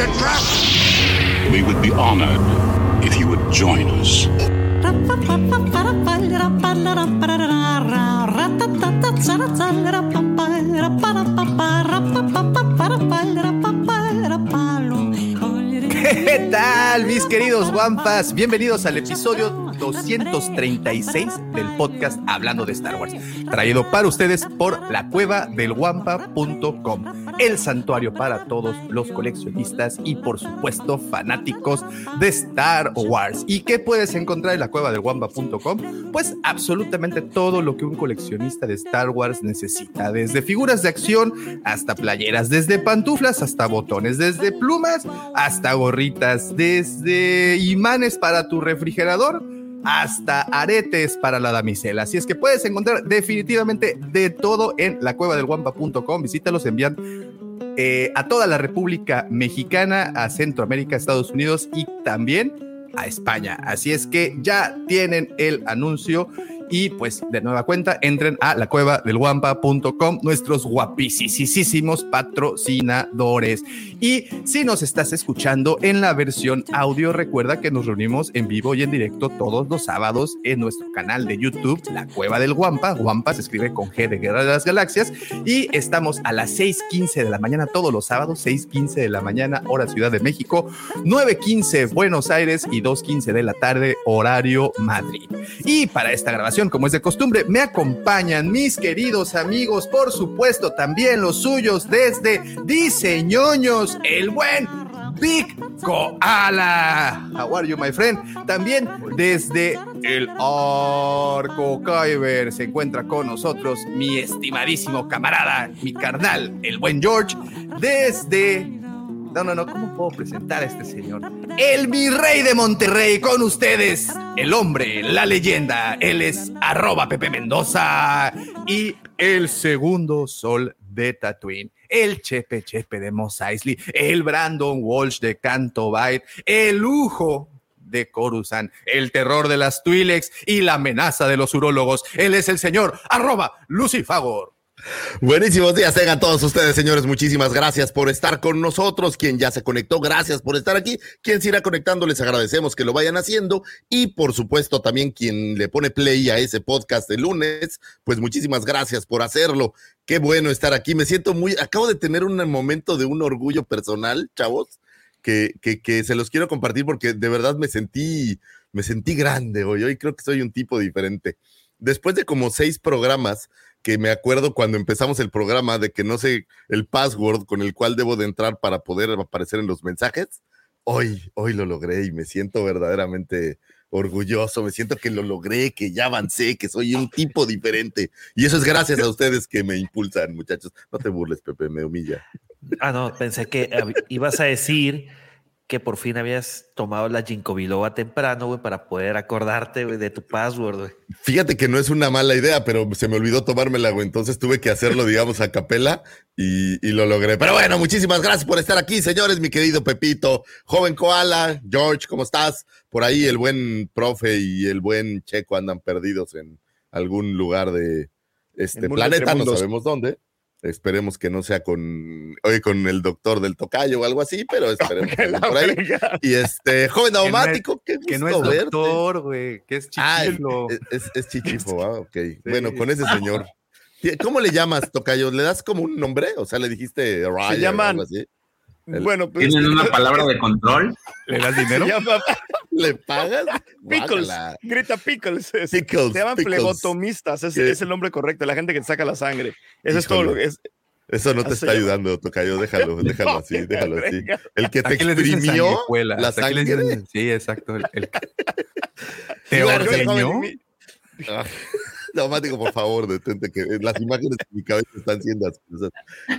It's a trap! We would be honored if you would join us. ¿Qué tal, mis queridos guampas? Bienvenidos al episodio 236 del podcast Hablando de Star Wars, traído para ustedes por la cueva del guampa.com, el santuario para todos los coleccionistas y por supuesto fanáticos de Star Wars. ¿Y qué puedes encontrar en la cueva del guampa.com? Pues absolutamente todo lo que un coleccionista de Star Wars necesita, desde figuras de acción hasta playeras, desde pantuflas hasta botones, desde plumas hasta gorritas, desde imanes para tu refrigerador hasta aretes para la damisela. Así es que puedes encontrar definitivamente de todo en la cueva del guampa.com. Visítalos, envían eh, a toda la República Mexicana, a Centroamérica, Estados Unidos y también a España. Así es que ya tienen el anuncio. Y pues de nueva cuenta, entren a la cueva del guampa.com, nuestros guapísimos patrocinadores. Y si nos estás escuchando en la versión audio, recuerda que nos reunimos en vivo y en directo todos los sábados en nuestro canal de YouTube, La Cueva del Guampa. Guampa se escribe con G de Guerra de las Galaxias. Y estamos a las 6:15 de la mañana todos los sábados, 6:15 de la mañana, hora Ciudad de México, 9:15 Buenos Aires y 2:15 de la tarde, horario Madrid. Y para esta grabación, como es de costumbre, me acompañan mis queridos amigos, por supuesto, también los suyos desde Diseñoños, el buen Big Koala. How are you, my friend? También desde el Arco Kyber se encuentra con nosotros mi estimadísimo camarada, mi carnal, el buen George, desde no, no, no, ¿cómo puedo presentar a este señor? El virrey de Monterrey con ustedes, el hombre, la leyenda, él es arroba Pepe Mendoza y el segundo sol de Tatooine, el Chepe Chepe de Mos Eisley, el Brandon Walsh de Canto Bight, el lujo de Coruscant, el terror de las Twi'leks y la amenaza de los urólogos. Él es el señor arroba Lucifagor. Buenísimos días tengan todos ustedes, señores. Muchísimas gracias por estar con nosotros. Quien ya se conectó, gracias por estar aquí. Quien se irá conectando, les agradecemos que lo vayan haciendo. Y por supuesto, también quien le pone play a ese podcast de lunes, pues muchísimas gracias por hacerlo. Qué bueno estar aquí. Me siento muy. Acabo de tener un momento de un orgullo personal, chavos, que, que, que se los quiero compartir porque de verdad me sentí, me sentí grande hoy. Hoy creo que soy un tipo diferente. Después de como seis programas, que me acuerdo cuando empezamos el programa de que no sé el password con el cual debo de entrar para poder aparecer en los mensajes. Hoy, hoy lo logré y me siento verdaderamente orgulloso, me siento que lo logré, que ya avancé, que soy un tipo diferente. Y eso es gracias a ustedes que me impulsan, muchachos. No te burles, Pepe, me humilla. Ah, no, pensé que ibas a decir que por fin habías tomado la ginkgo biloba temprano, güey, para poder acordarte de tu password, güey. Fíjate que no es una mala idea, pero se me olvidó tomármela, güey. Entonces tuve que hacerlo, digamos, a capela y, y, lo logré. Pero bueno, muchísimas gracias por estar aquí, señores, mi querido Pepito, joven Koala, George, ¿cómo estás? Por ahí el buen profe y el buen Checo andan perdidos en algún lugar de este planeta, no sabemos dónde. Esperemos que no sea con, oye, con el doctor del tocayo o algo así, pero esperemos que por ahí. Y este, joven automático, que, que no es doctor, güey, que es chichifo. Ah, es, es, chichifo, ah, ok. Sí. Bueno, con ese señor. ¿Cómo le llamas, tocayo? ¿Le das como un nombre? O sea, le dijiste Ryan Se llaman, o algo así. El, bueno, pues, ¿Tienen una palabra de control? ¿Le das dinero? Llama, ¿Le pagas? Pickles, grita Pickles. Es, pickles se llaman pickles. flebotomistas, es, es, el nombre correcto, la gente que saca la sangre. Eso Híjole. es todo lo que es. Eso no te está ayudando, Tocayo, déjalo, déjalo así, déjalo así. El que te exprimió la sangre. Dicen, sí, exacto. El, el... ¿Te ordeñó? Daumático, por favor, detente que las imágenes de mi cabeza están siendo asquerosas.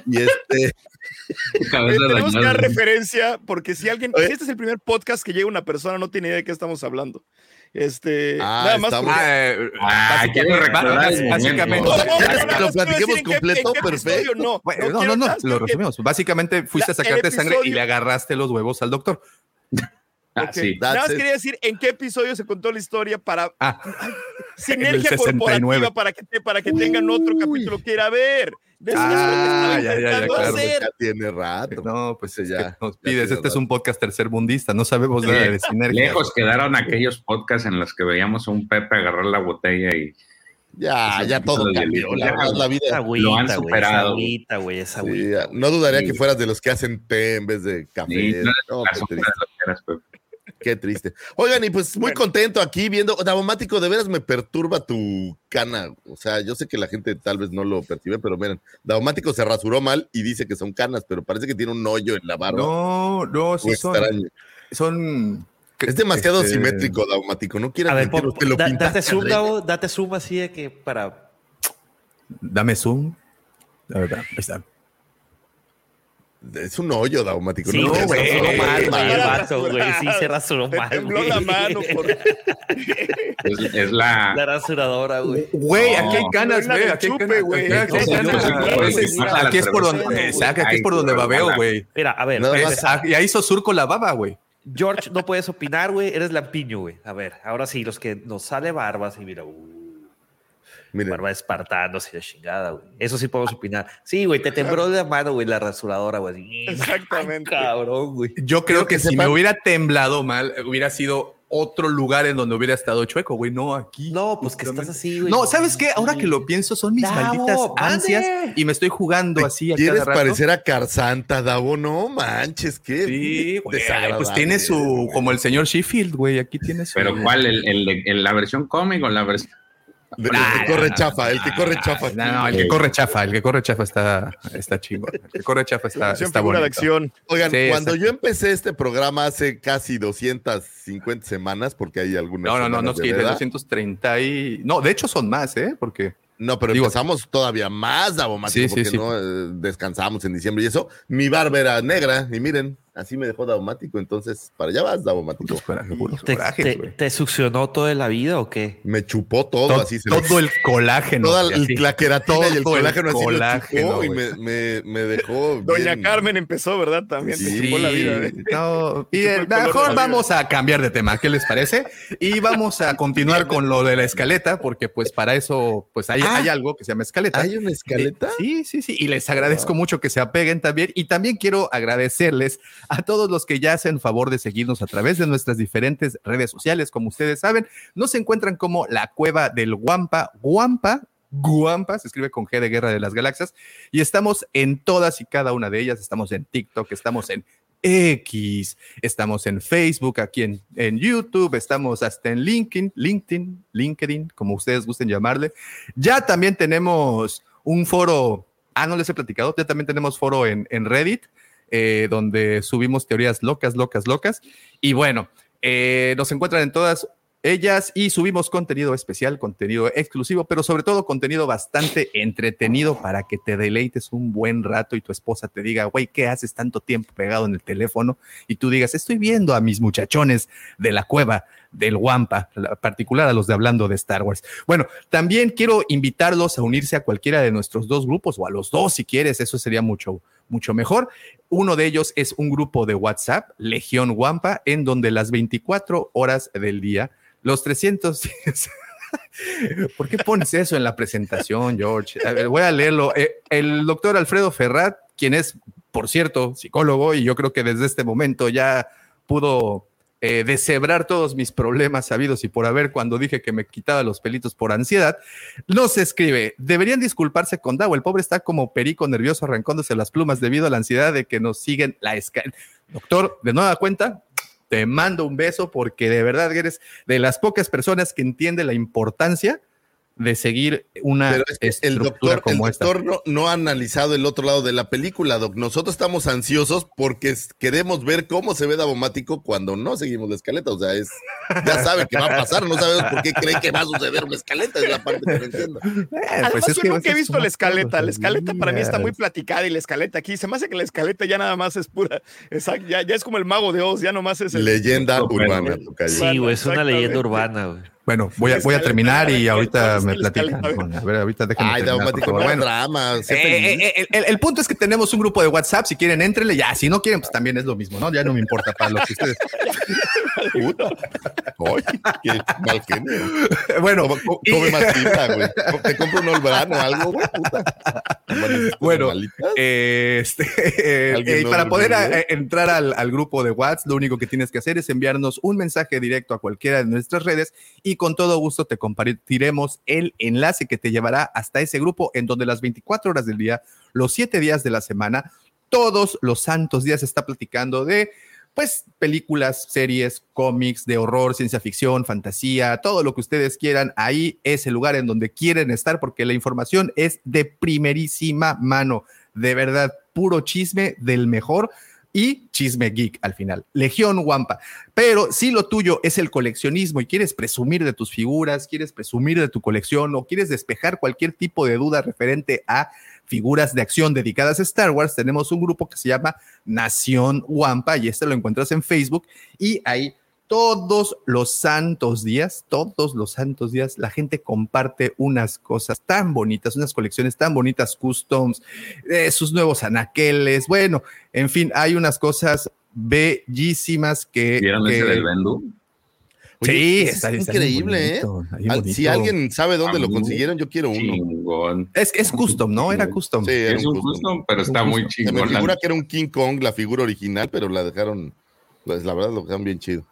Y este. Tenemos que dar referencia, porque si alguien, si este es el primer podcast que llega una persona, no tiene idea de qué estamos hablando. Este, Ah, nada más. estamos- porque- Ah, eh, Ah, quiero recordar el básicamente. No, no, ¿Quieres no, que no, lo no, platiquemos completo? qué Perfecto. No, no, no, no, no, ¿sabes lo resumimos. Básicamente fuiste La- a sacarte sangre y le agarraste los huevos al doctor. Ah, Ok, sí. Nada más it. quería decir en qué episodio se contó la historia para Ah, sinergia En el 69. corporativa para que, te- para que tengan otro capítulo que ir a ver. De eso es lo que Ah, ya, ya, ya, claro. hacer. Ya tiene rato. no, pues ya, que nos ya pides. Este es un podcast tercermundista. No sabemos nada de sinergia. Lejos quedaron aquellos podcasts en los que veíamos a un Pepe agarrar la botella y Ya, ya todo cambió. La la vida. Lo han Agüita, güey. superado. esa Agüita, güey. Esa agüita. no dudaría Sí. que fueras de los que hacen té en vez de café. Sí, no No, qué triste. Oigan, y pues muy Bueno. contento aquí viendo. Daumático, de veras me perturba tu cana. O sea, yo sé que la gente tal vez no lo percibe, pero miren, Daumático se rasuró mal y dice que son canas, pero parece que tiene un hoyo en la barba. No, no, sí son. extraño. son Es demasiado este, simétrico, Daumático. No quieres A ver, te lo da- date zoom. Davo, date zoom así de que para. Dame zoom. A ver, ahí está. Es un hoyo, Daumático. Sí, no, güey, se rasuró mal, mal. güey, el vato, güey. Sí, se rasuró mal, tembló la mano por Es, es la. La rasuradora, güey. Güey, No. aquí hay canas, güey. Aquí hay canas. güey. Aquí hay canas. Aquí es por donde, exacto, aquí es por donde güey, babeo, güey. Mira, a ver, Nada para más- empezar, Y ahí hizo surco la baba, güey. George, no puedes opinar, güey. Eres lampiño, güey. A ver, ahora sí, los que nos sale barbas y mira, uh, Miren, barba de chingada, güey. Eso sí podemos opinar. Sí, güey, te tembló la mano, güey, la rasuradora, güey. Exactamente. Ay, cabrón, güey. Yo creo que, que si sepan- me hubiera temblado mal, hubiera sido otro lugar en donde hubiera estado chueco, güey. No, aquí. No, pues que estás así, güey. No, ¿sabes qué? Ahora que lo pienso, son mis Davo, malditas ansias y me estoy jugando así a ¿Quieres cada rato. parecer a Carzanta, Davo? No manches, qué Sí, güey. desagradable Pues tiene su, como el señor Sheffield, güey. Aquí tiene su. Pero ¿cuál? ¿El, el, de- el- la versión cómic o la versión.? El que corre chafa, el que corre chafa. No, no, el que corre chafa, el que corre chafa está, está chingón. El que corre chafa está, está de bonito. acción. Oigan, Sí, cuando exacto. yo empecé este programa hace casi 250 semanas, porque hay algunas. No, no, no, no, es de que de verdad. 230 y... No, de hecho son más, ¿eh? Porque... No, pero Digo- empezamos todavía más, Sí, sí, porque sí. no eh, descansamos en diciembre y eso. Mi barba era negra, y miren, así me dejó Davomático, entonces para allá vas, corajes, puros ¿Te, corajes, te- te succionó toda la vida o qué? Me chupó todo, Todo, así se todo el colágeno. Toda así. la queratina y el Todo el colágeno así colágeno, lo chupó y güey. me, me, me dejó. Doña bien- Carmen empezó, ¿verdad? También te Sí. chupó la vida. ¿eh? No, y el mejor la vamos a cambiar de tema, ¿qué les parece? Y vamos a continuar con lo de la escaleta, porque pues para eso pues hay, Ah. hay algo que se llama escaleta. ¿Hay una escaleta? Sí, sí, sí. Y les agradezco mucho que se apeguen también. Y también quiero agradecerles a todos los que ya hacen favor de seguirnos a través de nuestras diferentes redes sociales. Como ustedes saben, nos encuentran como la cueva del Guampa. Guampa. Guampa, se escribe con G de Guerra de las Galaxias, y estamos en todas y cada una de ellas. Estamos en TikTok, estamos en X, estamos en Facebook, aquí en, en YouTube, estamos hasta en LinkedIn, LinkedIn, LinkedIn, como ustedes gusten llamarle. Ya también tenemos un foro, ah, no les he platicado, ya también tenemos foro en, en Reddit, eh, donde subimos teorías locas, locas, locas. Y bueno, eh, nos encuentran en todas ellas y subimos contenido especial, contenido exclusivo, pero sobre todo contenido bastante entretenido para que te deleites un buen rato y tu esposa te diga, güey, ¿qué haces tanto tiempo pegado en el teléfono? Y tú digas, estoy viendo a mis muchachones de la cueva del Wampa, la- particular a los de hablando de Star Wars. Bueno, también quiero invitarlos a unirse a cualquiera de nuestros dos grupos o a los dos si quieres, eso sería mucho, mucho mejor. Uno de ellos es un grupo de WhatsApp, Legión Wampa, en donde las 24 horas del día, los 300 días. ¿Por qué pones eso en la presentación, George? Voy a leerlo. Eh, el doctor Alfredo Ferrat, quien es, por cierto, psicólogo, y yo creo que desde este momento ya pudo eh, deshebrar todos mis problemas sabidos y por haber cuando dije que me quitaba los pelitos por ansiedad, nos escribe, deberían disculparse con Davo, el pobre está como perico nervioso arrancándose las plumas debido a la ansiedad de que nos siguen la escala. Doctor, de nueva cuenta, te mando un beso porque de verdad eres de las pocas personas que entiende la importancia de seguir una Pero es que el doctor, el como esta. doctor no, no ha analizado el otro lado de la película, Doc. Nosotros estamos ansiosos porque queremos ver cómo se ve Davomático cuando no seguimos la escaleta. O sea, es ya sabe que va a pasar, no sabemos por qué cree que va a suceder una escaleta, es la parte que no entiendo. Eh, Además, pues es yo que nunca he visto la escaleta. La escaleta para mí está muy platicada y la escaleta aquí. Se me hace que la escaleta ya nada más es pura. Exacto, ya, ya es como el mago de Oz, ya nomás es el. Leyenda Bueno, urbana, tocayo. Sí, güey, es una leyenda urbana, güey. Bueno, voy a, voy a terminar y ¿qué ahorita me la platican. A ver, ahorita déjenme Ay, terminar, por Davomático, favor. no Bueno, drama. Eh, eh, eh, el, el punto es que tenemos un grupo de WhatsApp. Si quieren, éntrenle ya. Si no quieren, pues también es lo mismo, ¿no? Ya no me importa para lo que ustedes. Puta. Ay, qué mal genio. Bueno, y- come más fibra, güey. Te compro un olbrano o algo, güey, puta. Bueno, eh, este, eh, ¿Alguien eh, no para poder entrar al, al grupo de WhatsApp, lo único que tienes que hacer es enviarnos un mensaje directo a cualquiera de nuestras redes y con todo gusto te compartiremos el enlace que te llevará hasta ese grupo en donde las 24 horas del día, los 7 días de la semana, todos los santos días se está platicando de pues películas, series, cómics de horror, ciencia ficción, fantasía, todo lo que ustedes quieran. Ahí es el lugar en donde quieren estar porque la información es de primerísima mano. De verdad, puro chisme del mejor y chisme geek al final. Legión Wampa. Pero si lo tuyo es el coleccionismo y quieres presumir de tus figuras, quieres presumir de tu colección o quieres despejar cualquier tipo de duda referente a figuras de acción dedicadas a Star Wars, tenemos un grupo que se llama Nación Wampa y este lo encuentras en Facebook y ahí todos los santos días, todos los santos días, la gente comparte unas cosas tan bonitas, unas colecciones tan bonitas, customs, eh, sus nuevos anaqueles, bueno, en fin, hay unas cosas bellísimas que... ¿Vieron que- ese del Bendu? Oye, sí, está, es está increíble, ¿eh? bonito, Si alguien sabe dónde lo consiguieron, yo quiero uno. Chingón. Es, es custom, ¿no? Era custom. Sí, era Es un custom. custom, pero está muy custom. Se me chingón. figura que era un King Kong, la figura original, pero la dejaron, pues la verdad lo dejaron bien chido.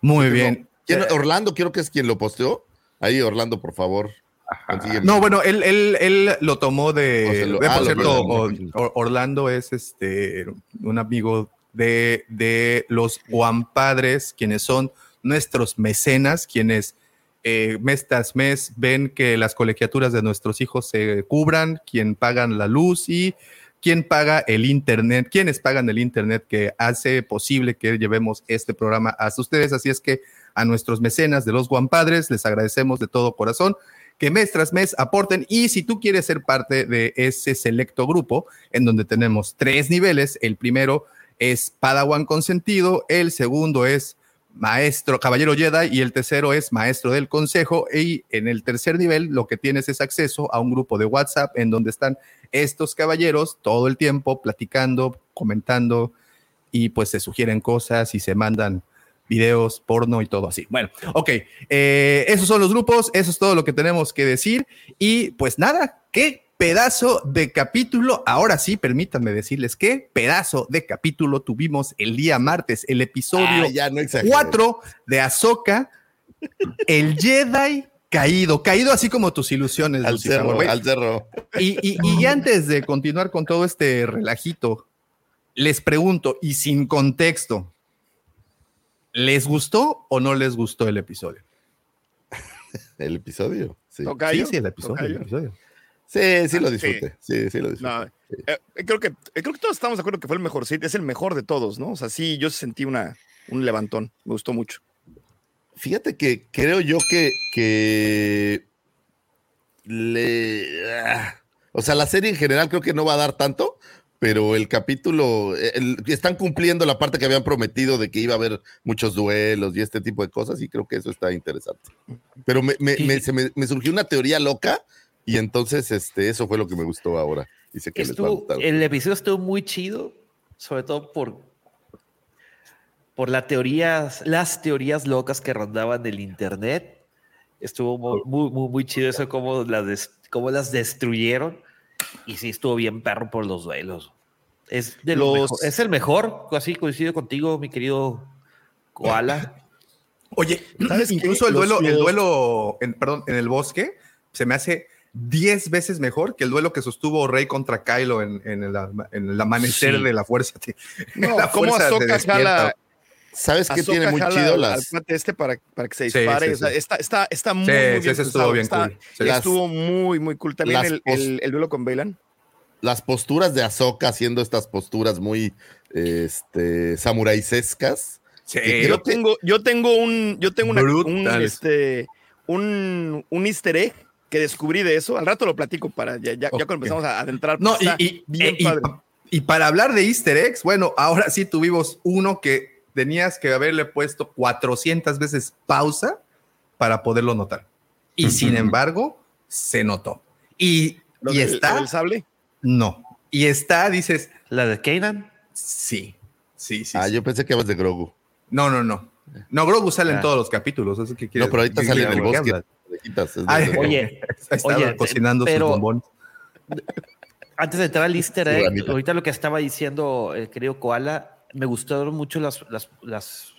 Muy bien. ¿quién- Orlando, quiero que es quien lo posteó. Ahí, Orlando, por favor. No, bueno, él, él, él lo tomó de. O se lo- de, ah, por cierto, Orlando es este un amigo de, de los Guampadres, quienes son nuestros mecenas, quienes eh, mes tras mes ven que las colegiaturas de nuestros hijos se cubran, quien pagan la luz y quien paga el internet, quienes pagan el internet que hace posible que llevemos este programa hasta ustedes. Así es que a nuestros mecenas de los Guampadres les agradecemos de todo corazón que mes tras mes aporten y si tú quieres ser parte de ese selecto grupo en donde tenemos tres niveles, el primero es Padawan consentido, el segundo es maestro, caballero Jedi y el tercero es maestro del consejo y en el tercer nivel lo que tienes es acceso a un grupo de WhatsApp en donde están estos caballeros todo el tiempo platicando, comentando y pues se sugieren cosas y se mandan videos, porno y todo así. Bueno, ok, eh, esos son los grupos, eso es todo lo que tenemos que decir y pues nada, qué pedazo de capítulo, ahora sí, permítanme decirles qué pedazo de capítulo tuvimos el día martes, el episodio Ah, ya no exageres. 4 de Ahsoka, el Jedi caído, caído así como tus ilusiones. Al Lucifer, cerro, güey. al cerro. Y, y- y antes de continuar con todo este relajito, les pregunto, y sin contexto, ¿les gustó o no les gustó el episodio? El episodio. Sí, ¿Tocayo? Sí, sí, el episodio. el episodio. Sí, sí lo Ah, sí. disfruté. Sí, sí lo disfruté. No, eh, creo, que, eh, creo que todos estamos de acuerdo que fue el mejor, sí, es el mejor de todos, ¿no? O sea, sí, yo sentí una, un levantón, me gustó mucho. Fíjate que creo yo que, que le. ah, o sea, la serie en general creo que no va a dar tanto, pero el capítulo. el- están cumpliendo la parte que habían prometido de que iba a haber muchos duelos y este tipo de cosas, y creo que eso está interesante. Pero me, me- Sí. me- se me- me surgió una teoría loca, y entonces este, eso fue lo que me gustó ahora. Dice que les va a Estuvo- gustar. el episodio estuvo muy chido, sobre todo por, por la teorías, las teorías locas que rondaban el internet. Estuvo mu- muy, muy, muy chido eso, cómo las, des- cómo las destruyeron. Y sí, estuvo bien perro por los duelos. Es, de los Los- mejor- es el mejor, así coincido contigo, mi querido Koala. Oye, incluso el Los- duelo, el los- duelo, en, perdón, en el bosque se me hace 10 veces mejor que el duelo que sostuvo Rey contra Kylo en, en el, ama- en el amanecer Sí. de la fuerza. No, La cómo fuerza jala, ¿Sabes qué tiene muy chido? al- Las, al este para, para que se Sí, dispare. sí, o sea, sí. está, está, está muy, Sí, muy sí, bien ese estuvo pensado, bien está- cool. Sí. Estuvo muy, muy cool. También el, el, el duelo con Bailan. las posturas de Ahsoka haciendo estas posturas muy este, samuraisescas. Que Yo que- tengo, yo tengo un, yo tengo una- un, este, un, un easter egg que descubrí de eso. Al rato lo platico para ya, ya, ya Ok. cuando empezamos a adentrar. No, está y, y- bien y- padre. y para hablar de Easter eggs, bueno, ahora sí tuvimos uno que tenías que haberle puesto 400 veces pausa para poderlo notar. Y sin embargo, se notó. Y, Lo y del- está, del sable. no. Y está, dices, La de Kanan. sí, sí, sí. Ah, sí. yo pensé que hablas de Grogu. No, no, no. No, Grogu sale en Ah. todos los capítulos. Eso que No, pero ahorita sale en el bosque. hablas? Ay, Oye, cocinando pero- sus bombones. Antes de entrar al easter egg, ahorita lo que estaba diciendo el querido Koala, me gustaron mucho las, las, las,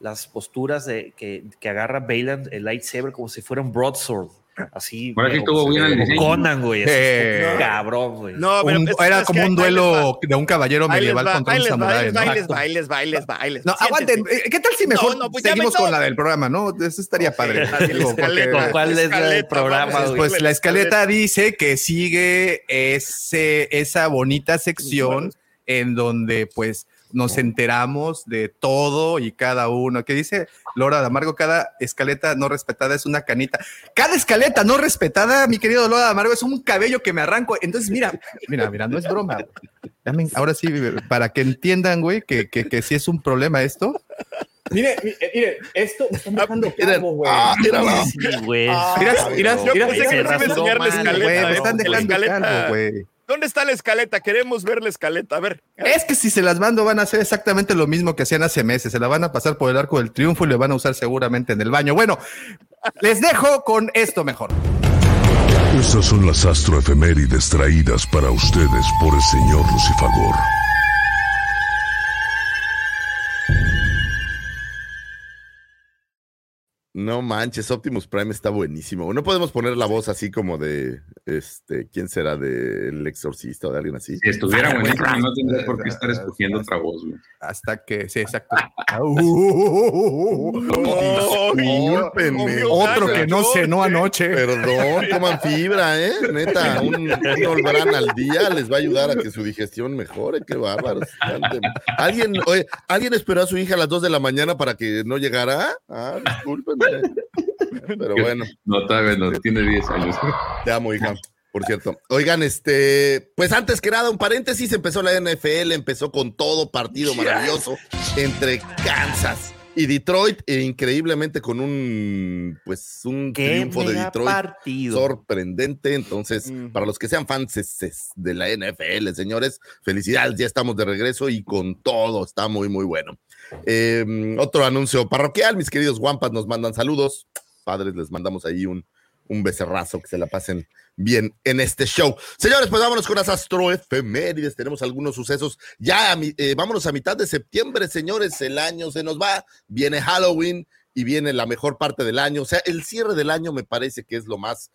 las posturas de que, que agarra Bailan el lightsaber como si fuera un broadsword. Así. Ahora sí estuvo bien el diseño. Conan, güey. Eh. Cabrón, güey. No, pero Un- es- era es como un duelo de un caballero medieval va, contra un samurái, ahí les ¿no? va, ahí les va, ahí les va, ahí les va, ahí les va. No, aguanten. Eh, ¿Qué tal si mejor No, no, pues seguimos me con la del programa, no? Eso estaría padre. escaleta. ¿Cuál es la del Escaleta, programa? Pues la escaleta dice que sigue ese, esa bonita sección en donde pues nos enteramos de todo y cada uno. Que dice Lora de Amargo, cada escaleta no respetada es una canita. Cada escaleta no respetada, mi querido Lora de Amargo, es un cabello que me arranco. Entonces, mira, mira, mira, no es broma. güey. Ya me- ahora sí, para que entiendan, güey, que, que, que sí es un problema esto. Mire, mire, mire, esto me están dejando calvo, güey. ah. Sí, güey. Mira, mira, mira, mira, les iba a mira, ¿Dónde está la escaleta? Queremos ver la escaleta. A ver. Es que si se las mando van a hacer exactamente lo mismo que hacían hace meses. Se la van a pasar por el arco del triunfo y le van a usar seguramente en el baño. Bueno, les dejo con esto mejor. Estas son las astroefemérides traídas para ustedes por el señor Lucifagor. No manches, Optimus Prime está buenísimo. No podemos poner la voz así como de, este, ¿quién será? ¿Del exorcista o de alguien así? Si estuviera buenísimo, no tendrías por qué estar escogiendo otra voz, güey. Hasta que, sí, exacto. Otro que no cenó anoche. Perdón, coman fibra, ¿eh? Neta, un, un al día les va a ayudar a que su digestión mejore. Qué bárbaros. ¿Alguien, oye, ¿Alguien esperó a su hija a las 2 de la mañana para que no llegara? Ah, discúlpenme. Pero bueno. No, todavía no, tiene 10 años. Te amo, hija. Por cierto. Oigan, este, pues antes que nada, un paréntesis, empezó la NFL, empezó con todo partido maravilloso entre Kansas y Detroit, e increíblemente con un, pues, un Qué triunfo de Detroit partido. sorprendente. Entonces, para los que sean fans de la NFL, señores, felicidades, ya estamos de regreso y con todo, está muy, muy bueno. Eh, otro anuncio parroquial, mis queridos guampas nos mandan saludos. Padres, les mandamos ahí un, un becerrazo, que se la pasen bien en este show. Señores, pues vámonos con las astroefemérides. Tenemos algunos sucesos. Ya, a eh, vámonos a mitad de septiembre, señores. El año se nos va. Viene Halloween y viene la mejor parte del año. O sea, el cierre del año me parece que es lo más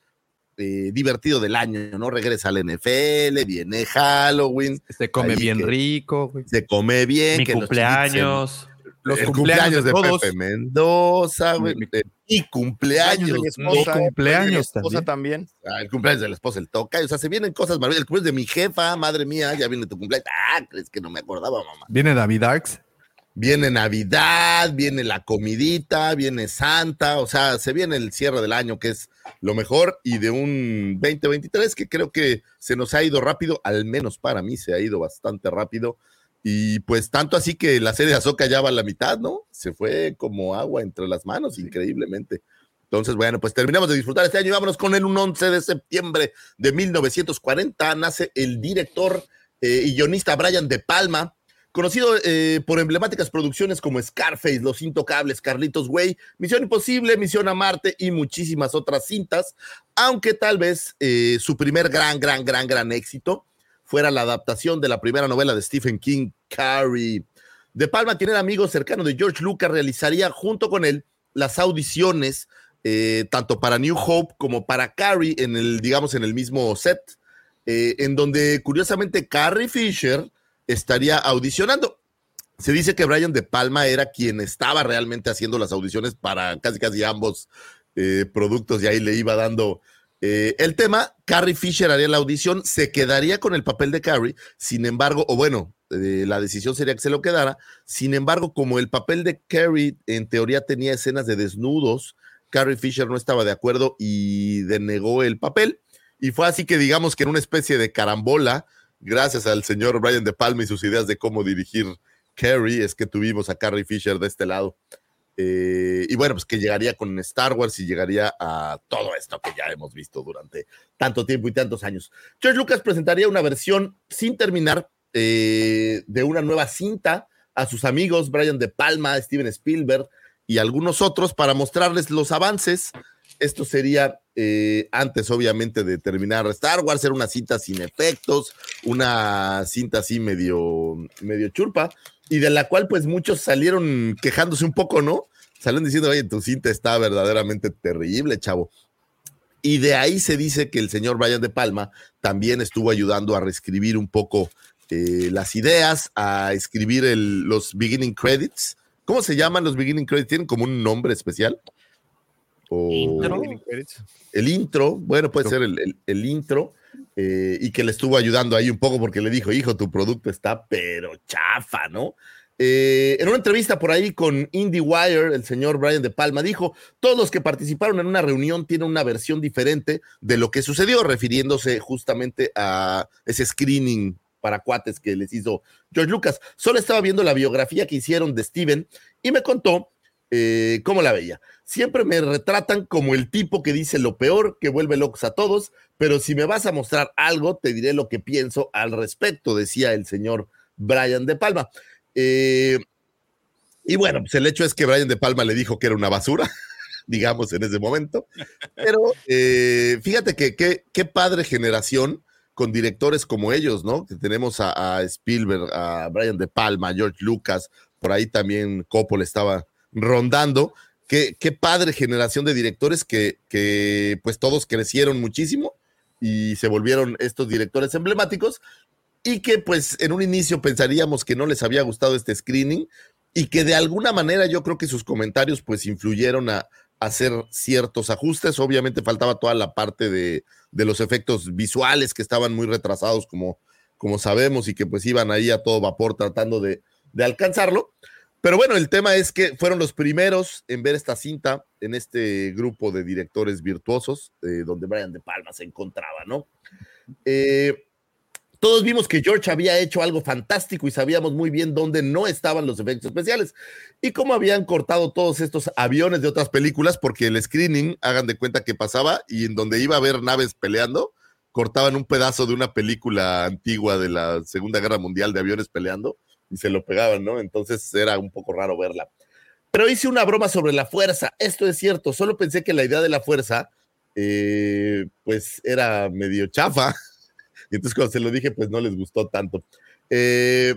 eh, divertido del año, ¿no? Regresa al NFL, viene Halloween. Se come bien que rico, güey. Se come bien. Mi que los cumpleaños. Los cumpleaños de todos. Pepe Mendoza, güey. Mi- eh, cumpleaños. mi Mi esposa, cumpleaños de mi esposa también. también. Ah, el cumpleaños de la esposa, el toca. O sea, se vienen cosas maravillosas. El cumpleaños de mi jefa, madre mía, ya viene tu cumpleaños. Ah, crees que no me acordaba, mamá. Viene David Arx. Viene Navidad, viene la comidita, viene Santa, o sea, se viene el cierre del año, que es lo mejor, y de un 2023 que creo que se nos ha ido rápido, al menos para mí se ha ido bastante rápido. Y pues tanto así que la serie de Azoka ya va a la mitad, ¿no? Se fue como agua entre las manos, increíblemente. Entonces, bueno, pues terminamos de disfrutar este año y vámonos con el un 11 de septiembre de 1940. Nace el director eh, y guionista Brian De Palma, conocido eh, por emblemáticas producciones como Scarface, Los Intocables, Carlitos Way, Misión Imposible, Misión a Marte y muchísimas otras cintas, aunque tal vez eh, su primer gran, gran, gran, gran éxito fuera la adaptación de la primera novela de Stephen King, Carrie. De Palma, quien era amigo cercano de George Lucas, realizaría junto con él las audiciones eh, tanto para New Hope como para Carrie en el, digamos, en el mismo set, en donde curiosamente Carrie Fisher estaría audicionando. Se dice que Brian De Palma era quien estaba realmente haciendo las audiciones para casi casi ambos eh, productos y ahí le iba dando eh, el tema. Carrie Fisher haría la audición, se quedaría con el papel de Carrie, sin embargo, o bueno, eh, la decisión sería que se lo quedara. Sin embargo, como el papel de Carrie en teoría tenía escenas de desnudos, Carrie Fisher no estaba de acuerdo y denegó el papel. Y fue así que digamos que en una especie de carambola, gracias al señor Brian De Palma y sus ideas de cómo dirigir Carrie, es que tuvimos a Carrie Fisher de este lado. Eh, y bueno, pues que llegaría con Star Wars y llegaría a todo esto que ya hemos visto durante tanto tiempo y tantos años. George Lucas presentaría una versión sin terminar eh, de una nueva cinta a sus amigos Brian De Palma, Steven Spielberg y algunos otros para mostrarles los avances. Esto sería eh, antes, obviamente, de terminar Star Wars, era una cinta sin efectos, una cinta así medio, medio churpa, y de la cual pues muchos salieron quejándose un poco, ¿no? Salieron diciendo, oye, tu cinta está verdaderamente terrible, chavo. Y de ahí se dice que el señor Brian De Palma también estuvo ayudando a reescribir un poco eh, las ideas, a escribir los beginning credits. ¿Cómo se llaman los beginning credits? ¿Tienen como un nombre especial? ¿Intro? El intro, bueno, puede ser el, intro, eh, y que le estuvo ayudando ahí un poco porque le dijo, hijo, tu producto está pero chafa, ¿no? Eh, en una entrevista por ahí con IndieWire, el señor Brian De Palma dijo, todos los que participaron en una reunión tienen una versión diferente de lo que sucedió, refiriéndose justamente a ese screening para cuates que les hizo George Lucas. Solo estaba viendo la biografía que hicieron de Steven y me contó eh, cómo la veía. Siempre me retratan como el tipo que dice lo peor, que vuelve locos a todos, pero si me vas a mostrar algo, te diré lo que pienso al respecto, decía el señor Brian De Palma. Eh, y bueno, pues el hecho es que Brian De Palma le dijo que era una basura, digamos, en ese momento. Pero eh, fíjate que qué padre generación con directores como ellos, ¿no? Que tenemos a, Spielberg, a Brian De Palma, a George Lucas, por ahí también Coppola estaba rondando. Qué, padre generación de directores que, que pues todos crecieron muchísimo y se volvieron estos directores emblemáticos y que pues en un inicio pensaríamos que no les había gustado este screening y que de alguna manera yo creo que sus comentarios pues influyeron a, hacer ciertos ajustes. Obviamente faltaba toda la parte de, los efectos visuales que estaban muy retrasados, como, como sabemos, y que pues iban ahí a todo vapor tratando de, alcanzarlo. Pero bueno, el tema es que fueron los primeros en ver esta cinta en este grupo de directores virtuosos, eh, donde Brian De Palma se encontraba, ¿no? Eh, todos vimos que George había hecho algo fantástico y sabíamos muy bien dónde no estaban los efectos especiales y cómo habían cortado todos estos aviones de otras películas porque el screening, hagan de cuenta que pasaba y en donde iba a haber naves peleando, cortaban un pedazo de una película antigua de la Segunda Guerra Mundial de aviones peleando y se lo pegaban, ¿no? Entonces era un poco raro verla. Pero hice una broma sobre la fuerza. Esto es cierto, solo pensé que la idea de la fuerza, eh, pues era medio chafa y entonces cuando se lo dije, pues no les gustó tanto. Eh,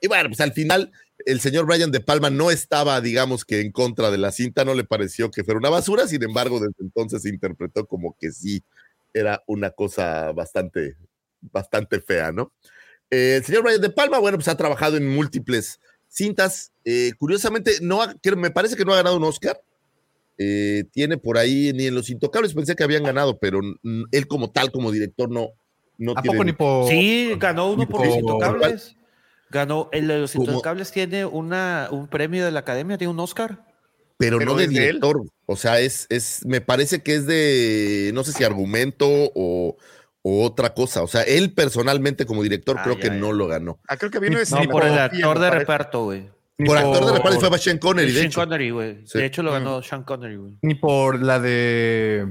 y bueno, pues al final el señor Brian De Palma no estaba, digamos que en contra de la cinta, no le pareció que fuera una basura, sin embargo, desde entonces se interpretó como que sí era una cosa bastante, bastante fea, ¿no? Eh, el señor Brian De Palma, bueno, pues ha trabajado en múltiples cintas. Eh, curiosamente, no me parece que no ha ganado un Oscar. tiene por ahí ni en Los Intocables, pensé que habían ganado, pero él como tal, como director, no, no ¿A poco ni por.? Sí, ganó uno por, los intocables. Ganó, el de los intocables tiene una, un premio de la academia, tiene un Oscar. Pero, no de director. O sea, es, es, me parece que es de, no sé si argumento o, otra cosa. O sea, él personalmente como director ah, creo que no lo ganó. Ah, creo que vino No, por el actor de reparto, güey. Por, actor de reparto fue Sean Connery, de Sean Connery, güey. De hecho, lo ganó Sean Connery, güey. Ni por la de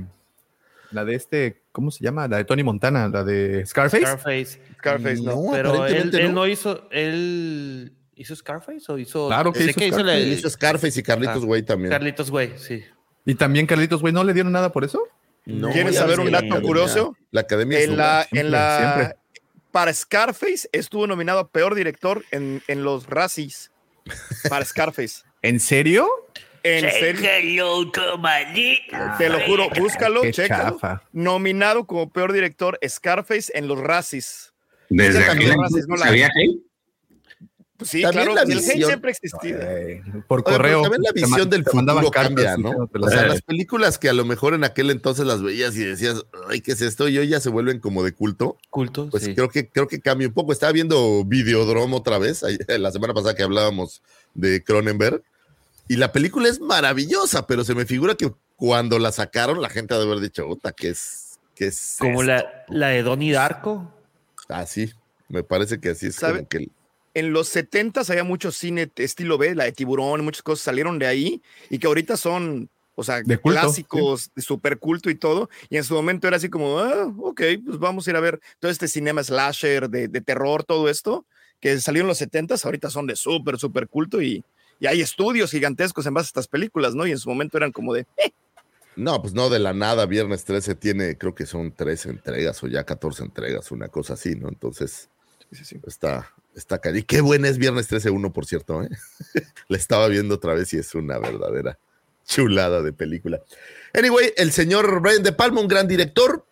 la de este, ¿cómo se llama? La de Tony Montana, la de Scarface. Scarface. Scarface, no. pero él, no. hizo, él hizo Scarface o hizo. Claro que hizo, Scarface. hizo Scarface y Carlitos ah, Way también. Carlitos Way, sí. ¿Y también Carlitos Way no le dieron nada por eso? No, ¿Quieres saber un dato curioso? La Academia en la, en la Para Scarface estuvo nominado a peor director en, en los Razzies. Para Scarface. ¿En serio? En serio. Te lo juro, búscalo, chécalo. Nominado como peor director Scarface en los Razzies. ¿Desde aquí? ¿Sabía Pues sí, También claro, la el hate visión- siempre ha existido. Eh, por Oye, correo. también la visión del te futuro cambia, ¿no? O sea, las películas que a lo mejor en aquel entonces las veías y decías, ay, ¿qué es esto? Y hoy ya se vuelven como de culto. Culto, Pues sí. creo que creo que cambia un poco. Estaba viendo Videodrome otra vez, la semana pasada que hablábamos de Cronenberg, y la película es maravillosa, pero se me figura que cuando la sacaron la gente ha de haber dicho, puta, ¿qué es? ¿Qué es Como esto?". la, la de Donnie Darko. Ah, sí, me parece que así es ¿Sabe? como que... En los 70 había mucho cine estilo B, la de tiburón, muchas cosas salieron de ahí y que ahorita son, o sea, De culto, clásicos, de super culto y todo. Y en su momento era así como, ah, ok, pues vamos a ir a ver todo este cinema slasher de, de terror, todo esto, que salió en los 70 ahorita son de súper, súper culto y, y hay estudios gigantescos en base a estas películas, ¿no? Y en su momento eran como de, eh, No, pues no, de la nada, Viernes 13 tiene, creo que son 13 entregas o ya 14 entregas, una cosa así, ¿no? Entonces, está, está cari. Qué buena es Viernes 13 1, por cierto, ¿eh? La estaba viendo otra vez y es una verdadera chulada de película. Anyway, el señor Brian De Palma, un gran director.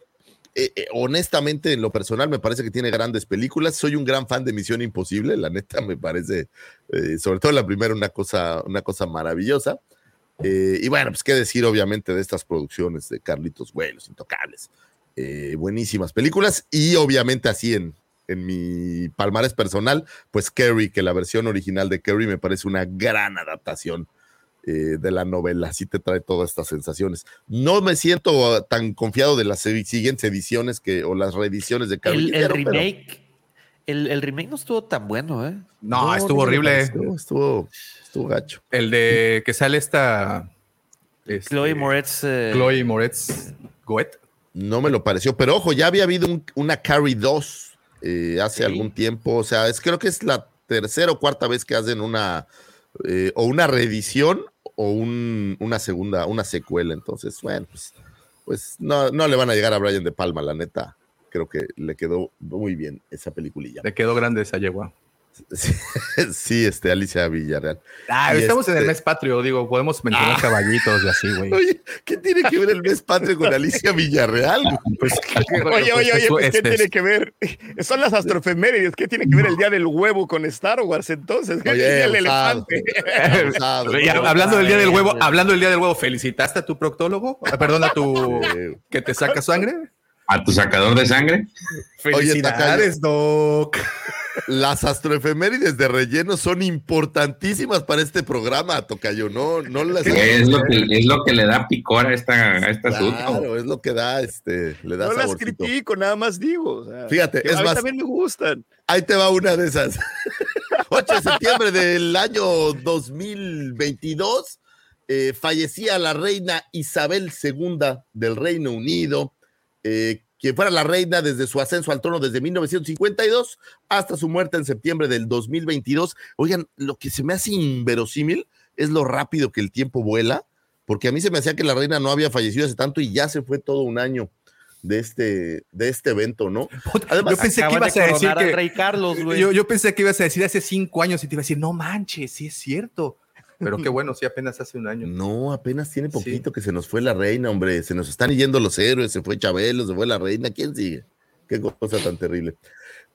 Eh, eh, honestamente, en lo personal, me parece que tiene grandes películas. Soy un gran fan de Misión Imposible, la neta me parece, sobre todo la primera, una cosa, una cosa maravillosa. Y bueno, pues qué decir, obviamente, de estas producciones de Carlitos Güey, Intocables. Buenísimas películas. Y obviamente, así en, en mi palmarés personal, pues Carrie, que la versión original de Carrie me parece una gran adaptación eh, de la novela. Así te trae todas estas sensaciones. No me siento uh, tan confiado de las siguientes ediciones que, o las reediciones de Carrie. El, pero- remake. El, el remake no estuvo tan bueno, ¿eh? No, estuvo no horrible. pareció, Estuvo, estuvo gacho. El de que sale esta. este, Chloe Moretz. eh, Chloe Moretz Goet. No me lo pareció, pero ojo, ya había habido un- una Carrie 2 eh, hace Sí. algún tiempo. O sea, es, creo que es la tercera o cuarta vez que hacen una eh, o una reedición o un- una segunda, una secuela. Entonces, bueno, pues, pues no, no le van a llegar a Brian De Palma, la neta. Creo que le quedó muy bien esa peliculilla. Le quedó grande esa yegua. Sí, sí, este, Alicia Villarreal. Ah, Y estamos en el este- mes patrio, digo, podemos mencionar Ah. caballitos y así, güey. Oye, ¿qué tiene que ver el mes patrio con Alicia Villarreal? Pues, oye, oye, oye, pues, ¿qué este, tiene que ver? Son las astrofemérides, ¿qué tiene que ver el día del huevo con Star Wars entonces? ¿Qué Oye, tiene el elefante? Hablando del día del huevo, hablando del día del huevo, ¿felicitaste a tu proctólogo? Ah, Perdón, a tu que te saca sangre. ¿A tu sacador de sangre? Felicidades, Doc. Las astroefemérides de relleno son importantísimas para este programa, Tocayo. No, no las. Es lo que, es lo que le da picor a, esta, a este asunto. Claro, es lo que da, este, le da No las critico, nada más digo. o sea, Fíjate, es a mí más- también me gustan. Ahí te va una de esas. 8 de septiembre del año 2022, eh, fallecía la reina Isabel II del Reino Unido, eh, quien fuera la reina desde su ascenso al trono desde 1952 hasta su muerte en septiembre del 2022. Oigan, lo que se me hace inverosímil es lo rápido que el tiempo vuela, porque a mí se me hacía que la reina no había fallecido hace tanto y ya se fue todo un año de este, de este evento, ¿no? Además, yo pensé que ibas de a decir que Rey Carlos, güey. yo, yo pensé que ibas a decir hace cinco años y te iba a decir, no manches, sí es cierto. Pero qué bueno, sí, apenas hace un año. No, apenas tiene poquito que se nos fue la reina, hombre. Se nos están yendo los héroes. Se fue Chabelo, se fue la reina. ¿Quién sigue? Qué cosa tan terrible.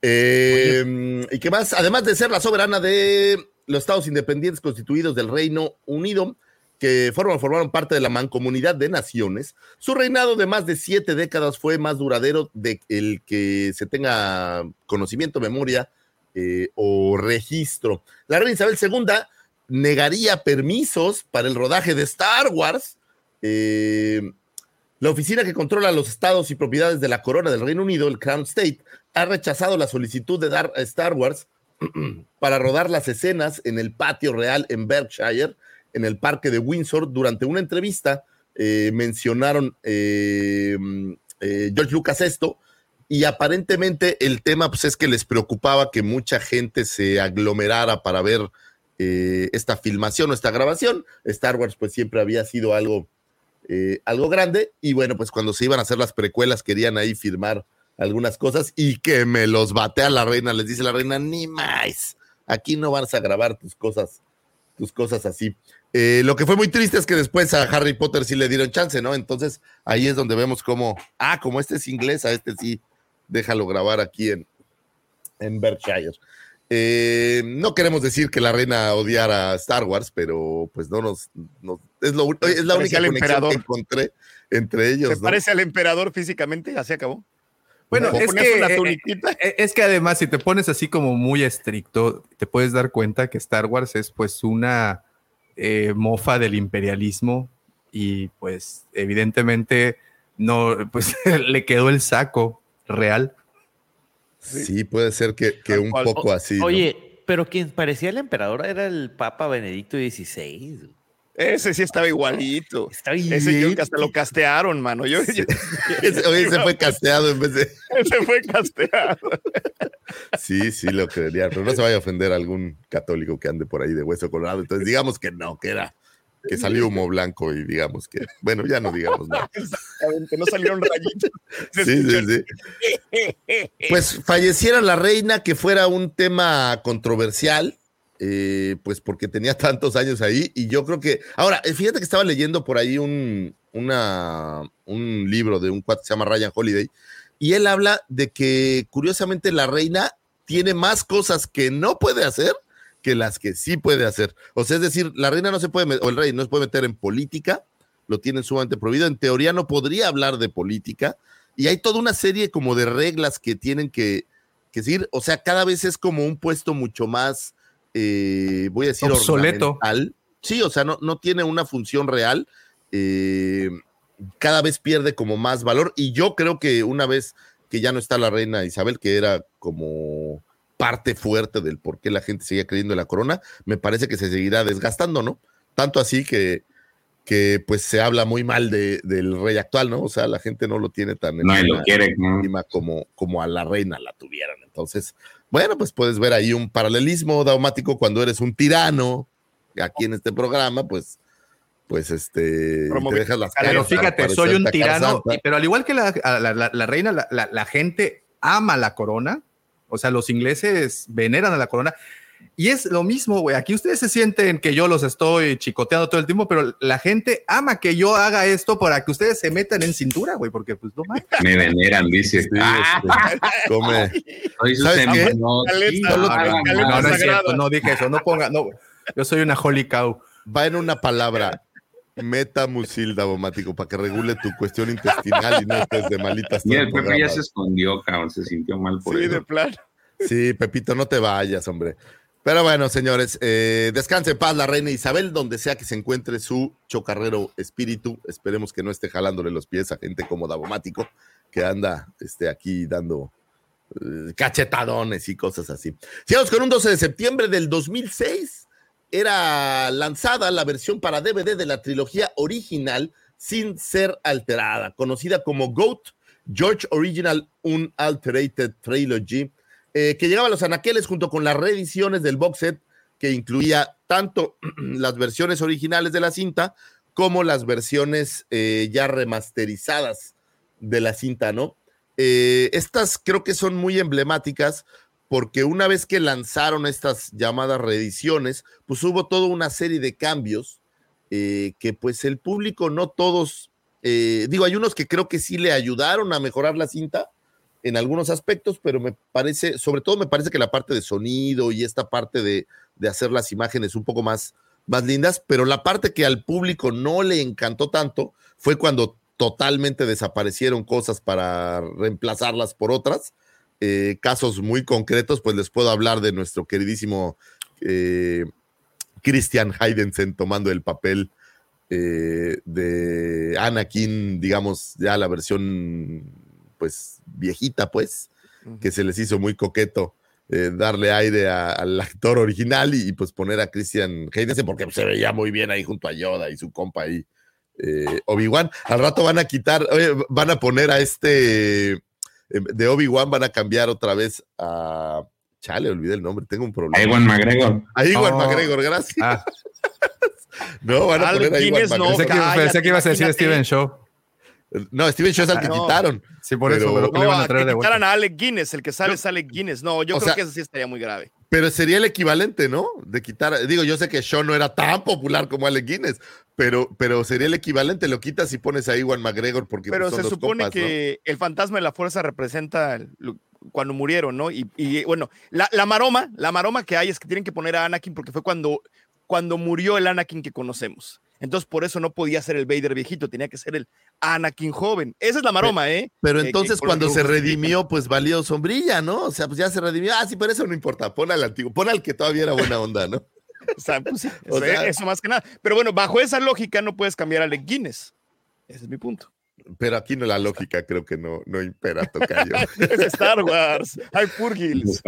Eh, ¿Y qué más? Además de ser la soberana de los estados independientes constituidos del Reino Unido, que forman, formaron parte de la mancomunidad de naciones, su reinado de más de siete décadas fue más duradero de el que se tenga conocimiento, memoria eh, o registro. La reina Isabel II negaría permisos para el rodaje de Star Wars. Eh, la oficina que controla los estados y propiedades de la corona del Reino Unido, el Crown State, ha rechazado la solicitud de dar a Star Wars para rodar las escenas en el patio real en Berkshire, en el parque de Windsor. Durante una entrevista eh, mencionaron eh, George Lucas esto y aparentemente el tema pues, es que les preocupaba que mucha gente se aglomerara para ver eh, esta filmación o esta grabación. Star Wars pues siempre había sido algo, eh, algo grande y bueno, pues cuando se iban a hacer las precuelas querían ahí firmar algunas cosas y que me los batea la reina, les dice la reina, ni más, aquí no vas a grabar tus cosas, tus cosas así. Eh, lo que fue muy triste es que después a Harry Potter sí le dieron chance, ¿no? Entonces ahí es donde vemos cómo, ah, como este es inglés, a este sí, déjalo grabar aquí en, en Berkshire. Eh, no queremos decir que la reina odiara a Star Wars, pero pues no nos, nos- es, lo, es la única conexión emperador. que encontré entre ellos. ¿Se ¿no? parece al emperador físicamente? Ya se acabó. Bueno, ¿Le es que, una eh, eh, es que además, si te pones así como muy estricto, te puedes dar cuenta que Star Wars es pues una eh, mofa del imperialismo y pues evidentemente no, pues le quedó el saco real. Sí, puede ser que, que un cual. poco así. ¿no? Oye, pero quien parecía el emperador era el Papa Benedicto XVI. Ese sí estaba igualito. Está Ese yo que hasta lo castearon, mano. Yo, yo- Ese- Oye, se fue casteado en vez de. ese fue casteado. Sí, sí, lo creería. Pero no se vaya a ofender a algún católico que ande por ahí de hueso colorado. Entonces, digamos que no, que era. Que salió humo blanco y digamos que. Bueno, ya no digamos nada. Exactamente, no salieron rayitos. Sí, sí, sí. Pues falleciera la reina, que fuera un tema controversial, eh, pues porque tenía tantos años ahí. Y yo creo que. Ahora, eh, fíjate que estaba leyendo por ahí un, una, un libro de un cuate que se llama Ryan Holiday. Y él habla de que, curiosamente, la reina tiene más cosas que no puede hacer que las que sí puede hacer. O sea, es decir, la reina no se puede, o el rey no se puede meter en política, lo tienen sumamente prohibido. En teoría no podría hablar de política. Y hay toda una serie como de reglas que tienen que, que seguir. O sea, cada vez es como un puesto mucho más, eh, voy a decir, Obsoleto. Sí, o sea, no, no tiene una función real. eh, cada vez pierde como más valor. Y yo creo que una vez que ya no está la reina Isabel, que era como parte fuerte del por qué la gente seguía creyendo en la corona, me parece que se seguirá desgastando, ¿no? Tanto así que, que pues se habla muy mal de- del rey actual, ¿no? O sea, la gente no lo tiene tan en Nadie lo quiere, ¿no? como, como a la reina la tuvieran. Entonces, bueno, pues puedes ver ahí un paralelismo daumático cuando eres un tirano, aquí en este programa, pues, pues este, te dejas las Pero caras fíjate, soy un tirano, pero al igual que la, la- la- la reina, la, la- la gente ama la corona. O sea, los ingleses veneran a la corona. Y es lo mismo, güey. Aquí ustedes se sienten que yo los estoy chicoteando todo el tiempo, pero la gente ama que yo haga esto para que ustedes se metan en cintura, güey, porque pues no mames. Me veneran, dice. Sí, Ah, este, come. soy su ¿Sabes qué? seminotti, Caleta, no, no. No, no es cierto, no dije eso, no ponga, no. Yo soy una holy cow. Va en una palabra. Metamucil daumático para que regule tu cuestión intestinal y no estés de malitas. Y el Pepe ya se escondió, cabrón, se sintió mal por Sí, eso. de plano. Sí, Pepito, no te vayas, hombre. Pero bueno, señores, eh, descanse en paz la reina Isabel, donde sea que se encuentre su chocarrero espíritu. Esperemos que no esté jalándole los pies a gente como Davomático, que anda este, aquí dando eh, cachetadones y cosas así. Sigamos con un 12 de septiembre del 2006. Era lanzada la versión para DVD de la trilogía original sin ser alterada, conocida como GOAT, George Original Unalterated Trilogy, eh, que llegaba a los anaqueles junto con las reediciones del box set que incluía tanto las versiones originales de la cinta como las versiones eh, ya remasterizadas de la cinta, ¿no? Eh, estas creo que son muy emblemáticas porque una vez que lanzaron estas llamadas reediciones, pues hubo toda una serie de cambios eh, que pues el público no todos, eh, digo, hay unos que creo que sí le ayudaron a mejorar la cinta en algunos aspectos, pero me parece, sobre todo me parece que la parte de sonido y esta parte de, de hacer las imágenes un poco más, más lindas, pero la parte que al público no le encantó tanto fue cuando totalmente desaparecieron cosas para reemplazarlas por otras. Eh, casos muy concretos, pues les puedo hablar de nuestro queridísimo eh, Christian Heidensen tomando el papel eh, de Anakin, digamos, ya la versión pues viejita, pues, que se les hizo muy coqueto eh, darle aire a- al actor original y, y, pues poner a Christian Heidensen porque se veía muy bien ahí junto a Yoda y su compa ahí, eh, Obi-Wan. Al rato van a quitar, oye, van a poner a este de Obi-Wan, van a cambiar otra vez a. Chale, olvidé el nombre, tengo un problema. A Iwan McGregor. A Iwan Oh. McGregor, gracias. Ah, No, van a poner a Iwan Guinness, no, McGregor. pensé, que, cállate, pensé que ibas a decir. Steven Show. No, Steven Shaw es al que Ah, no. quitaron. Sí, por eso, Pero- pero que le No, iban a traer que de quitaran vuelta. a Alec Guinness, el que sale es Alec Guinness. No, yo O creo sea- que eso sí estaría muy grave. Pero sería el equivalente, ¿no? De quitar. Digo, yo sé que Shaw no era tan popular como Alec Guinness, pero, pero sería el equivalente. Lo quitas y pones a Iwan McGregor porque Pero pues, son se supone compas, ¿no? que el fantasma de la fuerza representa lo- cuando murieron, ¿no? Y, y, bueno, la, la, maroma, la maroma que hay es que tienen que poner a Anakin porque fue cuando, cuando murió el Anakin que conocemos. Entonces, por eso no podía ser el Vader viejito, tenía que ser el Anakin joven. Esa es la maroma, ¿eh? Pero entonces, cuando se redimió, pues valió sombrilla, ¿no? O sea, pues ya se redimió. Ah, sí, pero eso no importa. Pon al antiguo, pon al que todavía era buena onda, ¿no? o sea, pues sí, o sea, eso más que nada. Pero bueno, bajo esa lógica no puedes cambiar a Alec Guinness. Ese es mi punto. Pero aquí no la lógica creo que no, no impera, Tocayo. es Star Wars. Hay Purgils.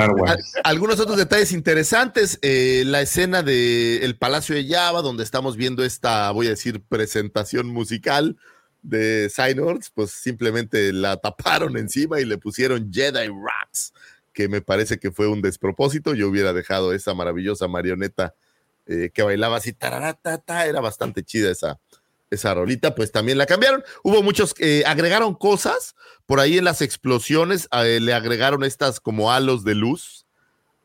Algunos otros detalles interesantes. Eh, la escena del el Palacio de Java, donde estamos viendo esta, voy a decir, presentación musical de Synords, pues simplemente la taparon encima y le pusieron Jedi Raps, que me parece que fue un despropósito. Yo hubiera dejado esa maravillosa marioneta eh, que bailaba así, era bastante chida esa, esa rolita, pues también la cambiaron. Hubo muchos que agregaron cosas, por ahí en las explosiones eh, le agregaron estas como halos de luz.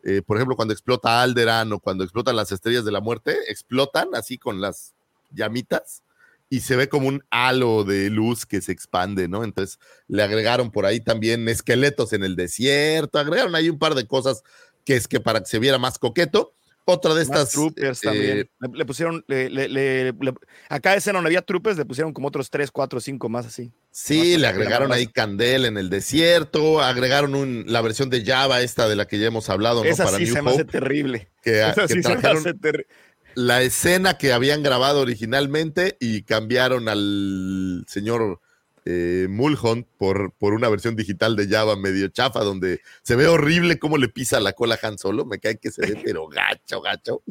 Eh, por ejemplo, cuando explota Alderan o cuando explotan las estrellas de la muerte, explotan así con las llamitas y se ve como un halo de luz que se expande, ¿no? Entonces le agregaron por ahí también esqueletos en el desierto, agregaron ahí un par de cosas que es que para que se viera más coqueto. Otra de estas. troopers también. Eh, le, pusieron. Le, acá escena no había troopers, le pusieron como otros 3, 4, 5 más así. Sí, le agregaron ahí Candel en el desierto, agregaron un, la versión de Java, esta de la que ya hemos hablado, ¿no? Esa sí se me hace terrible. Que, Esa sí se me hace terrible. La escena que habían grabado originalmente y cambiaron al señor eh, Mulholland por, por una versión digital de Java medio chafa, donde se ve horrible cómo le pisa la cola a Han Solo. Me cae que se ve, pero gacho, gacho.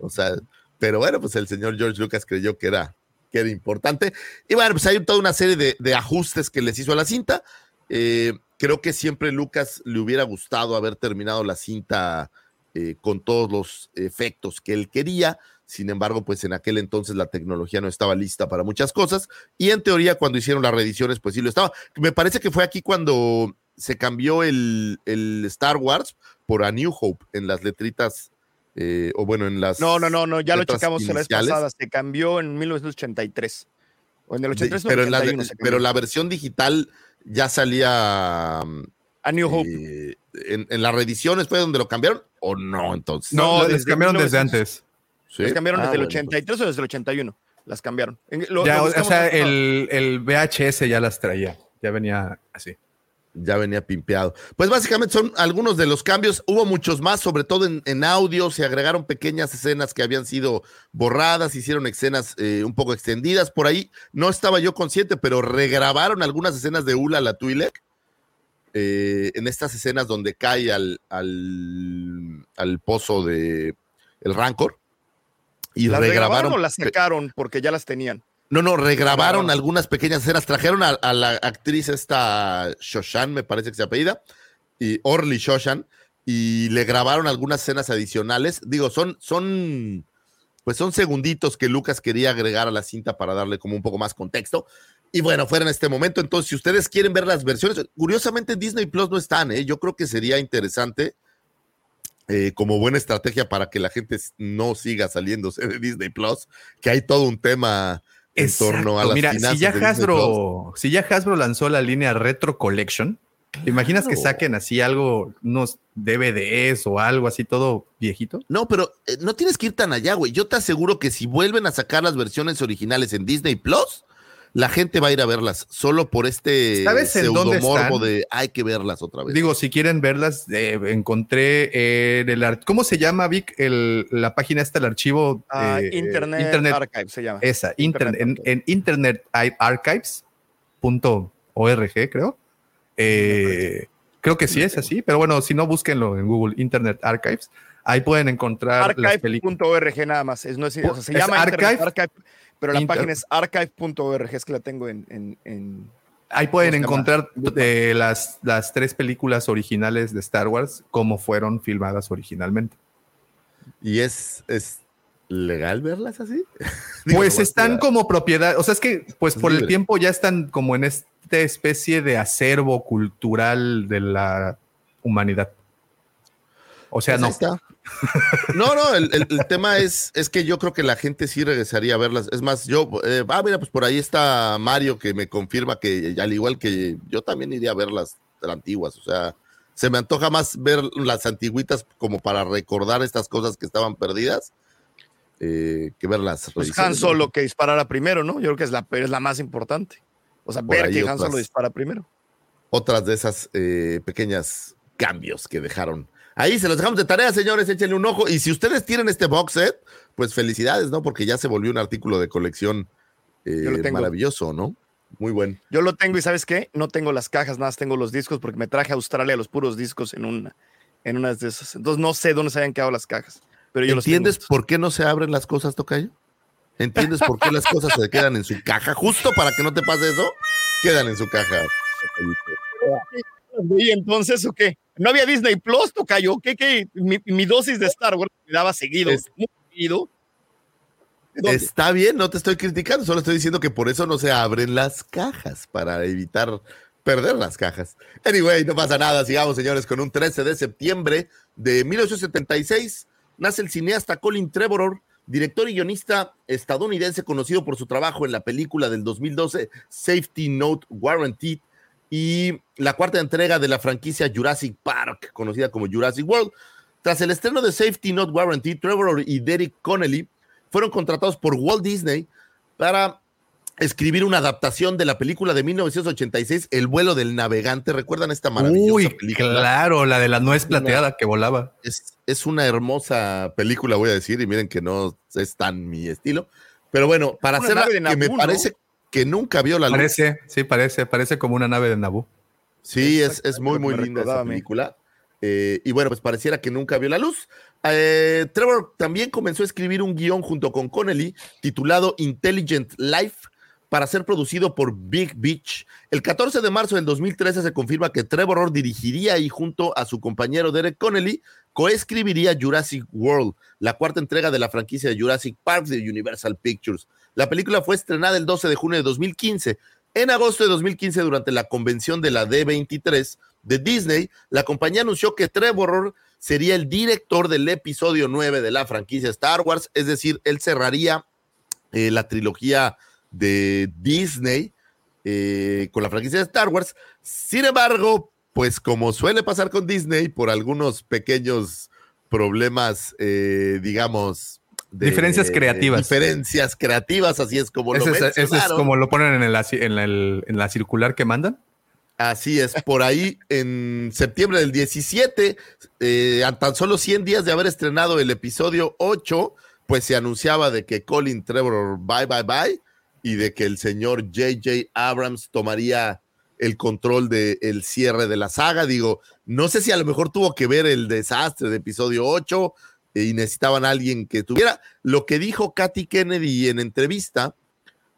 O sea, pero bueno, pues el señor George Lucas creyó que era, que era importante. Y bueno, pues hay toda una serie de, ajustes que les hizo a la cinta. Eh, creo que siempre Lucas le hubiera gustado haber terminado la cinta eh, con todos los efectos que él quería. Sin embargo, pues en aquel entonces la tecnología no estaba lista para muchas cosas y en teoría cuando hicieron las reediciones, pues sí lo estaba. Me parece que fue aquí cuando se cambió el, Star Wars por A New Hope en las letritas, eh, o bueno, en las... No, no, no, no ya lo checamos la vez pasada, se cambió en 1983. O en el 83 pero, la, pero la versión digital ya salía... A New Hope. Eh, en, las reediciones fue donde lo cambiaron o no, entonces. No, les cambiaron desde antes. Las cambiaron desde el 83 o desde el 81. Las cambiaron. ya, o sea, el, el, VHS ya las traía. Ya venía así. Ya venía pimpeado. Pues básicamente son algunos de los cambios. Hubo muchos más, sobre todo en, audio. Se agregaron pequeñas escenas que habían sido borradas, hicieron escenas eh, un poco extendidas. Por ahí no estaba yo consciente, pero regrabaron algunas escenas de Ula la Twi'lek. Eh, en estas escenas donde cae al, al, al pozo de el Rancor y ¿Las regrabaron. o las sacaron porque ya las tenían? No, no, regrabaron algunas pequeñas escenas. Trajeron a, la actriz esta Shoshan, me parece que se apellida, y Orly Shoshan, y le grabaron algunas escenas adicionales. Digo, son, son, pues son segunditos que Lucas quería agregar a la cinta para darle como un poco más contexto. Y bueno, fuera en este momento. Entonces, si ustedes quieren ver las versiones, curiosamente Disney Plus no están, ¿eh? Yo creo que sería interesante eh, como buena estrategia para que la gente no siga saliéndose de Disney Plus, que hay todo un tema en torno a las Mira, si ya Hasbro, si ya Hasbro lanzó la línea Retro Collection, ¿te imaginas que saquen así algo, unos DVDs o algo así todo viejito? No, pero eh, no tienes que ir tan allá, güey. Yo te aseguro que si vuelven a sacar las versiones originales en Disney Plus, la gente va a ir a verlas solo por este pseudo morbo de hay que verlas otra vez. Digo, si quieren verlas, eh, encontré en el ¿cómo se llama Vic? El, la página está el archivo ah, Internet, Archive se llama. Esa, internet, en, en internetarchives.org, creo. Eh, creo que sí es así, pero bueno, si no, búsquenlo en Google Internet Archives. Ahí pueden encontrar archive.org nada más. Es, no es, o sea, se llama archive, archive pero la página es archive.org, es que la tengo en... Ahí pueden encontrar eh, las, las tres películas originales de Star Wars como fueron filmadas originalmente. ¿Y es, es legal verlas así? pues están como propiedad, o sea, es que pues por el tiempo ya están como en esta especie de acervo cultural de la humanidad. O sea, pues no. No, no, el, tema es, es que yo creo que la gente sí regresaría a verlas. Es más, yo, eh, ah, mira, pues por ahí está Mario que me confirma que al igual que yo también iría a ver las antiguas. O sea, Se me antoja más ver las antiguitas como para recordar estas cosas que estaban perdidas eh, que ver las Pues Han. Solo que disparara primero, ¿no? Yo creo que es la, es la más importante. O sea, Por ver que Han otras- Solo dispara primero. Otras de esas eh, pequeñas cambios que dejaron. Ahí se los dejamos de tarea, señores, échenle un ojo. Y si ustedes tienen este box set, pues felicidades, ¿no? Porque ya se volvió un artículo de colección eh, Yo lo tengo. maravilloso, ¿no? Muy buen. Yo lo tengo y ¿sabes qué? No tengo las cajas, nada más tengo los discos porque me traje a Australia los puros discos en una, en una de esas. Entonces no sé dónde se hayan quedado las cajas. Pero yo los. ¿Entiendes por qué no se abren las cosas, Tocayo? ¿Entiendes por qué las cosas se quedan en su caja? Justo para que no te pase eso, quedan en su caja. ¿Y entonces o qué? ¿No había Disney Plus, Tocayo? ¿Qué, qué? Mi, mi dosis de Star Wars me daba seguido, Es- muy seguido. ¿Dónde? Está bien, no te estoy criticando, solo estoy diciendo que por eso no se abren las cajas, para evitar perder las cajas. Anyway, no pasa nada, sigamos señores, con un 13 de septiembre de 1876 nace el cineasta Colin Trevorrow, director y guionista estadounidense conocido por su trabajo en la película del 2012 Safety Note Guaranteed y la cuarta entrega de la franquicia Jurassic Park, conocida como Jurassic World. Tras el estreno de Safety Not Guaranteed, Trevor y Derek Connelly fueron contratados por Walt Disney para escribir una adaptación de la película de 1986, El vuelo del navegante. ¿Recuerdan esta maravillosa Uy, película? claro, la de la nuez plateada que volaba. Es, es una hermosa película, voy a decir, y miren que no es tan mi estilo. Pero bueno, para Una hacerla, nave de que me parece que nunca vio la luz. Parece, sí, parece, parece como una nave de Naboo. Sí, es, es muy, muy linda esa película. Eh, y bueno, pues pareciera que nunca vio la luz. Eh, Trevor también comenzó a escribir un guion junto con Connelly titulado Intelligent Life para ser producido por Big Beach. El 14 de marzo del 2013 se confirma que Trevor Orr dirigiría y junto a su compañero Derek Connelly coescribiría Jurassic World, la cuarta entrega de la franquicia de Jurassic Park de Universal Pictures. La película fue estrenada el 12 de junio de 2015. En agosto de 2015, durante la convención de la D23 de Disney, la compañía anunció que Trevor sería el director del episodio 9 de la franquicia Star Wars, es decir, él cerraría eh, la trilogía de Disney eh, con la franquicia de Star Wars. Sin embargo, pues como suele pasar con Disney, por algunos pequeños problemas, eh, digamos... de- Diferencias creativas. Diferencias creativas, así es como Ese lo es, ese es mencionaron. como lo ponen en, el, en, el- en la circular que mandan. Así es, por ahí en septiembre del 17, eh, a tan solo 100 días de haber estrenado el episodio 8, pues se anunciaba de que Colin Trevor bye bye bye y de que el señor JJ Abrams tomaría el control del cierre de la saga. Digo, no sé si a lo mejor tuvo que ver el desastre de episodio 8 eh, y necesitaban a alguien que tuviera. Lo que dijo Katy Kennedy en entrevista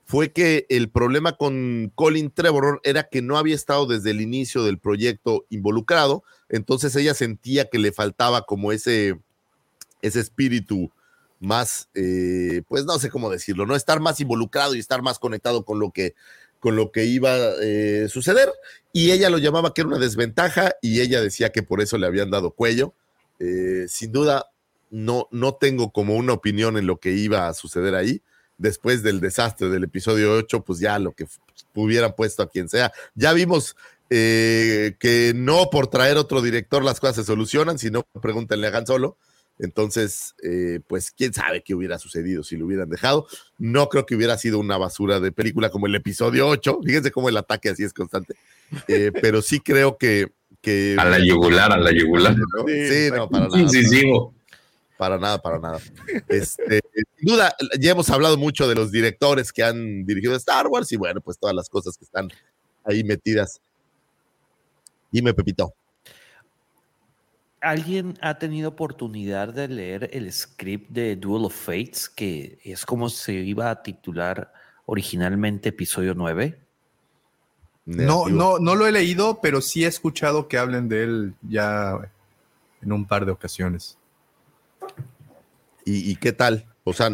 fue que el problema con Colin Trevor era que no había estado desde el inicio del proyecto involucrado, entonces ella sentía que le faltaba como ese, ese espíritu más, eh, pues no sé cómo decirlo, no estar más involucrado y estar más conectado con lo que, con lo que iba a eh, suceder, y ella lo llamaba que era una desventaja y ella decía que por eso le habían dado cuello. Eh, sin duda, no, no tengo como una opinión en lo que iba a suceder ahí después del desastre del episodio 8, pues ya lo que hubieran puesto a quien sea. Ya vimos eh, que no por traer otro director las cosas se solucionan, sino pregúntenle a Han Solo. Entonces, eh, pues quién sabe qué hubiera sucedido si lo hubieran dejado. No creo que hubiera sido una basura de película como el episodio 8. Fíjense cómo el ataque así es constante. Eh, pero sí creo que, que. A la yugular, a la yugular. ¿no? Sí, no, para nada. Incisivo. Para nada, para nada. Este, sin duda, ya hemos hablado mucho de los directores que han dirigido Star Wars y bueno, pues todas las cosas que están ahí metidas. Dime, Pepito. ¿Alguien ha tenido oportunidad de leer el script de Duel of Fates, que es como se iba a titular originalmente episodio 9? No, no, no lo he leído, pero sí he escuchado que hablen de él ya en un par de ocasiones. ¿Y, y qué tal? O sea,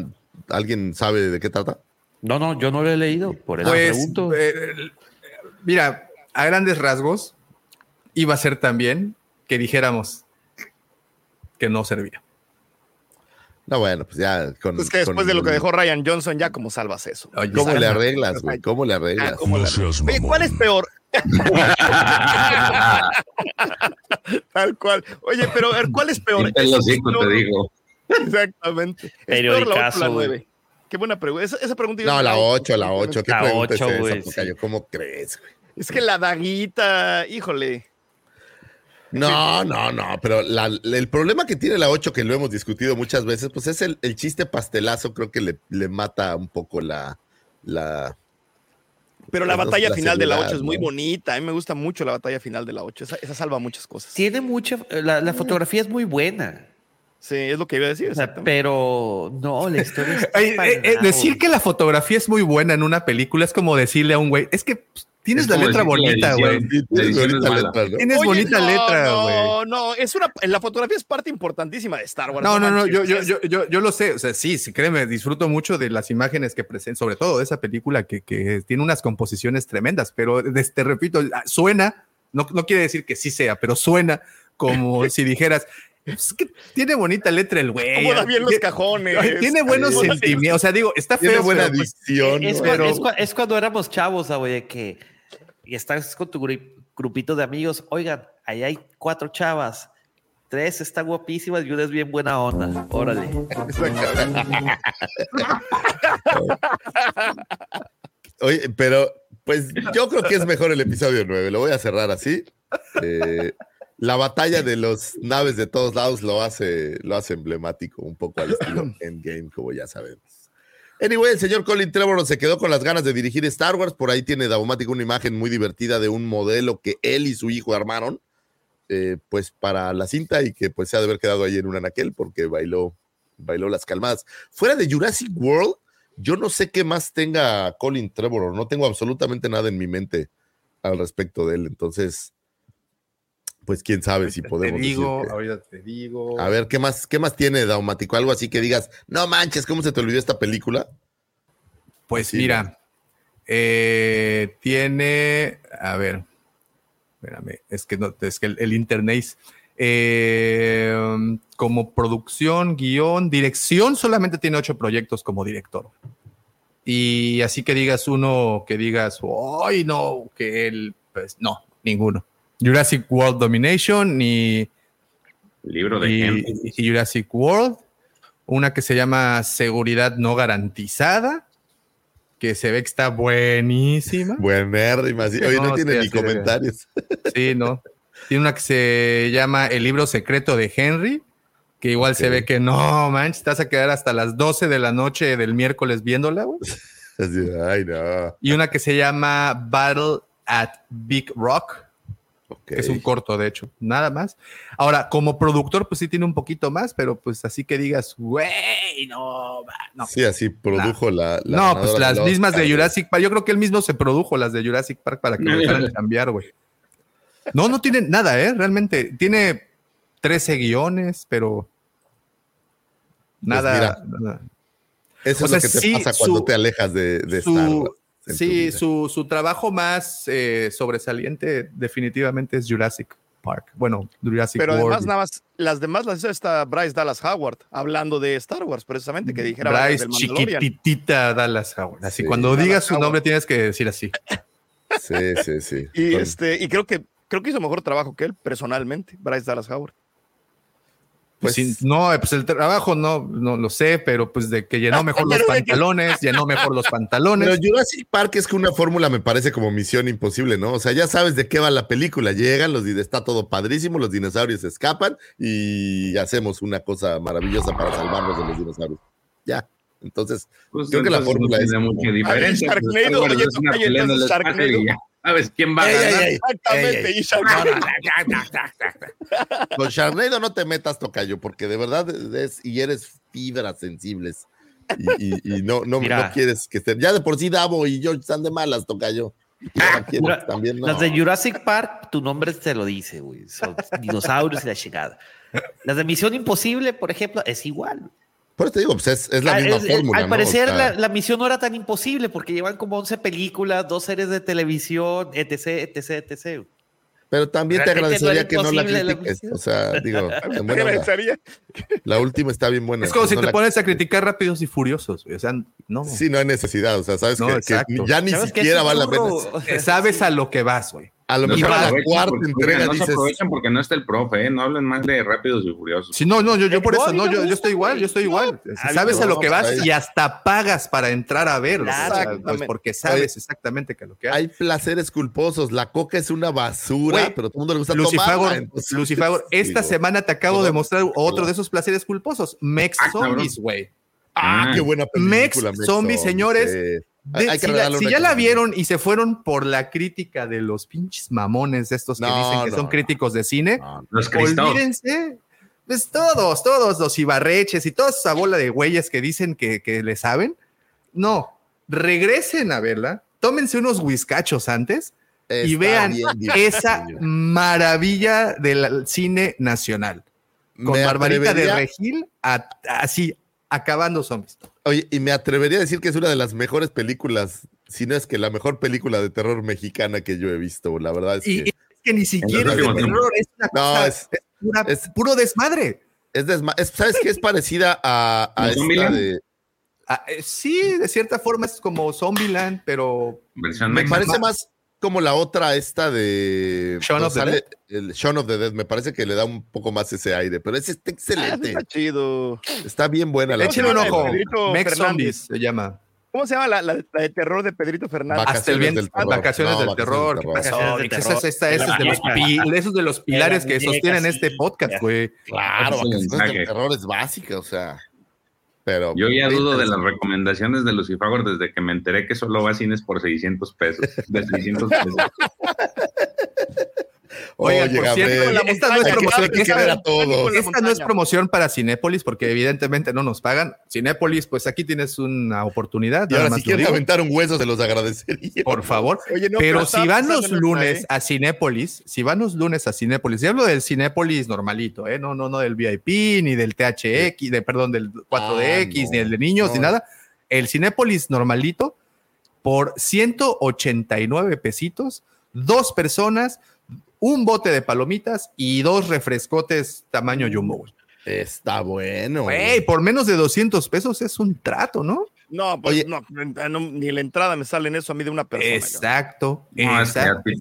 ¿alguien sabe de qué trata? No, no, yo no lo he leído, por eso Pues, pregunto. eh, mira, a grandes rasgos, iba a ser también que dijéramos que no servía. No, bueno, pues ya con. Pues que después con- de lo que dejó Ryan Johnson, ya cómo salvas eso. Oye, ¿Cómo le arreglas, güey? ¿Cómo le Ah, arreglas? ¿cómo No la- seas Oye, ¿cuál es peor? Tal cual. Oye, pero a ver, ¿cuál es peor? El hocico, te digo. Exactamente. ¿Es peor la ocho o la Periodicazo, güey. nueve? Qué buena pregunta. Esa, esa pregunta No, la Ay, 8, la 8. ¿Qué La pregunta es esa, güey, sí. ¿Cómo crees, güey? Es que la daguita, híjole. No, no, no, pero la- el problema que tiene la 8, que lo hemos discutido muchas veces, pues es el, el chiste pastelazo, creo que le, le mata un poco la... la Pero la batalla la final de la seriedad, 8 es muy ¿no? bonita. A mí me gusta mucho la batalla final de la 8. Esa, esa salva muchas cosas. Tiene mucha. La, la fotografía es muy buena. Sí, es lo que iba a decir. O sea, exactamente. pero no, la historia es. Ay, eh, eh, decir que la fotografía es muy buena en una película es como decirle a un güey, es que pues, tienes Es la letra bonita, güey. Tienes bonita letra, ¿no? Tienes Oye, bonita no, letra, güey. No, no, es una, la fotografía es parte importantísima de Star Wars. No, no, no, yo, yo, yo, yo, yo lo sé, o sea, sí, sí, créeme, disfruto mucho de las imágenes que presentan, sobre todo de esa película que, que tiene unas composiciones tremendas, pero te repito, ah, suena, no, no quiere decir que sí sea, pero suena como si dijeras, es que tiene bonita letra el güey. Acomoda bien los cajones. Ay, Tiene buenos sentimientos, o sea, digo, está Tiene feo, buena pero, pues, dicción. Es, cuando éramos chavos, ah, güey, que y estás con tu gru- grupito de amigos. Oigan, ahí hay cuatro chavas. Tres están guapísimas y una es bien buena onda. Órale. Oye, pero pues yo creo que es mejor el episodio 9. Lo voy a cerrar así. Eh, la batalla de los naves de todos lados lo hace, lo hace emblemático, un poco al estilo Endgame, como ya sabemos. Anyway, el señor Colin Trevorrow se quedó con las ganas de dirigir Star Wars. Por ahí tiene Daumático una imagen muy divertida de un modelo que él y su hijo armaron, eh, pues para la cinta y que pues se ha de haber quedado ahí en un anaquel porque bailó, bailó las calmadas. Fuera de Jurassic World, yo no sé qué más tenga Colin Trevorrow. No tengo absolutamente nada en mi mente al respecto de él. Entonces, pues quién sabe si te podemos digo, que- ahorita te digo. A ver, ¿qué más, qué más tiene Daumático? Algo así que digas, no manches, ¿cómo se te olvidó esta película? Pues Sí, mira, eh, tiene, a ver, espérame, es que no, es que el, el internet, eh, como producción, guion, dirección, solamente tiene ocho proyectos como director. Y así que digas uno, que digas, ¡ay, no! Que él, pues no, ninguno. Jurassic World Domination, ni El libro de y, Henry. y Jurassic World, una que se llama Seguridad No Garantizada, que se ve que está buenísima. Buenérrima, sí. Oye, no, No, tiene sí, ni comentarios. Sí, ¿no? Tiene una que se llama El libro secreto de Henry, que igual se ve que no, manches, te vas a quedar hasta las 12 de la noche del miércoles viéndola, güey. Ay, no. Y una que se llama Battle at Big Rock, Que es un corto, de hecho, nada más. Ahora, como productor, pues sí tiene un poquito más, pero pues así que digas, güey, no, no. Sí, así produjo la, la no, pues las mismas de Jurassic Park. Yo creo que él mismo se produjo las de Jurassic Park para que lo dejaran cambiar, güey. No, no tiene nada, ¿eh? Realmente. Tiene 13 guiones, pero nada. nada. Eso O es sea, lo que te sí, pasa cuando su- te alejas de, de Su- Star Wars. En tu sí, vida. su, su trabajo más eh, sobresaliente definitivamente es Jurassic Park. Bueno, Jurassic Pero además, nada más, las demás las hizo esta Bryce Dallas Howard, hablando de Star Wars, precisamente, que dijera Bryce del Mandalorian. chiquitita Dallas Howard. Así Sí, cuando Dallas digas su Howard. nombre tienes que decir así. Sí, sí, sí. Y, este, y creo que creo que hizo mejor trabajo que él, personalmente, Bryce Dallas Howard. Pues, Pues- sí, no, pues el trabajo no, no lo sé, pero pues de que llenó mejor los Pero pantalones, llenó mejor los Pero pantalones. Jurassic Park es que una fórmula me parece como misión imposible, ¿no? O sea, ya sabes de qué va la película. Llegan, los está todo padrísimo, los dinosaurios escapan y hacemos una cosa maravillosa para salvarnos de los dinosaurios. Ya. Entonces, Pues, creo que la fórmula no es tiene como- mucha diferencia. Pues, Sharknado, Star Wars oye, es una tocayo, sabes quién va a ganar. Exactamente. y Sharknado- Con Sharknado no te metas, Tocayo, porque de verdad es, y eres fibras sensibles. Y, y- y no, no, no quieres que estén. Ya de por sí Davo y George están de malas, Tocayo. Quieres Jura- también, no. Las de Jurassic Park, tu nombre te lo dice, güey. Son dinosaurios y la llegada. Las de Misión Imposible, por ejemplo, es igual. Por eso te digo, pues es, es la Ah, misma es- fórmula. al ¿no? parecer, O sea, la, la misión no era tan imposible porque llevan como 11 películas, dos series de televisión, etc, etc, etc. Pero también te no agradecería que no la critiques. O sea, digo, agradecería. la última está bien buena. Es como si No te la- pones a criticar rápidos y furiosos, güey. O sea, no. Sí, no hay necesidad. O sea, sabes No, que- ya ni siquiera vale la pena. Sabes a lo que vas, güey. A lo No mejor a la cuarta porque- entrega no se dices. aprovechen porque no está el profe, ¿eh? No hablen más de Rápidos y Furiosos. Sí, no, no, yo, yo por eso, no, yo, yo estoy igual, yo estoy igual. Sabes a lo que vas y hasta pagas para entrar a verlo. Claro. pues porque sabes exactamente que lo que hay. Hay placeres culposos. La coca es una basura, Güey, pero a todo el mundo le gusta Lucifagor, tomarla. entonces, Lucifagor, esta semana te acabo de mostrar otro de esos placeres culposos, Mex Ah. Zombies, güey. Ah, Ah. qué buena película. Mex Mex Zombies, señores. Sí. De- Hay- hay que si, ya, si la vieron y se fueron por la crítica de los pinches mamones estos que No, dicen que no, son no. críticos de cine, Los olvídense, pues todos, todos los ibarreches y toda esa bola de güeyes que dicen que, que le saben, no, regresen a verla, tómense unos whiskachos antes y vean bien esa maravilla del cine nacional. Con Me Barbarita de Regil, así, acabando zombies. Oye, y me atrevería a decir que es una de las mejores películas, si no es que la mejor película de terror mexicana que yo he visto. La verdad es Y que es que ni siquiera es de terror, es una No, cosa, es- es pura- es- puro desmadre. es, desma- es- ¿Sabes qué? Es parecida a, a ¿No esta Zombieland? de. Ah, eh, sí, de cierta forma es como Zombieland, pero Versión Me parece más como la otra esta de Shaun of the sale el Shaun of the Dead, me parece que le da un poco más ese aire, pero ese está Ah, excelente, está chido. está bien buena la échale un ojo. Mex Fernández? Zombies se llama. ¿Cómo se llama la, la- la de terror de Pedrito Fernández? Hasta el Vacaciones bien, del terror. vacaciones No, del terror. del ¿Qué terror. pasó? Vacaciones del Esa- terror. esa- esa- De ese la es de los, muñeca. pi- esos de los pilares que sostienen este podcast, güey. Claro, vacaciones del terror es básica, o sea, pero Yo ya dudo de las recomendaciones de Lucifagor desde que me enteré que solo va a cines por 600 pesos. De 600 pesos. Oigan, Oye, por Gabriel, cierto, esta no es promoción. que esta- querer a todos. Con la Esta no es promoción para Cinépolis porque evidentemente no nos pagan. Cinépolis, pues aquí tienes una oportunidad. Y ahora si quieren aventar un hueso se los agradecería. por favor. Oye, no, pero si van los lunes a Cinépolis, si van los lunes a Cinépolis, y hablo del Cinépolis normalito, ¿eh? no, no, no del VIP, ni del THX, de, perdón, del 4DX, Ah, no, ni el de niños, ni nada. El Cinépolis normalito, por 189 pesitos, dos personas, un bote de palomitas y dos refrescotes tamaño jumbo. güey. Está bueno. Güey, por menos de 200 pesos es un trato, ¿no? No, pues Oye. no, no, ni la entrada me sale en eso a mí de una persona. Exacto. No, es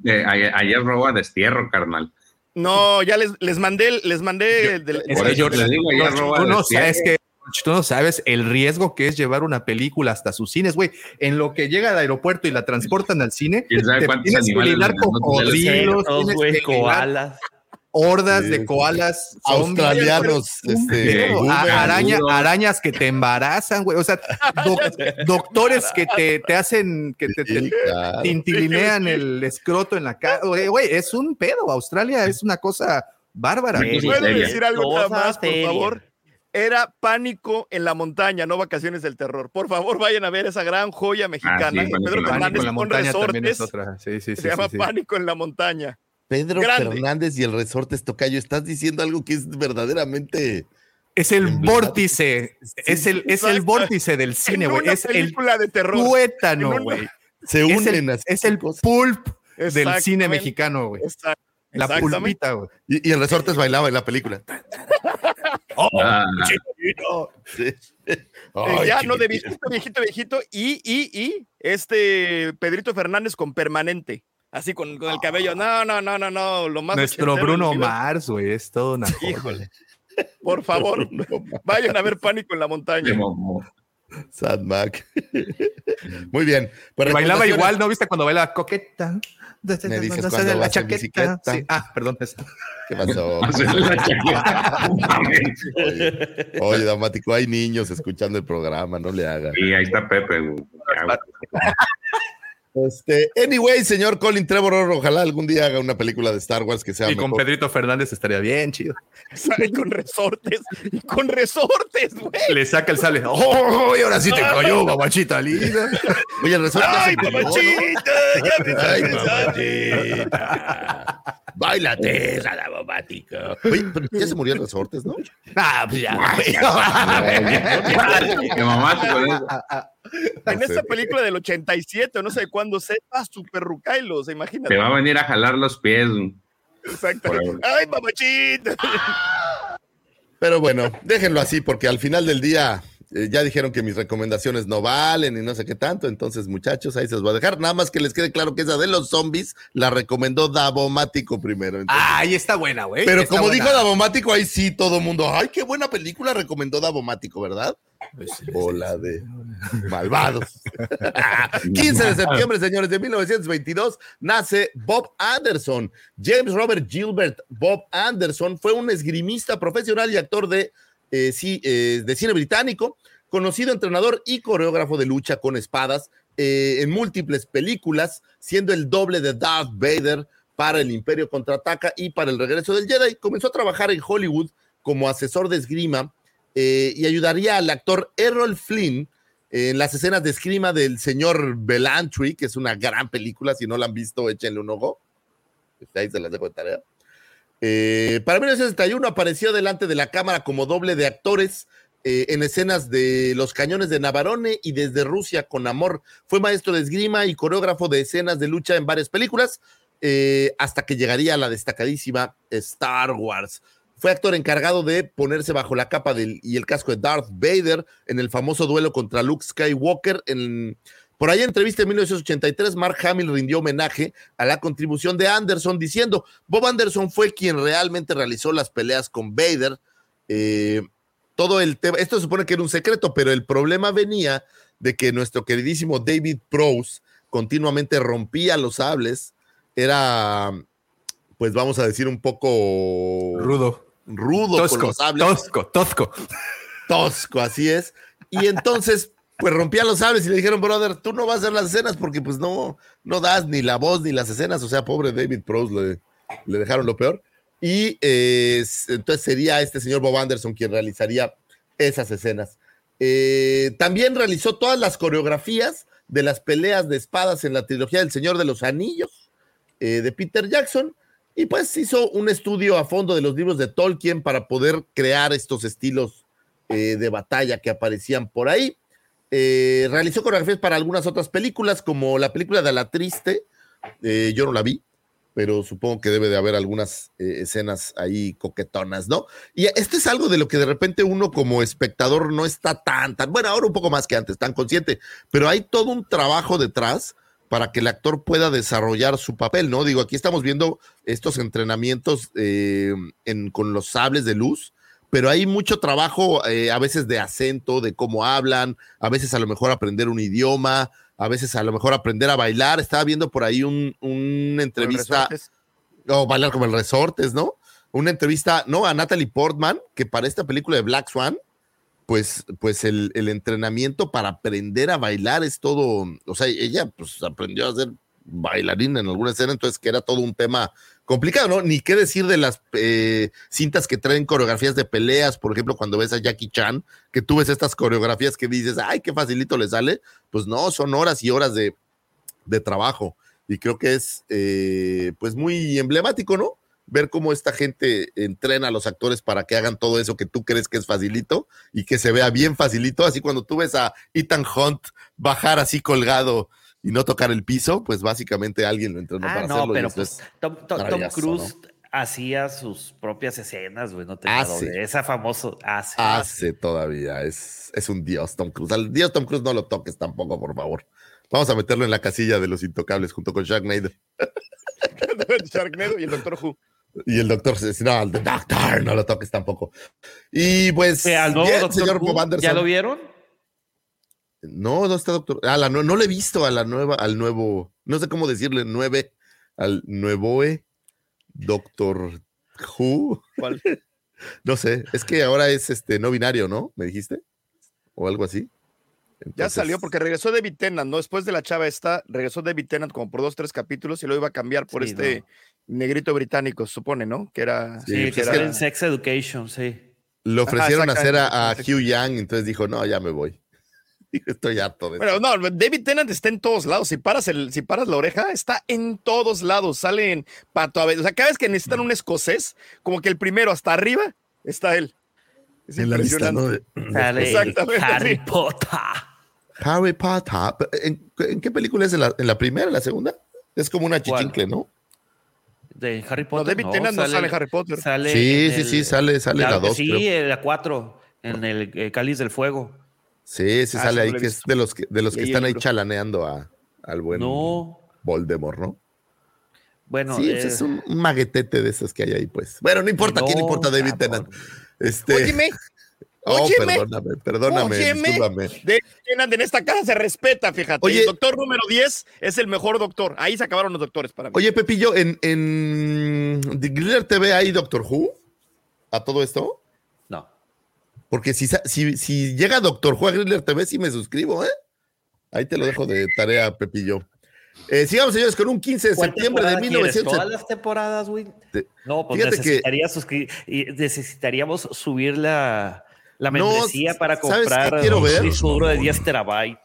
que ayer, ayer roba destierro, carnal. No, ya les, les mandé, les mandé. del- Es Por eso yo te digo, ayer roba no destierro. sabes que tú no sabes el riesgo que es llevar una película hasta sus cines, güey. En lo que llega al aeropuerto y la transportan al cine, ¿Quién sabe te cuántos tienes que lidiar con cocodrilos, koalas. hordas Sí, de koalas, Australianos, este, araña- arañas que te embarazan, güey. O sea, doc- doctores que te, te hacen, que te, te- tintilinean el escroto en la cara. Güey, güey, es un pedo. Australia es una cosa bárbara. Sí, ¿Puedo seria. decir algo nada más, por favor? Era pánico en la montaña, no vacaciones del terror. Por favor, vayan a ver esa gran joya mexicana. sí, de Pánico Pedro Fernández con es resortes. otra. Sí, sí, sí. Se llama. Pánico en la montaña. Pedro Grande. Fernández y el Resortes Tocayo, estás diciendo algo que es verdaderamente Es el vórtice, es el, es el exacto. vórtice del cine, güey. una Es el película de terror. tuétano, güey. se Es unen el, así es el pulp del cine mexicano, güey. Exact- La pulpita, güey. y, y el Resortes bailaba en la película. Ah, Sí. Eh, Ay, ya, no, de viejito, viejito, viejito. Y, y, y, este Pedrito Fernández con permanente. Así con, con el cabello. No, no, no, no, no. Lo más Nuestro Bruno. Mars, güey, es todo una. Híjole. Por favor, vayan a ver Pánico en la montaña. Sad Mac. Muy bien. Bailaba igual, ¿no? ¿Viste cuando baila coqueta? Me dices No cuando la vas en chaqueta. bicicleta. Sí. Ah, perdón. ¿Qué pasó? Chaqueta. Oye, oye, Damático, hay niños escuchando el programa, no le hagan. Y ahí está Pepe. Este, anyway, señor Colin Trevor, ojalá algún día haga una película de Star Wars que sea Y con. Pedrito Fernández estaría bien chido. Sale con resortes. Y con resortes, güey. Le saca el sale. ¡Oh! Y ahora sí te cayó, babachita linda. Oye, el Resortes ¡Ay, mamachita! Ya me Ay, sabes. mamachita. Báilate, Damático. Oye, pero ya se murió el Resortes, ¿no? Ah, pues ya. Qué mamá. En esta película del 87, o no sé cuándo, sepa super rucailos, Te imagínate. va a venir a jalar los pies. Exacto. Ay, mamachita. Pero bueno, déjenlo así porque al final del día eh, ya dijeron que mis recomendaciones no valen y no sé qué tanto. Entonces, muchachos, ahí se los voy a dejar. Nada más que les quede claro que esa de los zombies la recomendó Davomático primero. Entonces, Ah, ahí está buena, güey. pero Está como buena. dijo Davomático, ahí sí todo el mundo, ay, qué buena película recomendó Davomático, ¿verdad? Pues Bola de malvados. 15 de septiembre, señores, de 1922, nace Bob Anderson. James Robert Gilbert Bob Anderson fue un esgrimista profesional y actor de, eh, sí, eh, de cine británico, conocido entrenador y coreógrafo de lucha con espadas eh, en múltiples películas, siendo el doble de Darth Vader para el Imperio Contraataca y para el regreso del Jedi. Comenzó a trabajar en Hollywood como asesor de esgrima eh, y ayudaría al actor Errol Flynn en las escenas de esgrima del señor Belantry, que es una gran película. Si no la han visto, échenle un ojo. Ahí se las dejo de tarea. Eh, para 1961 apareció delante de la cámara como doble de actores eh, en escenas de los cañones de Navarone y desde Rusia con amor. Fue maestro de esgrima y coreógrafo de escenas de lucha en varias películas, eh, hasta que llegaría a la destacadísima Star Wars. Fue actor encargado de ponerse bajo la capa y el casco de Darth Vader en el famoso duelo contra Luke Skywalker. En, por ahí en entrevista en 1983, Mark Hamill rindió homenaje a la contribución de Anderson diciendo, Bob Anderson fue quien realmente realizó las peleas con Vader. Eh, todo el tema, esto se supone que era un secreto, pero el problema venía de que nuestro queridísimo David Prowse continuamente rompía los sables. Era, pues vamos a decir, un poco Rudo. rudo con los sables tosco, tosco. tosco, así es. Y entonces, pues rompía los sables y le dijeron, brother, tú no vas a hacer las escenas porque pues no, no das ni la voz ni las escenas. O sea, pobre David Prowse le, dejaron lo peor. Y eh, entonces sería este señor Bob Anderson quien realizaría esas escenas. Eh, también realizó todas las coreografías de las peleas de espadas en la trilogía del Señor de los Anillos eh, de Peter Jackson. Y pues hizo un estudio a fondo de los libros de Tolkien para poder crear estos estilos de batalla que aparecían por ahí. Eh, realizó coreografías para algunas otras películas, como la película de La Triste. Eh, yo no la vi, pero supongo que debe de haber algunas eh, escenas ahí coquetonas, ¿no? Y esto es algo de lo que de repente uno como espectador no está tan, tan, bueno, ahora un poco más que antes, tan consciente, pero hay todo un trabajo detrás para que el actor pueda desarrollar su papel, ¿no? Digo, aquí estamos viendo estos entrenamientos en- con los sables de luz, pero hay mucho trabajo eh, a veces de acento, de cómo hablan, a veces a lo mejor aprender un idioma, a veces a lo mejor aprender a bailar. Estaba viendo por ahí un, una entrevista, o bailar como el resortes, ¿no? Una entrevista, ¿no? A Natalie Portman, que para esta película de Black Swan, pues, pues el, el entrenamiento para aprender a bailar es todo, o sea, ella pues aprendió a ser bailarina en alguna escena, entonces que era todo un tema complicado, ¿no? Ni qué decir de las eh, cintas que traen coreografías de peleas, por ejemplo, cuando ves a Jackie Chan, que tú ves estas coreografías que dices, ay, qué facilito le sale, pues no, son horas y horas de, de trabajo. Y creo que es, eh, pues, muy emblemático, ¿no? Ver cómo esta gente entrena a los actores para que hagan todo eso que tú crees que es facilito y que se vea bien facilito. Así cuando tú ves a Ethan Hunt bajar así colgado y no tocar el piso, pues básicamente alguien lo entrenó Ah, para no, hacerlo. pero pues es Tom, Tom- Cruise ¿no? hacía sus propias escenas, güey, no tenía Hace. doble. Esa famoso hace. hace todavía, es, es un dios Tom Cruise. Al dios Tom Cruise no lo toques tampoco, por favor. Vamos a meterlo en la casilla de los intocables junto con Sharknado. Sharknado y el Doctor Who. Y el doctor, no, el doctor, no lo toques tampoco. Y pues, al nuevo bien, Doctor señor Who, Bob Anderson. ¿Ya lo vieron? No, no está doctor. Ah, la, nue- no le he visto a la nueva, al nuevo, no sé cómo decirle, nueve, al nuevo eh, Doctor Who. ¿Cuál? No sé, es que ahora es este no binario, ¿no? ¿Me dijiste? O algo así. Ya salió porque regresó David Tennant, ¿no? Después de la chava esta, regresó David Tennant como por dos, tres capítulos y lo iba a cambiar por Sí, este negrito británico, se supone, ¿no? Que era. Sí, Sí, pues que en Sex Education, sí. Lo ofrecieron hacer a, a. Hugh Yang, entonces dijo, no, ya me voy. Estoy harto de esto. Bueno, no, David Tennant está en todos lados. Si paras, el, si paras la oreja, está en todos lados. Sale en pato a veces. O sea, cada vez que necesitan un escocés, como que el primero hasta arriba está él. Es En la lista, ¿no? Sale Exactamente, Harry sí. Potter. Harry Potter. ¿En, en qué película es? ¿En la, en la primera, en la segunda? Es como una chichincle, ¿no? de Harry No, Potter. David Tennant no sale Harry Potter. sale Sí, sí, el- sí, sale, sale la que 2. Sí, en la 4, en el eh, Cáliz del Fuego. Sí, sí Ah, sale ahí, que es de los que, de los que están ahí chalaneando a, al buen No, Voldemort, ¿no? bueno. sí, eh, pues es un, maguetete de esos que hay ahí, pues. Bueno, no importa quién no, importa David. Tennant. Este, Óyeme, oh, óyeme, perdóname, perdóname, óyeme. discúlpame. David Tennant en esta casa se respeta, fíjate. Oye. el doctor número 10 es el mejor doctor. Ahí se acabaron los doctores para mí. Oye, Pepillo, en, en The Griller TV hay Doctor Who a todo esto. No. Porque si, si, si llega Doctor a Griller TV, sí me suscribo, ¿eh? Ahí te lo dejo de tarea, Pepillo. Eh, sigamos, señores, con un 15 de ¿Cuál septiembre de temporada quieres? 1970. ¿Todas las temporadas, güey? No, pues fíjate que- necesitaría y necesitaríamos subir la, la No, membresía para ¿sabes qué comprar quiero un ver? disco duro de 10 terabytes.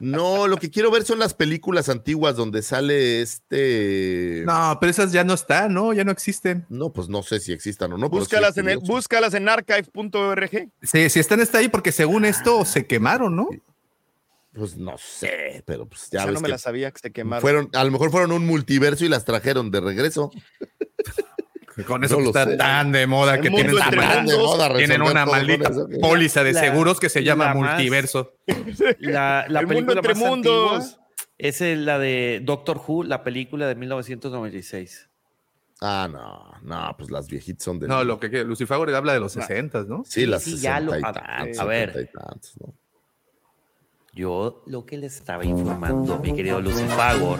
No, lo que quiero ver son las películas antiguas donde sale este. No, pero esas ya no están, ¿no? Ya no existen. No, pues no sé si existan o no. Búscalas sí, en, el, búscalas en archive.org. Sí, si están, está ahí porque según esto se quemaron, ¿no? Pues no sé, pero pues Ya ya no ves me que la sabía que se quemaron. fueron, a lo mejor fueron un multiverso y las trajeron de regreso. Con eso No que está sé. tan de moda El que mundo tienen, de moda tienen resolver una maldita ¿qué? póliza de La- seguros que se llama multiverso. La, la El mundo película entre más mundos. antigua es la de Doctor Who, la película de 1996. Ah, no, no, pues las viejitas son de. No, lo que que Lucifer habla de los 60, ¿no? Sí, las Sí, ya lo- 60 y a- tantos, a ver. 70 y tantos, ¿no? Yo lo que les estaba informando, mi querido Lucifagor.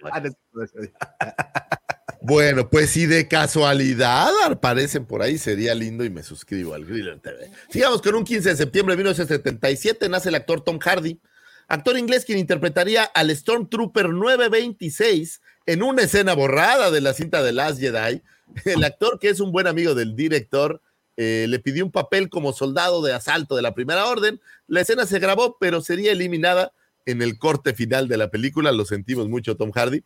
Bueno, pues si de casualidad aparecen por ahí, sería lindo y me suscribo al Griller TV. Sigamos con un 15 de septiembre de 1977, nace el actor Tom Hardy, actor inglés quien interpretaría al Stormtrooper 926 en una escena borrada de la cinta de Last Jedi. El actor, que es un buen amigo del director, eh, le pidió un papel como soldado de asalto de la Primera Orden. La escena se grabó, pero sería eliminada en el corte final de la película. Lo sentimos mucho, Tom Hardy.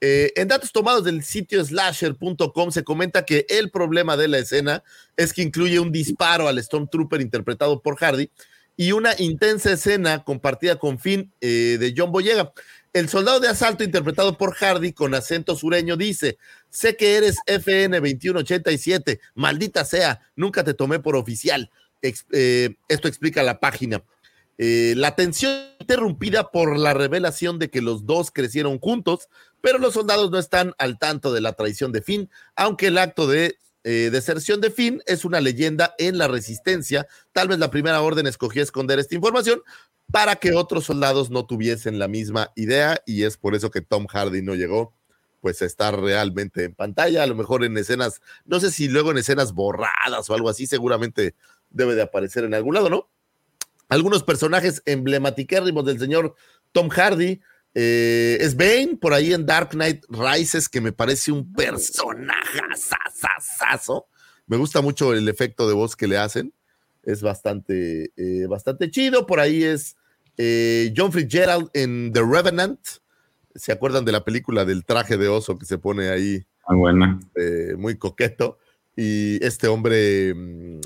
Eh, en datos tomados del sitio slasher.com se comenta que el problema de la escena es que incluye un disparo al Stormtrooper interpretado por Hardy y una intensa escena compartida con Finn eh, de John Boyega. El soldado de asalto interpretado por Hardy con acento sureño dice, sé que eres FN 2187, maldita sea, nunca te tomé por oficial. Eh, esto explica la página. Eh, la tensión interrumpida por la revelación de que los dos crecieron juntos, pero los soldados no están al tanto de la traición de Finn, aunque el acto de eh, deserción de Finn es una leyenda en la resistencia. Tal vez la primera orden escogió esconder esta información para que otros soldados no tuviesen la misma idea y es por eso que Tom Hardy no llegó pues a estar realmente en pantalla, a lo mejor en escenas, no sé si luego en escenas borradas o algo así, seguramente debe de aparecer en algún lado, ¿no? Algunos personajes emblematiquérrimos del señor Tom Hardy. eh, es Bane por ahí en Dark Knight Rises, que me parece un personaje sasasazo. Me gusta mucho el efecto de voz que le hacen. Es bastante, eh, bastante chido. Por ahí es eh, John Fitzgerald en The Revenant. ¿Se acuerdan de la película del traje de oso que se pone ahí? Muy buena. eh, muy coqueto. Y este hombre, mm,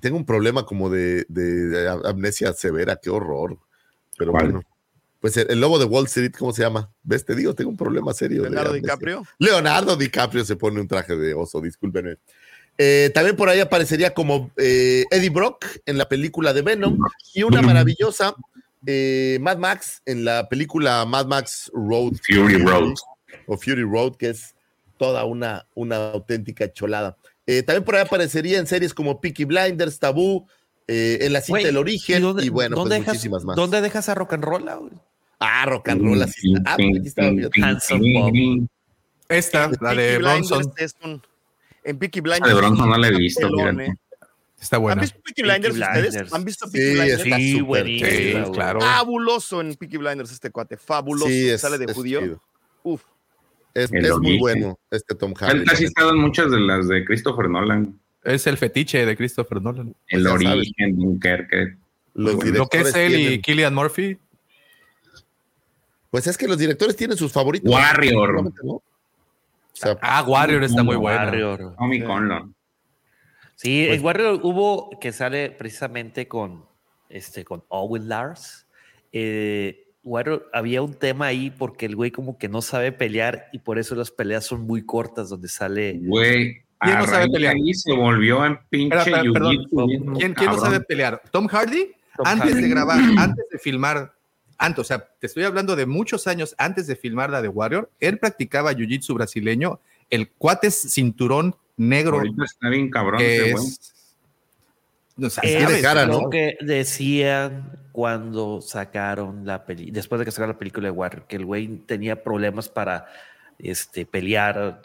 tengo un problema como de, de- de amnesia severa, qué horror. Pero ¿Cuál? bueno, pues el, el lobo de Wall Street, ¿cómo se llama? ¿Ves? Te digo, tengo un problema serio. Leonardo. DiCaprio. Leonardo DiCaprio se pone un traje de oso, discúlpenme. Eh, también por ahí aparecería como eh, Eddie Brock en la película de Venom y una maravillosa eh, Mad Max en la película Mad Max Road. Fury Road. O Fury Road, que es toda una, una auténtica cholada. Eh, también por ahí aparecería en series como Peaky Blinders, Tabú, eh, en la cinta Güey, El Origen y, dónde- bueno, pues dejas- muchísimas más. ¿Dónde dejas a rock and roll? Ah, rock and roll, así está. Ah, aquí estaba viendo. Handsome Bob. Esta, la de Peaky Bronson, Blinders es un- en Peaky La Blinders. de Bronson no la he visto. ¿eh? está ¿Han buena. visto Peaky Blinders Peaky ustedes? Blinders. ¿Han visto Peaky Sí, Blinders? está Sí, buenísimo. Sí, claro. Fabuloso en Peaky Blinders este cuate. Fabuloso. Sí, es, Sale de es judío. chido. Uf. Es, El es muy bueno este Tom Hardy. Él casi ha estado en muchas de las de Christopher Nolan. Es el fetiche de Christopher Nolan. El sabes. origen, Dunkerque. Lo que es él y tienen- Killian Murphy. Pues es que los directores tienen sus favoritos. Warrior. ¿no? O sea, Ah, Warrior está muy bueno. Warrior. Tommy Conlon. Sí, Pues en Warrior hubo que sale precisamente con, este, con Owen Lars. Eh, Warrior había un tema ahí porque el güey como que no sabe pelear y por eso las peleas son muy cortas donde sale. Güey, ¿Quién no sabe pelear? ahí se volvió en pinche Espera, perdón. ¿Quién, quién no sabe pelear? ¿Tom Hardy? Tom antes Hardy. de grabar, antes de filmar, antes, o sea, te estoy hablando de muchos años antes de filmar la de Warrior, él practicaba jiu-jitsu brasileño, el cuate es cinturón negro Ahorita está bien cabrón que ese güey. es... O sea, Es tiene cara, lo ¿no? que decían cuando sacaron la peli, después de que sacaron la película de Warrior, que el güey tenía problemas para este, pelear.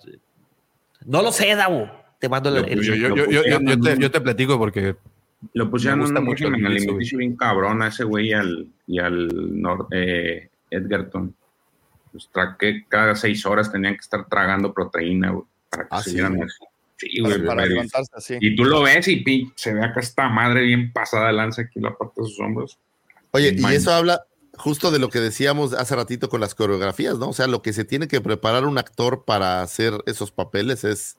No lo sé, Davo. Te mando el, el- yo, yo- yo- yo- yo- yo te, yo te platico porque Lo pusieron Me en gusta un mucho el régimen jiu-jitsu, alimenticio bien cabrón a ese güey y al, y al eh, Edgerton. Pues, tra- que cada seis horas tenían que estar tragando proteína, güey, para que Ah, sí, siguieran güey. así. Sí, güey, para pero- levantarse así. Y tú lo ves y pi, se ve acá esta madre bien pasada de lanza aquí en la parte de sus hombros. Oye, y eso habla justo de lo que decíamos hace ratito con las coreografías, ¿no? O sea, lo que se tiene que preparar un actor para hacer esos papeles es,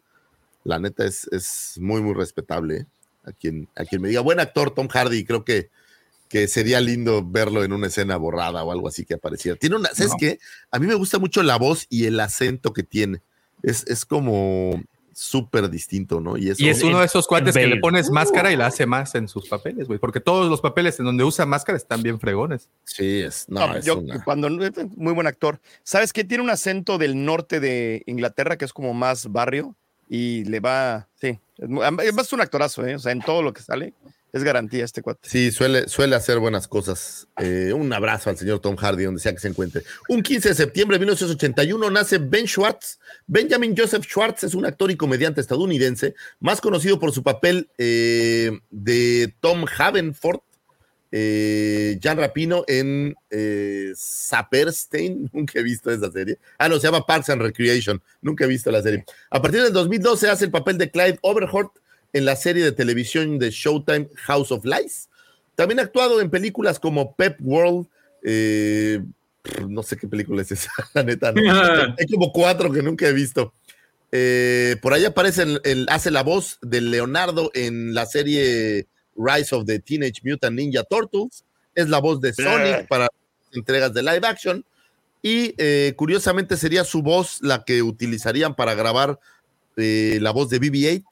la neta, es, es muy, muy respetable. ¿eh? A quien, a quien me diga, buen actor Tom Hardy, creo que, que sería lindo verlo en una escena borrada o algo así que apareciera. Tiene una, ¿sabes No. qué? A mí me gusta mucho la voz y el acento que tiene. Es, es como súper distinto, ¿no? Y, eso, Y es uno de esos cuates que le pones máscara y la hace más en sus papeles, güey. Porque todos los papeles en donde usa máscara están bien fregones. Sí, es, no, No, es yo, una- cuando muy buen actor. ¿Sabes qué? Tiene un acento del norte de Inglaterra que es como más barrio y le va, sí, es, es un actorazo, ¿eh? O sea, en todo lo que sale es garantía este cuate. Sí, suele, suele hacer buenas cosas. Eh, un abrazo al señor Tom Hardy, donde sea que se encuentre. Un 15 de septiembre de 1981 nace Ben Schwartz. Benjamin Joseph Schwartz es un actor y comediante estadounidense, más conocido por su papel eh, de Tom Havenford, eh, Jan Rapino en eh, Saperstein. Nunca he visto esa serie. Ah, no, se llama Parks and Recreation. Nunca he visto la serie. A partir del 2012 hace el papel de Clyde Overhort en la serie de televisión de Showtime House of Lies. También ha actuado en películas como Pep World. eh, no sé qué película es esa, la neta. No. Hay como cuatro que nunca he visto. Eh, por ahí aparece, el, el- hace la voz de Leonardo en la serie Rise of the Teenage Mutant Ninja Turtles. Es la voz de Sonic para entregas de live action. Y eh, curiosamente sería su voz la que utilizarían para grabar eh, la voz de BB-8,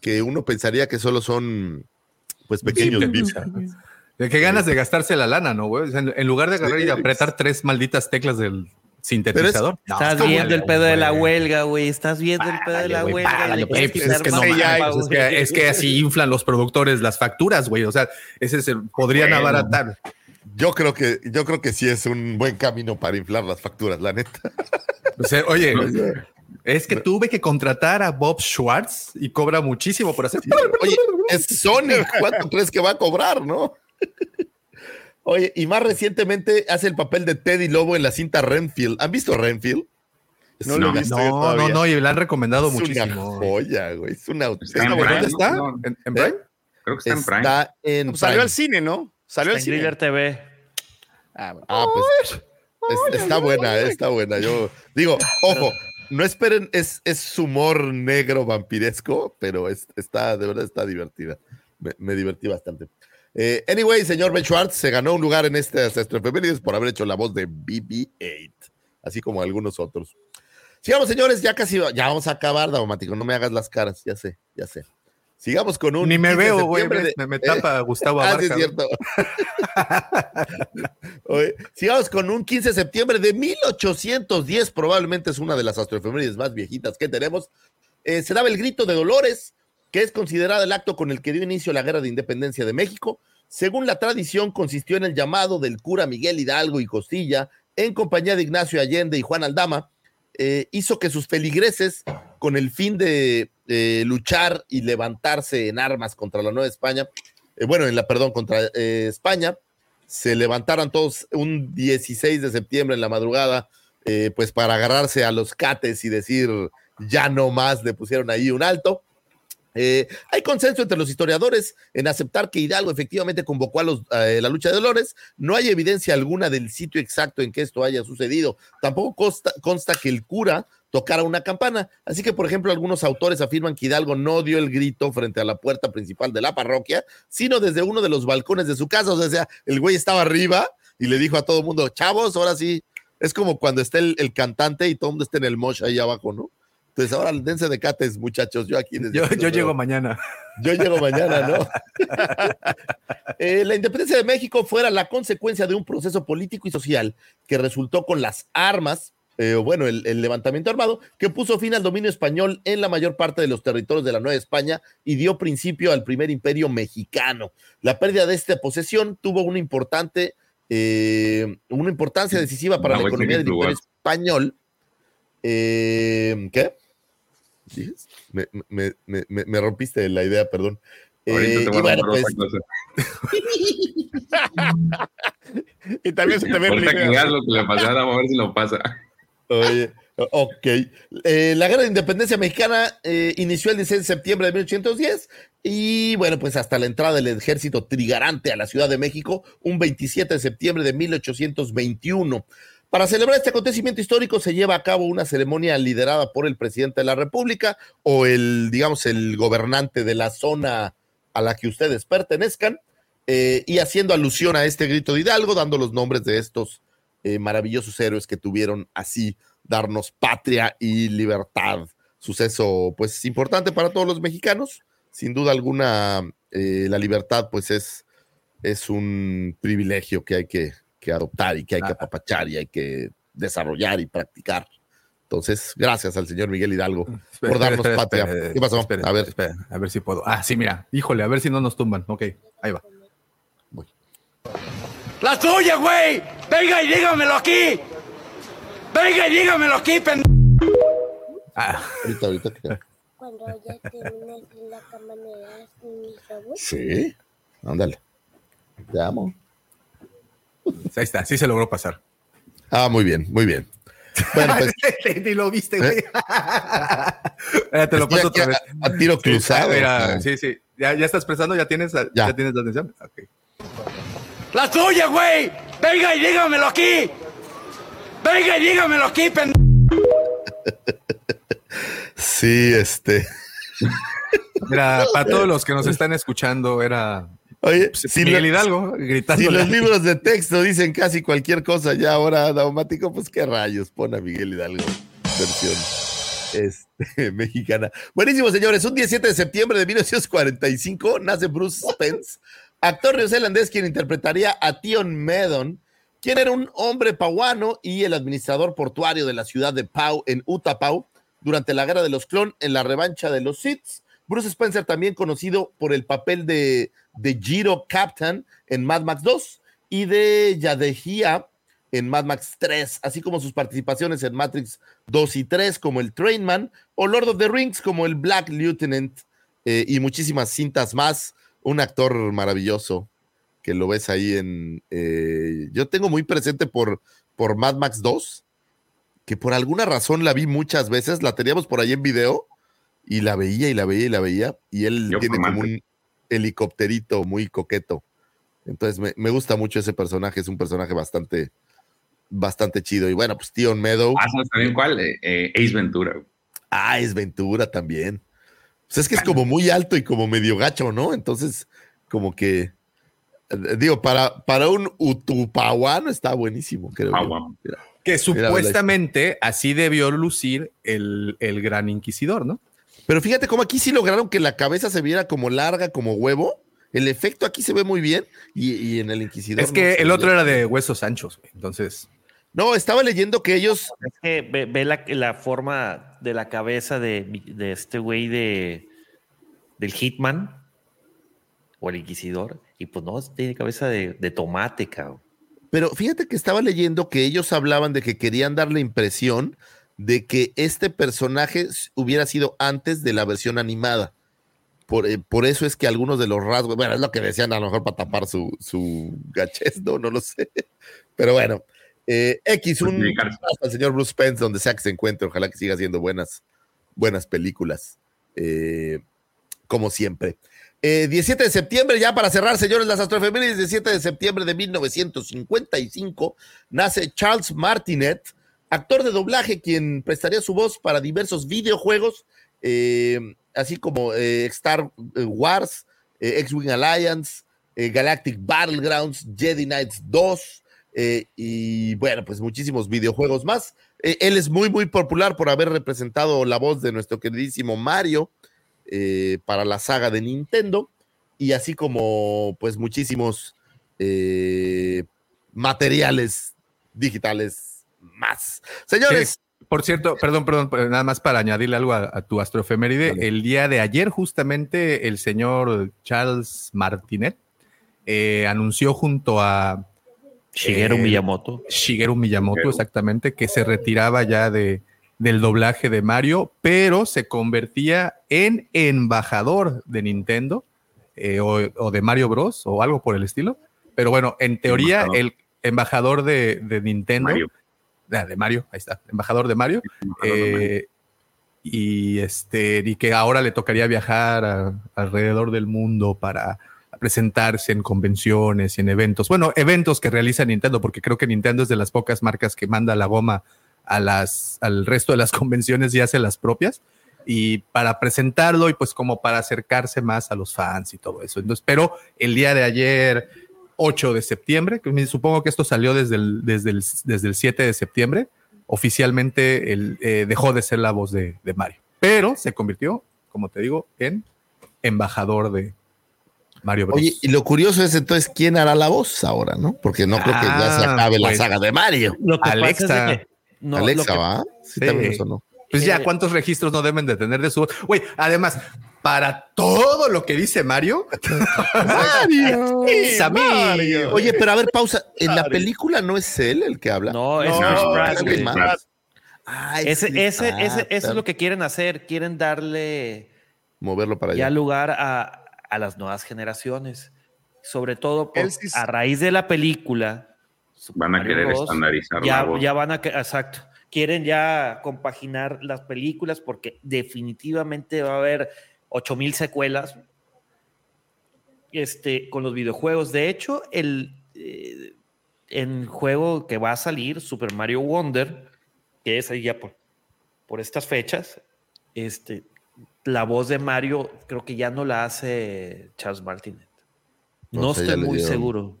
que uno pensaría que solo son pues pequeños. De qué ganas de gastarse la lana, ¿no, güey? En, lugar de agarrar y apretar tres malditas teclas del sintetizador. No, Estás está viendo el pedo de la huelga, güey. Estás viendo el pedo de la Párale, huelga. párale, pues es que no es que, es que así inflan los productores las facturas, güey. O sea, ese es el, podrían Bueno. abaratar. Yo creo que, yo creo que sí es un buen camino para inflar las facturas, la neta. O sea, oye, es que tuve que contratar a Bob Schwartz y cobra muchísimo por hacer. Oye, es Sonic, ¿cuánto crees que va a cobrar, no? Oye, y más recientemente hace el papel de Teddy Lobo en la cinta Renfield. ¿Han visto Renfield? No lo he visto. No, no, no, y le han recomendado es muchísimo. una joya, güey. Es una Está en ¿Dónde Prime, está? ¿no? ¿En, en ¿Eh? Prime? Creo que está en Prime. Está en Pues salió al cine, ¿no? Salió al En cine. Thriller TV. Ah, bueno. Ah, pues es- está buena, está buena. Yo digo, ojo, no esperen, es, es humor negro vampiresco, pero es- está, de verdad está divertida. Me, divertí bastante. Eh, anyway, señor Ben Schwartz se ganó un lugar en este efemérides por haber hecho la voz de BB-8, así como algunos otros. Sigamos, señores, ya casi, ya vamos a acabar, Daumático, no me hagas las caras, ya sé, ya sé. Sigamos con un... Ni me 15 de veo, güey. Me, de- me- me eh, tapa Gustavo Ah, Abarca. sí, es cierto. Oye, sigamos con un 15 de septiembre de 1810, probablemente es una de las astroefemérides más viejitas que tenemos. Eh, se daba el grito de Dolores, que es considerado el acto con el que dio inicio la Guerra de Independencia de México. Según la tradición, consistió en el llamado del cura Miguel Hidalgo y Costilla, en compañía de Ignacio Allende y Juan Aldama, eh, hizo que sus feligreses, con el fin de eh, luchar y levantarse en armas contra la Nueva España, eh, bueno, en la, perdón, contra eh, España, se levantaran todos un 16 de septiembre en la madrugada, eh, pues para agarrarse a los cates y decir, ya no más, le pusieron ahí un alto. Hay consenso entre los historiadores en aceptar que Hidalgo efectivamente convocó a los, la lucha de Dolores. No hay evidencia alguna del sitio exacto en que esto haya sucedido. Tampoco consta, consta que el cura tocara una campana. Así que, por ejemplo, algunos autores afirman que Hidalgo no dio el grito frente a la puerta principal de la parroquia, sino desde uno de los balcones de su casa. O sea, el güey estaba arriba y le dijo a todo el mundo, chavos, ahora sí, es como cuando está el, el cantante y todo el mundo está en el mosh ahí abajo, ¿no? Entonces ahora dense de cates, muchachos, yo aquí. desde Yo, yo llego mañana. Yo llego mañana, ¿no? Eh, la independencia de México fuera la consecuencia de un proceso político y social que resultó con las armas, eh, bueno, el, el levantamiento armado, que puso fin al dominio español en la mayor parte de los territorios de la Nueva España y dio principio al primer imperio mexicano. La pérdida de esta posesión tuvo una importante, eh, una importancia decisiva para la economía del imperio español. Eh, ¿Qué? Me, me- me- me- me rompiste la idea, perdón. Ahorita te y voy bueno, pues. Y también se te ve Ahorita que primero. veas lo que le pasó, vamos a ver si lo pasa. Oye, ok. Eh, la guerra de independencia mexicana eh, inició el 16 de septiembre de 1810 y bueno, pues hasta la entrada del ejército trigarante a la Ciudad de México, un 27 de septiembre de 1821. Para celebrar este acontecimiento histórico se lleva a cabo una ceremonia liderada por el presidente de la República o el, digamos, el gobernante de la zona a la que ustedes pertenezcan, eh, y haciendo alusión a este grito de Hidalgo, dando los nombres de estos eh, maravillosos héroes que tuvieron así darnos patria y libertad. Suceso, pues, importante para todos los mexicanos. Sin duda alguna, eh, la libertad, pues, es, es un privilegio que hay que, que adoptar y que hay que apapachar y hay que desarrollar y practicar. Entonces, gracias al señor Miguel Hidalgo Espera, por darnos espera, patria. espera, ¿Qué pasó? a ver, a ver si puedo. Ah, sí, mira. Híjole, a ver si no nos tumban. Ok, ahí va. ¡La tuya, güey! ¡Venga y dígamelo aquí! ¡Venga y dígamelo aquí, pendejo! Ah, ahorita, ahorita. que- Cuando ya termines en la cama, ¿me das mi favor? Sí, ándale. Te amo. ahí está, sí se logró pasar. Ah, muy bien, muy bien. Bueno, pues Ni lo viste, güey. Eh, te lo Estoy paso otra vez. a- a tiro cruzado. mira, sí, sí. ¿Ya, ya estás prestando? ¿Ya tienes, ya. Ya. tienes la atención? Ok. ¡La tuya, güey! ¡Venga y dígamelo aquí! ¡Venga y dígamelo aquí, pendejo! sí, este. Mira, para todos los que nos están escuchando, era Oye, pues, si, Miguel lo- Hidalgo gritando. si los libros de texto dicen casi cualquier cosa ya ahora daumático, pues qué rayos, pon a Miguel Hidalgo versión este, mexicana. Buenísimo, señores. Un 17 de septiembre de 1945 nace Bruce Spence, actor neozelandés quien interpretaría a Tion Medon, quien era un hombre pauano y el administrador portuario de la ciudad de Pau en Utapau durante la guerra de los clon en la revancha de los Sith. Bruce Spencer, también conocido por el papel de, de Giro Captain en Mad Max 2 y de Yadehia en Mad Max 3, así como sus participaciones en Matrix 2 y 3 como el Trainman o Lord of the Rings como el Black Lieutenant eh, y muchísimas cintas más. Un actor maravilloso que lo ves ahí en... eh, yo tengo muy presente por, por Mad Max 2, que por alguna razón la vi muchas veces, la teníamos por ahí en video y la veía y la veía y la veía y él Yo tiene como un helicópterito muy coqueto. Entonces me, me gusta mucho ese personaje, es un personaje bastante, bastante chido. Y bueno, pues Tion Meadow. Ah, ¿sabes también cuál? Eh, eh, Ace Ventura. Ah, es Ventura también. Pues es que es como muy alto y como medio gacho, ¿no? Entonces, como que, eh, digo, para, para un utupahuano está buenísimo, creo. Ah, yo. guapo. Mira. Que Mira, supuestamente así debió lucir el, el gran inquisidor, ¿no? Pero fíjate cómo aquí sí lograron que la cabeza se viera como larga, como huevo. El efecto aquí se ve muy bien y, y en el Inquisidor. Es que no el otro era de huesos anchos, güey. Entonces, No, estaba leyendo que ellos. Es que ve, ve la, la forma de la cabeza de, de este güey de del Hitman o el Inquisidor. Y pues no, tiene cabeza de, de tomate, cabrón. Pero fíjate que estaba leyendo que ellos hablaban de que querían dar la impresión de que este personaje hubiera sido antes de la versión animada. Por, eh, por eso es que algunos de los rasgos, bueno, es lo que decían a lo mejor para tapar su, su ¿no? No lo sé. Pero bueno, eh, X, un Justificarse. abrazo al señor Bruce Spence, donde sea que se encuentre, ojalá que siga haciendo buenas, buenas películas, eh, como siempre. Eh, 17 de septiembre, ya para cerrar, señores, las astrofemérides, 17 de septiembre de 1955, nace Charles Martinet, actor de doblaje, quien prestaría su voz para diversos videojuegos, eh, así como eh, Star Wars, eh, X-Wing Alliance, eh, Galactic Battlegrounds, Jedi Knights 2, eh, y bueno, pues muchísimos videojuegos más. Eh, él es muy, muy popular por haber representado la voz de nuestro queridísimo Mario eh, para la saga de Nintendo y así como pues muchísimos materiales digitales más. Señores. Por cierto, perdón, perdón, nada más para añadirle algo a, a tu astrofeméride. Vale. El día de ayer, justamente, el señor Charles Martinet anunció junto a Shigeru eh, Miyamoto. Shigeru Miyamoto, Shigeru. exactamente, que se retiraba ya de, del doblaje de Mario, pero se convertía en embajador de Nintendo eh, o, o, de Mario Bros. o algo por el estilo. Pero bueno, en teoría, embajador. el embajador de, de Nintendo, Mario. de Mario, ahí está, embajador de Mario, eh, y este, y que ahora le tocaría viajar a, alrededor del mundo para presentarse en convenciones y en eventos. Bueno, eventos que realiza Nintendo, porque creo que Nintendo es de las pocas marcas que manda la goma a las, al resto de las convenciones y hace las propias. Y para presentarlo y pues como para acercarse más a los fans y todo eso. Entonces, pero el día de ayer, 8 de septiembre, que supongo que esto salió desde el, desde el, desde el 7 de septiembre, oficialmente el, eh, dejó de ser la voz de, de Mario. Pero se convirtió, como te digo, en embajador de, Mario Bros. Oye, y lo curioso es entonces quién hará la voz ahora, ¿no? Porque no creo que ah, ya se acabe pues, la saga de Mario. Alexa. Es que, no, Alexa, ¿va? Sí, sí. también eso no. Pues ya, ¿cuántos registros no deben de tener de su voz? Güey, además, para todo lo que dice Mario. Mario, es Mario. Oye, pero a ver, pausa. ¿En la película no es él el que habla? No, es no, Chris Pratt. Ay, ese, ese, ese, eso es lo que quieren hacer. Quieren darle. Moverlo para allá. Ya lugar a, a las nuevas generaciones. Sobre todo por, sí a raíz de la película. Van a querer Bros, estandarizar ya, la voz. ya van a, exacto. Quieren ya compaginar las películas porque definitivamente va a haber 8000 secuelas este, con los videojuegos. De hecho, el, eh, el juego que va a salir, Super Mario Wonder, que es ahí ya por, por estas fechas, este, la voz de Mario creo que ya no la hace Charles Martinet. No, no sé, estoy muy seguro.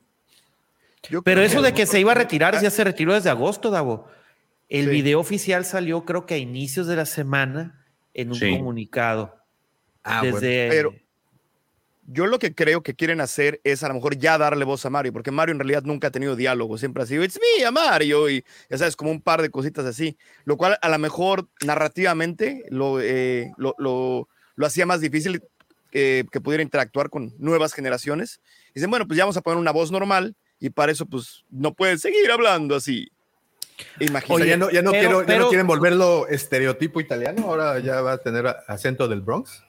Yo Pero eso de que se iba a retirar ya se retiró desde agosto, Davo. El sí. video oficial salió creo que a inicios de la semana en un sí. comunicado. Ah, desde... bueno. Pero yo lo que creo que quieren hacer es a lo mejor ya darle voz a Mario, porque Mario en realidad nunca ha tenido diálogo, siempre ha sido, it's me, a Mario, y ya sabes, como un par de cositas así, lo cual a lo mejor narrativamente lo, eh, lo, lo, lo, hacía más difícil eh, que pudiera interactuar con nuevas generaciones. Y dicen, bueno, pues ya vamos a poner una voz normal, y para eso pues no pueden seguir hablando así. Imagínate. Oye, ya no, ya no, pero, quiero, pero, ya no quieren volverlo estereotipo italiano, ahora ya va a tener acento del Bronx.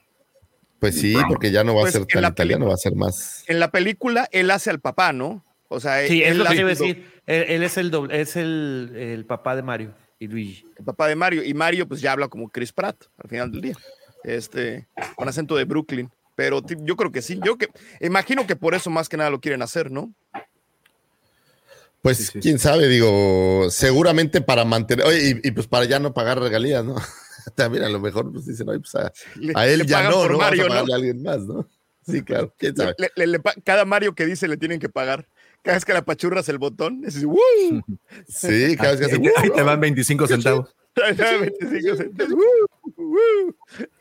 Pues sí, porque ya no va pues a ser tan italiano, va a ser más. En la película él hace al papá, ¿no? O sea, sí, él, es lo que iba a decir. Él, él, es, el, doble, es el, el, papá de Mario y Luigi. El papá de Mario. Y Mario, pues ya habla como Chris Pratt al final del día. Este, con acento de Brooklyn. Pero yo creo que sí. Yo que imagino que por eso más que nada lo quieren hacer, ¿no? Pues sí, sí. quién sabe, digo, seguramente para mantener, oye, y, y, pues para ya no pagar regalías, ¿no? También a lo mejor pues dicen, pues a, a él ya no, ¿no? Mario, Vamos a pagarle a alguien más, ¿no? Sí, claro, quién sabe. Le, le, cada Mario que dice le tienen que pagar. Cada vez que la pachurras el botón, es ¡Woo! Sí, cada vez que hace. Ahí te van 25 centavos. 25 centavos.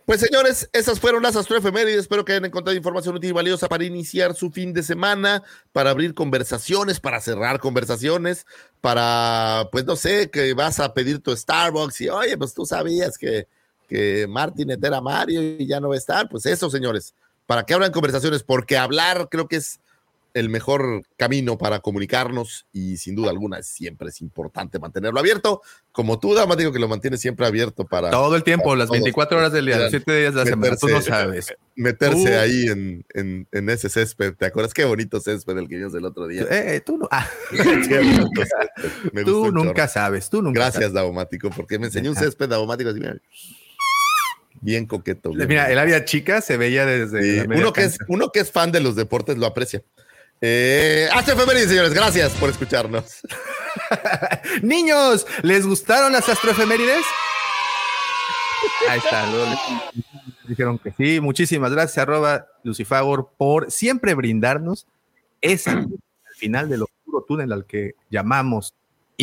Pues señores, esas fueron las astroefemérides. Espero que hayan encontrado información útil y valiosa para iniciar su fin de semana, para abrir conversaciones, para cerrar conversaciones, para, pues no sé, que vas a pedir tu Starbucks y, oye, pues tú sabías que, que era Mario y ya no va a estar. Pues eso, señores, para que abran conversaciones, porque hablar creo que es el mejor camino para comunicarnos y sin duda alguna siempre es importante mantenerlo abierto, como tú, Damático, que lo mantienes siempre abierto para... Todo el tiempo, las 24 horas del día, los 7 días de la semana, tú no sabes. Meterse uh. ahí en, en, en, ese césped, ¿te acuerdas qué bonito césped el que vimos el otro día? Eh, tú no... Ah. tú nunca sabes, tú nunca Gracias, Daumático, porque me enseñó un césped Daumático así, mira bien coqueto. Bien Mira, el área chica se veía desde. Sí, uno, que es, uno que es fan de los deportes lo aprecia. Eh, hasta efemérides, señores. Gracias por escucharnos. Niños, ¿les gustaron las astroefemérides? Ahí está. Dijeron que sí. Muchísimas gracias, arroba Lucifagor, por siempre brindarnos esa al final de los oscuro túnel al que llamamos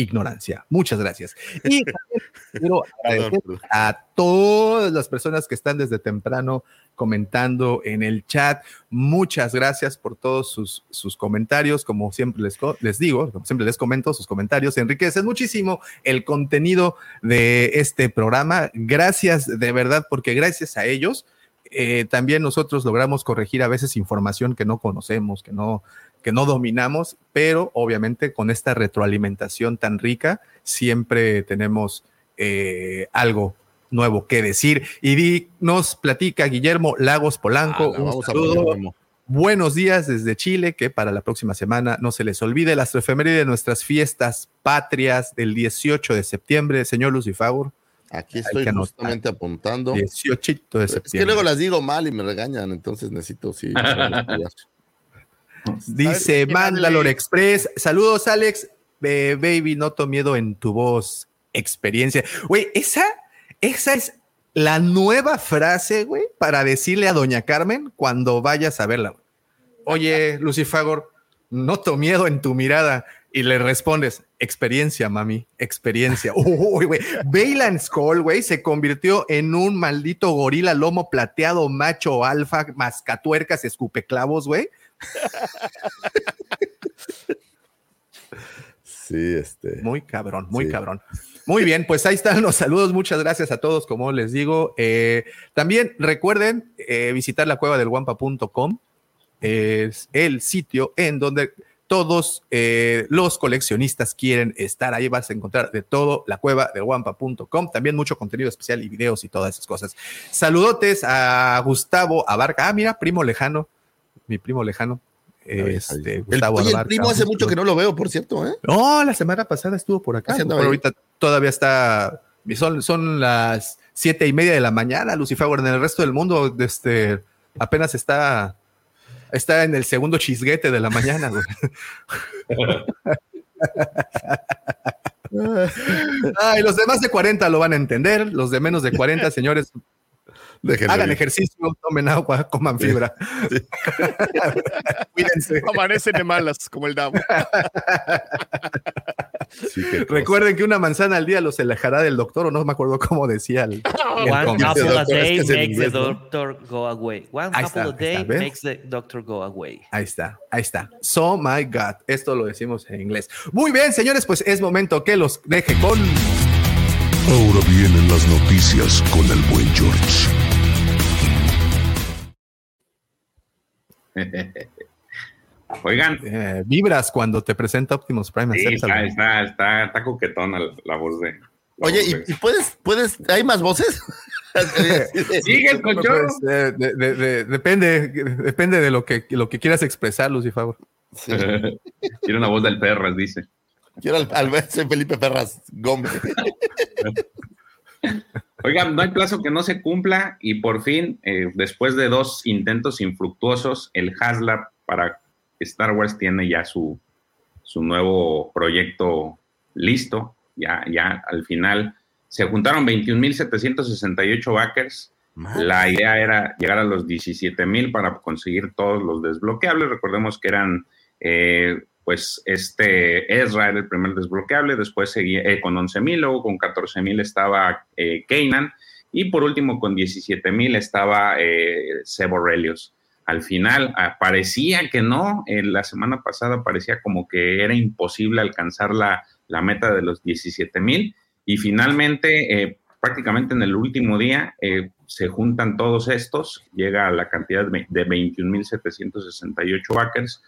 ignorancia. Muchas gracias. Y quiero agradecer a todas las personas que están desde temprano comentando en el chat. Muchas gracias por todos sus, sus comentarios. Como siempre les, les digo, como siempre les comento, sus comentarios enriquecen muchísimo el contenido de este programa. Gracias de verdad, porque gracias a ellos eh, también nosotros logramos corregir a veces información que no conocemos, que no, que no dominamos, pero obviamente con esta retroalimentación tan rica siempre tenemos eh, algo nuevo que decir. Y nos platica Guillermo Lagos Polanco. Ah, un saludo. Buenos días desde Chile, que para la próxima semana no se les olvide las efemérides de nuestras fiestas patrias del 18 de septiembre. Señor Lucifagur. Aquí estoy justamente apuntando. 18 de septiembre. Es que luego las digo mal y me regañan, entonces necesito sí. Dice Mandalore Express. Saludos, Alex. baby, noto miedo en tu voz. Experiencia. Güey, esa, esa es la nueva frase, güey, para decirle a Doña Carmen cuando vayas a verla. Oye, Lucifagor, noto miedo en tu mirada. Y le respondes, experiencia, mami, experiencia. Uy, güey. Bailan Skull, güey, se convirtió en un maldito gorila lomo plateado, macho alfa, mascatuercas, escupeclavos, güey. Sí, este. Muy cabrón, muy cabrón. Muy bien, pues ahí están los saludos. Muchas gracias a todos, como les digo. Eh, también recuerden eh, visitar la cueva del guampa.com. Es el sitio en donde todos eh, los coleccionistas quieren estar. Ahí vas a encontrar de todo, la cueva de guampa.com. También mucho contenido especial y videos y todas esas cosas. Saludotes a Gustavo Abarca. Ah, mira, primo lejano, mi primo lejano. Este, Gustavo el, oye, Abarca. el primo hace mucho que no lo veo, por cierto, ¿eh? No, la semana pasada estuvo por acá. Pero ahorita todavía está. Son, son las siete y media de la mañana, Lucifer. En el resto del mundo, este, apenas está, está en el segundo chisguete de la mañana. Ay, los de más de 40 lo van a entender. Los de menos de 40, señores, hagan ejercicio, tomen agua, coman fibra. Cuídense. Amanecen de malas, como el Davo. Sí. Recuerden que una manzana al día los alejará del doctor, o no me acuerdo cómo decía el, el One apple a doctor, day es makes the doctor go away. One Ahí apple está, a day makes the doctor go away. Ahí está, ahí está. So my God. Esto lo decimos en inglés. Muy bien, señores, pues es momento que los deje con. Ahora vienen las noticias con el buen George. Oigan, eh, vibras cuando te presenta Optimus Prime. sí, está, está, está, está coquetona la, la voz de. la Oye, voz ¿y, de- y puedes, puedes, hay más voces? Sigue el cochorro. Pues, eh, de- de- de- depende, depende de lo que, lo que quieras expresar, Lucifer. Sí. Tiene una voz del Perras, dice. Quiero al, al ver, soy Felipe Ferraz Gómez. Oigan, no hay plazo que no se cumpla y por fin, eh, después de dos intentos infructuosos, el HasLab para Star Wars tiene ya su, su nuevo proyecto listo. Ya, ya al final se juntaron 21.768 backers. La idea era llegar a los 17.000 para conseguir todos los desbloqueables. Recordemos que eran, eh, pues, este Ezra era el primer desbloqueable, después seguía eh, con 11.000, luego con 14.000 estaba eh, y por último con 17.000 estaba eh, Sebo Relios. Al final ah, parecía que no, eh, la semana pasada parecía como que era imposible alcanzar la, la meta de los 17.000 y finalmente eh, prácticamente en el último día eh, se juntan todos estos, llega a la cantidad de de 21.768 backers.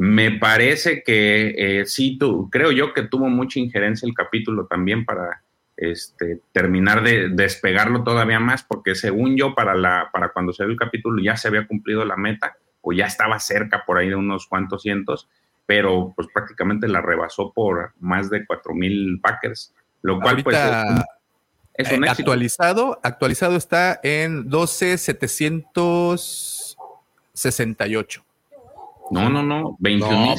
Me parece que eh, sí, tu, creo yo que tuvo mucha injerencia el capítulo también para este, terminar de despegarlo todavía más, porque según yo, para, la, para cuando se dio el capítulo ya se había cumplido la meta, o ya estaba cerca por ahí de unos cuantos cientos, pero pues prácticamente la rebasó por más de 4.000 backers, lo cual pues es un, Ahorita, es un eh, actualizado, actualizado está en 12,768. No, no, no, 21 No,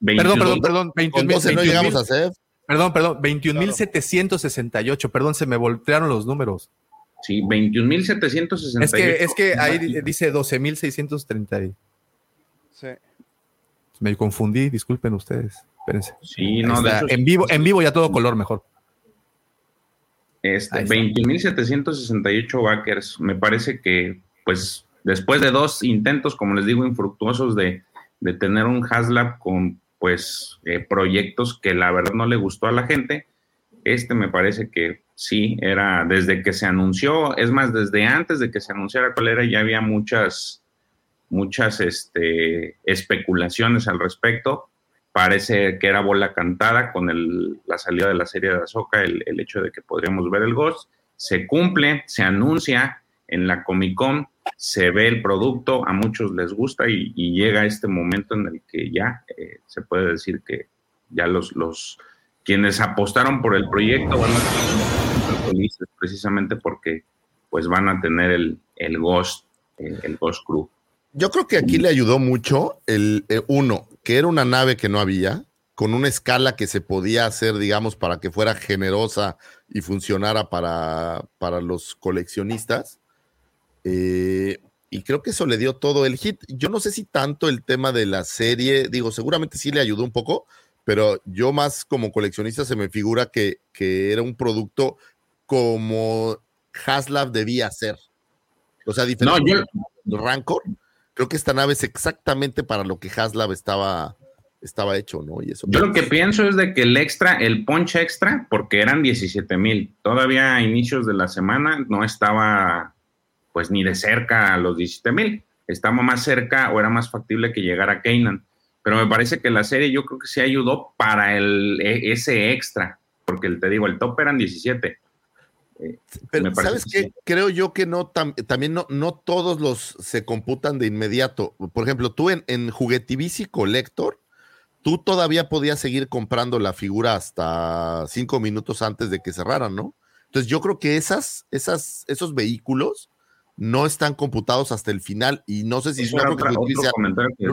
Perdón, perdón, perdón, Con 21 12 no llegamos a hacer. Perdón, perdón, 21,768. Perdón, se me voltearon los números. Sí, 21.768. Es que, es que ahí di- dice 12,630. Sí. Me confundí, disculpen ustedes. Espérense. Sí, no, de en vivo, en vivo ya todo color mejor. Este, Ahí está. 20.768 backers. Me parece que, pues, después de dos intentos, como les digo, infructuosos de, de tener un Haslab con, pues, eh, proyectos que la verdad no le gustó a la gente, este me parece que sí, era desde que se anunció, es más, desde antes de que se anunciara cuál era, ya había muchas, muchas este, especulaciones al respecto. Parece que era bola cantada con el- la salida de la serie de Ahsoka, el, el hecho de que podríamos ver el Ghost. Se cumple, se anuncia en la Comic Con, se ve el producto, a muchos les gusta y, llega este momento en el que ya eh, se puede decir que ya los, los quienes apostaron por el proyecto van a estar felices precisamente porque pues van a tener el, el Ghost, el Ghost Crew. Yo creo que aquí le ayudó mucho el eh, uno, que era una nave que no había, con una escala que se podía hacer, digamos, para que fuera generosa y funcionara para, para los coleccionistas. Eh, y creo que eso le dio todo el hit. Yo no sé si tanto el tema de la serie, digo, seguramente sí le ayudó un poco, pero yo más como coleccionista se me figura que, que era un producto como Haslab debía ser. O sea, diferente No, Rancor, creo que esta nave es exactamente para lo que Haslab estaba, estaba hecho, ¿no? Y eso Yo lo que pienso es de que el extra, el punch extra, porque eran 17 mil, todavía a inicios de la semana no estaba pues ni de cerca a los 17 mil, estaba más cerca o era más factible que llegara Kanan. Pero me parece que la serie yo creo que sí ayudó para el, e- ese extra, porque el- te digo, el top eran 17. Eh, Pero, ¿sabes que qué? sí. Creo yo que no tam- también no, no todos los se computan de inmediato. Por ejemplo, tú en, en Juguetivici Collector, tú todavía podías seguir comprando la figura hasta cinco minutos antes de que cerraran, ¿no? Entonces yo creo que esas, esas, esos vehículos no están computados hasta el final y no sé si creo que otra- otro comentario que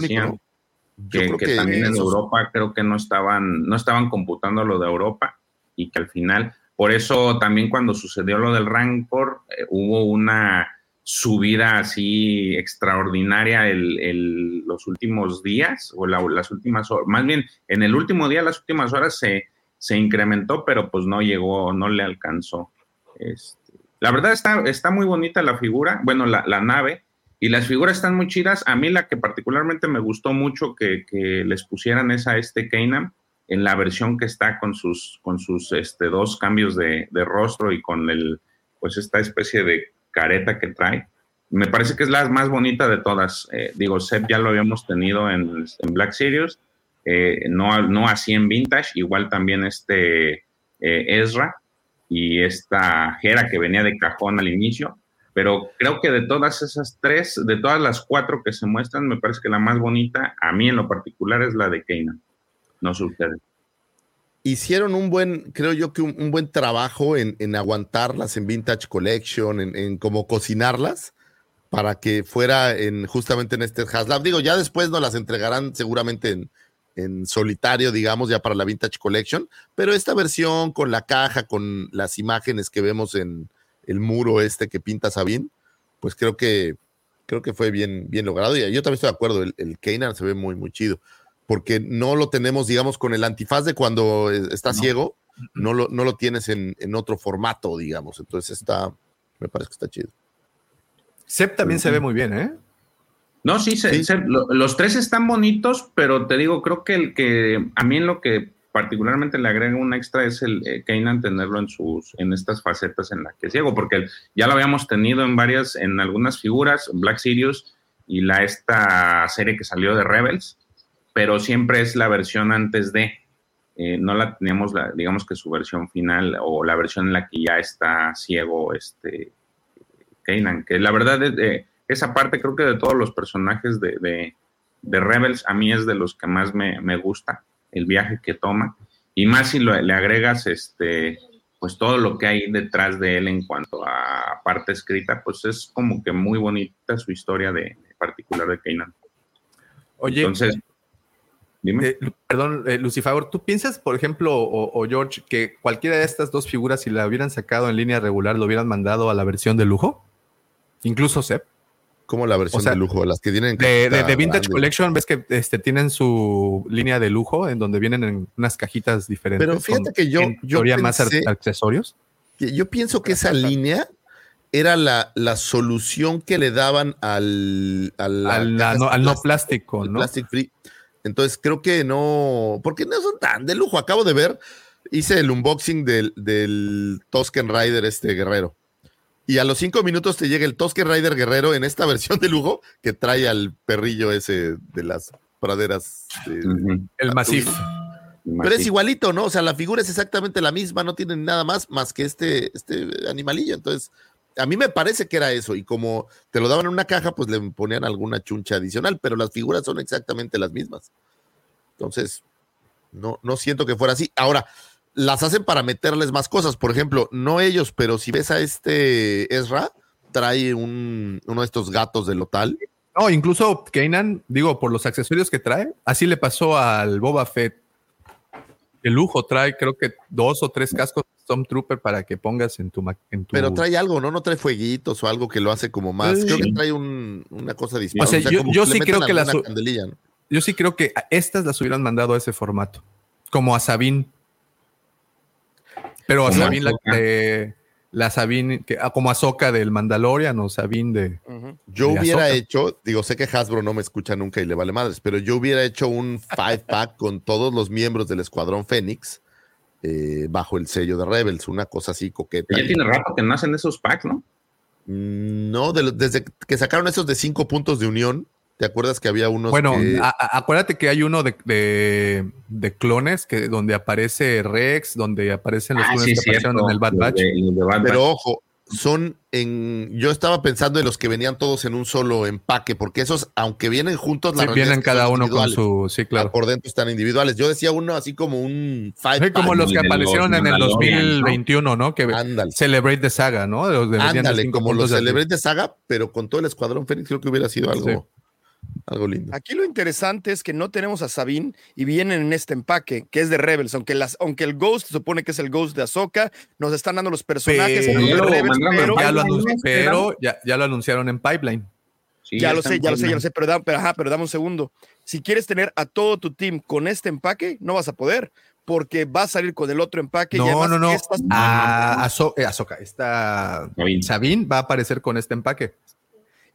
que, creo que que también en Europa creo que no estaban, no estaban computando lo de Europa y que al final, por eso también cuando sucedió lo del Rancor, eh, hubo una subida así extraordinaria el, el- los últimos días o la- las últimas horas, más bien en el último día, las últimas horas se, se incrementó, pero pues no llegó, no le alcanzó. Este, la verdad está, está muy bonita la figura, bueno, la, nave, y las figuras están muy chidas. A mí la que particularmente me gustó mucho que, les pusieran es a este Kanan en la versión que está con sus, con sus este, dos cambios de, de rostro y con el, pues esta especie de careta que trae. Me parece que es la más bonita de todas. Eh, digo, Seth ya lo habíamos tenido en, en Black Series, eh, no, no así en Vintage, igual también este eh, Ezra y esta Hera que venía de cajón al inicio pero creo que de todas esas tres, de todas las cuatro que se muestran, me parece que la más bonita, a mí en lo particular, es la de Kanan. No sé ustedes. hicieron un buen, creo yo que un, un buen trabajo en, en aguantarlas en Vintage Collection, en, en cómo cocinarlas para que fuera en justamente en este Haslab. Digo, ya después nos las entregarán seguramente en, en solitario, digamos, ya para la Vintage Collection, pero esta versión con la caja, con las imágenes que vemos en el muro este que pinta Sabine, pues creo que creo que fue bien, bien logrado. Y yo también estoy de acuerdo, el, el Kanan se ve muy, muy chido, porque no lo tenemos, digamos, con el antifaz de cuando está ciego, no lo, no lo tienes en, en otro formato, digamos. Entonces está, me parece que está chido. Sep también se ve muy bien, ¿eh? No, sí, se- se- lo- los tres están bonitos, pero te digo, creo que el que a mí en lo que particularmente le agrega un extra es el eh, Kanan tenerlo en sus en estas facetas en las que es ciego, porque ya lo habíamos tenido en varias, en algunas figuras, Black Sirius y la esta serie que salió de Rebels, pero siempre es la versión antes de, eh, no la teníamos, la, digamos que su versión final o la versión en la que ya está ciego este Kanan, que la verdad es, eh, esa parte creo que de todos los personajes de, de- de Rebels a mí es de los que más me, me gusta el viaje que toma y más si lo- le agregas este pues todo lo que hay detrás de él en cuanto a parte escrita pues es como que muy bonita su historia de, de particular de Kanan Oye, entonces dime Eh, perdón, eh, Lucifer, ¿tú piensas, por ejemplo, o, o George, que cualquiera de estas dos figuras, si la hubieran sacado en línea regular, lo hubieran mandado a la versión de lujo? Incluso Sep. Como la versión O sea, de lujo, las que tienen De, de- cajita de Vintage grande. Collection, ves que este, tienen su línea de lujo en donde vienen en unas cajitas diferentes. Pero fíjate que yo- yo teoría más accesorios. Yo pienso que esa línea era la, la solución que le daban al, Al, no, al no plástico, ¿no? plastic free. Entonces creo que no, porque no son tan de lujo. Acabo de ver, hice el unboxing del, del Tosken Rider este guerrero. Y a los cinco minutos te llega el Tosken Rider guerrero en esta versión de lujo que trae al perrillo ese de las praderas. de- Ujú. El Massif. Pero es igualito, ¿no? O sea, la figura es exactamente la misma, no tiene nada más más que este, este animalillo. Entonces, a mí me parece que era eso. Y como te lo daban en una caja, pues le ponían alguna chuncha adicional, pero las figuras son exactamente las mismas. Entonces, no, no siento que fuera así. Ahora, las hacen para meterles más cosas. Por ejemplo, no ellos, pero si ves a este Ezra, trae un, uno de estos gatos del hotel. No, incluso Kanan, digo, por los accesorios que trae, así le pasó al Boba Fett. El lujo trae, creo que dos o tres cascos Stormtrooper para que pongas en tu. En tu Pero trae algo, ¿no? No trae fueguitos o algo que lo hace como más. Sí. Creo que trae un- una cosa distinta. O sea, yo- sí creo que candelilla, ¿no? Yo sí creo que estas las hubieran mandado a ese formato, como a Sabine. Pero a Como Sabine, la, Ahsoka. de- la Sabine, que, ah, como Ahsoka del Mandalorian o Sabine de. Yo de hubiera Ahsoka. hecho, digo, sé que Hasbro no me escucha nunca y le vale madres, pero yo hubiera hecho un five pack con todos los miembros del Escuadrón Fénix eh, bajo el sello de Rebels, una cosa así coqueta. Ya tiene rato que no hacen esos packs, ¿no? Mm, No, de lo- desde que sacaron esos de cinco puntos de unión, ¿te acuerdas que había unos Bueno, que- a- a- acuérdate que hay uno de, de- de clones que donde aparece Rex, donde aparecen los Ah, clones sí, que aparecieron cierto. en el Bad Batch. de- de Bad Pero Batch. ojo, son en. Yo estaba pensando en los que venían todos en un solo empaque, porque esos, aunque vienen juntos, la Sí, realidad vienen es que cada uno con su. Sí, claro. Por dentro están individuales. Yo decía uno así como un five Sí, como pack. los que de los aparecieron en el Mandalorian, ¿no? 2021, ¿no? Que Ándale. Celebrate the Saga, ¿no? Los de- de Ándale, como los de- Celebrate de Saga, pero con todo el Escuadrón Fénix, creo que hubiera sido algo, algo lindo. Aquí lo interesante es que no tenemos a Sabine y vienen en este empaque, que es de Rebels, aunque, las, aunque el Ghost se supone que es el Ghost de Ahsoka, nos están dando los personajes Pero, ya lo Rebels, mandaron pero, ya lo Pipeline, anunci- ¿no? pero ya, ya lo anunciaron en Pipeline. Sí, ya lo sé, ya lo sé, ya lo sé, pero, da- pero, ajá, pero dame un segundo. Si quieres tener a todo tu team con este empaque, no vas a poder, porque va a salir con el otro empaque. y No, además no, no. estas- A Azo- eh, Ahsoka, esta Sabine. Sabine va a aparecer con este empaque.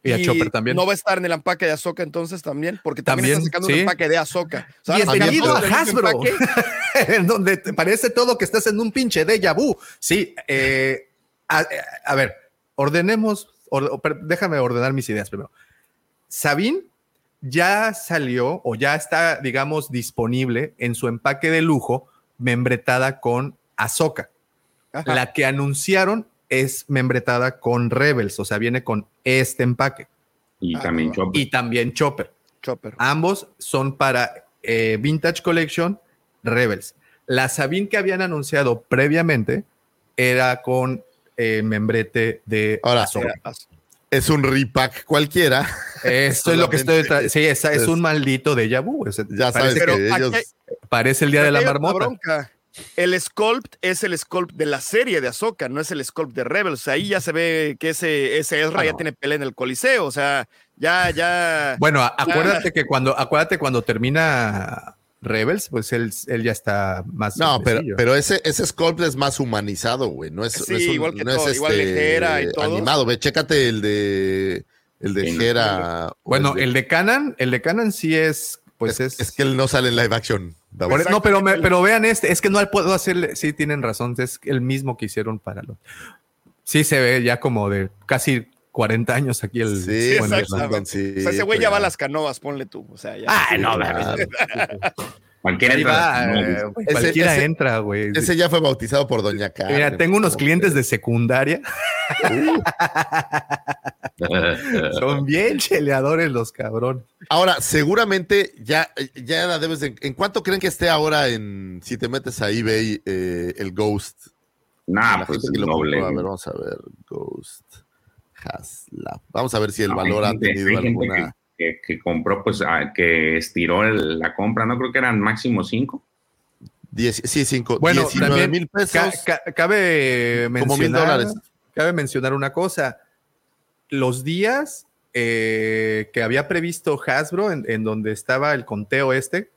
Y, a y Chopper también. No va a estar en el empaque de Ahsoka entonces también, porque también, También, está sacando sí. un empaque de Ahsoka. O sea, van a sacar Bienvenido a Hasbro, en donde te parece todo que estás en un pinche déjà vu. Sí, eh, a, a ver, ordenemos, or- déjame ordenar mis ideas primero. Sabine ya salió o ya está, digamos, disponible en su empaque de lujo, membretada con. Ajá. La que anunciaron es membretada con Rebels, o sea, viene con este empaque. Y Ah, también no. Chopper. Y también Chopper. Chopper. Ambos son para eh, Vintage Collection Rebels. La Sabine que habían anunciado previamente era con eh, membrete de Ahora. Es un repack cualquiera. Esto es lo que estoy Sí, es, es un maldito déjà vu. Es- Ya sabes que ellos. parece el día de la marmota. bronca. El sculpt es el sculpt de la serie de Ahsoka, no es el sculpt de Rebels. Ahí ya se ve que ese, ese Ezra ya tiene pelea en el Coliseo. O sea, ya, ya. Bueno, acuérdate que cuando, acuérdate cuando termina Rebels, pues él, él ya está más. No, pero, pero ese, ese sculpt es más humanizado, güey. No es, Sí, no es un- igual que no es todo, igual este, y todo. animado. Ve, chécate el de el de o Bueno, de- el de Canon, el de Canon sí es, pues es. es que él no sale en live action. Por- no, pero, me- pero vean este, es que no puedo hacerle, sí tienen razón, es el mismo que hicieron para los. Sí se ve ya como de casi 40 años aquí el. Sí, bueno, exactamente. sí, o sea, ese güey ya va a las canoas, ponle tú. O sea, ya. Ah, no, Claro. Cualquiera entra va, eh, no, Ese- cualquiera ese- entra, güey. Ese ya fue bautizado por Doña Carmen. Mira, tengo unos clientes de secundaria, son bien cheleadores los cabrones. Ahora, seguramente ya, ya la debes de. ¿En cuánto creen que esté ahora en si te metes a eBay eh, el Ghost? Nah, pues lo doble. compró, a ver, vamos a ver. Ghost Haslab. Vamos a ver si el No, valor ha tenido alguna. Que, compró, pues, ah, que estiró el- la compra, no creo que eran máximo cinco. Diez- sí, cinco. Bueno, 19 también mil pesos. ca- ca- cabe Como mil mencionar, dólares. cabe mencionar una cosa. Los días eh, que había previsto Hasbro, en, en donde estaba el conteo este,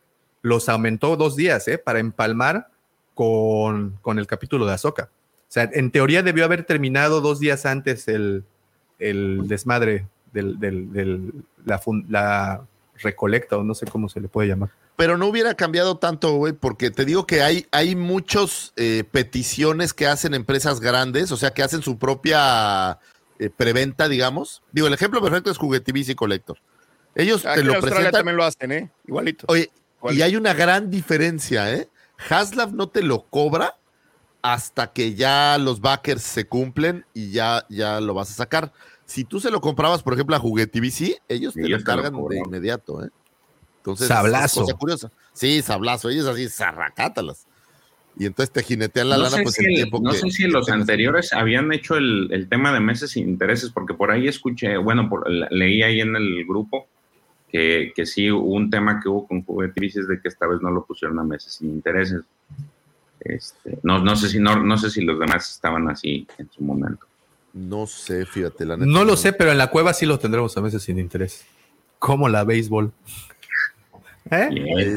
los aumentó dos días, ¿eh? Para empalmar con, con el capítulo de Ahsoka. O sea, en teoría debió haber terminado dos días antes el, el desmadre del, del- del- la, fun- la recolecta, o no sé cómo se le puede llamar. Pero no hubiera cambiado tanto, güey, porque te digo que hay, hay muchos eh, peticiones que hacen empresas grandes, o sea, que hacen su propia eh, preventa, digamos. Digo, el ejemplo perfecto es Juguetivici Collector. Ellos Aquí te en lo Australia presentan. también lo hacen, ¿eh? Igualito. Oye, y hay una gran diferencia, ¿eh? Haslab no te lo cobra hasta que ya los backers se cumplen y ya, ya lo vas a sacar. Si tú se lo comprabas, por ejemplo, a Juguetivici, ellos te Ellos lo te lo cargan de inmediato, ¿eh? Entonces, Sablazo. es cosa curiosa. Sí, sablazo. Ellos así, zarracátalas. Y entonces te jinetean la no lana, pues si, el el- tiempo no que- sé si que los anteriores habían hecho el, el tema de meses sin intereses, porque por ahí escuché, bueno, por, le- leí ahí en el grupo que, que sí hubo un tema que hubo con juguetivices de que esta vez no lo pusieron a meses sin intereses. Este, no, no sé si no, no sé si los demás estaban así en su momento. No sé, fíjate, la neta. No lo sé, pero en la cueva sí lo tendremos a veces sin interés. Como la béisbol. ¿Eh?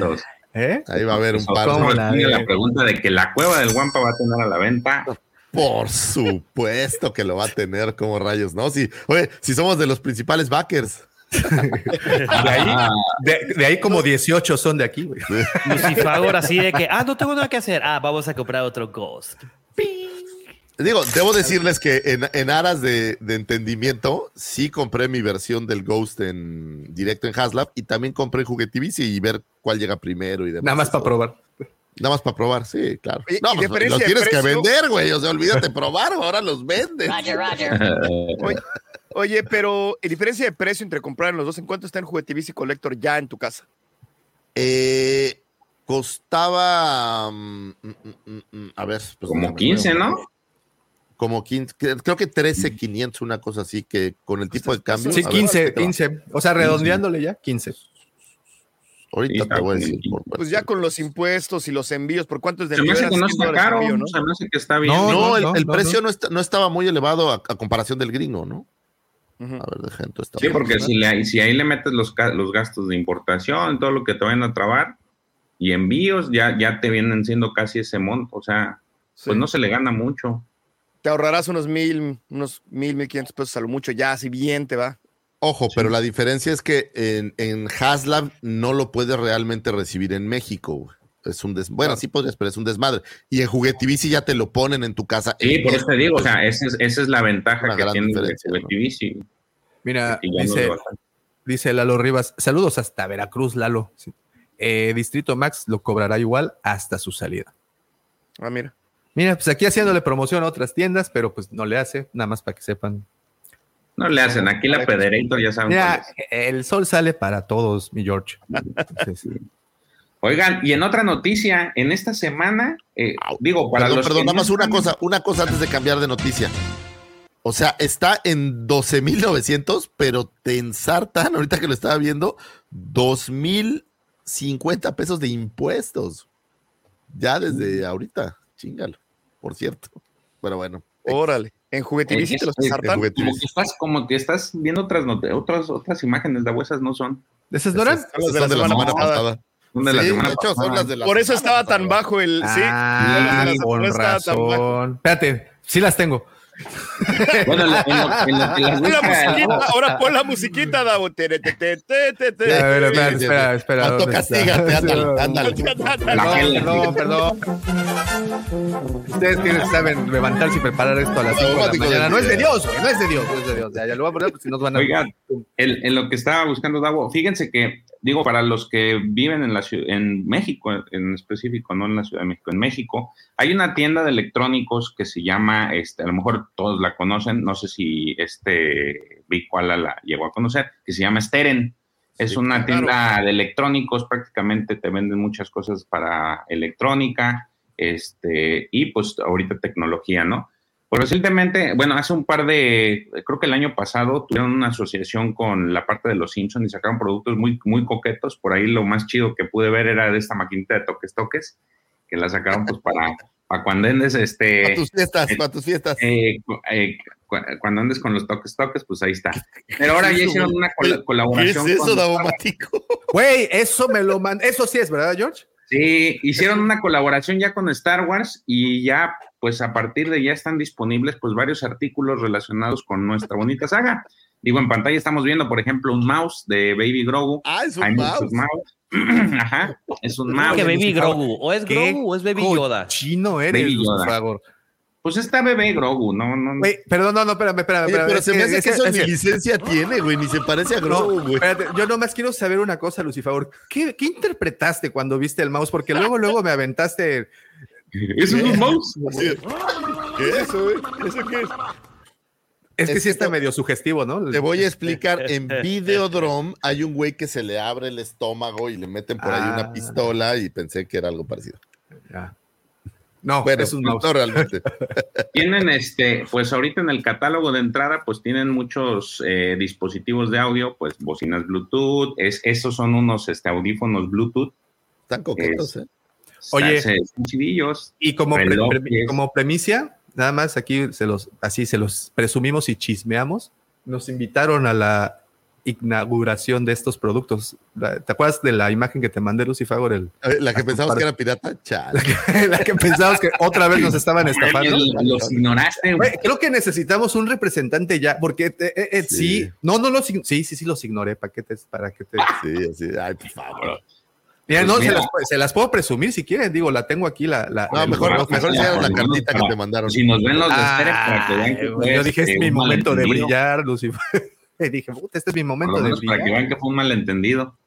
¿Eh? Ahí va a haber un par. ¿Cómo la la pregunta de que la cueva del Guampa va a tener a la venta. Por supuesto que lo va a tener como rayos, ¿no? Si, oye, si somos de los principales backers. De ahí, de, de ahí como 18 son de aquí, güey. Lucifagor así de que, ah, no tengo nada que hacer. Ah, vamos a comprar otro Ghost. Digo, debo decirles que en, en aras de, de entendimiento, sí compré mi versión del Ghost en directo en Haslab y también compré en Juguetivici y ver cuál llega primero y demás. Nada más para probar. Nada más para probar, sí, claro. Oye, no, y pues, los tienes que vender, güey. O sea, olvídate probar, ahora los vendes. Roger, Roger. Oye, oye, pero en diferencia de precio entre comprar en los dos, ¿en cuánto está en Juguetivici Collector ya en tu casa? Eh, costaba. mm, mm, mm, mm, a ver. pues, Como déjame 15, ver. ¿no? Como 15, cre- creo que 13,500, una cosa así, que con el tipo de cambio. Sí, a ver, 15, ¿qué te va? 15. O sea, redondeándole ya, 15. Ahorita Sí, te voy a decir. por- Pues ya con los impuestos y los envíos, ¿por cuánto es de Se me hace que no 100 está caro, envío, ¿no? se me hace que está bien. No, No, el, no, el no, precio no. no, está- no estaba muy elevado a, a comparación del gringo, ¿no? Ujú. A ver, deja entonces. Sí, porque si, le, si ahí le metes los, los gastos de importación, todo lo que te vayan a trabar y envíos, ya, ya te vienen siendo casi ese monto. O sea, pues no se le gana mucho. Te ahorrarás unos mil, unos mil, mil quinientos pesos a lo mucho, ya así bien te va. Ojo, pero la diferencia es que en, en Haslab no lo puedes realmente recibir en México. güey. Es un des... Bueno, sí podrías, pero es un desmadre. Y en Juguetivici ya te lo ponen en tu casa. Sí, por eso te digo, o sea, esa es, esa es la ventaja que tiene el diferencia, ¿no? Mira, no dice, dice Lalo Rivas, saludos hasta Veracruz, Lalo. Sí. Eh, Distrito Max lo cobrará igual hasta su salida. Ah, mira. Mira, pues aquí haciéndole promoción a otras tiendas, pero pues no le hace, nada más para que sepan. No le hacen, aquí la Federator ya saben. Mira, el sol sale para todos, mi George. Entonces, Oigan, y en otra noticia, en esta semana, eh, digo, para Perdón, los perdón, nada no más una cosa, una cosa antes de cambiar de noticia. O sea, está en 12,900, pero te ensartan, ahorita que lo estaba viendo, 2,050 pesos de impuestos. Ya desde ahorita, chingalo, por cierto. Pero bueno. Órale. En Juguetivici te los ensartan. como que estás, como que estás viendo otras, otras, otras imágenes de esas no son. ¿Esas no eran? Esas son de la semana pasada. Son de la Sí, semana de hecho, son pasada. las de la Por eso estaba tan bajo el. Sí. Ah, con estaba tan bajo. razón. Espérate, sí las tengo. Bueno, en lo, en lo- en lo que las Pon la musiquita, ahora pon la musiquita, Davo. Espera, espera, espera. Faltó ¿dónde está? castígate, ándale, ándale. Perdón, perdón, perdón. Ustedes tienen, saben levantarse y preparar esto a las 5 de la mañana. No es de. Dios, güey, no es de Dios, no es de Dios. Ya, ya lo voy a poner porque si no van a. Oigan, en, en lo que estaba buscando Davo, fíjense que, digo, para los que viven en, la, en México en específico, no en la Ciudad de México, en México, hay una tienda de electrónicos que se llama, este, a lo mejor todos la conocen, no sé si este Big Koala la llegó a conocer, que se llama Steren. Es Sí, una claro. tienda de electrónicos, prácticamente te venden muchas cosas para electrónica, este, y pues ahorita tecnología, ¿no? Pues recientemente, bueno, hace un par de, creo que el año pasado tuvieron una asociación con la parte de los Simpsons y sacaron productos muy, muy coquetos. Por ahí lo más chido que pude ver era de esta maquinita de toques toques, que la sacaron pues para, para cuando andes, Para este, tus fiestas, para tus fiestas. eh, eh, cu- cuando andes con los toques toques, pues ahí está. Pero ahora ya hicieron una col- colaboración. ¿Qué es eso, con- Daumático? Güey, eso me lo man... Eso sí es, ¿verdad, George? Sí, hicieron una colaboración ya con Star Wars y ya, pues a partir de ya están disponibles pues varios artículos relacionados con nuestra bonita saga. Digo, en pantalla estamos viendo, por ejemplo, un mouse de Baby Grogu. Ah, es un Hay mouse. muchos mouse. Ajá, es un mouse. que Baby. Grogu. O es ¿Qué Grogu o es Baby Yoda. Chino eres, Baby Yoda. Lucifer. Pues está bebé Grogu, no, no. Güey, perdón, no, no, espérame, espérame. Oye, espérame, pero es se me hace es que eso es ni licencia tiene, güey, ni se parece a No, Grogu, güey. espérate, yo nomás quiero saber una cosa, Lucifer. ¿Qué, qué interpretaste cuando viste el mouse? Porque luego, luego me aventaste. ¿Eso es un mouse? ¿Qué es eso, güey? ¿Eso qué es? Es que Es sí está medio sugestivo, ¿no? Te voy a explicar. En Videodrome hay un güey que se le abre el estómago y le meten por ahí Ah. una pistola y pensé que era algo parecido. Ya. No, Bueno, es un mouse. no realmente. Tienen este, pues ahorita en el catálogo de entrada, pues tienen muchos eh, dispositivos de audio, pues bocinas Bluetooth, es, esos son unos este, audífonos Bluetooth. Están coquetos, ¿eh? Oye. Están. Y como, pre- relojes. pre- como premicia, nada más aquí se los, así se los presumimos y chismeamos. Nos invitaron a la inauguración de estos productos. La- ¿Te acuerdas de la imagen que te mandé, Lucifer? El, La que pensamos que era pirata, chale. la que pensabas que otra vez nos estaban estafando. Los ignoraste. Güey, creo que necesitamos un representante ya, porque eh, eh, eh, sí. Sí. no, no los, sí, sí, sí los ignoré, ¿para qué te, para qué te? Sí, sí, ay, por favor. Mira, Pues no, mira. Se, las, se las puedo presumir si quieren, digo, la tengo aquí, la, la No, mejor, reloj. mejor ya, enseñaron la cartita que te mandaron. Si nos ven los de Stereo, para que vean que Ay, fue, yo dije, este, es mi momento de brillar, Lucifer. dije, puta, este es mi Por momento de menos para que brillar. vean que fue un malentendido.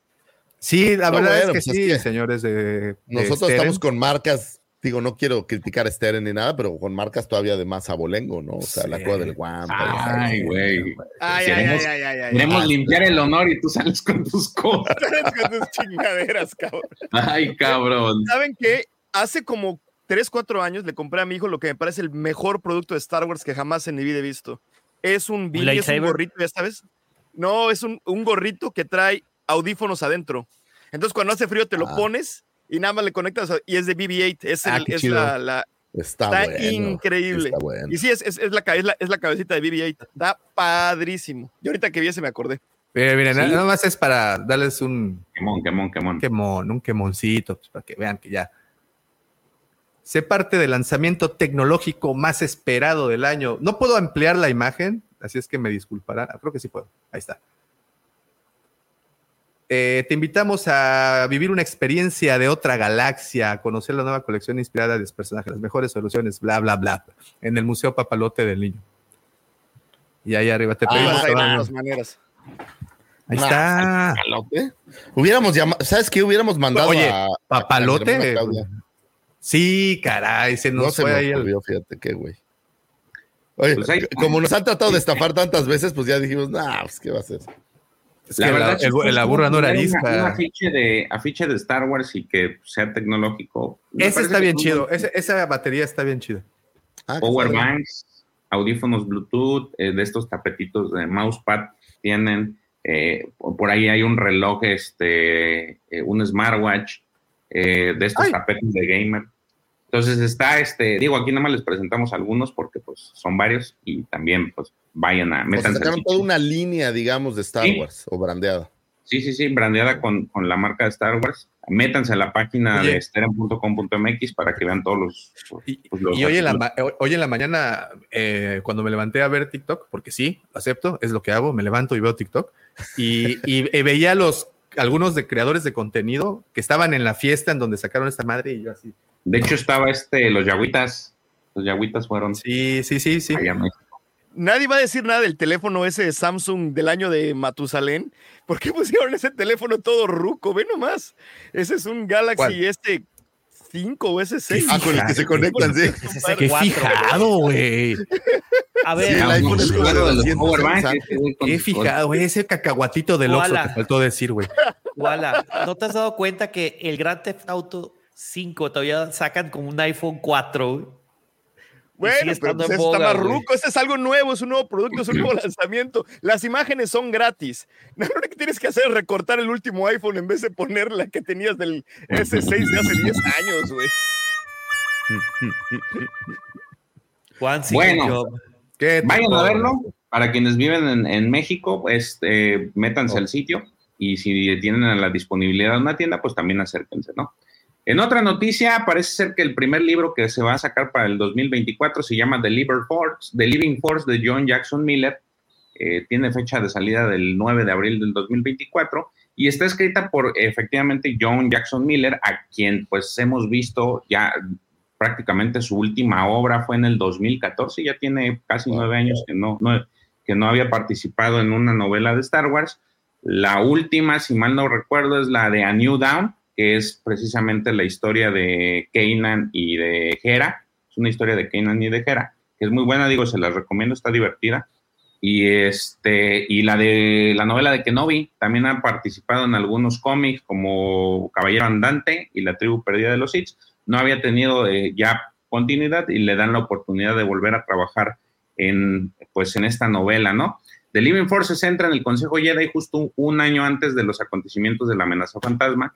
Sí, la No, verdad bueno, es que pues es sí, que señores de, de Nosotros Steren. estamos con marcas, digo, no quiero criticar a Steren ni nada, pero con marcas todavía de más abolengo, ¿no? O sea, la cueva del Guampa. Ay, güey. Ay, Queremos- ay, ay, ay, ay, Queremos Ah, limpiar el honor y tú sales con tus cosas. ay. Con tus chingaderas, cabrón. Ay, cabrón. ¿Saben qué? Hace como 3, 4 años le compré a mi hijo lo que me parece el mejor producto de Star Wars que jamás en mi vida he visto. Es un es gorrito, ya sabes. No, es un, un gorrito que trae audífonos adentro. Entonces, cuando hace frío, te lo Ah. pones y nada más le conectas a- y es de BB-8. Es, Ah, el- es la, la- Está, Está bueno, increíble. Está bueno. Y sí, es, es, es la, es, la, es la cabecita de BB-8. Está padrísimo. Y ahorita que vi ese me acordé. Miren, miren, Sí. nada más es para darles un Quemón, quemón, quemón. quemón, un quemoncito, pues, para que vean que ya sé parte del lanzamiento tecnológico más esperado del año. No puedo ampliar la imagen, así es que me disculparán. Ah, Creo que sí puedo. Ahí está. Eh, te invitamos a vivir una experiencia de otra galaxia, a conocer la nueva colección inspirada de los personajes, las mejores soluciones, bla, bla, bla, en el Museo Papalote del Niño. Y ahí arriba te Ah, pedimos. a ir de ahí todas maneras. está. ¿Papalote? Hubiéramos llamado, ¿sabes qué? Hubiéramos mandado Oye, a. ¿papalote? a. Sí, caray, se nos No se fue me ahí el- fíjate qué, güey. Oye, Pues ahí- como nos han tratado de estafar tantas veces, pues ya dijimos, nah, pues qué va a hacer. Es que la, sí el- fue la burra no era una- Un arisca. afiche de, afiche de Star Wars y que sea tecnológico. Ese está que bien un chido. Ese- esa batería está bien chida. Ah, Power banks, audífonos Bluetooth, eh, de estos tapetitos de mousepad tienen. eh, por ahí hay un reloj, este, eh, un smartwatch, eh, de estos Ay. tapetes de gamer. Entonces está, este, digo, aquí nada más les presentamos algunos porque pues son varios y también pues vayan a al sacaron toda una línea, digamos, de Star Sí. Wars o brandeada. Sí, sí, sí, brandeada con, con la marca de Star Wars. Métanse a la página Oye. de steren.com.mx para que vean todos los. Y, pues, los y hoy, en la, ma- hoy- en la mañana, eh, cuando me levanté a ver TikTok, porque sí, acepto, es lo que hago, me levanto y veo TikTok, y, y- y veía los algunos de creadores de contenido que estaban en la fiesta en donde sacaron esta madre y yo así. De hecho, estaba este, los Yagüitas. Los Yagüitas fueron. Sí, sí, sí, sí. Nadie va a decir nada del teléfono ese de Samsung del año de Matusalén. ¿Por qué pusieron ese teléfono todo ruco? Ve nomás. Ese es un Galaxy ¿Cuál? S5 o S6. Ah, con el que se conectan, sí. Qué fijado, güey. A Sí, ver, el iPhone es como Claro, de de los 200 power banks, años. este, güey, con- Qué fijado, güey. Ese cacahuatito del Oxxo te faltó decir, güey. Wala, ¿no te has dado cuenta que el Grand Theft Auto 5 todavía sacan como un iPhone 4? güey? Y sigue Bueno, pero pues está más ruco. Este es algo nuevo, es un nuevo producto, es un nuevo lanzamiento. Las imágenes son gratis. Lo único que tienes que hacer es recortar el último iPhone en vez de poner la que tenías del S6 de hace 10 años, güey. Juan, sí, Bueno. Vayan a verlo. Para quienes viven en, en México, pues eh, métanse Oh. al sitio y si tienen la disponibilidad de una tienda, pues también acérquense, ¿no? En otra noticia, parece ser que el primer libro que se va a sacar para el 2024 se llama The, Liber Force, The Living Force de John Jackson Miller. Eh, tiene fecha de salida del 9 de abril del 2024 y está escrita por efectivamente John Jackson Miller, a quien pues hemos visto ya prácticamente su última obra fue en el 2014, ya tiene casi nueve años que no, no- que no había participado en una novela de Star Wars. La última, si mal no recuerdo, es la de A New Dawn, que es precisamente la historia de Kanan y de Hera. Es una historia de Kanan y de Hera, que es muy buena, digo, se la recomiendo, está divertida. Y este, y la de la novela de Kenobi también han participado en algunos cómics como Caballero Andante y La Tribu Perdida de los Sith. No había tenido eh, ya continuidad y le dan la oportunidad de volver a trabajar en, pues, en esta novela, ¿no? The Living Force se centra en el Consejo Jedi justo un año antes de los acontecimientos de la amenaza fantasma.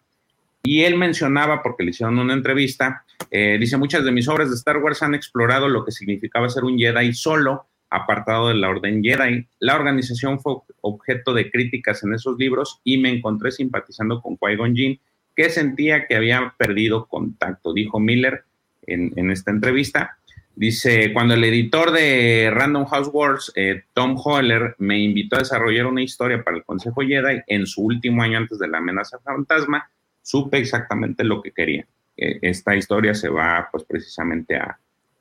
Y él mencionaba, porque le hicieron una entrevista, eh, dice, muchas de mis obras de Star Wars han explorado lo que significaba ser un Jedi solo, apartado de la Orden Jedi. La organización fue objeto de críticas en esos libros y me encontré simpatizando con Qui-Gon Jinn, que sentía que había perdido contacto, dijo Miller en, esta entrevista. Dice, cuando el editor de Random House Wars, eh, Tom Holler, me invitó a desarrollar una historia para el Consejo Jedi en su último año antes de la amenaza fantasma, supe exactamente lo que quería. Eh, esta historia se va pues precisamente a,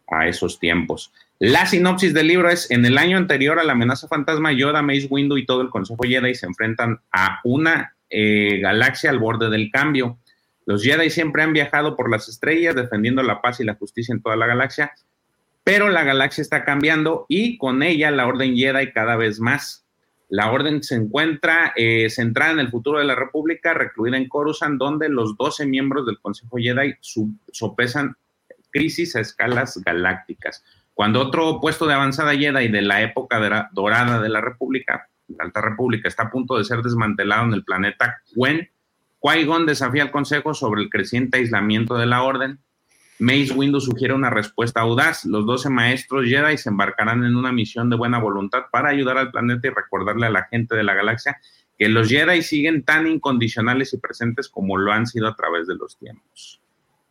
a esos tiempos. La sinopsis del libro es, en el año anterior a la amenaza fantasma, Yoda, Mace Windu y todo el Consejo Jedi se enfrentan a una eh, galaxia al borde del cambio. Los Jedi siempre han viajado por las estrellas defendiendo la paz y la justicia en toda la galaxia, pero la galaxia está cambiando y con ella la Orden Jedi cada vez más. La Orden se encuentra eh, centrada en el futuro de la República, recluida en Coruscant, donde los 12 miembros del Consejo Jedi sopesan crisis a escalas galácticas. Cuando otro puesto de avanzada Jedi de la época de la- dorada de la República, la Alta República, está a punto de ser desmantelado en el planeta Quen, Qui-Gon desafía al Consejo sobre el creciente aislamiento de la Orden. Mace Windu sugiere una respuesta audaz. Los 12 maestros Jedi se embarcarán en una misión de buena voluntad para ayudar al planeta y recordarle a la gente de la galaxia que los Jedi siguen tan incondicionales y presentes como lo han sido a través de los tiempos.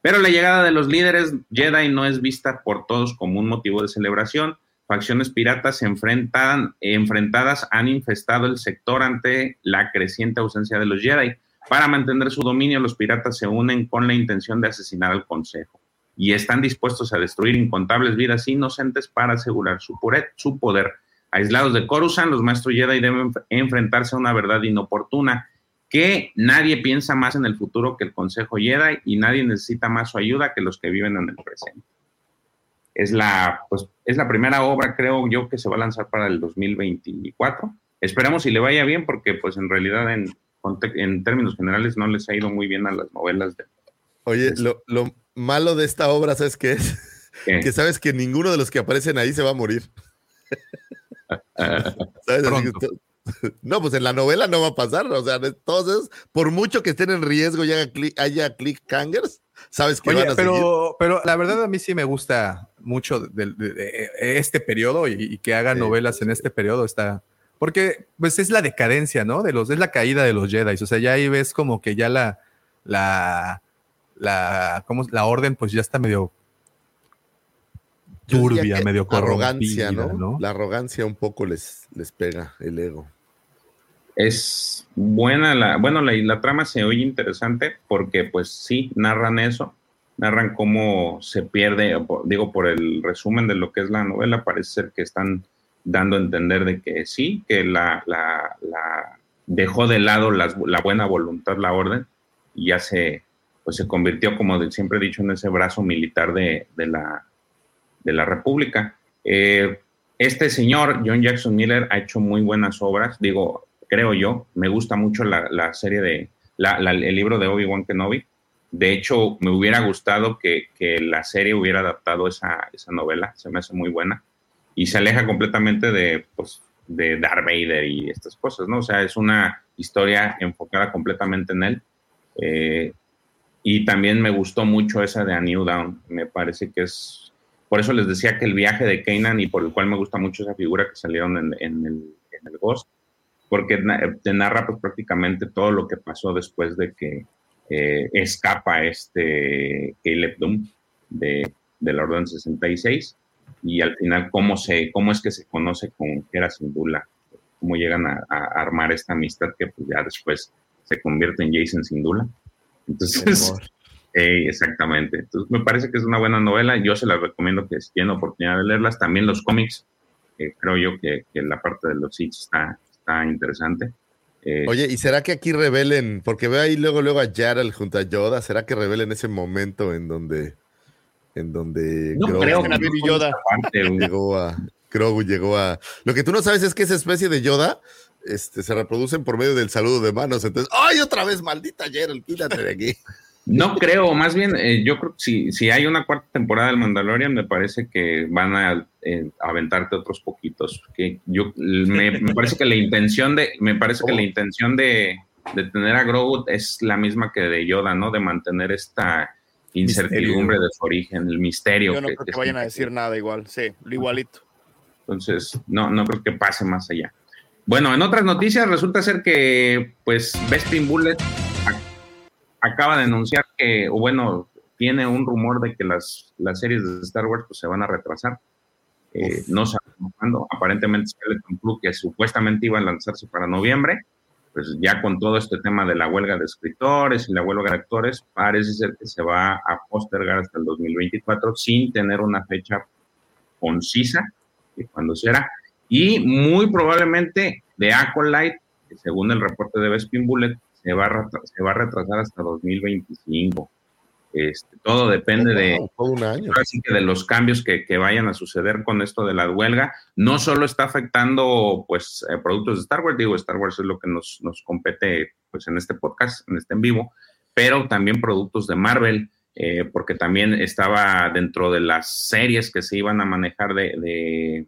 Pero la llegada de los líderes Jedi no es vista por todos como un motivo de celebración. Facciones piratas enfrentadas han infestado el sector ante la creciente ausencia de los Jedi. Para mantener su dominio, los piratas se unen con la intención de asesinar al Consejo y están dispuestos a destruir incontables vidas inocentes para asegurar su, poder. Aislados de Coruscant, los maestros Jedi deben enf- enfrentarse a una verdad inoportuna, que nadie piensa más en el futuro que el Consejo Jedi y nadie necesita más su ayuda que los que viven en el presente. Es la, pues, es la primera obra, creo yo, que se va a lanzar para el 2024. Esperamos si le vaya bien, porque pues en realidad en, en términos generales no les ha ido muy bien a las novelas de, Oye, lo, lo malo de esta obra, ¿sabes qué es? ¿Qué? Que sabes que ninguno de los que aparecen ahí se va a morir. ¿Sabes? Así que to- no, pues en la novela no va a pasar. O sea, esos, por mucho que estén en riesgo y haya, click, haya cliffhangers, sabes que Oye, van a seguir. pero, pero la verdad a mí sí me gusta mucho de, de- de este periodo y, y que hagan novelas en este periodo está porque pues es la decadencia, ¿no? De los es la caída de los Jedi, o sea, ya ahí ves como que ya la la la ¿cómo? la orden pues ya está medio turbia, medio arrogancia, corrompida, ¿no? ¿no? La arrogancia un poco les, les pega el ego. Es buena la, bueno, la, la trama se oye interesante porque pues sí, narran eso, narran cómo se pierde, digo, por el resumen de lo que es la novela, parece ser que están dando a entender de que sí, que la, la, la- dejó de lado las- la buena voluntad, la orden, y ya se, pues se convirtió, como de- siempre he dicho, en ese brazo militar de, de la, de la República. Eh, este señor, John Jackson Miller, ha hecho muy buenas obras, digo, creo yo, me gusta mucho la, la serie de, la- la- el libro de Obi-Wan Kenobi. De hecho, me hubiera gustado que, que la serie hubiera adaptado esa, esa novela, se me hace muy buena. Y se aleja completamente de, pues, de Darth Vader y estas cosas, ¿no? O sea, es una historia enfocada completamente en él. Eh, y también me gustó mucho esa de A New Dawn. Me parece que es por eso les decía que el viaje de Kanan y por el cual me gusta mucho esa figura que salieron en, el, en el Ghost, porque te narra pues prácticamente todo lo que pasó después de que eh, escapa este Caleb Doom de, de la Orden 66 y al final cómo, se, cómo es que se conoce con Hera Syndulla, cómo llegan a, armar esta amistad que pues ya después se convierte en Jason Syndulla. Entonces, eh, exactamente. Entonces, me parece que es una buena novela. Yo se la recomiendo que si tienen oportunidad de leerlas. También los cómics, eh, creo yo que, que la parte de los hits está, está interesante. Eh, Oye, ¿y será que aquí revelen? Porque veo ahí luego, luego a Gerald junto a Yoda. ¿Será que revelen ese momento en donde, en donde No Grogu creo que Baby Yoda. parte, llegó a, Grogu llegó a. Lo que tú no sabes es que esa especie de Yoda, este, se reproducen por medio del saludo de manos. Entonces, ¡ay, otra vez, maldita Gerald! Quítate de aquí. No creo, más bien, eh, yo creo que si, si hay una cuarta temporada del Mandalorian, me parece que van a eh, aventarte otros poquitos. Que yo me, me parece que la intención de, me parece que la intención de, de tener a Grogu es la misma que de Yoda, ¿no? De mantener esta incertidumbre de su origen, el misterio. Yo no que- creo que que vayan a decir nada igual. Sí, lo igualito. Entonces, no, no creo que pase más allá. Bueno, en otras noticias resulta ser que, pues, Bespin Bullet ac- acaba de anunciar que, o bueno, tiene un rumor de que las, las series de Star Wars pues, se van a retrasar. Eh, no sabemos cuándo. Aparentemente, Skeleton Crew, que supuestamente iba a lanzarse para noviembre, pues ya con todo este tema de la huelga de escritores y la huelga de actores, parece ser que se va a postergar hasta el 2024 sin tener una fecha concisa de cuándo será. Y muy probablemente de Acolyte, según el reporte de Bespin Bullet, se va a, se va a retrasar hasta 2025. Este, todo depende de, Todo un año. ahora sí que de los cambios que, que vayan a suceder con esto de la huelga, no solo está afectando pues eh, productos de Star Wars, digo, Star Wars es lo que nos, nos compete pues en este podcast, en este en vivo, pero también productos de Marvel, eh, porque también estaba dentro de las series que se iban a manejar de, de,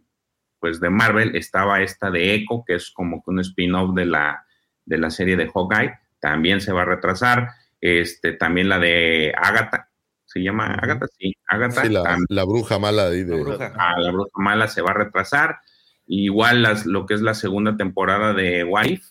pues de Marvel, estaba esta de Echo, que es como que un spin-off de la, de la serie de Hawkeye, también se va a retrasar, este, también la de Agatha, se llama Agatha, sí, Agatha, Sí, la, la bruja mala ahí de. Ah, la bruja mala se va a retrasar. Igual las, lo que es la segunda temporada de What If,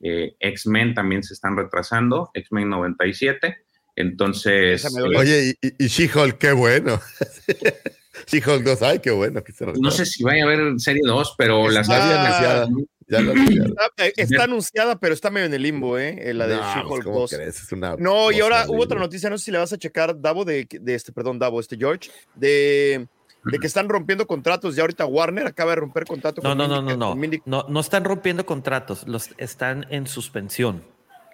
eh, X-Men también se están retrasando, X-Men 97. Entonces, eh, Oye, y, y- y She-Hulk, qué bueno. She-Hulk 2, ay, qué bueno. que se no sé si vaya a haber serie 2, pero las Ya había anunciada. Ya la. Está, eh, está anunciada, pero está medio en el limbo, ¿eh? Eh, La de No, pues, She-Hulk ¿cómo 2. crees? Es una No, y ahora hubo otra noticia, no sé si le vas a checar, Davo, de, de este, perdón, Davo, este George, de, de que están rompiendo contratos. Ya ahorita Warner acaba de romper contrato No, con no, no, Mindy- no, no. Mindy- No, no están rompiendo contratos, los están en suspensión,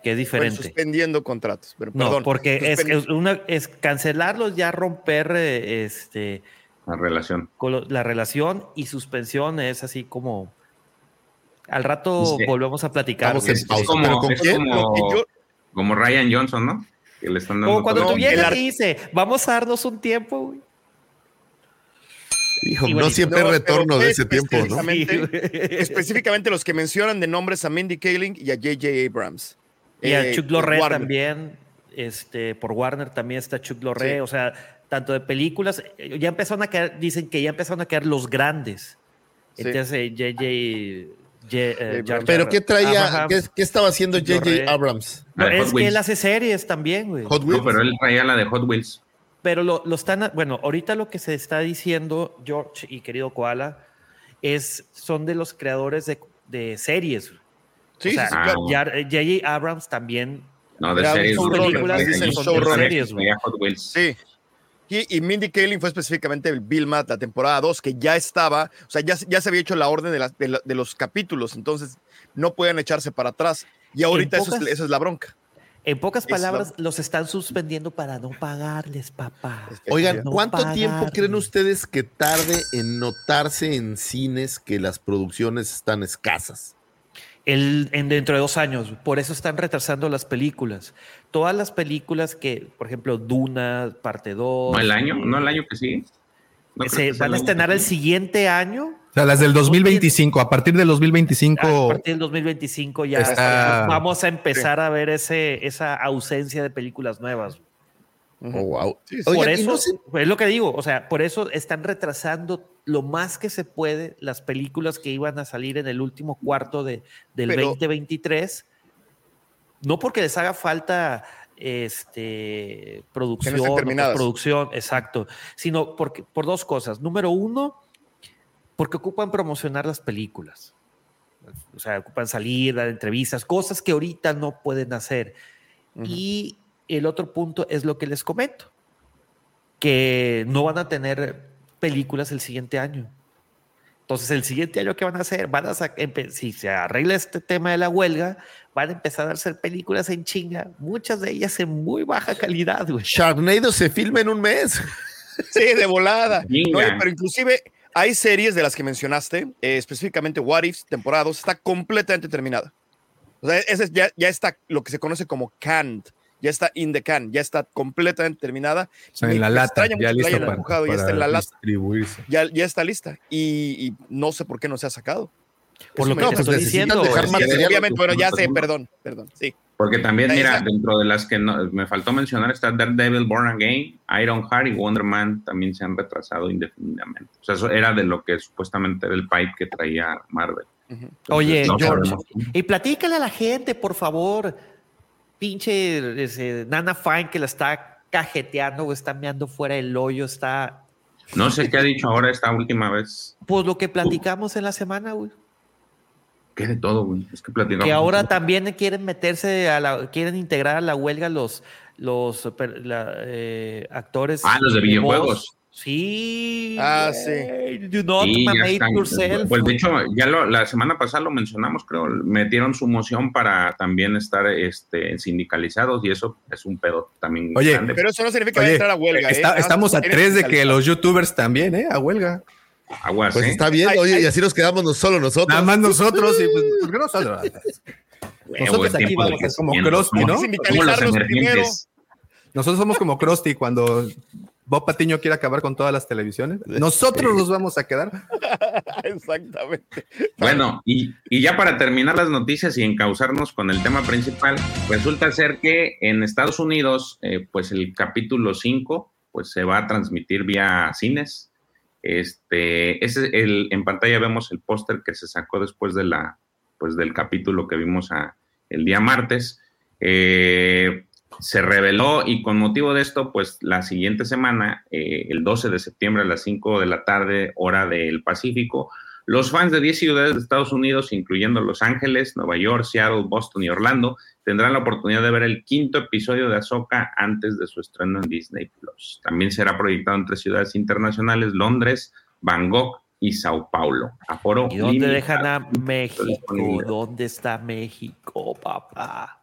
que es bueno, diferente. suspendiendo contratos. Pero, No, perdón, porque es una, es cancelarlos, ya romper eh, este, la relación. con lo- la relación y suspensión es así como. Al rato Sí. volvemos a platicar. Es como, como- Y yo- como Ryan Johnson, ¿no? Que le están dando Como cuando el te ar- dice, vamos a darnos un tiempo, güey. Hijo, no siempre hay No, retorno de es ese tiempo, ¿no? específicamente- los que mencionan de nombres a Mindy Kaling y a J.J. Abrams. Y a Eh, Chuck Lorre también, este, por Warner también está Chuck Lorre, Sí. o sea, tanto de películas, eh, ya empezaron a caer, dicen que ya empezaron a caer los grandes. Sí. Entonces, eh, JJ... J- eh, Jar Pero Jar ¿qué traía? ¿Qué, qué estaba haciendo J.J. Abrams? No, es que él hace series también, güey. Hot No, Wheels. pero él traía la de Hot Wheels. Pero lo, lo están, bueno, ahorita lo que se está diciendo, George y querido Koala, es, son de los creadores de, de series. Sí, o sea, sí, claro. J.J. Abrams también No, de series. películas son showrunner. series, güey. Sí. Y, y Mindy Kaling fue específicamente el Bill Matt, la temporada 2, que ya estaba, o sea, ya, se- ya se había hecho la orden de, las- de la- de los capítulos, entonces no pueden echarse para atrás. Y ahorita eso, pocas- es, eso es la bronca. En pocas Es la- palabras, los están suspendiendo para no pagarles, papá. Oigan, No ¿cuánto tiempo creen ustedes que tarde en notarse en cines que las producciones están escasas? El, en dentro de dos años. Por eso están retrasando las películas. Todas las películas que, por ejemplo, Duna, parte 2. No el año, no el año que sigue. No se que van a estrenar el siguiente año. O sea, las del 2025, a partir del A 2025. partir del 2025 ya Está- vamos a empezar a ver ese, esa ausencia de películas nuevas. Oh, wow. por Oigan, eso, no sé- es lo que digo, o sea, por eso están retrasando lo más que se puede las películas que iban a salir en el último cuarto de, del Pero- 2023. No porque les haga falta este, producción, o producción, exacto, sino porque, por dos cosas. Número uno, porque ocupan promocionar las películas. O sea, ocupan salir, dar entrevistas, cosas que ahorita no pueden hacer. Y el otro punto es lo que les comento, que no van a tener películas el siguiente año. Entonces, el siguiente año, ¿qué van a hacer? Van a si se arregla este tema de la huelga, van a empezar a hacer películas en chinga, muchas de ellas en muy baja calidad, güey. Sharknado se filma en un mes. Sí, de volada. No, pero inclusive hay series de las que mencionaste, eh, específicamente What If, temporada 2, está completamente terminada. O sea, ese es- ya, ya está lo que se conoce como canned, ya está in the can, ya está completamente terminada. O sea, Me en la lata, ya hayan para, empujado, ya está para en la lata, ya, ya está lista. Y, y no sé por qué no se ha sacado. Por Eso lo que te estoy diciendo. dejar güey. material. Obviamente, bueno, ya sé, perdón, perdón, sí. Porque también, mira, está. dentro de las que no- me faltó mencionar está Daredevil Born Again, Iron Heart y Wonder Man también se han retrasado indefinidamente. O sea, eso era de lo que supuestamente era el pipe que traía Marvel. Entonces, Oye, no George, sabemos. y platícale a la gente, por favor. Pinche ese, Nana Fine que la está cajeteando o está meando fuera del hoyo, está. No sé qué ha dicho ahora esta última vez. Pues lo que platicamos en la semana, güey. ¿Qué de todo, güey? Es que platicamos. Que ahora también quieren meterse a la, quieren integrar a la huelga los, los la, eh, actores. Ah, los de videojuegos. Sí. Ah, güey. Do not Sí, están. yourself. Pues de hecho, ya lo- la semana pasada lo mencionamos, creo, metieron su moción para también estar este, sindicalizados y eso es un pedo también Oye, grande. Pero eso no significa que vaya a Oye, entrar a huelga. ¿eh? está- más estamos a tres de que los youtubers también, ¿eh? A huelga. Aguas, Pues ¿eh? está bien, oye, ay. y así nos quedamos no solo nosotros. Nada más nosotros y pues, ¿por qué no nosotros? Huevo, nosotros aquí vamos, es como Krusty, ¿no? somos los emergentes. Nosotros somos como Krusty cuando Bob Patiño quiere acabar con todas las televisiones. Nosotros nos vamos a quedar. Exactamente. Bueno, y, y ya para terminar las noticias y encauzarnos con el tema principal, resulta ser que en Estados Unidos, eh, pues el capítulo 5, pues se va a transmitir vía cines. Este, ese, el, en pantalla vemos el póster que se sacó después de la, pues del capítulo que vimos a- el día martes. Eh, se reveló y con motivo de esto, pues la siguiente semana, eh, el 12 de septiembre a las 5 de la tarde, hora del Pacífico, los fans de 10 ciudades de Estados Unidos, incluyendo Los Ángeles, Nueva York, Seattle, Boston y Orlando, tendrán la oportunidad de ver el quinto episodio de Ahsoka antes de su estreno en Disney Plus. También será proyectado en tres ciudades internacionales: Londres, Bangkok y Sao Paulo. Aforo ¿Y dónde limitado. dejan a México? ¿Dónde está México, papá?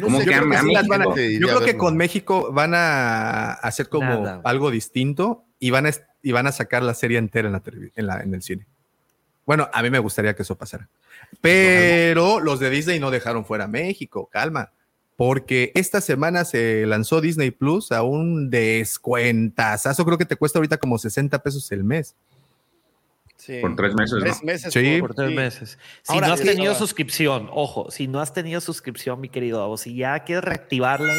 ¿Cómo Yo que creo que a sí las van a- México? Sí, yo ya creo que verlo. con México van a hacer como Nada. algo distinto y van a, y van a sacar la serie entera en, la en, la- en el cine. Bueno, a mí me gustaría que eso pasara. Pero los de Disney no dejaron fuera a México, calma. Porque esta semana se lanzó Disney Plus a un descuentazazo. Creo que te cuesta ahorita como 60 pesos el mes. Sí. Por tres meses, ¿no? Tres meses. Sí. Por tres meses. Si Ahora, no has sí, tenido suscripción, ojo, si no has tenido suscripción, mi querido Avo, si ya quieres reactivarla,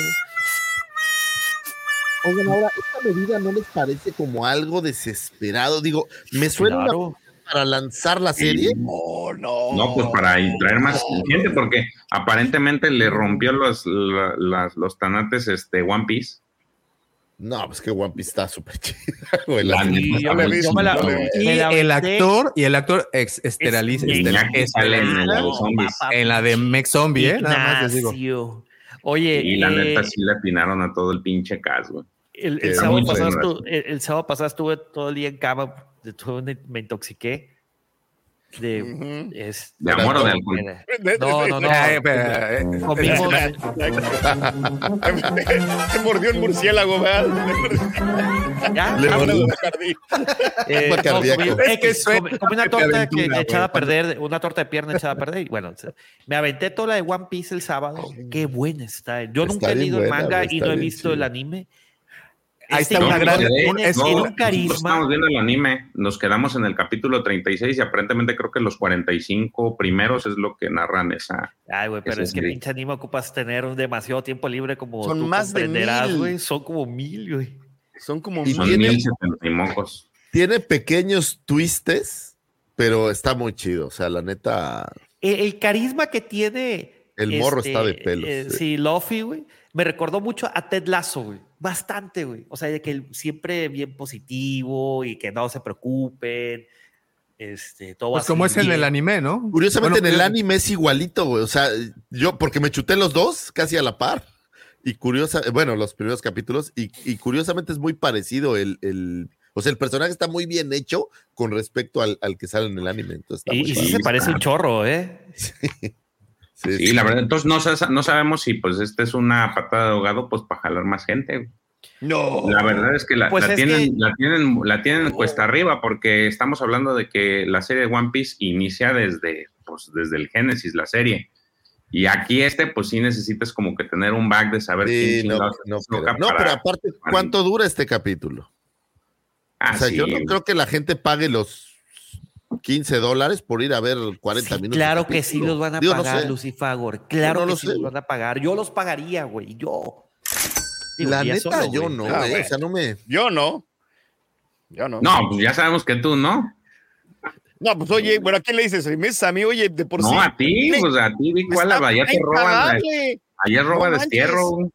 Oigan, ahora, ¿esta medida no les parece como algo desesperado? Digo, me suena una claro. para lanzar la serie. No, no. No, pues para traer más gente, porque aparentemente le rompió los, la- las- los tanates este, One Piece. No, pues que One Piece está súper chida, güey. La La neta Sí, está yo me, muy yo me la, chingón. Y me la el actor, y el actor ex esteraliza. Es en la de zombies. papá, en la de Mex Zombie, ¿eh? Nada más les digo. Oye, Y la eh, neta sí le atinaron a todo el pinche cast, güey. el, sábado pasado bueno. estu- el, el sábado pasado estuve todo el día en cama, me intoxiqué. De, Ujú. es- ¿De amor o de alcohol? No, no, no. Se mordió el murciélago, ¿verdad? ¿Ya? Le mordió. Eh, no, Es que comí- comí una torta aventura, que echada a perder, una torta de pierna echada a perder. Y bueno, me aventé toda la de One Piece el sábado. Qué buena está. Yo Está nunca he leído el manga y no he visto el anime. Ahí Este está una gran. es No, un carisma. Estamos viendo el anime, nos quedamos en el capítulo 36 y aparentemente creo que los 45 primeros es lo que narran esa. Ay, güey, pero es que pinche anime ocupas tener demasiado tiempo libre como Son tú más de mil. güey. Son como mil, güey. Son como Y Son tiene- 1070 y mocos. Tiene pequeños twistes, pero está muy chido. O sea, la neta, El, el carisma que tiene. El morro está de pelos, eh, sí. sí, Luffy, güey. Me recordó mucho a Ted Lasso, güey. Bastante, güey. O sea, de que él siempre bien positivo y que no se preocupen. Este, todo Pues como es en el anime, ¿no? Curiosamente Bueno, en el pues, anime es igualito, güey. O sea, yo, porque me chuté los dos casi a la par. Y curiosa, bueno, los primeros capítulos, y, y curiosamente es muy parecido el, el, o sea, el personaje está muy bien hecho con respecto al, al que sale en el anime. Entonces está Y, muy y sí se parece un chorro, ¿eh? Sí, Sí, la verdad, entonces no, no sabemos si pues este es una patada de ahogado pues para jalar más gente. No. La verdad es que la, Pues la es tienen, que- la tienen, la tienen cuesta arriba porque estamos hablando de que la serie de One Piece inicia desde, pues, desde el Génesis, la serie. Y aquí este, pues sí necesitas como que tener un back de saber Sí, quién no, chingados no, pero, no, para- pero aparte, ¿cuánto dura este capítulo? Ah, o sea, sí. yo no creo que la gente pague los 15 dólares por ir a ver 40 Sí, minutos. claro que sí los van a Digo, no pagar, sé. Lucifagor. Claro no que lo sí sé. los van a pagar. Yo los pagaría, güey. Yo. Digo, La ya neta, solo, yo güey. no, Ah, güey, güey. O sea, no me. Yo no. Yo no. No, pues ya sabemos que tú no. No, pues oye, bueno, ¿a quién le dices? Si me dices a mí, oye, de por no, sí. a ti, pues a ti, la ya te roban. Ayer roba No destierro. manches.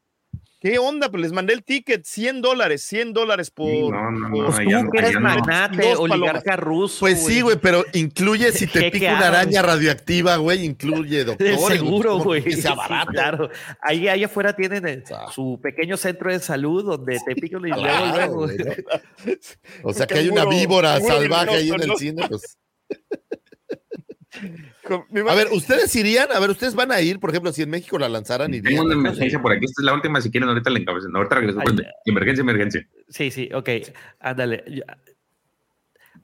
¿Qué onda? Pues les mandé el ticket, 100 dólares, 100 dólares por. Sí, no, no, no, Pues tú que eres magnate, oligarca ruso. Pues sí, güey, pero incluye si te pica una araña radioactiva, güey, incluye doctor. De seguro, güey. Que sea Sí, barato. claro. Ahí, ahí afuera tienen el- Ah. su pequeño centro de salud donde te pican y luego, luego. O sea, que hay una víbora salvaje ahí en el cine, pues. A ver, ¿ustedes irían? A ver, ¿ustedes van a ir? Por ejemplo, si en México la lanzaran, Tengo irían. una emergencia por aquí. Esta es la última. Si quieren, ahorita le encabezan. Ahorita regreso. Ay, Espérate. Emergencia, emergencia. Sí, sí, ok. Ándale. Yo,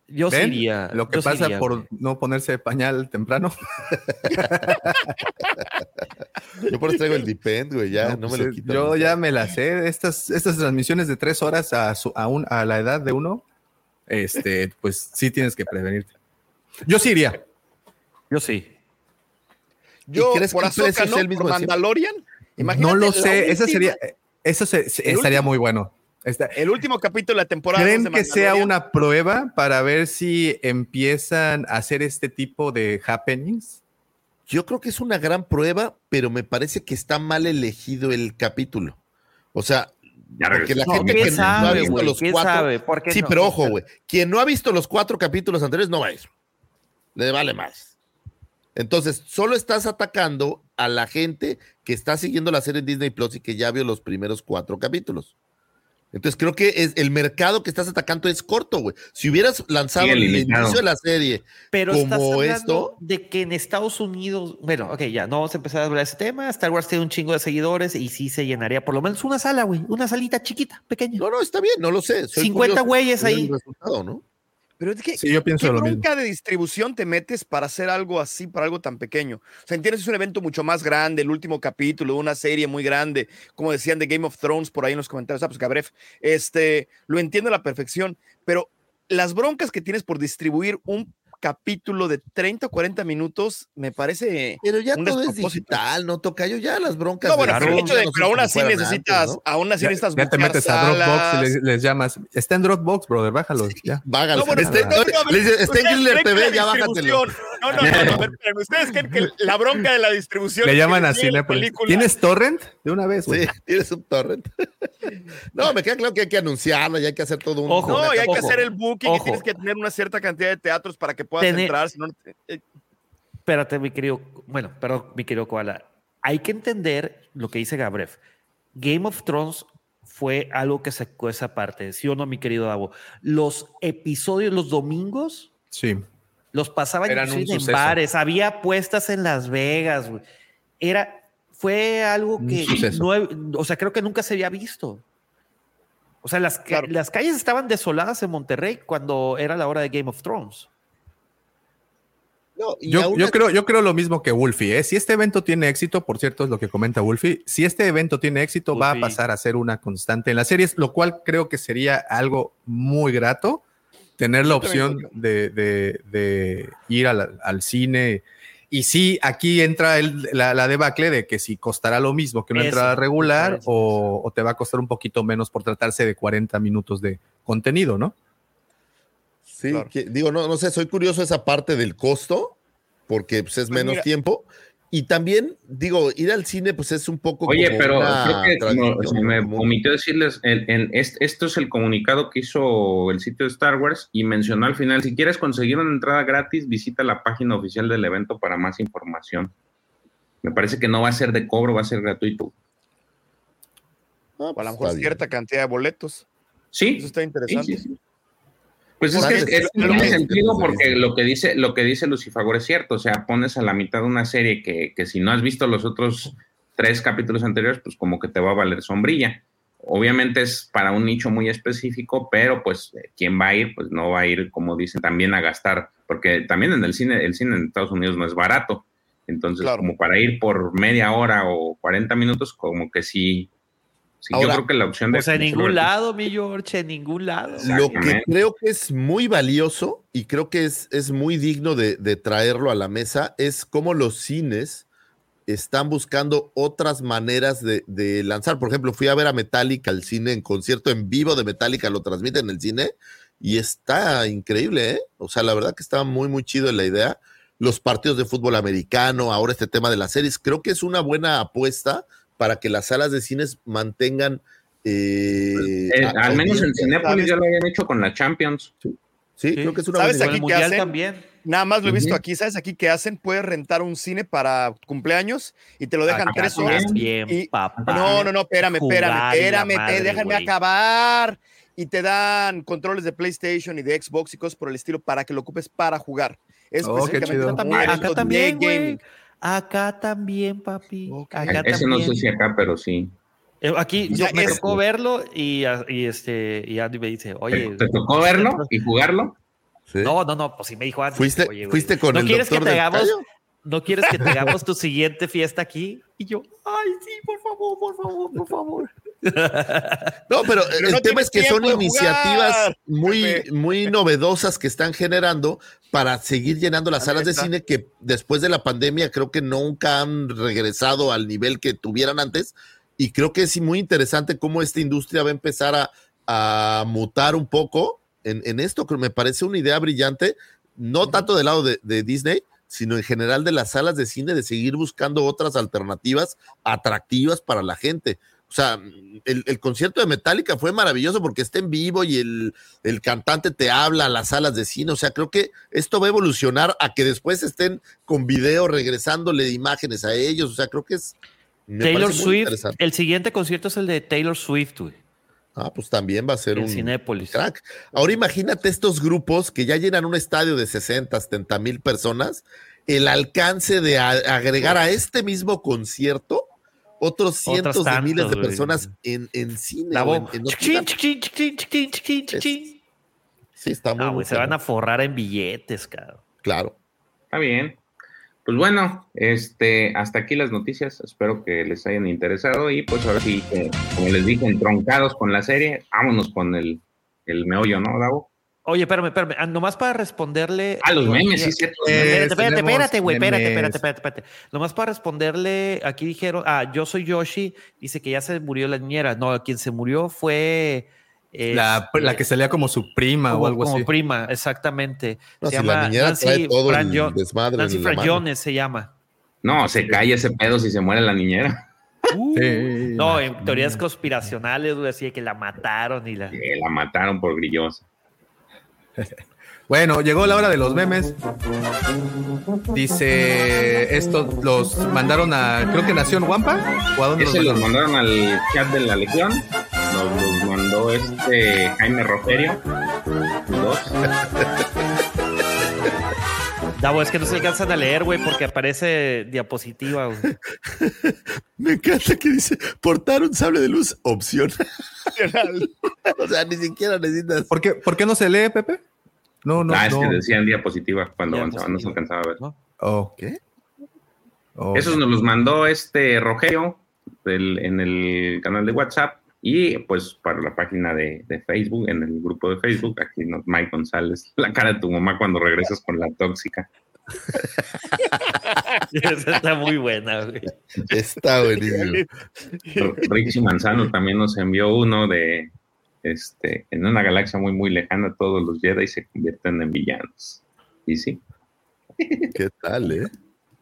yo sí iría. Lo que yo pasa iría, por güey. no ponerse pañal temprano. Yo por eso traigo el Depend, güey, ya, no, pues, me lo eh, quito. Yo ya me la sé. Estas, estas transmisiones de tres horas a, su- a, un- a la edad de uno, este, pues sí tienes que prevenirte. Yo sí iría. Yo sí. Yo, crees por que sea ¿no? el mismo Por? Mandalorian. no lo sé. Eso última- sería, eso se- se- El estaría último- muy bueno. Está- El último capítulo de la temporada. ¿Creen que sea una prueba para ver si empiezan a hacer este tipo de happenings? Yo creo que es una gran prueba, pero me parece que está mal elegido el capítulo. O sea, Ya porque la. No, gente ¿quién que no ha sabe, visto los ¿Quién cuatro. sabe? ¿Por qué sí, no? pero ojo, güey. Quien no ha visto los cuatro capítulos anteriores no va a ir. Le vale más. Entonces, solo estás atacando a la gente que está siguiendo la serie en Disney Plus y que ya vio los primeros cuatro capítulos. Entonces, creo que es, el mercado que estás atacando es corto, güey. Si hubieras lanzado Sí, el inicio de la serie Pero estás como hablando esto, de que en Estados Unidos, bueno, ok, ya no vamos a empezar a hablar de ese tema. Star Wars tiene un chingo de seguidores y sí se llenaría por lo menos una sala, güey, una salita chiquita, pequeña. no, no, está bien, no lo sé. soy 50 curioso güeyes ahí. el resultado, ¿no? Pero es que, Sí, yo pienso ¿qué lo mismo. bronca de distribución te metes para hacer algo así, para algo tan pequeño? O sea, entiendes, es un evento mucho más grande, el último capítulo de una serie muy grande, como decían de Game of Thrones por ahí en los comentarios, ah, pues Gabref, este, lo entiendo a la perfección, pero las broncas que tienes por distribuir un capítulo de 30 o 40 minutos, me parece... Pero ya un todo es digital, ¿no, Tocayo? Ya las broncas. No, bueno, de- pero el hecho de no pero aún así necesitas, antes, ¿no? aún así Ya, necesitas ya te metes a Dropbox y les, les llamas. Está en Dropbox, brother, bájalo. Ya. Vágalo. No, bueno, no, no, no, le dice, está en Griller TV, ya bájatelo. No, no, no, espérame, ustedes creen que la bronca de la distribución. Le llaman les a llegue la Cinépolis. película. ¿Tienes torrent? De una vez, güey. Sí, tienes un torrent. No, me queda claro que hay que anunciarla y hay que hacer todo un. Ojo, No, y hay que hacer el booking y tienes que tener una cierta cantidad de teatros para que puedas Tener- entrar. Si no, eh, Espérate, mi querido, bueno, perdón, mi querido Koala. Hay que entender lo que dice Gabref. Game of Thrones fue algo que sacó esa parte, ¿sí o no, mi querido Davo? Los episodios, los domingos, Sí. los pasaban Eran un inclusive en bares, había apuestas en Las Vegas. Era, fue algo que, no o sea, creo que nunca se había visto. O sea, las, Claro. las calles estaban desoladas en Monterrey cuando era la hora de Game of Thrones. No, y Yo, creo, yo creo lo mismo que Wolfie. ¿eh? Si este evento tiene éxito, por cierto, es lo que comenta Wolfie. Si este evento tiene éxito, va a pasar a ser una constante en las series, lo cual creo que sería algo muy grato tener la opción de, de- de ir al, al cine. Y sí, aquí entra el- la, la debacle de que si costará lo mismo que una Eso, entrada regular eso, o, o te va a costar un poquito menos por tratarse de 40 minutos de contenido, ¿no? Sí, Claro. que- digo, no, no sé, soy curioso esa parte del costo, porque pues, es Pues menos mira. tiempo. Y también, digo, ir al cine, pues es un poco. Oye, como pero una creo que no, tradición, se me omitió decirles, el- el- est- esto es el comunicado que hizo el sitio de Star Wars y mencionó al final, si quieres conseguir una entrada gratis, visita la página oficial del evento para más información. Me parece que no va a ser de cobro, va a ser gratuito. Ah, O a pues, lo mejor está bien. cierta cantidad de boletos. Sí, Eso está sí, interesante. sí, sí. Pues es que es- tiene que- sentido porque lo que dice, lo que dice Lucifagor es cierto. O sea, pones a la mitad de una serie que, que si no has visto los otros tres capítulos anteriores, pues como que te va a valer sombrilla. Obviamente es para un nicho muy específico, pero pues eh, quien va a ir, pues no va a ir, como dicen, también a gastar, porque también en el cine, el cine en Estados Unidos no es barato. Entonces, Claro. como para ir por media hora o 40 minutos, como que sí. Sí, yo Ahora, creo que la opción de. O sea, en ningún lado, mi George, en ningún lado. Lo que creo que es muy valioso y creo que es, es muy digno de, de traerlo a la mesa es cómo los cines están buscando otras maneras de, de lanzar. Por ejemplo, fui a ver a Metallica al cine en concierto en vivo de Metallica, lo transmiten en el cine y está increíble, ¿eh? O sea, la verdad que está muy, muy chido la idea. Los partidos de fútbol americano, ahora este tema de las series, creo que es una buena apuesta para que las salas de cines mantengan... eh, Eh, a- al menos en. Cinépolis ya lo habían hecho con la Champions. Sí, creo que es una ¿Sabes aquí mundial hacen? también. Nada más lo he visto aquí. ¿Sabes aquí qué hacen? Puedes rentar un cine para cumpleaños y te lo dejan Acá tres horas. y- papá. No, no, no, espérame, espérame, espérame, madre, déjame acabar. Y te dan controles de PlayStation y de Xbox y cosas por el estilo para que lo ocupes para jugar. Es Oh, qué específicamente chido. Acá también, acá también. Acá también, papi. Ok. Acá Ese no sé también. si acá, pero sí. Eh, Aquí yo- me es- tocó verlo y, este y Andy me dice, oye, ¿Te, tocó verlo y jugarlo? Sí. no, no, no, pues sí me dijo Andy. ¿Fuiste, oye, fuiste con ¿no el quieres que te del hagamos, callo? no quieres que te hagamos tu siguiente fiesta aquí? Y yo, ay, sí, por favor, por favor, por favor. No, pero, Pero el no tema es que son iniciativas muy, Pepe. muy novedosas que están generando para seguir llenando las La salas de cine que después de la pandemia creo que nunca han regresado al nivel que tuvieran antes. Y creo que es muy interesante cómo esta industria va a empezar a, a mutar un poco en, en esto, que me parece una idea brillante, no tanto del lado de, de Disney, sino en general de las salas de cine, de seguir buscando otras alternativas atractivas para la gente. O sea, el, el concierto de Metallica fue maravilloso porque está en vivo y el, el cantante te habla a las salas de cine. O sea, creo que esto va a evolucionar a que después estén con video regresándole imágenes a ellos. O sea, creo que es. me Taylor Swift, el siguiente concierto es el de Taylor Swift, güey, Ah, pues también va a ser en un Cinépolis. crack. Ahora imagínate estos grupos que ya llenan un estadio de 60, 70 mil personas, el alcance de a- agregar a este mismo concierto otros cientos de tantos, miles de güey. personas en, en cine. La o en- voz. en otros Chiquín, lugares. chiquín, chiquín, chiquín, chiquín, chiquín. Sí, está muy, No, güey, se van a forrar en billetes, cabrón. Claro. Está bien. Pues bueno, este, hasta aquí las noticias. Espero que les hayan interesado. Y pues ahora sí, como les dije, entroncados con la serie, vámonos con el, el meollo, ¿no, Davo? Oye, espérame, espérame. ah, Nomás para responderle. Ah, los memes, sí, cierto. Eh. Espérate, espérate, güey, espérate, espérate, espérate, espérate. Nomás para responderle, aquí dijeron, ah, yo soy Yoshi, dice que ya se murió la niñera. No, quien se murió fue... La, este, la que salía como su prima como, o algo como así. prima, exactamente. No, se si la llama niñera Nancy trae todo el desmadre Nancy. Franjones se llama. No, se cae ese pedo si se muere la niñera. Uh, Sí, no, en teorías conspiracionales, güey, así de que la mataron y la... La mataron por grillosa. Bueno, llegó la hora de los memes. Dice, estos los mandaron a, creo que Nación Wampa. ¿O a dónde los Ese los mandaron? mandaron al chat de la Legión. Nos los mandó este Jaime Rogerio. Dos. Davo, es que no se alcanzan a leer, güey, porque aparece diapositiva, güey. Me encanta que dice portar un sable de luz, opción. o sea, ni siquiera necesitas. ¿Por qué, ¿Por qué no se lee, Pepe? No, no, ah, es no. que decían diapositiva cuando Diapositiva. avanzaba, no se alcanzaba a ver. Oh, ¿qué? Oh, Esos nos los mandó este Rogelio del- en el canal de WhatsApp y pues para la página de, de Facebook, en el grupo de Facebook, aquí nos Mike González, la cara de tu mamá cuando regresas con la tóxica. Esa está muy buena, güey. Está buenísimo. Richie Manzano también nos envió uno de este en una galaxia muy muy lejana todos los Jedi se convierten en villanos. Y sí, ¿Qué tal, eh?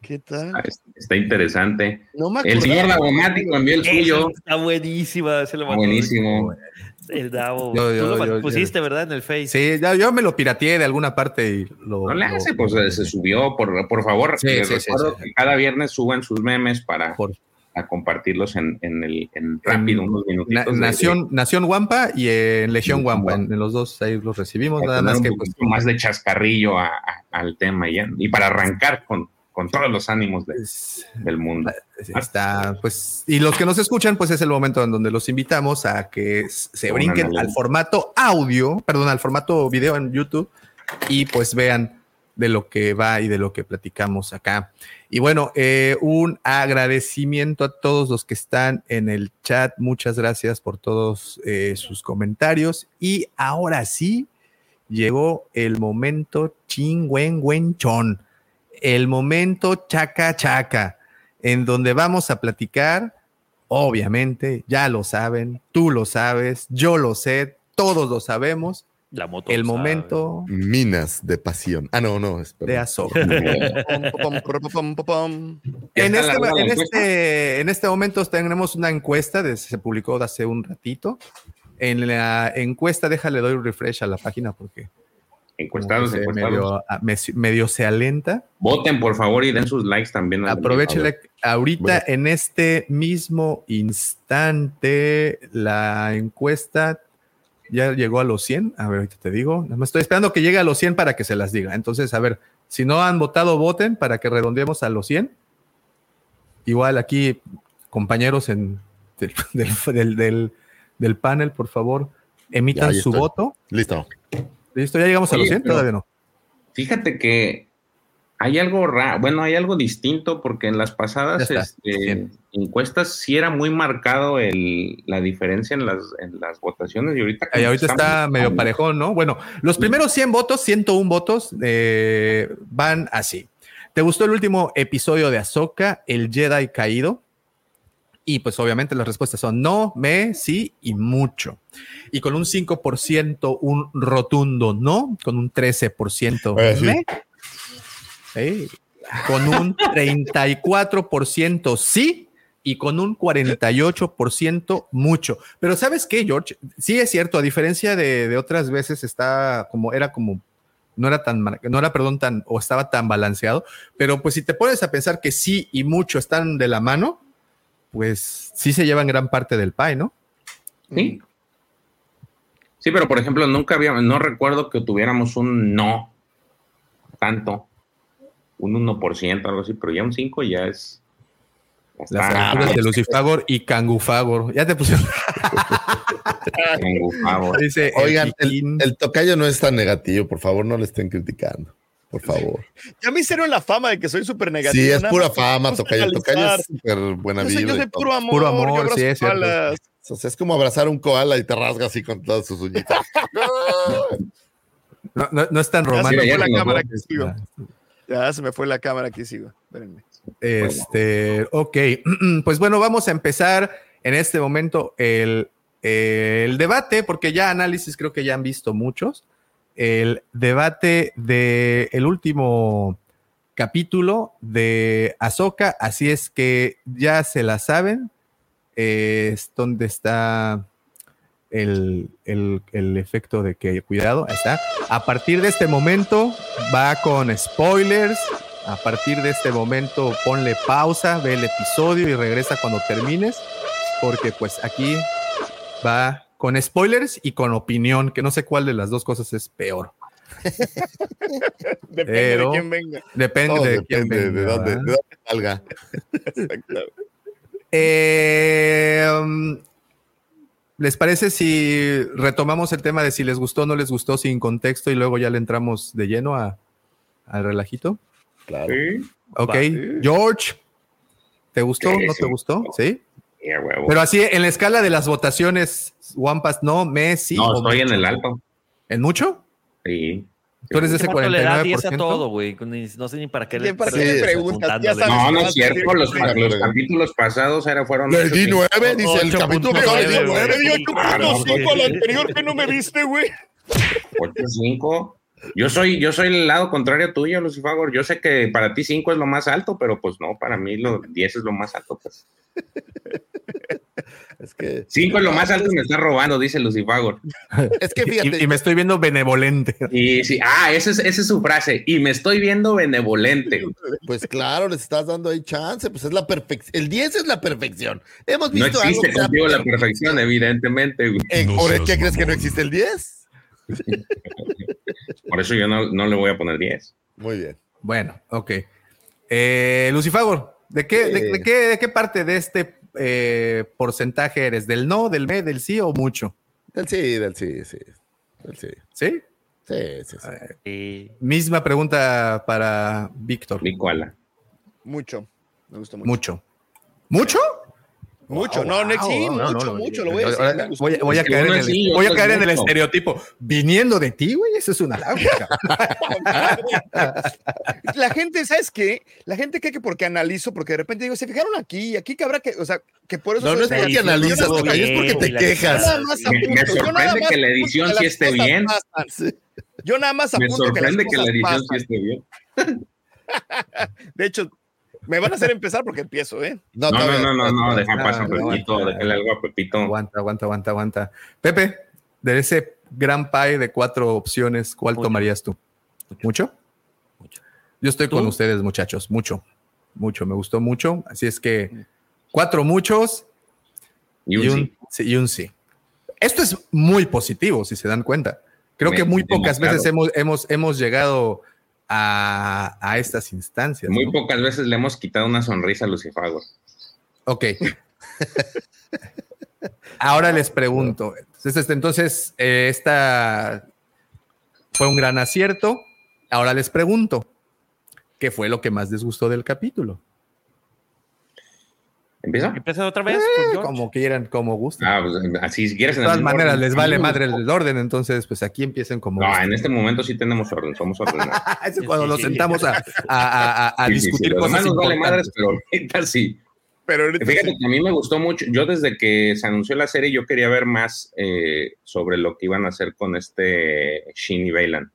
¿Qué tal? ah, es- está interesante. No me El señor acordaba. Dagomático envió el suyo. Está buenísima. ese lo. Buenísimo. El Davo. Yo- Tú lo yo- pusiste, ¿verdad? En el Face. Sí, ya, yo me lo pirateé de alguna parte y lo. No le lo- hace, pues eh, se subió, por, por favor. Sí, les sí, sí, recuerdo sí. que cada viernes suban sus memes para Por- a compartirlos en, en el en rápido, unos Na- minutitos. de- Nación, Nación Wampa y en Legión Wampa. En, en los dos ahí los recibimos, nada más un que pues, más de chascarrillo a- a- al tema ya, y para arrancar con, con todos los ánimos de- del mundo. está, pues, y los que nos escuchan, pues es el momento en donde los invitamos a que se Pongan brinquen al formato audio, perdón, al formato video en YouTube y pues vean de lo que va y de lo que platicamos acá. Y bueno, eh, un agradecimiento a todos los que están en el chat. Muchas gracias por todos eh, sus comentarios. Y ahora sí, llegó el momento chingüengüenchón, el momento chaca chaca, en donde vamos a platicar, obviamente, ya lo saben, tú lo sabes, yo lo sé, todos lo sabemos, La moto. el sabe. momento Minas de pasión. Ah, no, no, de. ¿Ya En este, en, este, en este momento tenemos una encuesta, de- se publicó hace un ratito. En la encuesta, déjale, doy un refresh a la página porque Encuestados, se encuestados. medio, a- me- medio se alenta. Voten, por favor, y den sus likes también. Aprovechele ahorita Bueno. en este mismo instante la encuesta ya llegó a los 100. A ver, ahorita te digo. Me estoy esperando que llegue a los 100 para que se las diga. Entonces, a ver, si no han votado, voten para que redondeemos a los 100. Igual aquí, compañeros en, del, del- del- del- del panel, por favor, emitan ya su estoy. voto. Listo. ¿Listo? ¿Ya llegamos a los Oye, 100? pero- Todavía no. Fíjate que hay algo raro, bueno, hay algo distinto porque en las pasadas está, este, encuestas sí era muy marcado el, la diferencia en las, en las votaciones y ahorita, Y ahorita está medio parejón, ¿no? Bueno, los primeros 100 votos, 101 votos, eh, van así. ¿Te gustó el último episodio de Ahsoka, el Jedi caído? Y pues obviamente las respuestas son no, me, sí y mucho. Y con un 5%, un rotundo no, con un 13% Eh, sí. me, Ey, con un 34% sí y con un 48% mucho. Pero ¿sabes qué, George? Sí es cierto, a diferencia de, de otras veces está como, era como, no era tan, no era, perdón, tan, o estaba tan balanceado, pero pues si te pones a pensar que sí y mucho están de la mano, pues sí se llevan gran parte del pie, ¿no? Sí. Sí, pero por ejemplo, nunca había, no recuerdo que tuviéramos un no tanto, un 1%, algo así, pero ya un 5 ya es. ya Las de Lucifagor y Cangufagor. Ya te pusieron. engufado. Dice Oigan, el, el tocayo no es tan negativo, por favor, no le estén criticando. Por favor. Ya me hicieron la fama de que soy súper negativo. Sí, es nada pura fama, tocayo. Tocayo es súper buena vida. yo y soy todo. puro amor. Puro amor, abrazo sí, es cierto. O sea, es como abrazar un koala y te rasga así con todas sus uñitas. No, no- no es tan Ya se romántico. me fue la cámara que sigo. Ya se me fue la cámara que sigo. Espérenme. Este, ok, pues bueno, vamos a empezar en este momento el, el debate, porque ya análisis creo que ya han visto muchos. El debate del el último capítulo de Ahsoka, así es que ya se la saben. Es donde está el, el- el efecto de que, cuidado, ahí está. A partir de este momento va con spoilers. A partir de este momento ponle pausa, ve el episodio y regresa cuando termines, porque pues aquí va con spoilers y con opinión, que no sé cuál de las dos cosas es peor. Depende Pero- de quién venga. Depende Todo de quién depende de venga, dónde, de dónde salga. Eh, ¿Les parece si retomamos el tema de si les gustó o no les gustó sin contexto y luego ya le entramos de lleno a, al relajito? Claro. Ok, Va. George, ¿te gustó? Sí, ¿No sí. te gustó? Sí. Huevo. Pero así, en la escala de las votaciones, Wampas, no, Messi. no, estoy en el alto. ¿En mucho? Sí. Tú eres de ese ¿Cuánto le da 10 a 49%. todo, güey? No sé ni para qué Ni para qué le preguntas, ya apuntándole. sabes. No, no es cierto. Los, los capítulos pasados era, fueron. Le di sí. nueve, dice el Ocho capítulo pasado, le di nueve, nueve, güey. dio ocho Ah, punto no, cinco pues, al anterior que no me viste, güey. 8-5. Yo soy, yo soy el lado contrario tuyo, Lucifagor. Yo sé que para ti 5 es lo más alto, pero pues no, para mí lo 10 es lo más alto. Pues. Es que, 5 es lo más alto y me está robando, dice Lucifagor. es que Y, fíjate, y me estoy viendo benevolente. Y sí, ah, esa es, esa es su frase. Y me estoy viendo benevolente. pues claro, les estás dando ahí chance, pues es la perfección. El 10 es la perfección. Hemos No visto algo existe que sea contigo la perfección, evidentemente. güey. Eh, No ¿Por qué crees que no existe el 10? Por eso yo no, no le voy a poner 10. Muy bien. Bueno, ok. Eh, Lucifagor, ¿de qué, de, de qué, de qué parte de este eh, porcentaje eres? ¿Del no, del me, del sí o mucho? Del sí, del sí, sí. Del sí. ¿Sí? Sí, sí, sí. Sí. Misma pregunta para Víctor. Mi koala. Mucho. Me gustó mucho. Mucho. ¿Mucho? Mucho, Wow, no, no, sí, wow, mucho, no, mucho, lo voy a decir. ahora me Voy, voy a caer, en el, sí, voy a caer en el estereotipo. Viniendo de ti, güey, eso es una lágrima. La gente, ¿sabes qué? La gente cree que porque analizo, porque de repente digo, se fijaron aquí, aquí que habrá que, o sea, que por eso. No, no es porque analizas, es porque te quejas. nada más Me- me apunto, yo sorprende nada más que la apunto edición sí esté bien. Yo nada más Me apunto que las sorprende que la edición sí esté bien. De hecho, me van a hacer empezar porque empiezo, ¿eh? No, no, todavía- no, no, no, deja no, Pepito, déjale algo a Pepito. aguanta, aguanta, aguanta, aguanta. Pepe, de ese gran pie de cuatro opciones, ¿cuál Mucho. tomarías tú? ¿Mucho? Mucho. Yo estoy ¿Tú? con ustedes, muchachos. Mucho. Mucho. Me gustó mucho. Así es que cuatro muchos Y un sí. sí, y un sí. Esto es muy positivo, si se dan cuenta. Creo Me- que muy pocas demasiado. veces hemos, hemos, hemos llegado a, a estas instancias. Muy ¿no? pocas veces le hemos quitado una sonrisa a Lucifago. Ok. Ahora les pregunto. Entonces, este, entonces eh, esta fue un gran acierto. Ahora les pregunto, ¿qué fue lo que más les gustó del capítulo? ¿Empieza? ¿Empieza otra vez? Eh, como quieran, como gusten. Ah, pues así, si quieres. de todas maneras, orden. les vale madre el orden, entonces pues aquí empiecen como... No, gusten. en este momento sí tenemos orden, somos ordenados. Cuando nos sentamos a, a- a- a- a Sí, sí, sí, discutir cosas nos vale madres, pero ahorita sí. Pero ahorita Fíjate sí. que a mí me gustó mucho. Yo desde que se anunció la serie, yo quería ver más eh, sobre lo que iban a hacer con este Shin y Bailan.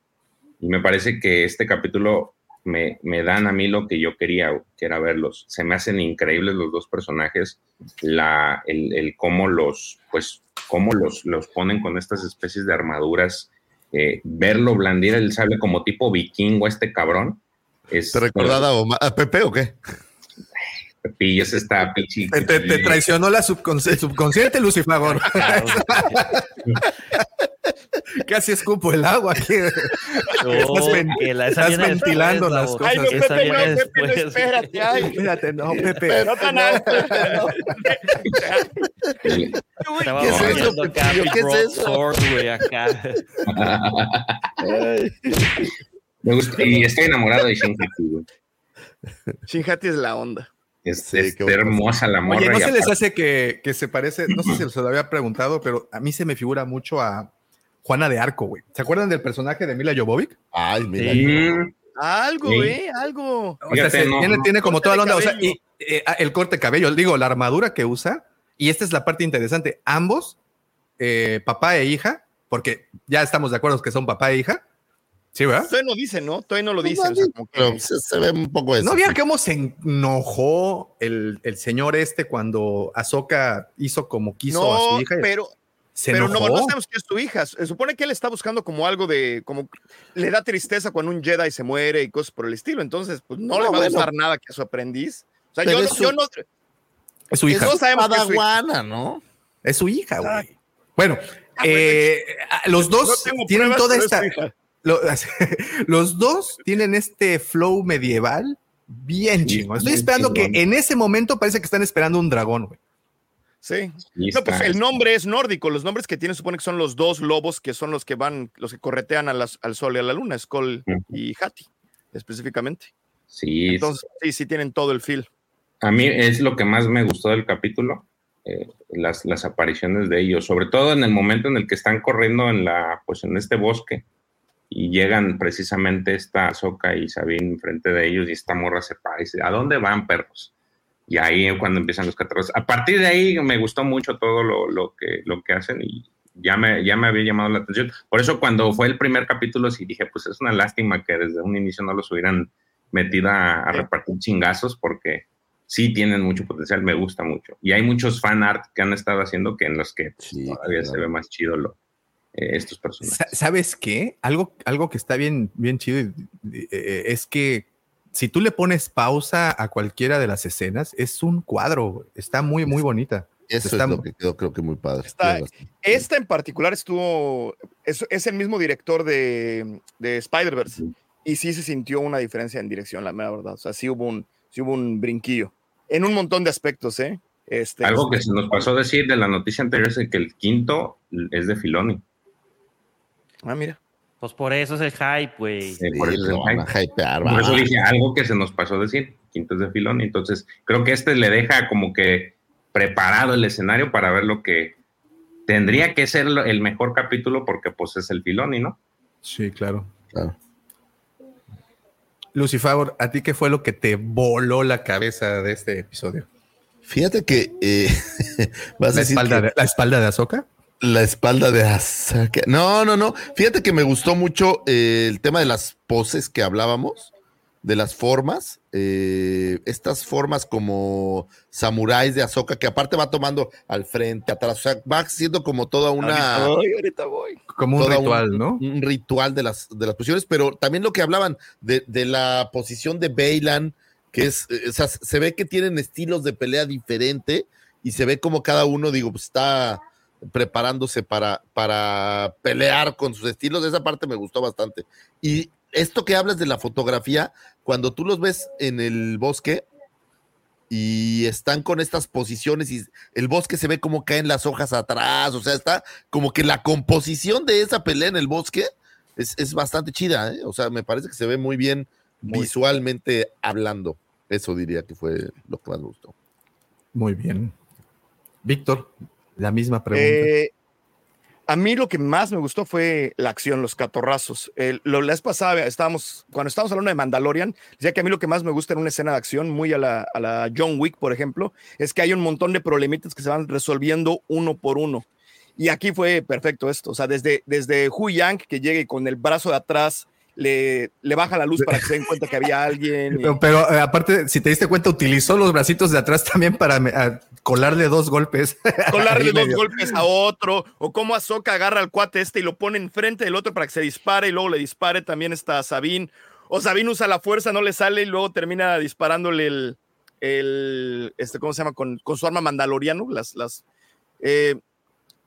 Y me parece que este capítulo me, me dan a mí lo que yo quería, que era verlos. Se me hacen increíbles los dos personajes. La, el, el cómo los, pues, cómo los, los ponen con estas especies de armaduras. eh, verlo blandir el sable como tipo vikingo, este cabrón. Es, ¿Te recordaba a, Pepe o qué? Pillas esta pichi. Te, te- te traicionó la subconsci- subconsciente, Lucifagor. Casi escupo el agua aquí. No, Estás ven- que la- esa estás viene ventilando después, las cosas. Ay, no, Esa Pepe, no, Pepe, no, espérate, ay. Espérate, no, Pepe. No tan alto. Estaba ¿Qué es eso, acá, ¿Qué es eso? Sword, güey, acá. Me gusta, y estoy enamorado de Shinhati, güey. Shinhati es la onda. Es, Sí, es hermosa la morra. Oye, ¿no se les hace que, que se parece? No sé si se lo había preguntado, pero a mí se me figura mucho a Juana de Arco, güey. ¿Se acuerdan del personaje de Mila Jovovic? Ay, mira. Sí. Algo, Sí. ¿eh? Algo. O sea, Fíjate, se- no, tiene, no. tiene como toda la onda, o sea, y, eh, el corte de cabello, digo, la armadura que usa, y esta es la parte interesante, ambos, eh, papá e hija, porque ya estamos de acuerdo que son papá e hija, ¿sí, verdad? Todavía no dice, ¿no? Todavía no lo dice. no, o sea, como que- Pero se, se ve un poco eso. ¿No vieron cómo se enojó el, el señor este cuando Ahsoka hizo como quiso a No, su hija? pero, se pero no, enojó. no sabemos que es su hija. Se supone que él está buscando como algo de, como le da tristeza cuando un Jedi se muere y cosas por el estilo. Entonces, pues no, No, le va a gustar nada que a su aprendiz. O sea, yo, su- yo no, es su hija. no sabemos que es su hija. Padawana, ¿no? Es su hija, güey. Bueno, Ah, eh, los No dos tienen toda esta. los dos tienen este flow medieval bien Sí, chingón. Estoy esperando chingón. que en ese momento parece que están esperando un dragón, güey. Sí. No, pues el nombre es nórdico. Los nombres que tiene supone que son los dos lobos que son los que van, los que corretean a las- al sol y a la luna, Skull y Hati, específicamente. Sí, Entonces, sí, sí tienen todo el feel. A mí es lo que más me gustó del capítulo, eh, las, las apariciones de ellos, sobre todo en el momento en el que están corriendo en la, pues en este bosque y llegan precisamente esta Soca y Sabine enfrente de ellos y esta morra se para y dice, ¿a dónde van perros? Y ahí es cuando empiezan los catarros. A partir de ahí me gustó mucho todo lo, lo que, lo que hacen y ya me, ya me había llamado la atención. Por eso cuando fue el primer capítulo sí dije, pues es una lástima que desde un inicio no los hubieran metido a, a repartir chingazos porque sí tienen mucho potencial, me gusta mucho. Y hay muchos fan art que han estado haciendo que en los que pues, todavía se ve más chido lo, eh, estos personajes. Sa- ¿Sabes qué? Algo, algo que está bien, bien chido eh, es que si tú le pones pausa a cualquiera de las escenas, es un cuadro. Está muy, muy bonita. Eso Está- es lo que quedó, creo que muy padre. Está-. Esta en particular estuvo, es, es el mismo director de, de Spider-Verse y sí se sintió una diferencia en dirección, la mera verdad. O sea, sí hubo un, sí hubo un brinquillo en un montón de aspectos, ¿eh? Este, Algo que se nos pasó a decir de la noticia anterior es que el quinto es de Filoni. Ah, mira. Pues por eso es el hype, güey. Eh, por eso, lo el hype. hypear, Por eso dije algo que se nos pasó a decir, quinto es de Filoni. Entonces, creo que este le deja como que preparado el escenario para ver lo que tendría que ser el mejor capítulo porque pues es el Filoni, ¿no? Sí, claro. Claro. Lucifer, ¿a ti qué fue lo que te voló la cabeza de este episodio? Fíjate que eh, vas a ¿La decir espalda, que- de, ¿La espalda de Azoka? La espalda de Asaka. No, no, no. Fíjate que me gustó mucho eh, el tema de las poses que hablábamos, de las formas. eh, estas formas como samuráis de Azoka, que aparte va tomando al frente, atrás. O sea, va siendo como toda una. Ahorita voy, ahorita voy. Como un ritual, ¿no? Un ritual de las, de las posiciones, pero también lo que hablaban de, de la posición de Bailan, que es, eh, o sea, se ve que tienen estilos de pelea diferente y se ve como cada uno, digo, pues, está preparándose para, para pelear con sus estilos. Esa parte me gustó bastante. Y esto que hablas de la fotografía, cuando tú los ves en el bosque y están con estas posiciones y el bosque se ve como caen las hojas atrás, o sea, está como que la composición de esa pelea en el bosque es, es bastante chida, ¿eh? o sea, me parece que se ve muy bien visualmente hablando. Eso diría que fue lo que más me gustó. Muy bien. Víctor, la misma pregunta. Eh, a mí lo que más me gustó fue la acción, los catorrazos. Lo, la vez pasada estábamos, cuando estábamos hablando de Mandalorian, decía que a mí lo que más me gusta en una escena de acción, muy a la, a la John Wick, por ejemplo, es que hay un montón de problemitas que se van resolviendo uno por uno. Y aquí fue perfecto esto. O sea, desde, desde Hu Yang, que llegue con el brazo de atrás, le, le baja la luz para que se den cuenta que había alguien. Pero, pero, eh, aparte, si te diste cuenta, utilizó los bracitos de atrás también para colarle dos golpes. colarle dos golpes a otro, o cómo Ahsoka agarra al cuate este y lo pone enfrente del otro para que se dispare y luego le dispare también está Sabine. O Sabine usa la fuerza, no le sale y luego termina disparándole el, el este, ¿cómo se llama? Con, con su arma mandaloriano, las, las, eh,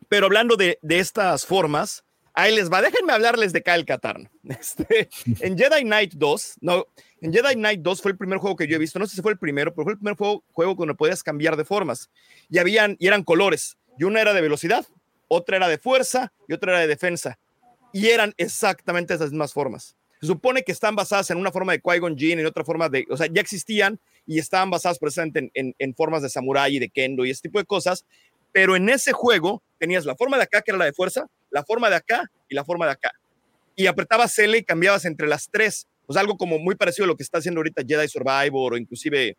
pero hablando de, de estas formas, ahí les va, déjenme hablarles de Kyle Katarn. Este, en Jedi Knight 2, no, en Jedi Knight 2 fue el primer juego que yo he visto, no sé si fue el primero, pero fue el primer juego, juego donde podías cambiar de formas. Y, habían, y eran colores, y una era de velocidad, otra era de fuerza y otra era de defensa. Y eran exactamente esas mismas formas. Se supone que están basadas en una forma de Qui-Gon Jinn, en otra forma de, o sea, ya existían y estaban basadas precisamente en, en, en formas de samurái y de kendo y ese tipo de cosas, pero en ese juego tenías la forma de acá, que era la de fuerza, la forma de acá y la forma de acá. Y apretabas L y cambiabas entre las tres. O sea, algo como muy parecido a lo que está haciendo ahorita Jedi Survivor o inclusive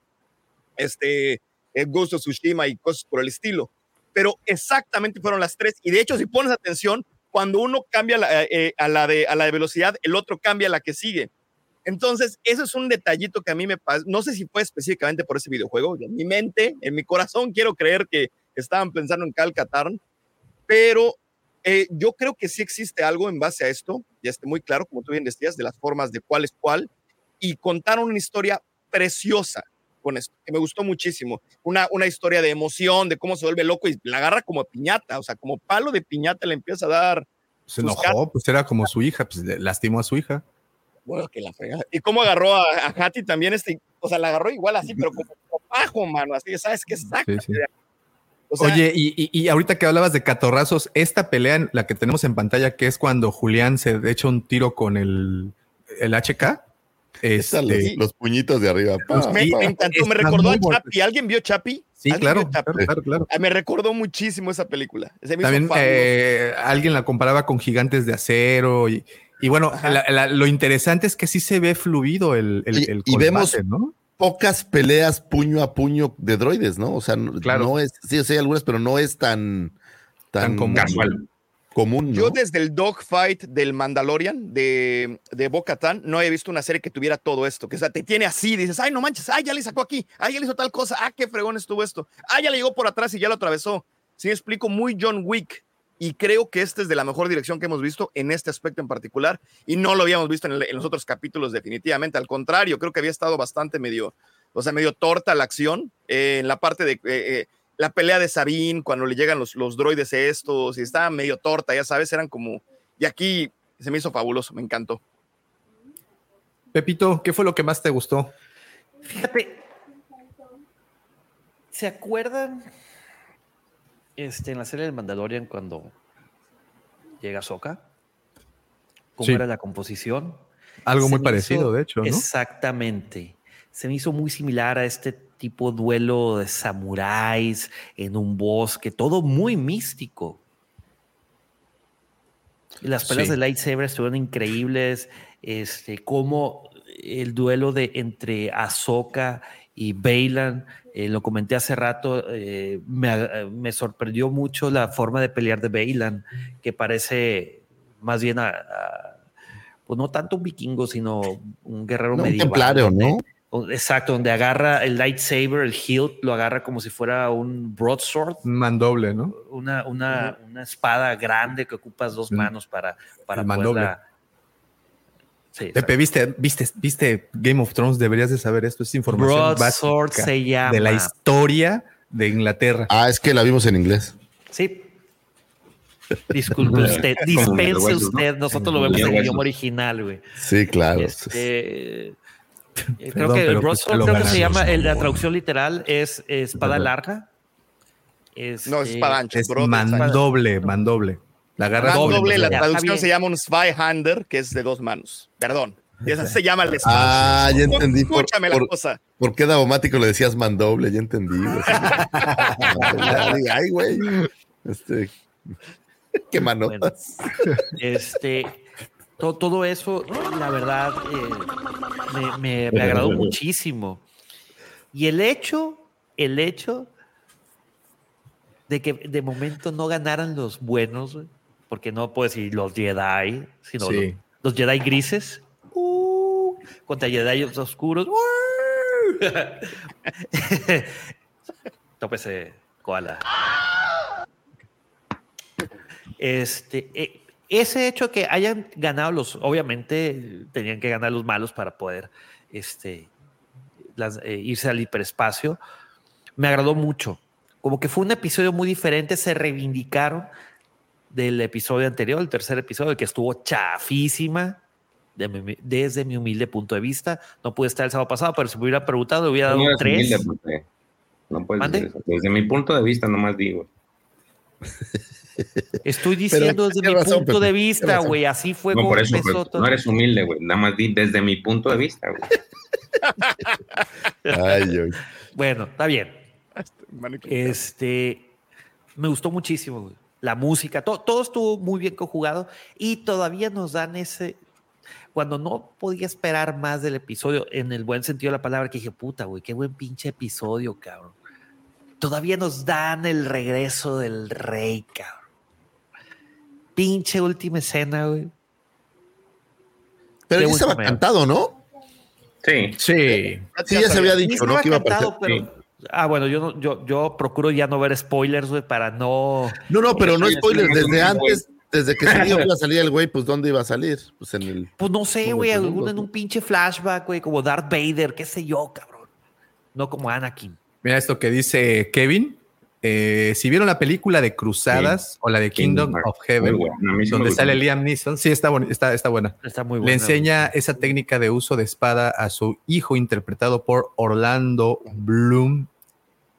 este, eh, Ghost of Tsushima y cosas por el estilo. Pero exactamente fueron las tres. Y de hecho, si pones atención, cuando uno cambia la, eh, a, la de, a la de velocidad, el otro cambia a la que sigue. Entonces, eso es un detallito que a mí me pasa. No sé si fue específicamente por ese videojuego. En mi mente, en mi corazón, quiero creer que estaban pensando en Cal Katarn, pero eh, yo creo que sí existe algo en base a esto, ya esté muy claro, como tú bien decías, de las formas de cuál es cuál, y contaron una historia preciosa con esto, que me gustó muchísimo. Una, una historia de emoción, de cómo se vuelve loco y la agarra como piñata, o sea, como palo de piñata le empieza a dar. Se enojó, pues era como su hija, pues lastimó a su hija. Bueno, que la fregada. Y cómo agarró a, a Hattie también, este, o sea, la agarró igual así, pero como, como bajo, mano, así, ¿sabes qué? Saca. Sí, sí. O sea, Oye, y, y- y ahorita que hablabas de catorrazos, esta pelea, la que tenemos en pantalla, que es cuando Julián se echa un tiro con el, el HK. Los, Este, los puñitos de arriba. pa, Los- me, encantó, me recordó a. Chapi. ¿Alguien vio Chapi? sí, ¿Alguien claro, claro, claro, claro. Ah, Me recordó muchísimo esa película. También eh, alguien la comparaba con gigantes de acero y, y bueno, Ajá. la- la- lo interesante es que sí se ve fluido el, el, Y- el y combate, vemos- ¿no? Pocas peleas puño a puño de droides, ¿no? O sea, no, Claro. no es, sí, sí hay algunas, pero no es tan, tan, Tan común. Casual. común, ¿no? Yo desde el dogfight del Mandalorian de, de Bo-Katan no he visto una serie que tuviera todo esto, que o sea, te tiene así, dices, ay, no manches, ay, ya le sacó aquí, ay, ya le hizo tal cosa, ah, qué fregón estuvo esto, ah, ya le llegó por atrás y ya lo atravesó. Sí, explico, muy John Wick. Y creo que esta es de la mejor dirección que hemos visto en este aspecto en particular. Y no lo habíamos visto en, el- en los otros capítulos, definitivamente. Al contrario, creo que había estado bastante medio, o sea, medio torta la acción eh, en la parte de eh, eh, la pelea de Sabine, cuando le llegan los, los droides estos, y estaba medio torta, ya sabes, eran como. Y aquí se me hizo fabuloso, me encantó. Pepito, ¿qué fue lo que más te gustó? Fíjate, ¿se acuerdan este, en la serie del Mandalorian cuando llega Soka? ¿Cómo Sí. era la composición? Algo Se muy parecido, hizo- de hecho, ¿no? Exactamente. Se me hizo muy similar a este tipo duelo de samuráis en un bosque, todo muy místico. Las peleas Sí. de lightsaber estuvieron increíbles. Este, como el duelo de entre Ahsoka y Bailan, eh, lo comenté hace rato, eh, me, me sorprendió mucho la forma de pelear de Bailan, que parece más bien a, a- pues no tanto un vikingo, sino un guerrero No, un medieval. templario, ¿no? Exacto, donde agarra el lightsaber, el hilt, lo agarra como si fuera un broadsword, Un mandoble, ¿no? una, una, una espada grande que ocupas dos manos para, para El mandoble. poderla... Sí, Pepe, ¿viste, viste, viste Game of Thrones, deberías de saber esto, es información Broadsword básica se llama. de la historia de Inglaterra. Ah, es que la vimos en inglés. Sí. Disculpe usted, dispense usted, nosotros lo vemos en el idioma original, güey. Sí, claro. Este, eh, creo Perdón, que broadsword creo que se llama, el- la traducción literal es espada larga. No, es espada ancha. es mandoble, mandoble. La agarra Más doble, doble, la traducción se llama un Zweihander, que es de dos manos. Perdón. Y esa se llama el espada. Ah, ya entendí. Por, Escúchame la por, cosa. por qué Davomático le decías mandoble? Ya entendí. güey. Ay, güey. Este, qué manotas. Este, to- todo eso, la verdad, eh, me, me- me agradó muchísimo. Y el hecho, el hecho de que de momento no ganaran los buenos, güey, porque no puedo decir los Jedi, sino Sí. los, los Jedi grises, uh, contra Jedi oscuros. uh. Tópese, koala. Este, eh, ese hecho que hayan ganado los, obviamente tenían que ganar los malos para poder este, las- eh, irse al hiperespacio, me agradó mucho. Como que fue un episodio muy diferente, se reivindicaron del episodio anterior, el tercer episodio, que estuvo chafísima. de mi- desde mi humilde punto de vista, no pude estar el sábado pasado, pero si me hubiera preguntado, hubiera dado No un humilde. No puedes ¿Mande? decir eso. Desde mi punto de vista, nomás digo. Estoy diciendo desde mi razón, punto de vista, güey. Así fue No, como por eso, empezó todo. no eres humilde, güey. Nada más di desde mi punto de vista, güey. Ay. Bueno, está bien. Que- Este, me gustó muchísimo, güey. La música, to- todo estuvo muy bien conjugado y todavía nos dan ese, cuando no podía esperar más del episodio, en el buen sentido de la palabra, que dije, puta, güey, qué buen pinche episodio, cabrón. Todavía nos dan el regreso del rey, cabrón. Pinche última escena, güey. Pero ya estaba cantado, ¿no? Sí. Sí. Sí, ya se había dicho, ¿no? Que iba a aparecer. pero- Ah, bueno, yo, no- yo, yo procuro ya no ver spoilers, güey, para no... No, no, pero no spoilers. Desde antes, desde que salió iba a salir el güey, pues ¿dónde iba a salir? Pues en el. Pues no sé, güey, alguno en un pinche flashback, güey, como Darth Vader, qué sé yo, cabrón. No como Anakin. Mira esto que dice Kevin. Eh, si vieron la película de Cruzadas o la de Kingdom, Kingdom of Heaven, buena. Donde gustó. sale Liam Neeson, sí, está, boni- está, está buena. Está muy bueno. Le enseña esa técnica de uso de espada a su hijo, interpretado por Orlando Bloom.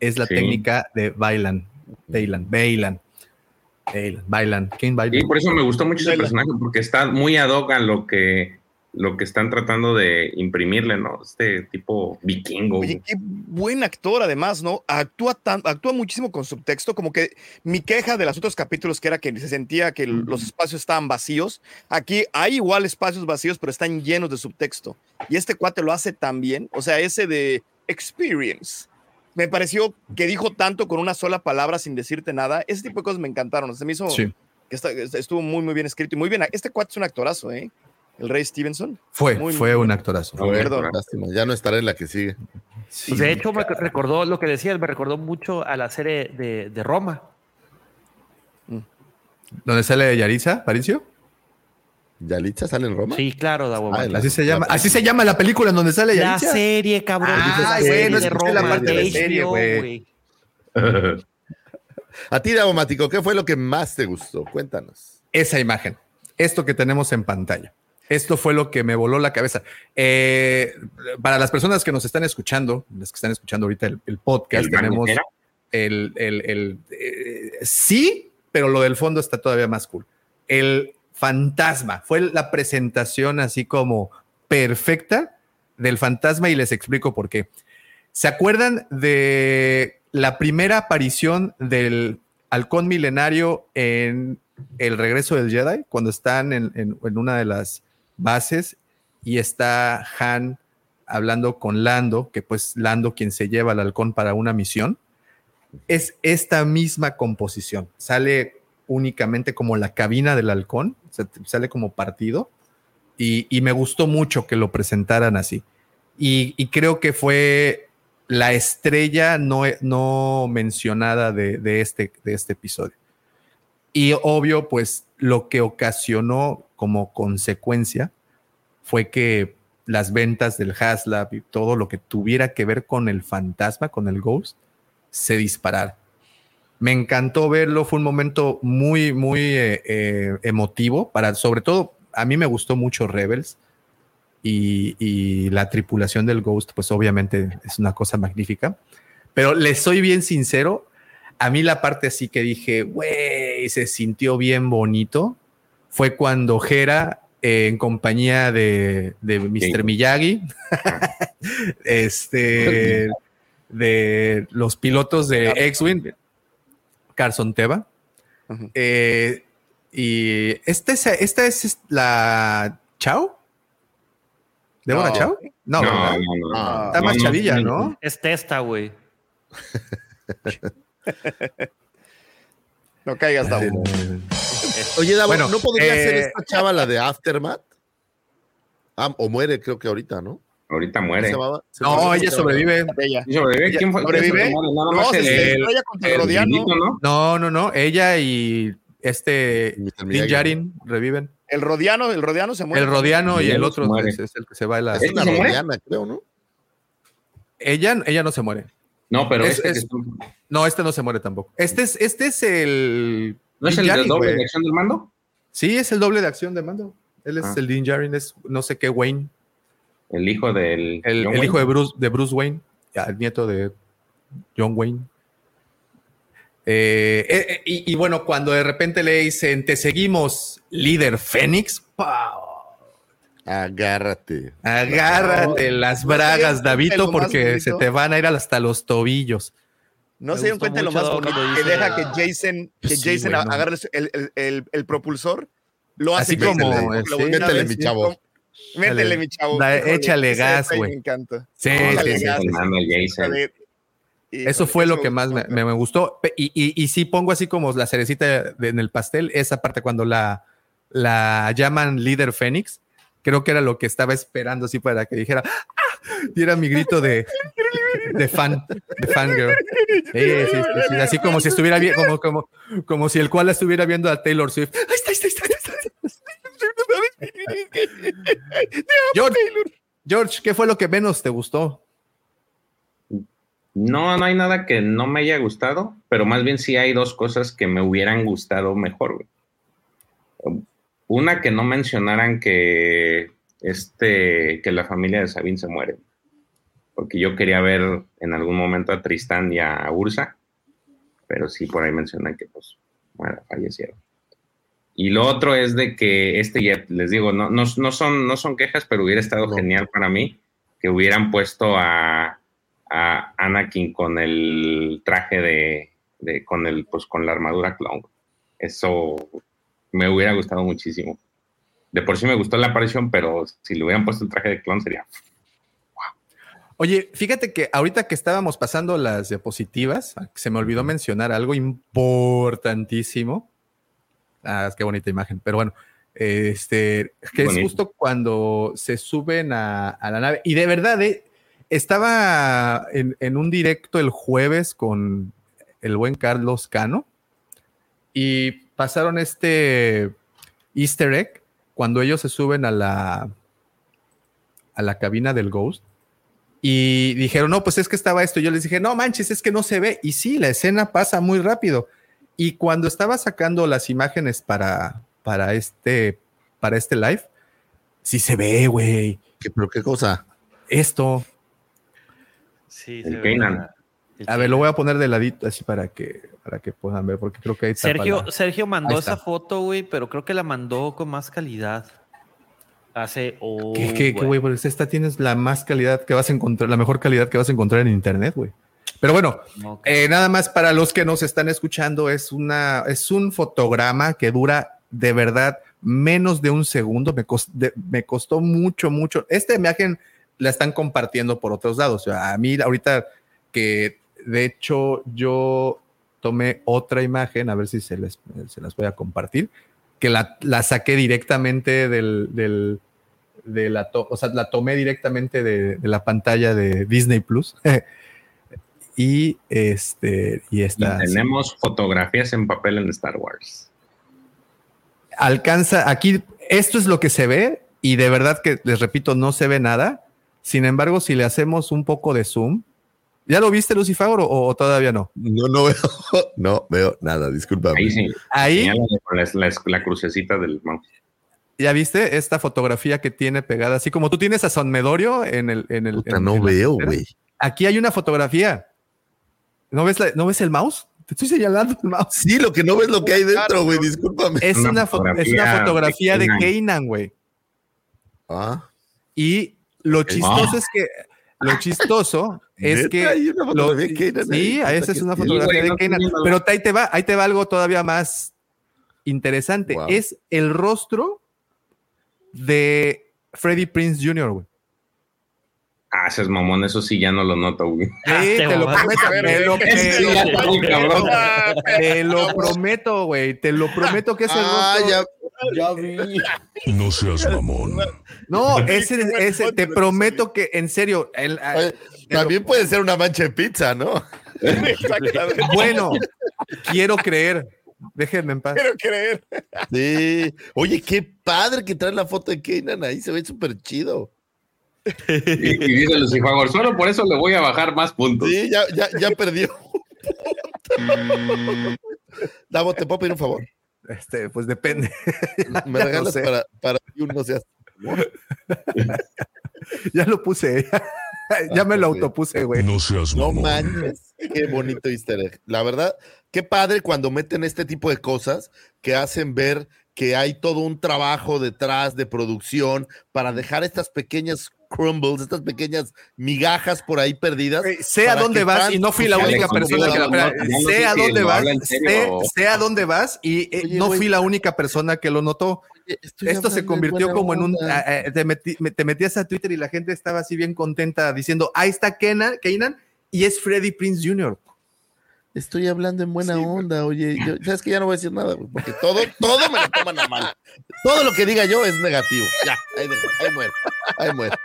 Es la Sí. técnica de Bailan. Bailan, Bailan. Bailan, Bailan. ¿Quién baila? Y por eso me gustó mucho ese personaje, porque está muy ad hoc a lo que, lo que están tratando de imprimirle, ¿no? Este tipo vikingo. Oye, qué buen actor además, ¿no? Actúa, tan, actúa muchísimo con subtexto, como que mi queja de los otros capítulos que era que se sentía que los espacios estaban vacíos. Aquí hay igual espacios vacíos, pero están llenos de subtexto. Y este cuate lo hace tan bien, o sea, ese de experience. Me pareció que dijo tanto con una sola palabra sin decirte nada. Ese tipo de cosas me encantaron. Se me hizo Sí. que está- estuvo muy, muy bien escrito y muy bien. Este cuate es un actorazo, ¿eh? El Rey Stevenson. Fue, Muy, fue muy un actorazo. Ver, Perdón. lástima, ya no estará en la que sigue. Pues de hecho, me recordó lo que decías, me recordó mucho a la serie de, de Roma. ¿Dónde sale Yarisa, Paricio? ¿Yalitza sale en Roma? Sí, claro, Davo. Ah, la- Así se llama, la- así se llama la película en donde sale La Yaritza. serie, cabrón. Ah, la bueno, serie escuché la parte de la serie, güey. A ti, Daumático, ¿qué fue lo que más te gustó? Cuéntanos. Esa imagen, esto que tenemos en pantalla. Esto fue lo que me voló la cabeza. Eh, para las personas que nos están escuchando, las que están escuchando ahorita el, el podcast, ¿El tenemos el- el, eh, sí, pero lo del fondo está todavía más cool. El fantasma fue la presentación así como perfecta del fantasma y les explico por qué. ¿Se acuerdan de la primera aparición del halcón milenario en el regreso del Jedi? Cuando están en, una de las bases y está Han hablando con Lando, que pues Lando quien se lleva al halcón para una misión. Es esta misma composición. Sale únicamente como la cabina del halcón, sale como partido. Y, me gustó mucho que lo presentaran así. Y, creo que fue la estrella no, no mencionada de, de este, de este episodio. Y obvio, pues lo que ocasionó como consecuencia fue que las ventas del Haslab y todo lo que tuviera que ver con el fantasma, con el ghost, se dispararon. Me encantó verlo, fue un momento muy, muy eh, eh, emotivo, para, sobre todo, a mí me gustó mucho Rebels y, y la tripulación del Ghost, pues obviamente es una cosa magnífica, pero les soy bien sincero, a mí la parte así que dije, güey, se sintió bien bonito, fue cuando Hera, eh, en compañía de, de Mr. Miyagi, este, de los pilotos de X-Wing, Carson Teva, eh, y este es, esta es la Chao. ¿Débora No. Chao? No, No, ¿verdad? no, no, no. Está más chavilla, no. ¿no? Es testa, güey. No caigas, Davo. Oye, Davo, Bueno, ¿no podría eh, ser esta chava la de Aftermath? Ah, o muere, creo que ahorita, ¿no? Ahorita ¿Se muere. No, ella sobrevive. Ella. ¿Sí sobrevive? ¿Quién fue? ¿Sobrevive? No, más se el- estrella contra el el Rodiano. vinito, ¿no? No, no, no. Ella y este Din. Yarin reviven. El Rodiano, el Rodiano se muere. El Rodiano y el otro muere. es, es el que se va a la. Es ¿Este una rodiana, creo, ¿no? Ella, ella no se muere. No, pero Es- este es- que- No, este no se muere tampoco. Este es, este es el. ¿no es el de doble de acción del mando? Sí, es el doble de acción de mando. Él es Ah. el Din Djarin, es no sé qué Wayne. El hijo del. El, el hijo de. Bruce, de Bruce Wayne, el nieto de John Wayne. Eh, eh, eh, y, y bueno, cuando de repente le dicen, te seguimos, líder Fénix, ¡pau! Agárrate. agárrate las bragas, ¿No Davito, porque se te van a ir hasta los tobillos. No Me se dieron cuenta de lo más bonito que dice- deja que Jason, que Sí, Jason güey, no. agarre el, el- el- el propulsor. Lo hace Así como, lo sí. ver, mi chavo. Métele, mi chavo. Da- échale gas, güey. Me encanta. Sí, Échale sí, gas, Eso fue lo que más me, gustó. me- me gustó. Y, y, y sí pongo así como la cerecita de- en el pastel, esa parte cuando la, la llaman líder Fénix, creo que era lo que estaba esperando así para que dijera, ¡Ah! diera mi grito de, de fan, de fangirl. Sí, sí, sí, sí, así como si estuviera bien, como, como, como si el cual estuviera viendo a Taylor Swift. Ahí está, ahí está, ahí está, ahí está. George, George, ¿qué fue lo que menos te gustó? No, no hay nada que no me haya gustado, pero más bien sí hay dos cosas que me hubieran gustado mejor. güey. Una que no mencionaran que este que la familia de Sabine se muere. Porque yo quería ver en algún momento a Tristán y a Ursa. pero sí por ahí mencionan que pues, bueno, fallecieron. Y lo otro es de que este ya, les digo, no, no, no son, no son quejas, pero hubiera estado genial para mí que hubieran puesto a, a Anakin con el traje de, de, con el, pues con la armadura clon. Eso me hubiera gustado muchísimo. De por sí me gustó la aparición, pero si le hubieran puesto el traje de clon sería. Oye, fíjate que ahorita que estábamos pasando las diapositivas, se me olvidó mencionar algo importantísimo. Ah, qué bonita imagen. Pero bueno, este, que es justo cuando se suben a, a la nave. Y de verdad, eh, estaba en, en, un directo el jueves con el buen Carlos Cano y pasaron este easter egg cuando ellos se suben a la, a la cabina del Ghost. Y dijeron, no, pues es que estaba esto. Yo les dije, no manches, es que no se ve. Y sí, la escena pasa muy rápido. Y cuando estaba sacando las imágenes para, para, este, para este live, sí se ve, güey. ¿Pero qué cosa? Esto. Sí, el Kanan. A ver, lo voy a poner de ladito así para que, para que puedan ver, porque creo que ahí Sergio, la... Sergio mandó esa foto, güey, pero creo que la mandó con más calidad. Hace. Oh, ¿Qué, qué, qué, güey? Pues esta tienes la más calidad que vas a encontrar, la mejor calidad que vas a encontrar en internet, güey. Pero bueno, okay. eh, nada más para los que nos están escuchando, es, una, es un fotograma que dura de verdad menos de un segundo. Me, cost, de, me costó mucho, mucho. Esta imagen la están compartiendo por otros lados. O sea, a mí ahorita que de hecho yo tomé otra imagen, a ver si se, les, se las voy a compartir, que la, la saqué directamente del, del de la, to, o sea, la tomé directamente de, de la pantalla de Disney Plus. y este y esta y tenemos sí. fotografías en papel en Star Wars alcanza aquí esto es lo que se ve y de verdad que les repito no se ve nada sin embargo si le hacemos un poco de zoom ¿Ya lo viste, Lucifer, o, o, todavía no? No, no veo, no veo nada, discúlpame. Ahí sí. Ahí. La, la, la, crucecita del mouse. ¿Ya viste esta fotografía que tiene pegada? Así como tú tienes a Son Medorio en el. En el Puta, en, no en veo, güey. Aquí hay una fotografía. ¿No ves, la, ¿No ves el mouse? Te estoy señalando el mouse. Sí, lo que no ves lo que hay dentro, güey, discúlpame. Es una, una fotografía, es una fotografía de Kanan, güey. Ah. Y lo chistoso ah. es que lo chistoso es que hay una lo, de Kanan sí, ahí. esa es una fotografía de Kanan, pero ahí te va, ahí te va algo todavía más interesante. Wow. Es el rostro de Freddie Prince Jr., güey. Ah, ese es mamón, eso sí ya no lo noto, güey. Sí, te lo prometo, te lo, te lo prometo, güey, te lo prometo que es el ah, rostro. Ya, ya vi. No seas mamón. No, ese, ese, te prometo que, en serio. El, Oye, también lo... puede ser una mancha de pizza, ¿no? bueno, quiero creer. Déjenme en paz. Quiero creer. Sí. Oye, qué padre que trae la foto de Kanan ahí, se ve súper chido. Y, y dice Lucifer, solo por eso le voy a bajar más puntos. Sí, ya, ya, ya perdió. Davo, ¿te puedo pedir un favor? Este, pues depende. Me ya regalas no para, para que uno sea. ya lo puse. ya me lo autopuse, güey. No seas No mamón. manches, qué bonito easter egg. La verdad, qué padre cuando meten este tipo de cosas que hacen ver que hay todo un trabajo detrás de producción para dejar estas pequeñas crumbles, estas pequeñas migajas por ahí perdidas. Eh, sé a dónde vas y no fui la única persona que la sé a dónde vas, sé, sé, a dónde vas y eh, Oye, no fui la única persona que lo notó. Esto se convirtió como en un eh, te, metí, te, metías a Twitter y la gente estaba así bien contenta diciendo, ahí está Kenan, Kanan y es Freddy Prince Jr. Estoy hablando en buena sí, onda, oye, yo, sabes que ya no voy a decir nada, porque todo, todo me lo toman a mal. Todo lo que diga yo es negativo. Ya, ahí, ahí muere, ahí muere.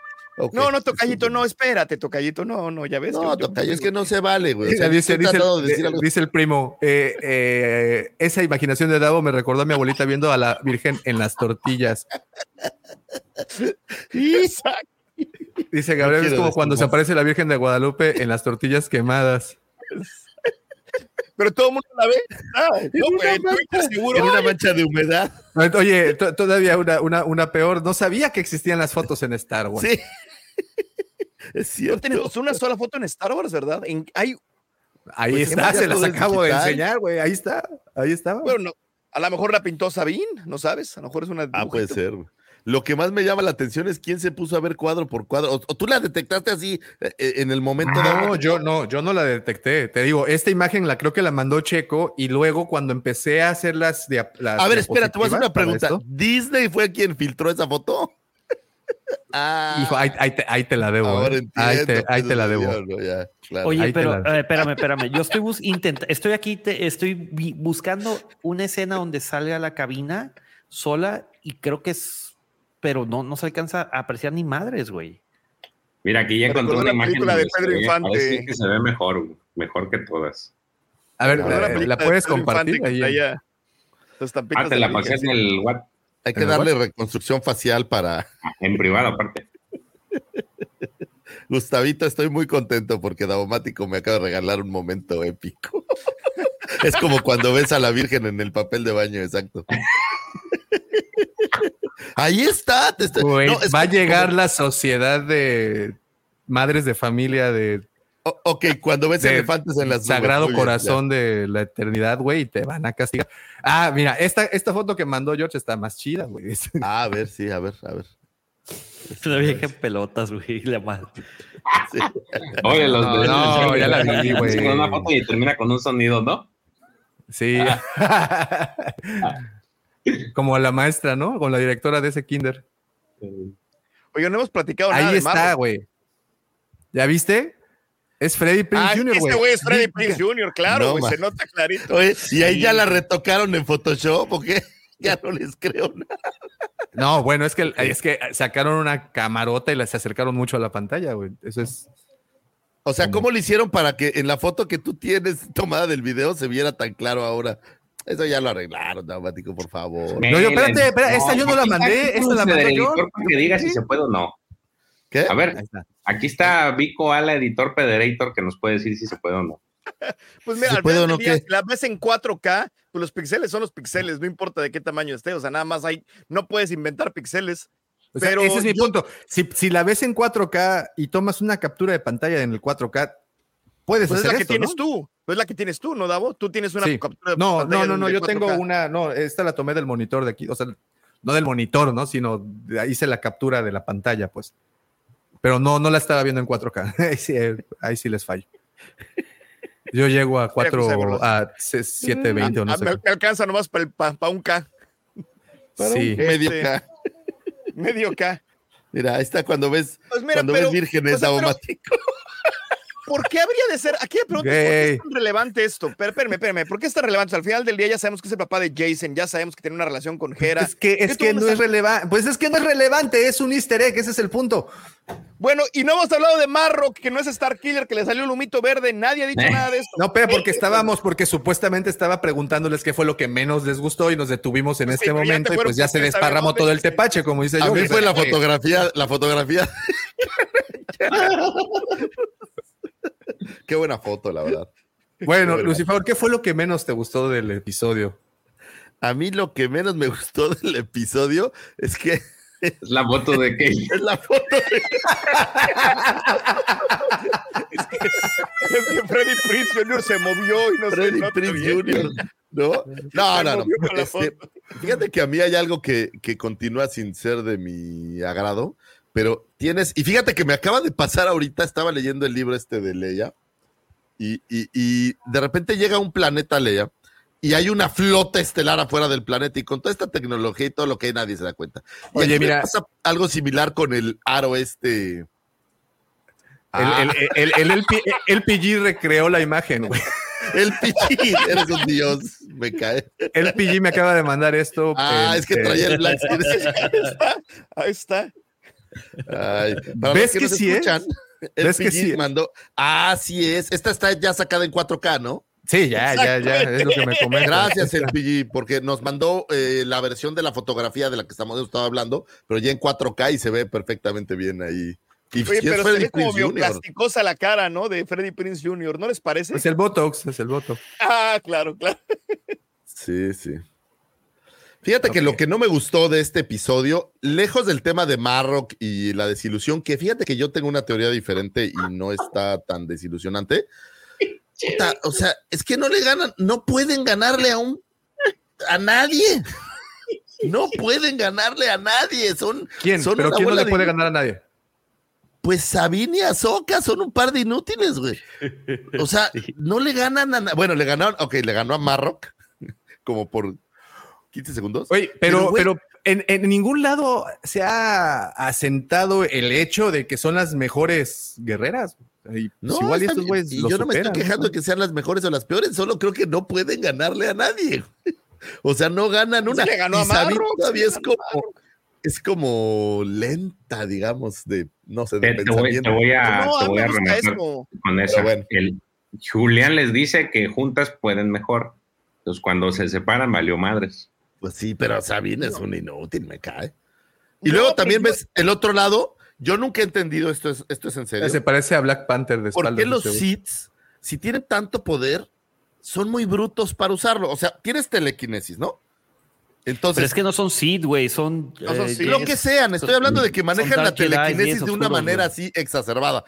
Okay. No, no, Tocayito, no, espérate, Tocayito, no, no, ya ves. No, que, Tocayo, es que no se vale, güey. O sea, dice, dice, el, dice, el, primo, eh, eh, esa imaginación de Davo me recordó a mi abuelita viendo a la Virgen en las tortillas. dice Gabriel, es como cuando se aparece la Virgen de Guadalupe en las tortillas quemadas. Pero todo el mundo la ve. Ah, no, güey, seguro. En una mancha de humedad. Oye, todavía una, una, una peor. No sabía que existían las fotos en Star Wars. Sí. Es cierto. No tenemos una sola foto en Star Wars, ¿verdad? En, hay Ahí Pues, está, se las acabo de enseñar, güey. Ahí está, ahí estaba. Bueno, no, a lo mejor la pintó Sabine, ¿no sabes? A lo mejor es una. Ah, puede ser. güey. Lo que más me llama la atención es quién se puso a ver cuadro por cuadro. O, o tú la detectaste así eh, eh, en el momento No, yo no, yo no la detecté. Te digo, esta imagen la creo que la mandó Checo y luego cuando empecé a hacer las, las A ver, espera, te voy a hacer una pregunta. ¿Disney fue quien filtró esa foto? ah, hijo, ahí, ahí te, ahí te la debo. ahora ¿eh? Ahí te, entiendo, ahí te la debo. Dios, no, ya, claro. Oye, pero la- eh, espérame, espérame. Yo estoy bus intenta- estoy aquí, te- estoy buscando una escena donde salga la cabina sola y creo que es, pero no, no se alcanza a apreciar ni madres, güey. Mira, aquí ya encontré una la imagen película de Pedro ve- Infante. parece que se ve mejor, güey, mejor que todas. A ver, eh, ¿la de puedes compartir? Ahí? estampitas Ah, te la pasé en el WhatsApp, Hay que ¿En el darle reconstrucción facial para en privado aparte. Gustavito. Estoy muy contento porque Davomático me acaba de regalar un momento épico. es como cuando ves a la Virgen en el papel de baño, exacto. Ahí está. te estoy- Güey, no, es va a llegar como- la sociedad de madres de familia de o- ok, cuando ves de elefantes en las nubes, Sagrado bien, Corazón de la Eternidad, güey, y te van a castigar. Ah, mira, esta, esta foto que mandó George está más chida, güey. Ah, a ver, sí, a ver, a ver. Una vieja en pelotas, güey. La madre. Sí. Oye, los No, de- no, ya la vi, güey. Con una foto y termina con un sonido, ¿no? Sí. Como la maestra, ¿no? Con la directora de ese kinder. Oye, no hemos platicado nada Ahí está, güey. ¿Ya viste? Es Freddy Prinze Ah, Jr., este güey. es Freddy Prinze Jr., claro, güey, se nota clarito. Oye, y ahí ya la retocaron en Photoshop, ¿o qué? Ya no les creo nada. No, bueno, es que, es que sacaron una camarota y la- se acercaron mucho a la pantalla, güey. Eso es. O sea, ¿cómo lo hicieron para que en la foto que tú tienes tomada del video se viera tan claro ahora? Eso ya lo arreglaron, Daumático, por favor. No, yo, espérate, espera, esta yo no la mandé, esta la el yo. que diga si se puede o no. ¿Qué? A ver, aquí está Vico Ala, editor Federator, que nos puede decir si se puede o no. Pues mira, ¿Se al final no día, la ves en 4K, pues los píxeles son los píxeles, no importa de qué tamaño esté, o sea, nada más hay, no puedes inventar píxeles. O sea, Pero ese es mi yo- punto. Si, si la ves en 4K y tomas una captura de pantalla en el 4K, puedes Pues es hacer la que esto, tienes ¿no? tú, pues es la que tienes tú, ¿no, Davo? Tú tienes una Sí. captura de No, pantalla no, no, no, yo tengo 4K. una, no, esta la tomé del monitor de aquí, o sea, no del monitor, ¿no? Sino de- hice la captura de la pantalla, pues. Pero no, no la estaba viendo en 4K. ahí, sí, eh, ahí sí les fallo. Yo llego a 4, pues, es verdad. a 720 o no Ah, sé. me, me alcanza nomás para un K. Sí. Medio Este, K. Medio K. Mira, ahí está cuando ves, Pues mira, cuando pero, ves vírgenes, o sea, pero-. ¿Por qué habría de ser? Aquí me pregunto, ¿por qué es tan relevante esto? Pero, espérame, espérame, ¿por qué es tan relevante? Al final del día ya sabemos que es el papá de Jason, ya sabemos que tiene una relación con Hera. Es que, es ¿Qué que no a- es relevante. Pues es que no es relevante, es un easter egg, ese es el punto. Bueno, y no hemos hablado de Marrock, que no es Star Killer, que le salió el humito verde, nadie ha dicho Eh. nada de esto. No, pero porque estábamos, porque supuestamente estaba preguntándoles qué fue lo que menos les gustó y nos detuvimos en Pues este momento y pues ya se desparramó todo el tepache, como dice A yo. mí fue la fotografía, la fotografía. Qué buena foto, la verdad. Bueno, Qué. Lucifer, ¿qué fue lo que menos te gustó del episodio? A mí lo que menos me gustó del episodio es que Es la foto de que es la foto de Es que Freddy Prince Jr. se movió y no se Freddy Prinze bien. Jr. ¿No? No, Se no, Este, fíjate que a mí hay algo que, que continúa sin ser de mi agrado, pero tienes, y fíjate que me acaba de pasar ahorita, estaba leyendo el libro este de Leia, y, y- y de repente llega un planeta Leia, y hay una flota estelar afuera del planeta, y con toda esta tecnología y todo lo que hay, nadie se da cuenta. Y Oye, mira. pasa algo similar con el aro este. Ah, El, el, el, el, el PG recreó la imagen, güey. el pichín, eres un dios, me cae. El PG me acaba de mandar esto. Ah, es que este, traía el Black Series. Ahí está. Ay, para ¿Ves los que, que nos sí es? el ¿Ves que sí mandó. Ah, sí es. Esta está ya sacada en 4K, ¿no? Sí, ya, ya, ya, es lo que me comenta. Gracias, el PG, porque nos mandó eh, la versión de la fotografía de la que estamos hemos estado hablando, pero ya en 4K y se ve perfectamente bien ahí. Y Oye, pero se ve como bioplasticosa la cara, ¿no? De Freddy Prince Jr., ¿no les parece? Es el Botox, es el Botox. Ah, claro, claro. Sí, sí. Fíjate que lo que no me gustó de este episodio, lejos del tema de Marrock y la desilusión, que fíjate que yo tengo una teoría diferente y no está tan desilusionante. Puta, o sea, es que no le ganan, no pueden ganarle a un a nadie. No pueden ganarle a nadie. Son, ¿Quién? son ¿Pero quién no le de- puede ganar a nadie? Pues Sabine y Azoka son un par de inútiles, güey. O sea, no le ganan a Bueno, le ganaron, ok, le ganó a Marrock, como por 15 segundos. Oye, pero, pero en, en ningún lado se ha asentado el hecho de que son las mejores guerreras. Y, pues, No, igual estos güeyes yo no me estoy quejando de que sean las mejores o las peores, solo creo que no pueden ganarle a nadie. O sea, no ganan una. le ganó a Marrock, todavía es como, es como lenta, digamos, de no sé, de Te, te voy, pensamiento. te voy a, No, te voy a eso. con eso. bueno. El, Julián les dice que juntas pueden mejor. Entonces, cuando se separan, valió madres. Pues sí, pero Sabine es un inútil, me cae. Y No, luego pero también yo- ves el otro lado. Yo nunca he entendido esto, es, esto es en serio. Se parece a Black Panther de ¿Por espaldas. qué los. Siths, si tienen tanto poder, son muy brutos para usarlo? O sea, tienes telequinesis, ¿no? Entonces, Pero es que no son Seed, güey, son. No son eh, Sith. lo que sean, estoy hablando de que manejan la telequinesis de una oscuros, manera así exacerbada.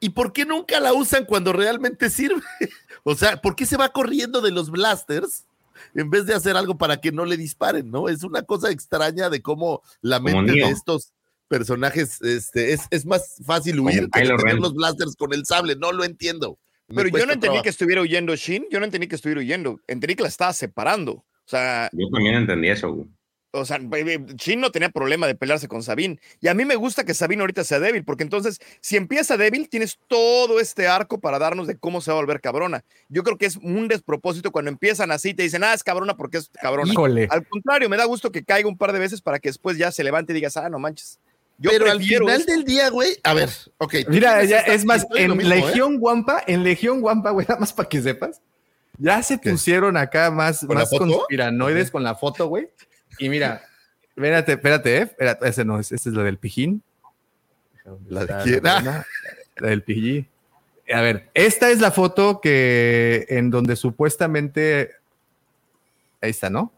¿Y por qué nunca la usan cuando realmente sirve? O sea, ¿por qué se va corriendo de los blasters en vez de hacer algo para que no le disparen, no? Es una cosa extraña de cómo la mente de estos personajes este, es, es más fácil Como huir que tener Ren. los blasters con el sable. No lo entiendo. Me Pero yo no entendí trabajo. que estuviera huyendo Shin, yo no entendí que estuviera huyendo, entendí que la estaba separando. O sea, Yo también entendí eso. güey. O sea, Shin no tenía problema de pelearse con Sabine. Y a mí me gusta que Sabine ahorita sea débil, porque entonces, si empieza débil, tienes todo este arco para darnos de cómo se va a volver cabrona. Yo creo que es un despropósito cuando empiezan así, te dicen, ah, es cabrona porque es cabrona. Híjole. Al contrario, me da gusto que caiga un par de veces para que después ya se levante y digas, ah, no manches. Yo Pero al final esto. del día, güey, a ver, ok. Mira, ya, es más, en ¿eh? Legión Guampa, en Legión Guampa, güey, nada más para que sepas, ya se ¿Qué? pusieron acá más, ¿Con más conspiranoides con la foto, güey. Y mira, espérate, espérate, eh, espérate, ese no es, ese es la del pijín. ¿La de quién? Ah. La del pijín. A ver, esta es la foto que en donde supuestamente ahí está, ¿no?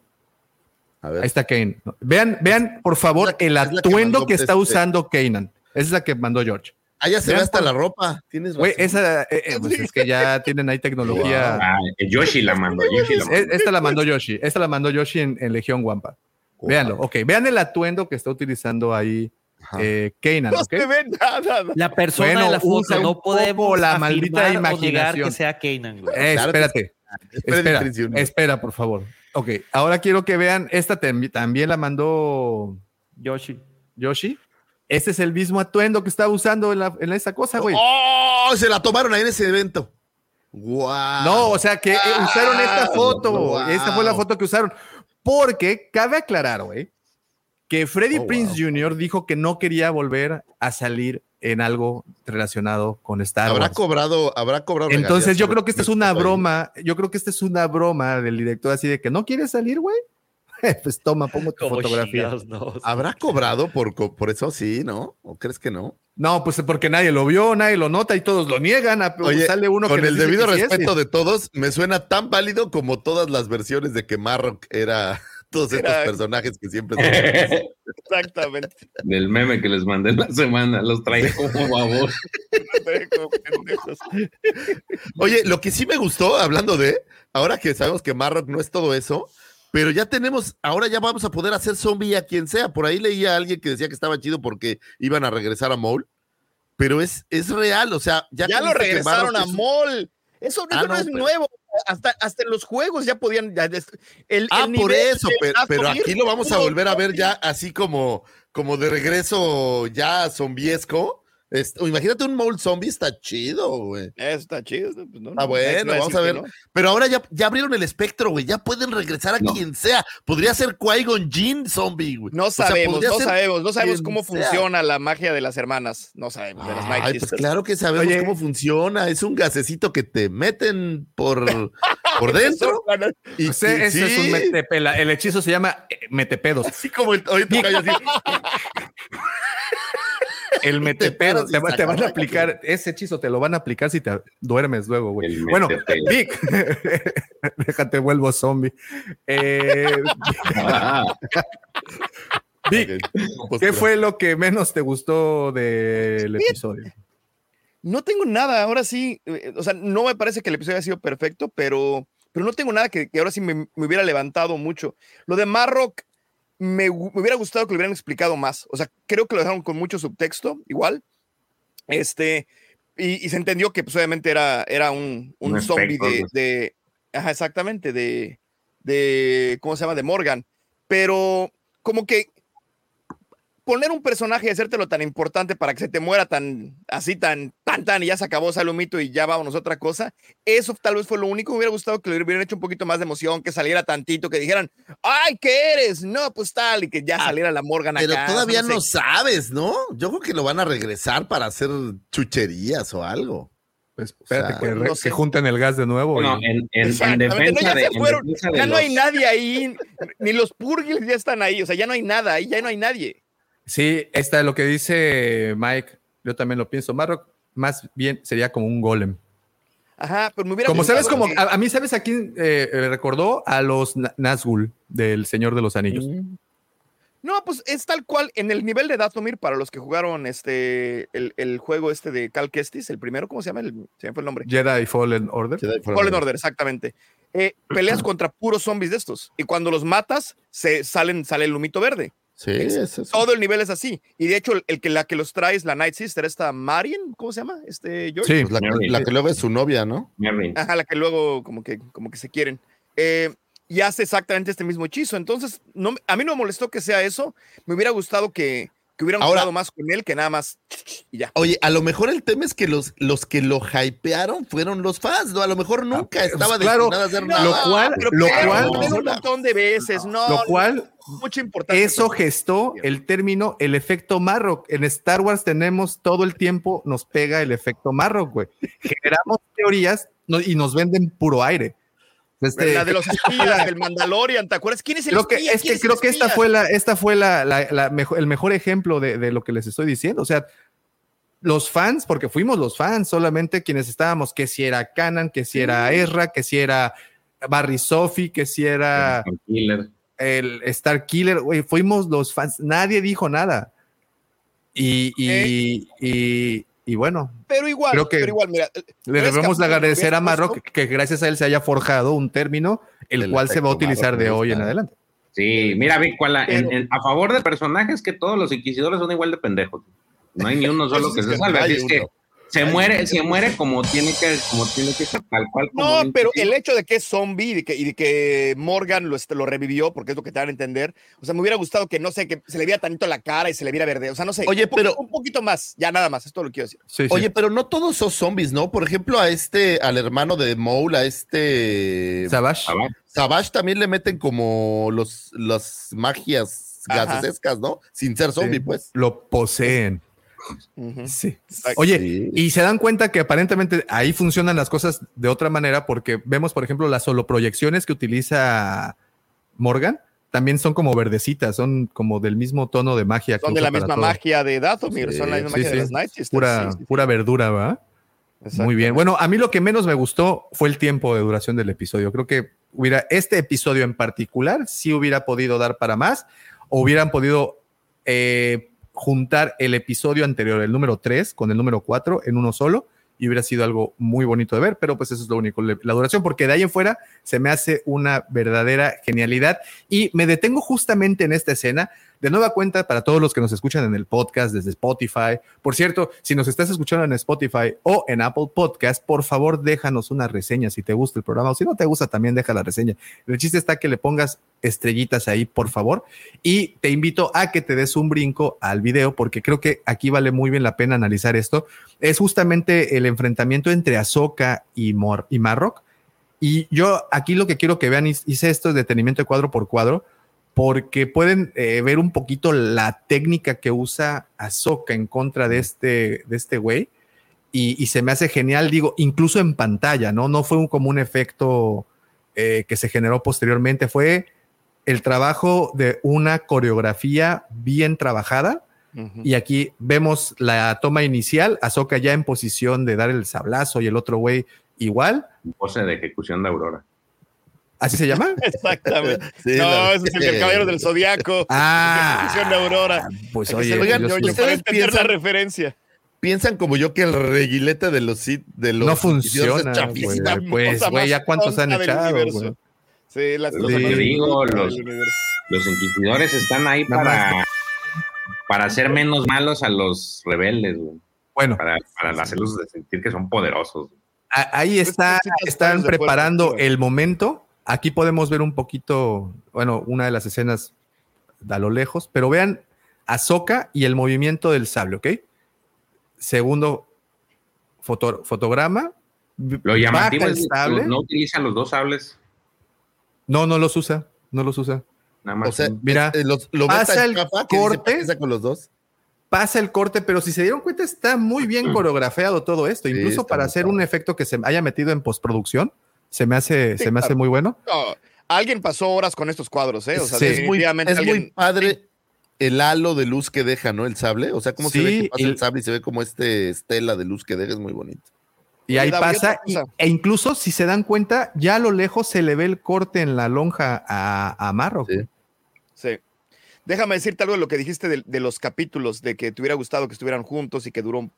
A ver. Ahí está Kane. Vean, vean, por favor, la- el que atuendo que está este- usando Kanan. Esa es la que mandó George. Ah, ya se Vean ve hasta por- la ropa. Tienes Güey, esa, eh, eh, pues es que ya tienen ahí tecnología. Ah, eh, Yoshi la mandó. Yoshi la mandó. Esta la mandó Yoshi. Esta la mandó Yoshi en, en Legión Wampa. Véanlo. Ok, vean el atuendo que está utilizando ahí eh, Kanan. No ¿ok? se ve nada. La persona Bueno, de la foto no podemos la maldita o negar imaginación. que sea Kanan, güey. Eh, espérate. Espera, Espera, espera, por favor. Ok, ahora quiero que vean. Esta también la mandó Yoshi. Yoshi. Este es el mismo atuendo que estaba usando en, la, en esa cosa, güey. ¡Oh! Se la tomaron ahí en ese evento. ¡Guau! No, o sea que usaron esta foto. Wow. Esta fue la foto que usaron. Porque cabe aclarar, güey, que Freddie Oh, Prince wow. Jr. dijo que no quería volver a salir en algo relacionado con Star Habrá Wars. cobrado, habrá cobrado. Entonces yo creo que esta es una broma. Yo creo que esta es una broma del director así de que no quieres salir, güey. pues toma, pongo tu fotografía. no. ¿Habrá cobrado por, por eso? Sí, ¿no? ¿O crees que no? No, pues porque nadie lo vio, nadie lo nota y todos lo niegan. A- Oye, sale uno con que el debido que respeto de todos, me suena tan válido como todas las versiones de que Marrock era todos estos personajes que siempre son. Exactamente. Del meme que les mandé la semana, los traía como babos. Oye, lo que sí me gustó, hablando de, ahora que sabemos que Marrock no es todo eso, pero ya tenemos, ahora ya vamos a poder hacer zombie a quien sea. Por ahí leía a alguien que decía que estaba chido porque iban a regresar a Maul, pero es, es real, o sea, ya, Ya, lo regresaron a. Eso, Ah, eso no, no, es pero- nuevo. Hasta, hasta en los juegos ya podían. el, Ah, el por eso, pero, pero aquí lo vamos a volver a ver ya así como, como de regreso ya zombiesco. Es- o imagínate un Maul zombie, está chido, güey. Eso está chido. ¿no? Pues no, no, bueno, vamos a ver. no. Pero ahora ya, ya abrieron el espectro, güey. Ya pueden regresar a No. quien sea. Podría ser Qui-Gon Jinn zombie, güey. No O sea, sabemos, no ser sabemos, no sabemos cómo sea. funciona la magia de las hermanas. No sabemos, de las Night Ay, pues Sisters. claro que sabemos Oye. cómo funciona. Es un gasecito que te meten por, por dentro. O Y, sea, y- ese Pues, es un sí, metepela. El hechizo se llama eh, metepedos. Así como el, ahorita cae así. El y Te, te van a aplicar ese hechizo, te lo van a aplicar si te duermes luego, güey. El Bueno. Vic, déjate vuelvo zombie. Eh, Vic, ¿qué fue lo que menos te gustó del episodio? no tengo nada, ahora sí, eh, o sea, no me parece que el episodio haya sido perfecto, pero, pero no tengo nada que, que ahora sí me, me hubiera levantado mucho. Lo de Marrock, me, me hubiera gustado que lo hubieran explicado más, o sea, creo que lo dejaron con mucho subtexto, igual, este, y, y se entendió que pues obviamente era, era un, un Un zombie de, de- ajá, exactamente, de, de, ¿cómo se llama? De Morgan, pero como que poner un personaje y hacértelo tan importante para que se te muera tan así, tan, tan, tan, y ya se acabó, sale un mito y ya vámonos a otra cosa. Eso tal vez fue lo único. Me hubiera gustado que le hubieran hecho un poquito más de emoción, que saliera tantito, que dijeran, ¡ay, qué eres! No, pues tal, y que ya saliera la Morgan Pero acá, todavía no, sé. sabes, ¿no? Yo creo que lo van a regresar para hacer chucherías o algo. Pues espérate O sea, que, re- no sé. que junten el gas de nuevo. Y- en, en- en no, ya de, se en fueron, defensa de ya no hay nadie ahí, ni los Purgils ya están ahí, o sea, ya no hay nada ahí, ya no hay nadie. Sí, está lo que dice Mike. Yo también lo pienso. Marrock más bien sería como un golem. Ajá, pero me hubiera Como sabes, gustado como que- a, a mí, ¿sabes a quién eh, recordó? A los Na- Nazgûl del Señor de los Anillos. No, pues es tal cual en el nivel de Datomir para los que jugaron este el, el juego este de Cal Kestis, el primero, ¿cómo se llama? El, se me fue el nombre. Jedi Fallen Order. Fallen Order, exactamente. Eh, peleas contra puros zombies de estos. Y cuando los matas, se salen, sale el humito verde. Sí, Es-. Todo el nivel es así. Y de hecho, el, el que la que los trae es la Night Sister, esta Marion, ¿cómo se llama? Este George. Pues la, que- la que luego es su novia, ¿no? Ajá, la que luego como que, como que se quieren. Eh, y hace exactamente este mismo hechizo. Entonces, no, a mí no me molestó que sea eso. Me hubiera gustado que, que hubieran Ahora- jugado más con él que nada más y ya. Oye, a lo mejor el tema es que los, los que lo hypearon fueron los fans, ¿no? A lo mejor nunca estaba pues claro, destinado a hacer no, nada. lo cual- pero lo pero cual- poner un montón de veces, no. Lo cual, mucha importancia. eso gestó el término el efecto Marrock. En Star Wars tenemos todo el tiempo, nos pega el efecto Marrock, güey. Generamos teorías no- y nos venden puro aire. Este- la de los espías, del Mandalorian, ¿te acuerdas? ¿Quién es el creo que, espía? es ¿Quién que creo que esta fue la, esta fue la, la- la mejo- el mejor ejemplo de, de lo que les estoy diciendo. O sea, los fans, porque fuimos los fans, solamente quienes estábamos, que si era Canan, que si era Ezra, que si era Barry Sophie, que si era Killer. el Star Killer, güey, fuimos los fans, nadie dijo nada. Y, y, y, y bueno, Pero igual, creo que pero igual, mira. le debemos de agradecer a Marrock puesto- que gracias a él se haya forjado un término el, El cual se va a utilizar de hoy en adelante. Sí, mira, Vic, a favor de personajes que todos los inquisidores son igual de pendejos. No hay ni uno solo Eso que se salve. Así es que. Se muere, se muere como tiene que, como tiene que ser, tal cual. como No, pero el hecho de que es zombie y de que, y de que Morgan lo, este, lo revivió, porque es lo que te dan a entender. O sea, me hubiera gustado que, no sé, que se le viera tantito la cara y se le viera verde. O sea, no sé. Oye, un pero- Un poquito más, ya nada más, es todo lo que quiero decir. Sí, sí. Oye, pero no todos son zombies, ¿no? Por ejemplo, a este, al hermano de Maul, a este Savage. Va. Savage también le meten como los, las magias gasescas, ¿no? Sin ser zombie, Sí. pues. Lo poseen. Sí. Oye, Sí. y se dan cuenta que aparentemente ahí funcionan las cosas de otra manera porque vemos, por ejemplo, las soloproyecciones que utiliza Morgan también son como verdecitas, son como del mismo tono de magia. que Son de la misma todo. magia de Dathomir, Sí, son la misma sí, magia sí. de las Night Pura, sí, sí, pura verdura, ¿va? Muy bien. Bueno, a mí lo que menos me gustó fue el tiempo de duración del episodio. Creo que hubiera, este episodio en particular, sí hubiera podido dar para más, o hubieran podido eh, juntar el episodio anterior, el número 3, con el número 4 en uno solo, y hubiera sido algo muy bonito de ver, pero pues eso es lo único, la duración, porque de ahí en fuera se me hace una verdadera genialidad. Y me detengo justamente en esta escena, de nueva cuenta para todos los que nos escuchan en el podcast desde Spotify. Por cierto, si nos estás escuchando en Spotify o en Apple Podcast, por favor déjanos una reseña si te gusta el programa o si no te gusta también deja la reseña. El chiste está que le pongas estrellitas ahí, por favor. Y te invito a que te des un brinco al video porque creo que aquí vale muy bien la pena analizar esto. Es justamente el enfrentamiento entre Ahsoka y, y Marrock. Y yo aquí lo que quiero que vean, hice esto de detenimiento de cuadro por cuadro, porque pueden eh, ver un poquito la técnica que usa Ahsoka en contra de este, de este güey. Y, y se me hace genial, digo, incluso en pantalla, ¿no? No fue un, como un efecto eh, que se generó posteriormente, fue el trabajo de una coreografía bien trabajada. Y aquí vemos la toma inicial, Ahsoka ya en posición de dar el sablazo y el otro güey igual. Pose de ejecución de Aurora. ¿Así se llama? Exactamente. Sí, no, la- ese es el del Caballero del Zodiaco. Ah, de Aurora. pues oye, oigan, yo sí- para ¿ustedes entender la referencia. piensan como yo que el reguilete de los de los No funciona. Pues, güey, ya cuántos han echado, güey. Sí, las cosas te digo, los, los inquisidores están ahí Nada para, para hacer menos malos a los rebeldes, güey. Bueno, Para, para hacerlos sentir que son poderosos. ahí está, necesitas están preparando el momento. Aquí podemos ver un poquito, bueno, una de las escenas a lo lejos, pero vean a Soka y el movimiento del sable, ¿ok? Segundo foto- fotograma. Lo baja llamativo el sable. no utiliza los dos sables, No, no los usa, no los usa. nada más. O sea, uno. Mira, eh, los- lo pasa el dice, corte. "¿Para qué saco los dos. pasa el corte, pero si se dieron cuenta, está muy bien coreografiado todo esto. Sí, Incluso para hacer un efecto que se haya metido en postproducción, se me hace, Sí, se me hace muy bueno. No, alguien pasó horas con estos cuadros, ¿eh? O sea, Sí. es muy, definitivamente es muy alguien- padre el halo de luz que deja, ¿no? El sable. O sea, cómo se ve que pasa y- el sable y se ve como este estela de luz que deja, es muy bonito. Y ahí pasa, y- e incluso si se dan cuenta, ya a lo lejos se le ve el corte en la lonja a, a Marro. Sí. Sí. Déjame decirte algo de lo que dijiste de, de los capítulos, de que te hubiera gustado que estuvieran juntos y que duró. un-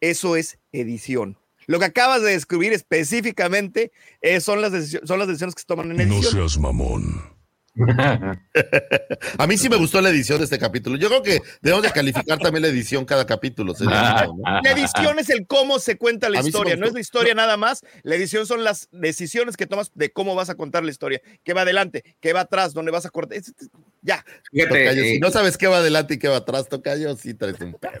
Eso es edición. Lo que acabas de describir específicamente eh, son, las son las decisiones que se toman en No edición. seas mamón. A mí sí me gustó la edición de este capítulo. Yo creo que debemos de calificar también la edición cada capítulo. sería bueno, ¿no? La edición es el cómo se cuenta la sí historia, no es la historia nada más. La edición son las decisiones que tomas de cómo vas a contar la historia. ¿Qué va adelante? ¿Qué va atrás? ¿Dónde vas a cortar? Es- es- ya. Fíjate, Tocayo, eh, si no sabes qué va adelante y qué va atrás, Tocayo, sí traes un pedo.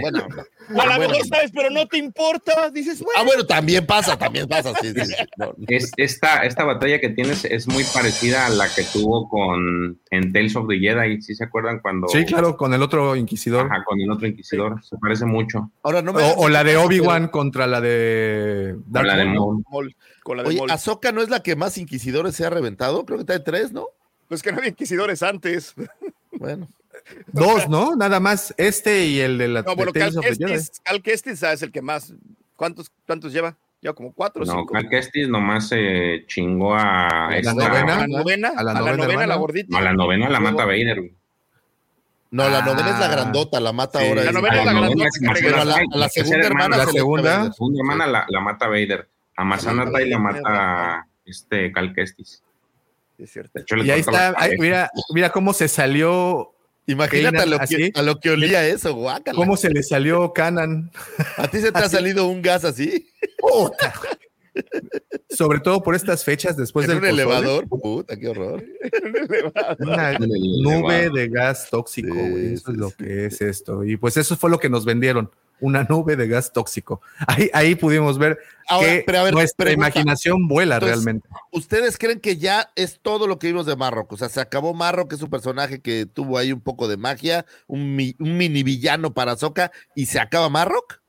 bueno, no. A lo mejor sabes, pero no te importa. Dices, bueno. Ah, bueno, también pasa, también pasa. Sí, sí, sí. No, no. es, esta, esta batalla que tienes es muy parecida a la que tuvo con en Tales of the Jedi. ¿Sí se acuerdan cuando? Sí, claro, con el otro inquisidor. Ajá, con el otro inquisidor. Se parece mucho. Ahora no me O, la de Obi-Wan contra la de Darth la de Maul. Maul. Mol, con la de Oye, Mol. Ahsoka no es la que más inquisidores se ha reventado. Creo que trae tres, ¿no? Pues que no había inquisidores antes. Bueno. Dos, ¿no? Nada más este y el de la No, bueno, Tales Cal of the Jedi. Kestis, Cal Kestis, es el que más. ¿Cuántos, cuántos lleva? Ya como cuatro o No, cinco. Cal Kestis nomás se chingó a la esta- novena? A la novena, A a la novena la gordita. A la novena la mata Vader. güey. No, la Ah. novena es la grandota, la mata Sí. ahora. La novena A es la grandota Pero a la, a segunda hermana. La segunda. La segunda hermana la, la mata Vader. A Masana Tai la mata este Cal Kestis. Sí, es cierto. De hecho, le Y ahí está, ahí, mira, mira cómo se salió, Imagínate a lo, que, a lo que olía eso, guácala. cómo se le salió Canan. ¿A ti se te ha salido un gas así? Puta. Sobre todo por estas fechas después ¿En del un pozole. elevador? Puta, qué horror. Una nube de gas tóxico, Sí, güey. Eso sí, es lo sí. que es esto. Y pues eso fue lo que nos vendieron. Una nube de gas tóxico. Ahí, ahí pudimos ver Ahora, que pero a ver, nuestra pregunta. imaginación vuela Entonces, realmente. ¿Ustedes creen que ya es todo lo que vimos de Marrock? O sea, se acabó Marrock, que es un personaje que tuvo ahí un poco de magia, un, mi- un mini villano para Soca, y se acaba Marrock?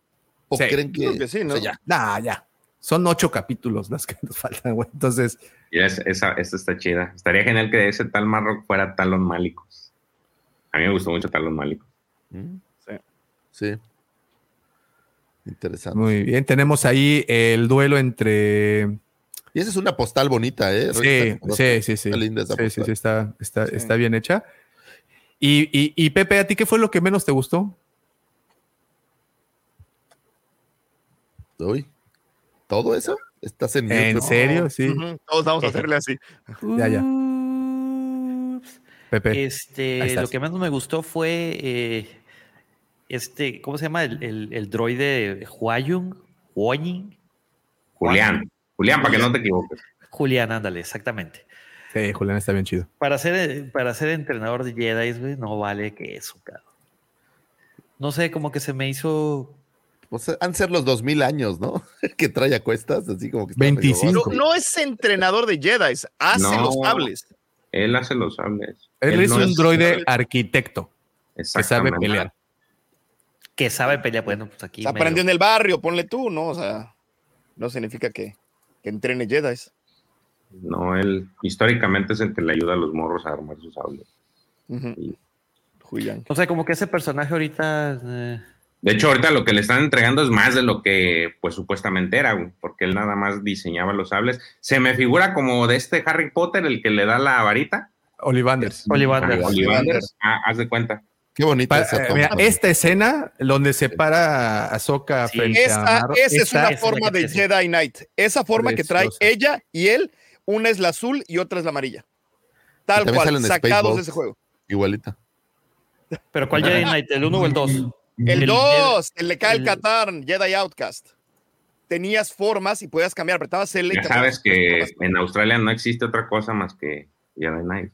¿O Sí, creen que, creo que sí, ¿no? o sea, ya? Nah, ya. Son ocho capítulos las que nos faltan, güey. Entonces, Y es- esa, esta está chida. Estaría genial que ese tal Marrock fuera Talon Málicos. A mí me gustó mucho Talon Málicos. Mm, Sí. Sí. Interesante. muy bien. Tenemos ahí el duelo entre. Y esa es una postal bonita, ¿eh? Sí, sí, sí, sí. Está linda esa Sí, sí, postal. sí, está, está, Sí. está bien hecha. Y, y, y Pepe, ¿a ti qué fue lo que menos te gustó? Uy, ¿Todo eso? ¿Estás en ¿En Pepe? serio? Sí. Todos vamos a hacerle así. Ya, ya. Pepe. Este, lo que más me gustó fue eh, este, ¿cómo se llama? El, el, el droide Huayun, Huaying, Julián. Julián, para que no te equivoques. Julián, ándale, exactamente. Sí, Julián está bien chido. Para ser, para ser entrenador de Jedi, güey, no vale que eso, cabrón. No sé, como que se me hizo. Pues han de ser los 2000 años, ¿no? que trae a cuestas, así como que está medio 25. gordo. No, no es entrenador de Jedi, hace No. los sables. Él hace los sables. Él, es no un droide arquitecto que sabe Exactamente. pelear. Que sabe pelear. Bueno, pues aquí. Se medio- aprendió en el barrio, ponle tú, ¿no? O sea, no significa que, que entrene Jedi. No, él históricamente es el que le ayuda a los morros a armar sus sables. Ujú. Julián. O sea, como que ese personaje ahorita. eh, De hecho, ahorita lo que le están entregando es más de lo que, pues, supuestamente era, güey, porque él nada más diseñaba los sables. Se me figura como de este Harry Potter, el que le da la varita. Ollivanders. Ah, Ollivanders. Ah, haz de cuenta. Qué bonita esa eh, toma. mira, esta escena donde se para a Ahsoka frente a Esa, Marro, esa es una forma de Jedi Knight. Esa forma que trae ella y él, una es la azul y otra es la amarilla. Tal cual, sacados Spaceballs. de ese juego. Igualita. Pero ¿cuál Jedi Knight? ¿El 1 o el 2? El 2, el de Kyle el- Katarn, Jedi Outcast. Tenías formas y podías cambiar, apretabas L y Ya sabes que en Australia no existe otra cosa más que Jedi Knight.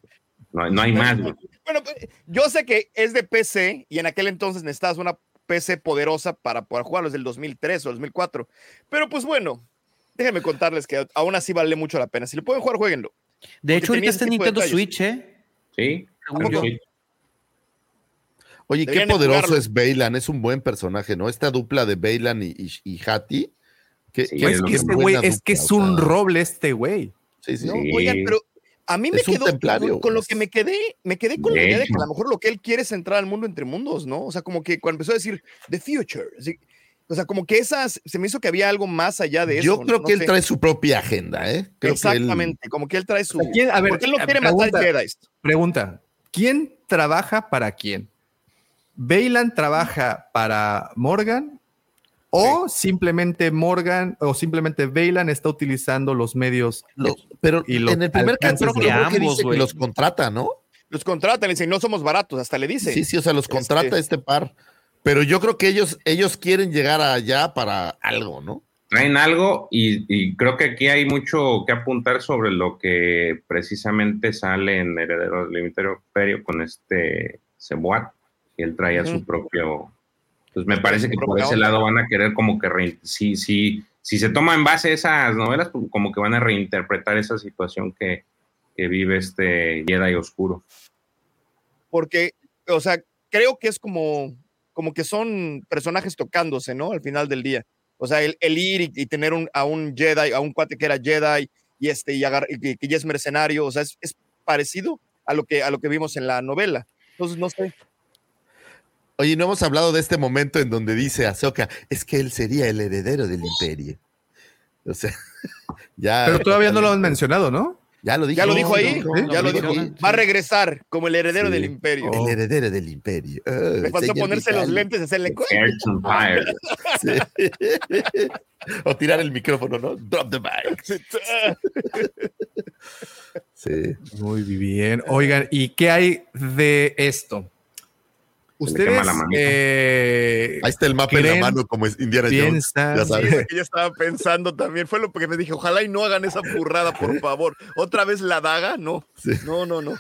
No, no hay más. güey. Bueno, pues, yo sé que es de PC y en aquel entonces necesitabas una PC poderosa para poder jugarlo, es del 2003 o 2004. Pero pues bueno, déjenme contarles que aún así vale mucho la pena. Si lo pueden jugar, jueguenlo. De hecho, ahorita está en de Nintendo. Switch, ¿eh? Sí. Oye, qué Deberían poderoso jugarlo. es Bailan, es un buen personaje, ¿no? Esta dupla de Bailan y, y, y Hattie. Que, Sí, que es que este güey, es que es un sea, roble este güey. Sí, sí. No, Sí. oigan, pero a mí me quedó con, con lo que me quedé, me quedé con la De idea de que a lo mejor lo que él quiere es entrar al mundo entre mundos, ¿no? O sea, como que cuando empezó a decir The Future, así, o sea, como que esas, se me hizo que había algo más allá de eso. Yo creo no que él sé. trae su propia agenda, ¿eh? Creo que él- Exactamente, como que él trae su. ¿quién- a ver, porque él quiere pregunta. matar Jedi. Pregunta, ¿quién trabaja para quién? ¿Bailan trabaja para Morgan? ¿O simplemente Morgan o simplemente Bailan está utilizando los medios? lo- pero y en el primer capítulo de creo que ambos, dice que güey. los contrata, ¿no? Los contratan, le dicen, no somos baratos, hasta le dice. Sí, sí, o sea, los contrata Este- este par. Pero yo creo que ellos, ellos quieren llegar allá para algo, ¿no? Traen algo y, y creo que aquí hay mucho que apuntar sobre lo que precisamente sale en Heredero del Imperio con este Cebuat, que él traía Ujú. su propio... Pues me parece que por ese lado van a querer como que... rein- si, si, si se toma en base esas novelas, pues, como que van a reinterpretar esa situación que, que vive este Jedi Oscuro. Porque, o sea, creo que es como, como que son personajes tocándose, ¿no? Al final del día. O sea, el, el ir y, y tener un, a un Jedi, a un cuate que era Jedi y este y, agar- y que ya es mercenario, o sea, es, es parecido a lo que a lo que vimos en la novela. Entonces, no sé. Oye, no hemos hablado de este momento en donde dice Ahsoka, es que él sería el heredero del imperio. O sea, ya. Pero todavía no lo han mencionado, ¿no? Ya lo dijo. Ya lo dijo ahí, ya lo dijo. dijo. Va a regresar como el heredero Sí. del imperio. Oh. El heredero del imperio. Ah, Me faltó ponerse los lentes y hacerle. Sí. o tirar el micrófono, ¿no? Drop the mic. Sí. Muy bien. Oigan, ¿y qué hay de esto? Ustedes eh, Ahí está el mapa en la mano como es Indiana Jones. Ya sabes. Yo estaba pensando también fue lo que me dije, ojalá y no hagan esa burrada, por favor. Otra vez la daga, no. Sí. No, no, no.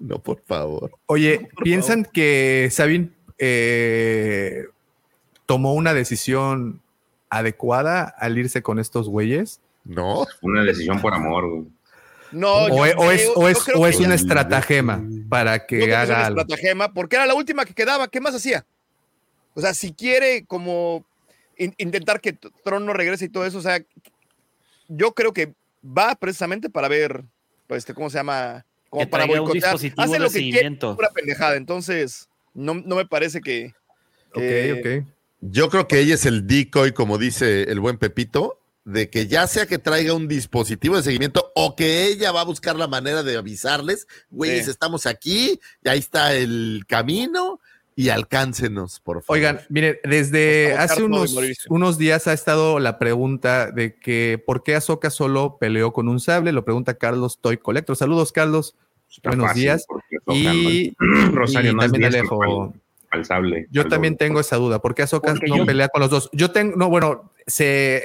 No, por favor. Oye, ¿piensan que Sabine eh, tomó una decisión adecuada al irse con estos güeyes? No. Una decisión por amor, güey. No, ¿O, yo o es, creo- o yo es, creo o que es una estratagema para yo que que es haga una algo? estratagema, porque era la última que quedaba. ¿Qué más hacía? O sea, si quiere como in- intentar que Tron no regrese y todo eso, o sea, yo creo que va precisamente para ver, pues, este, ¿cómo se llama? Como Que para traiga un boicotear. dispositivo Hace lo que quiere, seguimiento. pura pendejada. Entonces, no, no me parece que... Ok, que- ok. Yo creo que ella es el decoy, como dice el buen Pepito, de que ya sea que traiga un dispositivo de seguimiento o que ella va a buscar la manera de avisarles, güeyes, Sí. estamos aquí, y ahí está el camino y alcáncenos, por favor. Oigan, miren, desde hace unos, unos días ha estado la pregunta de que por qué Ahsoka solo peleó con un sable, lo pregunta Carlos Toy Collector. Saludos, Carlos. Está Buenos fácil, días. Y, Rosario y no es también diestro Alejo. al- al sable. Yo al también doble. tengo esa duda. ¿Por qué Porque no yo- pelea con los dos? Yo tengo, no, bueno, se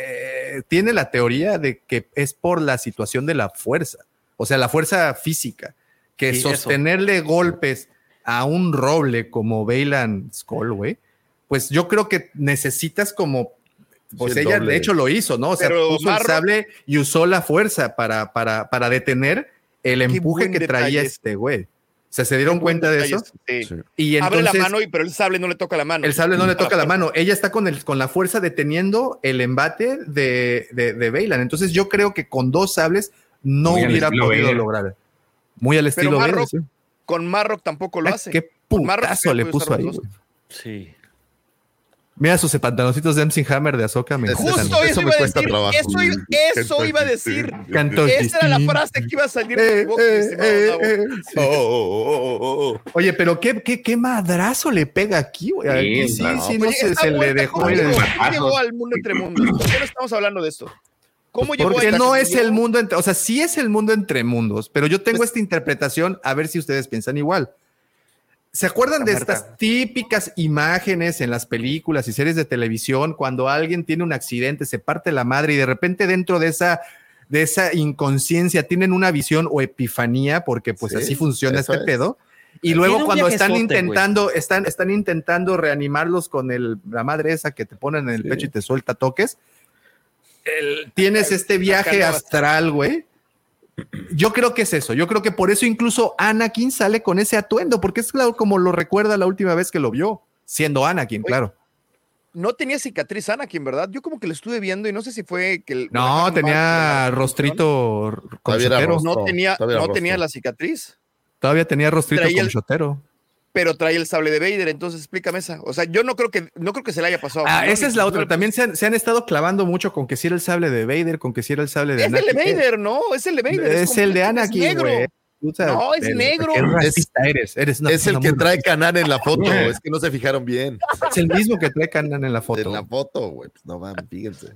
eh, tiene la teoría de que es por la situación de la fuerza, o sea, la fuerza física, que Sí, eso. sostenerle golpes a un roble como Bailan Skull, güey, pues yo creo que necesitas como, pues Sí, el ella doble. de hecho lo hizo, ¿no? O sea, Pero puso el sable y usó la fuerza para, para, para detener el empuje que traía detalle. este güey. Sea, se dieron cuenta de eso. Sí. Sí. Y Abre entonces, la mano, y, pero el sable no le toca la mano. el sable no le toca la mano. Ella está con, el, con la fuerza deteniendo el embate de, de, de Bailan. Entonces yo creo que con dos sables no Muy hubiera podido lograr. Muy al estilo Marrock sí. Con Marrock tampoco lo Ah, hace. Qué putazo le puso ahí. Sí. Mira sus pantaloncitos de MC Hammer de Ahsoka. Me Justo eso, iba a decir. Eso, iba- eso iba a decir. Cantos Esa era la frase que iba a salir de tu boca, mi estimado Gabo. Oye, pero qué, qué, qué madrazo le pega aquí, güey. Aquí sí, claro. sí, no Oye, se, le dejó ¿cómo llegó? ¿Cómo llegó al mundo entre mundos? ¿Por qué no estamos hablando de esto? ¿Cómo llegó Porque no es el mundo entre, o sea, sí es el mundo entre mundos, pero yo tengo esta interpretación, a ver si ustedes piensan igual. ¿Se acuerdan de estas típicas imágenes en las películas y series de televisión cuando alguien tiene un accidente, se parte la madre y de repente dentro de esa de esa inconsciencia tienen una visión o epifanía porque pues Sí, así funciona este es. pedo y Tiene luego cuando están intentando están están intentando reanimarlos con el la madre esa que te ponen en el pecho y te suelta toques el- tienes este viaje astral, güey. Yo creo que es eso. Yo creo que por eso incluso Anakin sale con ese atuendo, porque es claro como lo recuerda la última vez que lo vio, siendo Anakin, claro. No tenía cicatriz Anakin, ¿verdad? Yo como que lo estuve viendo y no sé si fue que... el- No, tenía mal, rostrito con chotero. rostro. No tenía, no tenía la cicatriz, Todavía tenía rostrito Traía con el- chotero. Pero trae el sable de Vader, entonces explícame esa. O sea, yo no creo que, no creo que se le haya pasado. Ah, ¿no? esa es la otra. También se han, se han estado clavando mucho con que si era el sable de Vader, con que si era el sable de Es el de Anakin. Vader, ¿no? Es el de Vader. Es el de Anakin, Es negro. güey. O sea, No, es pero- negro. Qué racista eres. Eres una Es el que trae racista. Canan en la foto. Es que no se fijaron bien. Es el mismo que trae Kanan en la foto. En la foto, güey. Pues no mames, fíjense.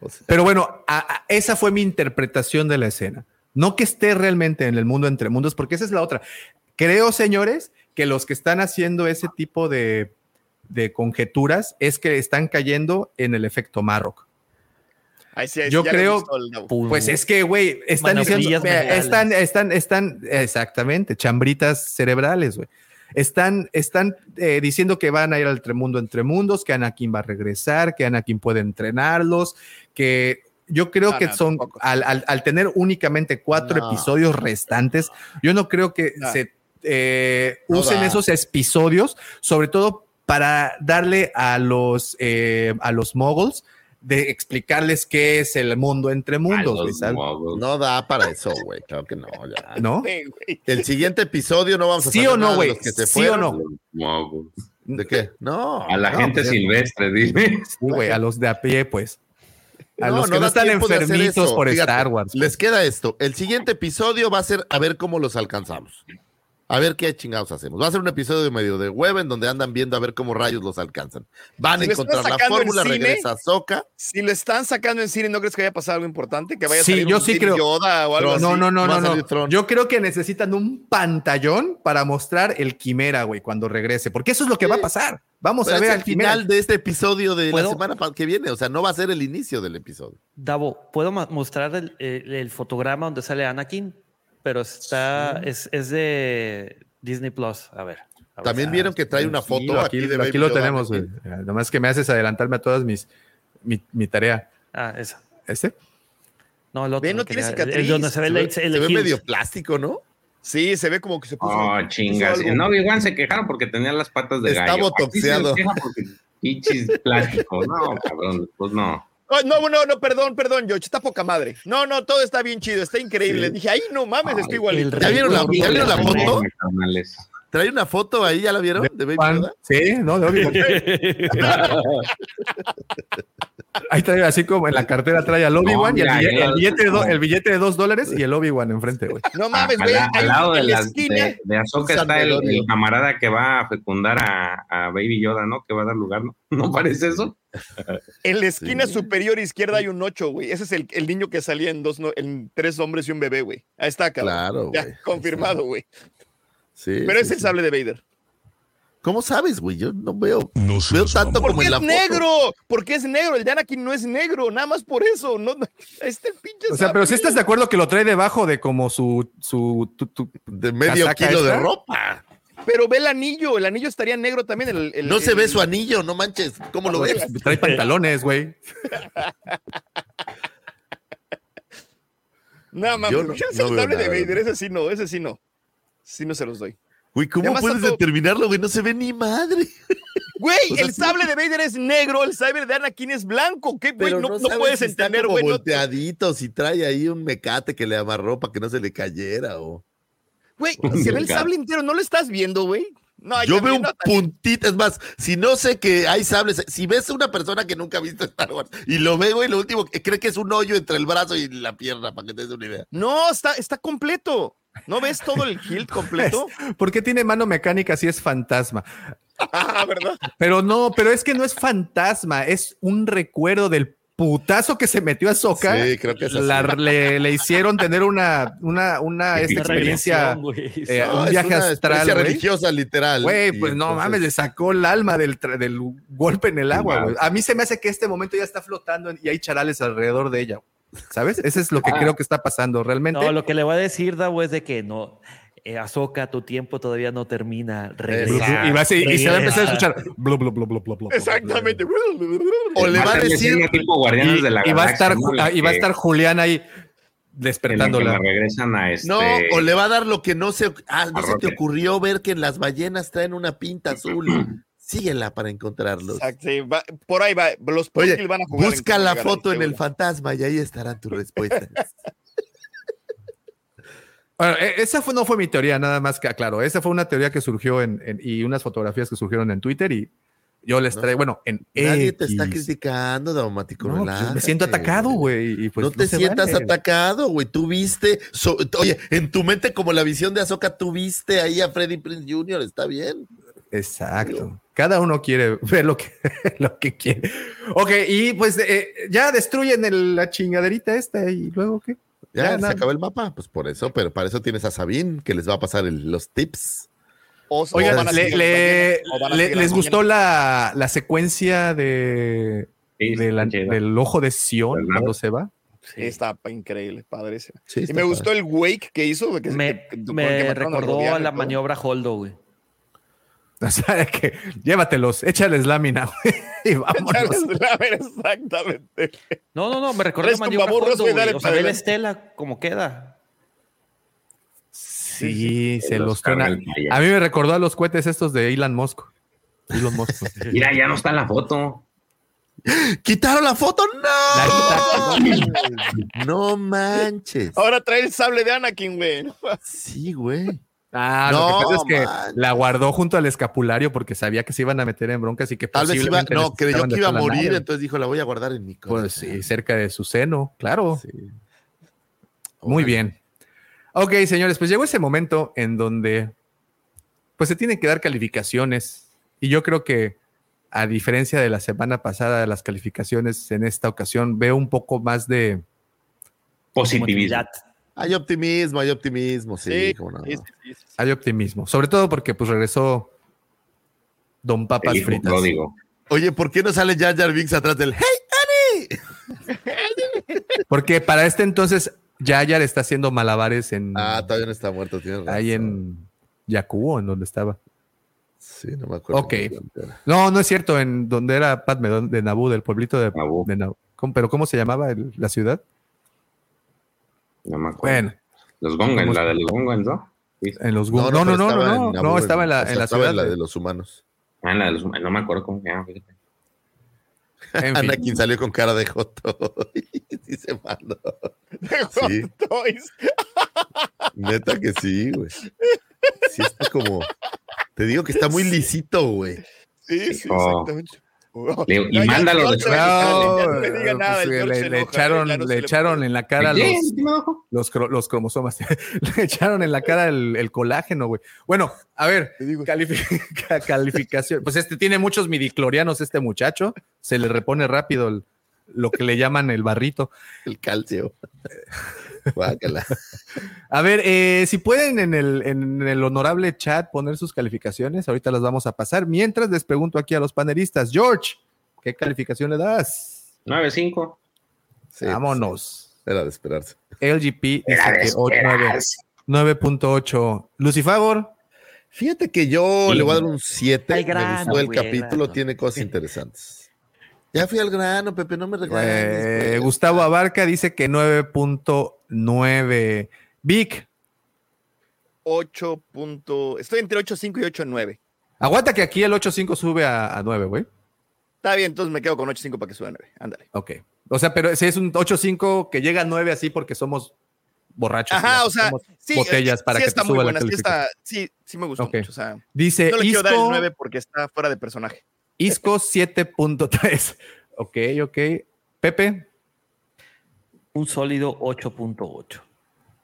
O sea, Pero bueno, a- a- esa fue mi interpretación de la escena. No que esté realmente en el mundo entre mundos, porque esa es la otra. Creo, señores, que los que están haciendo ese tipo de, de conjeturas es que están cayendo en el efecto Marrock. Ahí sí, ahí Yo sí, creo- Gabo. Pues es que, güey, están diciendo, mentales. están, están, están, exactamente, chambritas cerebrales, güey. Están, están eh, diciendo que van a ir al mundo entre mundos, que Anakin va a regresar, que Anakin puede entrenarlos, que yo creo No, que no, son, al, al- al tener únicamente cuatro No. episodios restantes, yo no creo que No. se eh, No usen da. esos episodios, sobre todo para darle a los, eh, a los moguls de explicarles qué es el mundo entre mundos, no da para eso, güey. Claro que no. ya. ¿no? El siguiente episodio no vamos a ¿Sí saber o no, güey? los que se ¿Sí o fueron. no? ¿De qué? No. A la No, gente pues, silvestre, dime. Sí, güey, a los de a pie, pues. A No, los que no no da están enfermitos por Fíjate, Star Wars. pues. Les queda esto. El siguiente episodio va a ser a ver cómo los alcanzamos. A ver qué chingados hacemos. Va a ser un episodio medio de web en donde andan viendo a ver cómo rayos los alcanzan. Van a Si encontrar la en fórmula, cine, regresa Soca. Si lo están sacando en cine, ¿no crees que haya pasado algo importante? Que vaya a Sí, salir yo un sí creo. Yoda o algo Tron, así. No, no, no, a no, no. Yo creo que necesitan un pantallón para mostrar el quimera, güey, cuando regrese, porque eso es lo que va a pasar. Vamos Pero a ver el al quimera. final de este episodio de la semana que viene. O sea, no va a ser el inicio del episodio. Davo, ¿puedo mostrar el, el- el fotograma donde sale Anakin? Pero está, es, es de Disney Plus. A ver. a ver. También vieron que trae una foto aquí, aquí, de aquí Baby lo Yoda. tenemos, güey. Nomás que me haces adelantarme a todas mis mi, mi tarea. Ah, esa. ¿Este? No, el otro. Ve, no tiene era- el- el cicatriz. donde se ve Se el, ve, el se ve Hills. medio plástico, ¿no? Sí, se ve como que se puso. Oh, puso chingas. En Obi-Wan se quejaron porque tenía las patas de Está gallo. botoxeado. Queja porque Pichis plástico. No, cabrón, pues no. Oh, no, no, no, perdón, perdón, George, está poca madre. No, no, todo está bien chido, está increíble. Dije, ay, no mames, Ay, estoy igualito. el ¿Ya vieron la, ¿ya vieron la foto? Trae una foto ahí, ¿ya la vieron? De Baby Juan, Yoda. Sí, no, de Obi-Wan. Ahí trae así como en la cartera trae al Obi-Wan No, y el mira, billete, ya- el, billete de do- el billete de dos dólares y el Obi-Wan enfrente, güey. No mames, güey. al lado de, la de, de Ahsoka Un está el, camarada que va a fecundar a, a Baby Yoda, ¿no? Que va a dar lugar, ¿no? ¿No parece eso? En la esquina superior izquierda hay un 8, güey. Ese es el, el niño que salía en dos, no- en tres hombres y un bebé, güey. Ahí está, cabrón. Claro, Ya, güey. confirmado, güey. Sí, Pero sí, es el sable de Vader. ¿Cómo sabes, güey? Yo no veo, No veo tanto como Porque en es la foto. negro, porque es negro. El de Anakin no es negro, nada más por eso. No, no, el pinche O sea, pero si estás de acuerdo que lo trae debajo de como su, su tu- tu- De medio ¿Casaca kilo de ropa. Pero ve el anillo, el anillo estaría negro también. el- el- No se el- ve su anillo, no manches. ¿Cómo lo ves? trae pantalones, güey. No, mames, Yo no- es no sable de Vader, ese sí no, ese sí no. Sí no se los doy. Güey, ¿cómo Además, puedes determinarlo, güey? No se ve ni madre. Güey, O sea, el sable de Vader es negro, el sable de Anakin es blanco. ¿Qué, güey? No, no, puedes si está entender, como güey. no- volteadito, si trae ahí un mecate que le amarró para que no se le cayera o... Güey, se ve el sable entero, ¿no lo estás viendo, güey? No, Yo veo un puntito, es más, si no sé que hay sables, si ves a una persona que nunca ha visto Star Wars y lo veo y lo último que cree que es un hoyo entre el brazo y la pierna, para que te des una idea. No, está, está completo. ¿No ves todo el hilt completo? ¿Por qué tiene mano mecánica si es fantasma? Ah, ¿verdad? Pero no, pero es que no es fantasma, es un recuerdo del putazo que se metió a Soca. Sí, creo que es así. le, le hicieron tener una, una, una esta experiencia, eh, No, un es viaje una astral. religiosa, literal. Güey, Y pues no entonces- mames, le sacó el alma del, del golpe en el agua, Wow. güey. A mí se me hace que este momento ya está flotando y hay charales alrededor de ella. ¿Sabes? Ese es lo que Ah. creo que está pasando realmente. No, lo que le voy a decir, Davo, es de que no. Eh, Azoka, tu tiempo todavía no termina. Regresa. y, va a ser- y se va a empezar a escuchar. blu, blu, blu, blu, blu, blu, blu, Exactamente. O le va a decir, escena tipo Guardianes Y, de la y va a estar, ah, y va a Que- estar Julián ahí despertándola. me regresan a este. no, o le va a dar lo que no se, ah, no se te ocurrió ver que las ballenas traen una pinta azul. Síguela para encontrarlos. Exacto, sí, va- por ahí va. Los Oye, van a jugar. busca la foto en el fantasma y ahí estarán tus respuestas. Bueno, e- esa fue, no fue mi teoría, nada más que aclaro. Esa fue una teoría que surgió en, en- y unas fotografías que surgieron en Twitter y yo les No. traigo, bueno, en Nadie te está criticando, Daumático. No, pues, me siento atacado, güey. pues no te sientas vale. atacado, güey. Tú viste, so- oye, en tu mente como la visión de Azoka, tú viste ahí a Freddy Prince Jr., está bien. Exacto. Cada uno quiere ver lo que, lo que quiere. Ok, y pues eh, ya destruyen el- la chingaderita esta y luego qué. Ya, Ya, se nada. acabó el mapa, pues por eso, pero para eso tienes a Sabine, que les va a pasar el- los tips. O, o Oigan, van a le- ¿les gustó la, la secuencia de, Sí, de la- está chido. del ojo de Sion ¿Verdad? cuando se va? Sí, está increíble, padrísimo. Sí, Y me padre. gustó el wake que hizo. que- Me, que- me recordó a la maniobra Holdo, güey. O sea, que llévatelos, échales lámina güey, y vámonos. Charles Laver, Exactamente. No, no, no, me recordó a Tres la maniobra tumbaburros, Holdo, güey, O sea, ve la estela como queda. Sí, se Los truena. A mí me recordó a los cohetes estos de Elon Musk. Elon Musk. Mira, ya no está en la foto. ¡Quitaron la foto! La ¡No! no manches. Ahora trae el sable de Anakin, güey. Sí, güey. Ah, No, lo que pasa es que man. la guardó junto al escapulario porque sabía que se iban a meter en broncas y que Tal vez iba, posiblemente no, creyó que iba a morir, entonces dijo, la voy a guardar en mi corazón. Pues sí, cerca de su seno, claro. Sí. Muy bien. Ok, señores, pues llegó ese momento en donde pues se tienen que dar calificaciones y yo creo que a diferencia de la semana pasada de las calificaciones en esta ocasión veo un poco más de Positivismo. Hay optimismo, hay optimismo, sí, Sí, cómo no. sí, sí, sí, sí. hay optimismo, sobre todo porque pues regresó Don Papas El hijo Fritas. pródigo. Oye, ¿por qué no sale Jar Jar Binks atrás del Hey Annie? Porque para este entonces Yayar está haciendo malabares en Ah, todavía no está muerto, tienes ahí en Yakuo, en donde estaba. Sí, no me acuerdo. Ok. No, no es cierto, en donde era Padme, de Naboo, del pueblito de Naboo. de Naboo. ¿Cómo- ¿Pero cómo se llamaba el- la ciudad? No me acuerdo. Bueno, Los Gongens, ¿Cómo la de los Gongens, ¿no? Sí. en los Gun- No, no, no, no, estaba no, estaba en la, o en la estaba ciudad. en la de- de los humanos. Ah, en la de los no me acuerdo cómo se llama. fíjate. en fin. Anakin salió con cara de joto. sí se mandó. Sí. Toys. Neta que sí, güey. Sí está como... Te digo que está muy lisito, güey. Sí, sí, Oh. exactamente. Le- y ya, mándalo George de- se- No, no le diga nada, el pues, George le, se le enoja, echaron, no le echaron en la cara los, no. los, cro- los cromosomas. le echaron en la cara el, el colágeno, güey. Bueno, a ver, calificación. Pues este tiene muchos midiclorianos, este muchacho. Se le repone rápido el- lo que le llaman el barrito. El calcio. Guácala. A ver, eh, si pueden en el, en el honorable chat poner sus calificaciones, ahorita las vamos a pasar. Mientras les pregunto aquí a los panelistas, George, ¿qué calificación le das? 9-5. Sí, Vámonos. pues, Era de esperarse. LGP dice Era de que ocho- nueve- esperarse. 9.8. Lucifagor, Fíjate que yo Sí. le voy a dar un 7. Al Me gustó el güey, capítulo, grano. tiene cosas interesantes. Ya fui al grano, Pepe, no me regales. eh, güey. Gustavo Abarca dice que 9.9. Vic, 8 punto... Estoy entre 8.5 y 8.9. aguanta que aquí el 8.5 sube a, a 9, güey. Está bien, entonces me quedo con 8.5 para que suba a 9. Ándale. Ok. O sea, pero si es un 8.5 que llega a 9 así porque somos borrachos. Ajá, o sea, sí, botellas para sí que está te muy suba la buena, sí, está, calificación. sí, sí me gustó Ok. mucho. O sea, Dice no le quiero dar el Isco, 9 porque está fuera de personaje. Isco 7.3. Ok, ok. Pepe, Un sólido 8.8.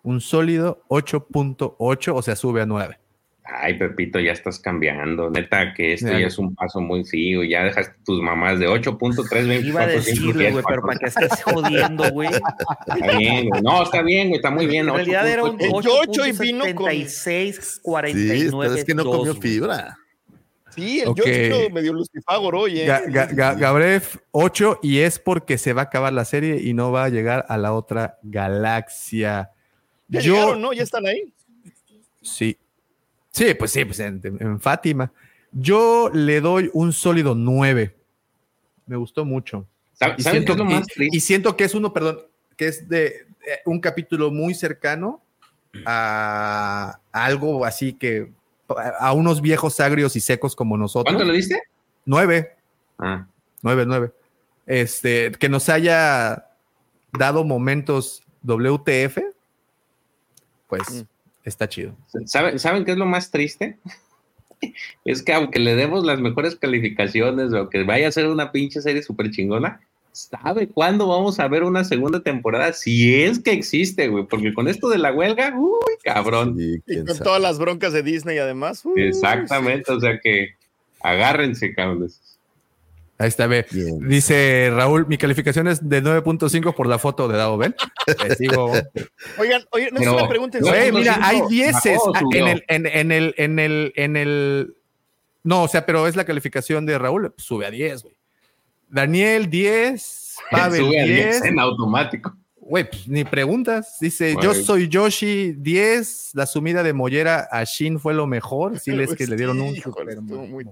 un sólido 8.8, o sea, sube a 9. Ay, Pepito, ya estás cambiando. Neta, que esto Ya. ya es un paso muy fijo. Ya dejaste tus mamás de 8.3, 24, Iba a decirle, güey, pero para que estés jodiendo, güey. Está bien, güey. No, está bien, güey. Está muy bien. En realidad era un 8.8. 8 y vino con- 8.76, Sí, 49. pero es que no comió fibra. Sí, el Ok. George medio lucifagor hoy, ¿eh? Ga- Ga- Ga- Gabref 8 y es porque se va a acabar la serie y no va a llegar a la otra galaxia. Ya Yo, llegaron, ¿no? Ya están ahí. sí. Sí, pues sí, pues en, en Fátima. Yo le doy un sólido 9. Me gustó mucho. ¿Saben Y siento, es lo más y- triste? y siento que es uno, perdón, que es de eh, un capítulo muy cercano a, a algo así que a, unos viejos agrios y secos como nosotros. ¿Cuánto le diste? Nueve. Ah, 9, 9. Este, que nos haya dado momentos WTF, pues Mm. está chido. ¿saben, ¿Saben qué es lo más triste? Es que aunque le demos las mejores calificaciones o que vaya a ser una pinche serie súper chingona, ¿sabe cuándo vamos a ver una segunda temporada? Si es que existe, güey, porque con esto de la huelga, uy, cabrón. Sí, Y con sabe. todas las broncas de Disney, además. Uy, Exactamente, o sea que agárrense, cabrones. Ahí está, ve. Bien. Dice Raúl, mi calificación es de 9.5 por la foto de Dao, ¿ven? Sigo. Oigan, oye, no Pero- se me pregunten. Güey, mira, hay dieces en el, en, en el, en el, en el. No, o sea, pero es la calificación de Raúl, sube a 10, güey. Daniel 10, Pavel Sube a 10 10. en automático. Güey, pues, ni preguntas. Dice, yo soy Yoshi 10. La sumida de Mollera a Shin fue lo mejor. Sí, les que le dieron un super muy.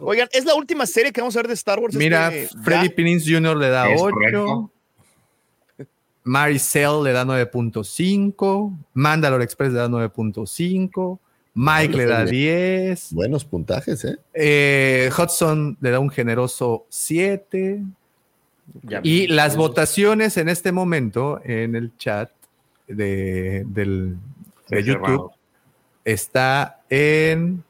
Oigan, es la última serie que vamos a ver de Star Wars. Mira, este, Freddy Jr. le da Es 8. correcto. Maricel le da 9.5. Mandalore Express le da 9.5. Mike le da 10. Buenos puntajes, ¿eh? Eh, Hudson le da un generoso 7. Ya Y las votaciones en este momento en el chat de, del, de Sí, YouTube cerrado. está en.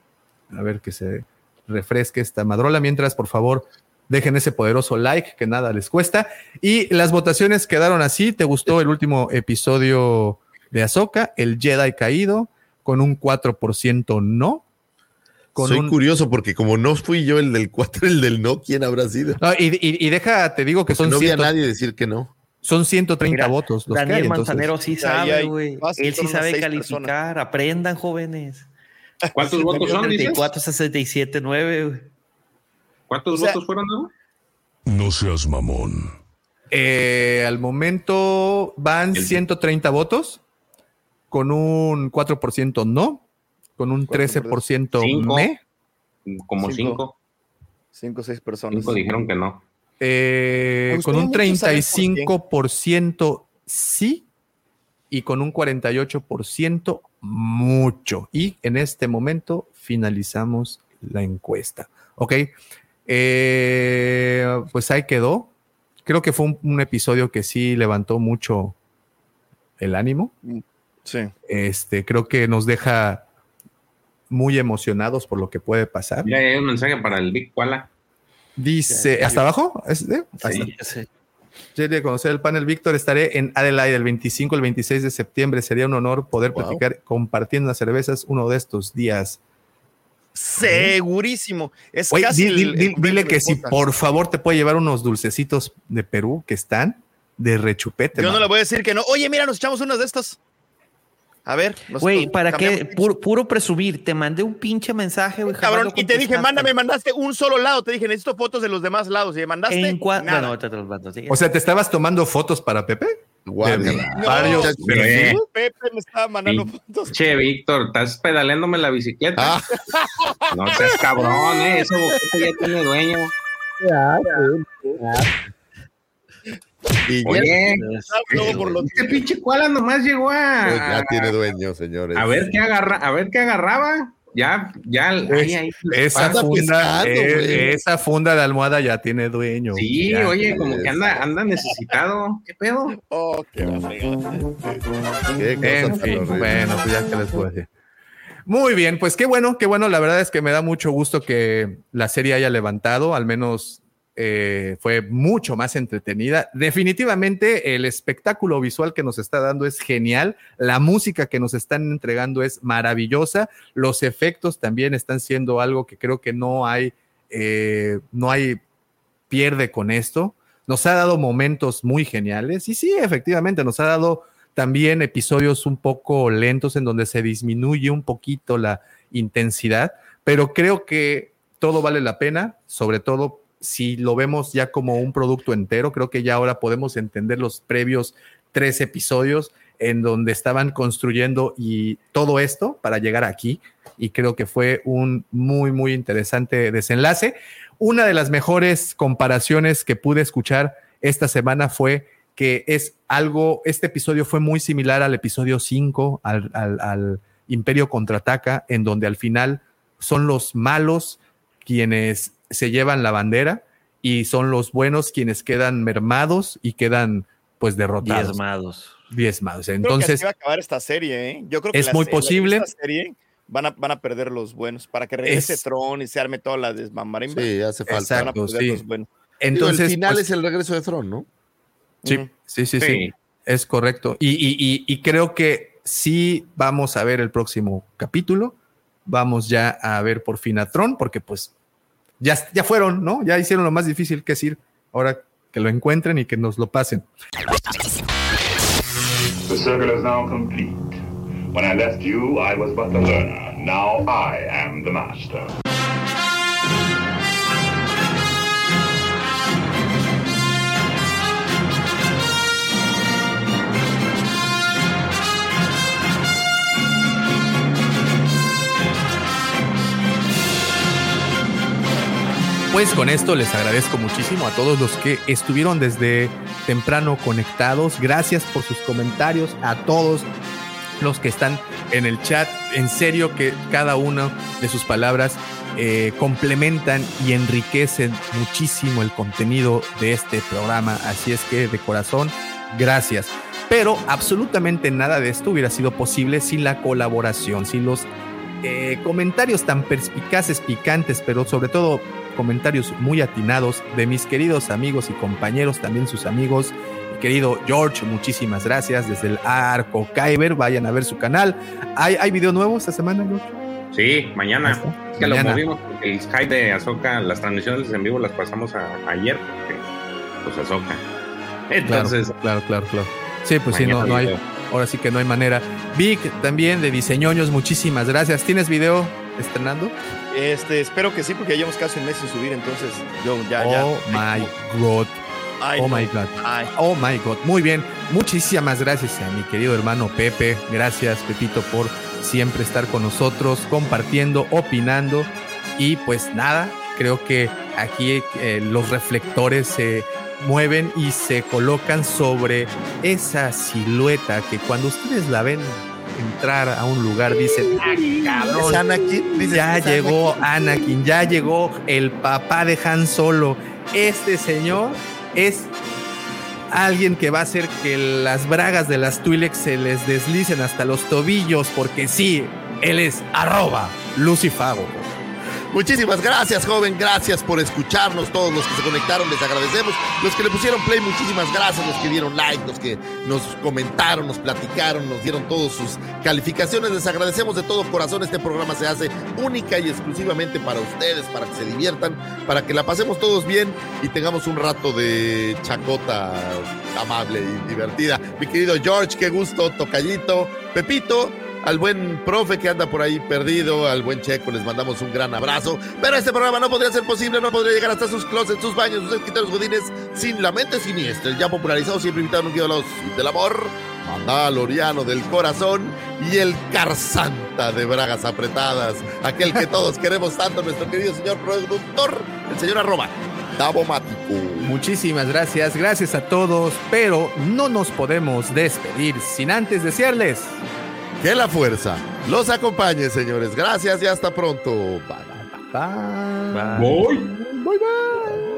A ver que se refresque esta madrola. Mientras, por favor, dejen ese poderoso like que nada les cuesta. Y las votaciones quedaron así. ¿Te gustó el último episodio de Ahsoka? El Jedi caído con un 4% no. Con Soy un- curioso porque como no fui yo el del 4, el del no, ¿quién habrá sido? No, y, y- y deja, te digo que Porque son, no vi a 100 nadie decir que no. son 130 Mira, votos. Los que Daniel hay, entonces- Manzanero sí sabe, güey. fácil, Él sí sabe calificar. Aprendan, jóvenes. ¿Cuántos votos son, dices? 34, 67, 9, güey. ¿Cuántos O sea- votos fueron, no? No seas mamón. Eh, al momento van El- 130 votos, con un 4% no, con un 13% Cinco. me. Como Cinco. cinco. Cinco o seis personas. Cinco dijeron que no. eh, con un gustaría mucho saber por 35% sí y con un 48% mucho. Y en este momento finalizamos la encuesta. Ok, Eh, pues ahí quedó. Creo que fue un, un episodio que sí levantó mucho el ánimo. Sí. Este, creo que nos deja muy emocionados por lo que puede pasar. Ya hay un mensaje para el Big Koala. Dice, ¿hasta abajo? ¿Es de? Hasta- Sí. Sí. Ya de conocer el panel, Víctor. Estaré en Adelaide el 25, el 26 de septiembre. Sería un honor poder Wow. platicar compartiendo las cervezas uno de estos días. Segurísimo. Es Oye, casi di- el- di- el di- cumpleaños dile que si por favor te puede llevar unos dulcecitos de Perú que están de rechupete. Yo no le voy a decir que no. Oye, mira, nos echamos unas de estas. A ver. Güey, ¿para qué? Puro, puro presumir. Te mandé un pinche mensaje, güey. Cabrón, y te dije, mándame, mandaste un solo lado. Te dije, necesito fotos de los demás lados. Y me mandaste. En nada. Bueno, te los mando. sí. O sea, ¿te estabas tomando fotos para Pepe? No, varios- eh, Pepe me estaba mandando Sí. fotos. Che, Víctor, estás pedaleándome la bicicleta. Ah. No seas cabrón, eh. Ese boquete ya tiene dueño. Ya, Luego por los- este pinche koala nomás llegó pues, a. ya tiene dueño, señores. A ver qué agarra, a ver qué agarraba. Ya, ya, ahí, ahí. Esa funda, pescando, eh, esa funda de almohada ya tiene dueño. Sí, Ya. oye, como que anda, anda necesitado. ¿Qué pedo? Oh, qué la Qué cosa En fin, bueno, pues ya que les puedo decir. Muy bien, pues qué bueno, qué bueno. La verdad es que me da mucho gusto que la serie haya levantado, al menos eh, fue mucho más entretenida. Definitivamente el espectáculo visual que nos está dando es genial, la música que nos están entregando es maravillosa, los efectos también están siendo algo que creo que no hay, eh, no hay pierde con esto. Nos ha dado momentos muy geniales y sí, efectivamente, nos ha dado también episodios un poco lentos en donde se disminuye un poquito la intensidad, pero creo que todo vale la pena, sobre todo si lo vemos ya como un producto entero, creo que ya ahora podemos entender los previos tres episodios en donde estaban construyendo y todo esto para llegar aquí y creo que fue un muy muy interesante desenlace. Una de las mejores comparaciones que pude escuchar esta semana fue que es algo, este episodio fue muy similar al episodio 5, al, al- al Imperio contraataca, en donde al final son los malos quienes se llevan la bandera y son los buenos quienes quedan mermados y quedan pues derrotados. Diezmados. Diezmados. Creo que Entonces, así va a acabar esta serie, ¿eh? Yo creo que Es la muy posible. esta serie van a, van a perder los buenos para que regrese Es- Tron y se arme toda la desmamarimba. Sí, hace falta. Van a Exacto, perder sí. los buenos. Digo, entonces el final pues, es el regreso de Tron, ¿no? Sí, sí, sí, sí, Sí. Es correcto. Y, y- y- y creo que sí vamos a ver el próximo capítulo. Vamos ya a ver por fin a Tron, porque pues ya, ya fueron, ¿no? Ya hicieron lo más difícil que es ir. Ahora que lo encuentren y que nos lo pasen. The circle is now complete. When I left you, I was but the learner. Now I am the master. Pues con esto les agradezco muchísimo a todos los que estuvieron desde temprano conectados. Gracias por sus comentarios, a todos los que están en el chat. En serio que cada una de sus palabras eh, complementan y enriquecen muchísimo el contenido de este programa. Así es que de corazón, gracias. Pero absolutamente nada de esto hubiera sido posible sin la colaboración, sin los eh, comentarios tan perspicaces, picantes, pero sobre todo comentarios muy atinados de mis queridos amigos y compañeros, también sus amigos. Mi querido George, muchísimas gracias desde el Arco Kyber. Vayan a ver su canal. ¿Hay, ¿Hay video nuevo esta semana, George? Sí, mañana. Es que Mañana. lo movimos porque el Skype de Azoka, las transmisiones en vivo las pasamos a, ayer, porque pues Azoka. Entonces, claro, claro, claro. Sí, pues sí, no, no hay. Ahora sí que no hay manera. Vic, también de Diseñoños, muchísimas gracias. ¿Tienes video estrenando? Este, espero que sí, porque ya llevamos casi un mes sin subir, entonces yo ya, ya. oh my God. Oh my God. Oh my God. Muy bien. Muchísimas gracias a mi querido hermano Pepe. Gracias, Pepito, por siempre estar con nosotros, compartiendo, opinando. Y pues nada, creo que aquí eh, los reflectores se mueven y se colocan sobre esa silueta que cuando ustedes la ven entrar a un lugar dicen, ah, cabrón, ¿Es Anakin? Dices, ya ¿es llegó Anakin, ya llegó el papá de Han Solo. Este señor es alguien que va a hacer que las bragas de las Twi'lek se les deslicen hasta los tobillos, porque sí, él es arroba Lucifago. Muchísimas gracias, joven. Gracias por escucharnos. Todos los que se conectaron, les agradecemos. Los que le pusieron play, muchísimas gracias. Los que dieron like, los que nos comentaron, nos platicaron, nos dieron todas sus calificaciones. Les agradecemos de todo corazón. Este programa se hace única y exclusivamente para ustedes, para que se diviertan, para que la pasemos todos bien y tengamos un rato de chacota amable y divertida. Mi querido George, qué gusto, tocallito. Pepito, al buen profe que anda por ahí perdido, al buen Checo, les mandamos un gran abrazo. Pero este programa no podría ser posible, no podría llegar hasta sus closets, sus baños, sus escritorios godines, sin la mente siniestra. Ya popularizado, siempre invitado un los del amor, Mandaloriano del corazón y el Carzanta de bragas apretadas. Aquel que todos queremos tanto, nuestro querido señor productor, el señor arroba, Davomático. Muchísimas gracias, gracias a todos, pero no nos podemos despedir sin antes desearles Que la fuerza los acompañe, señores. Gracias y hasta pronto. Bye, bye, bye. Voy. Bye, bye.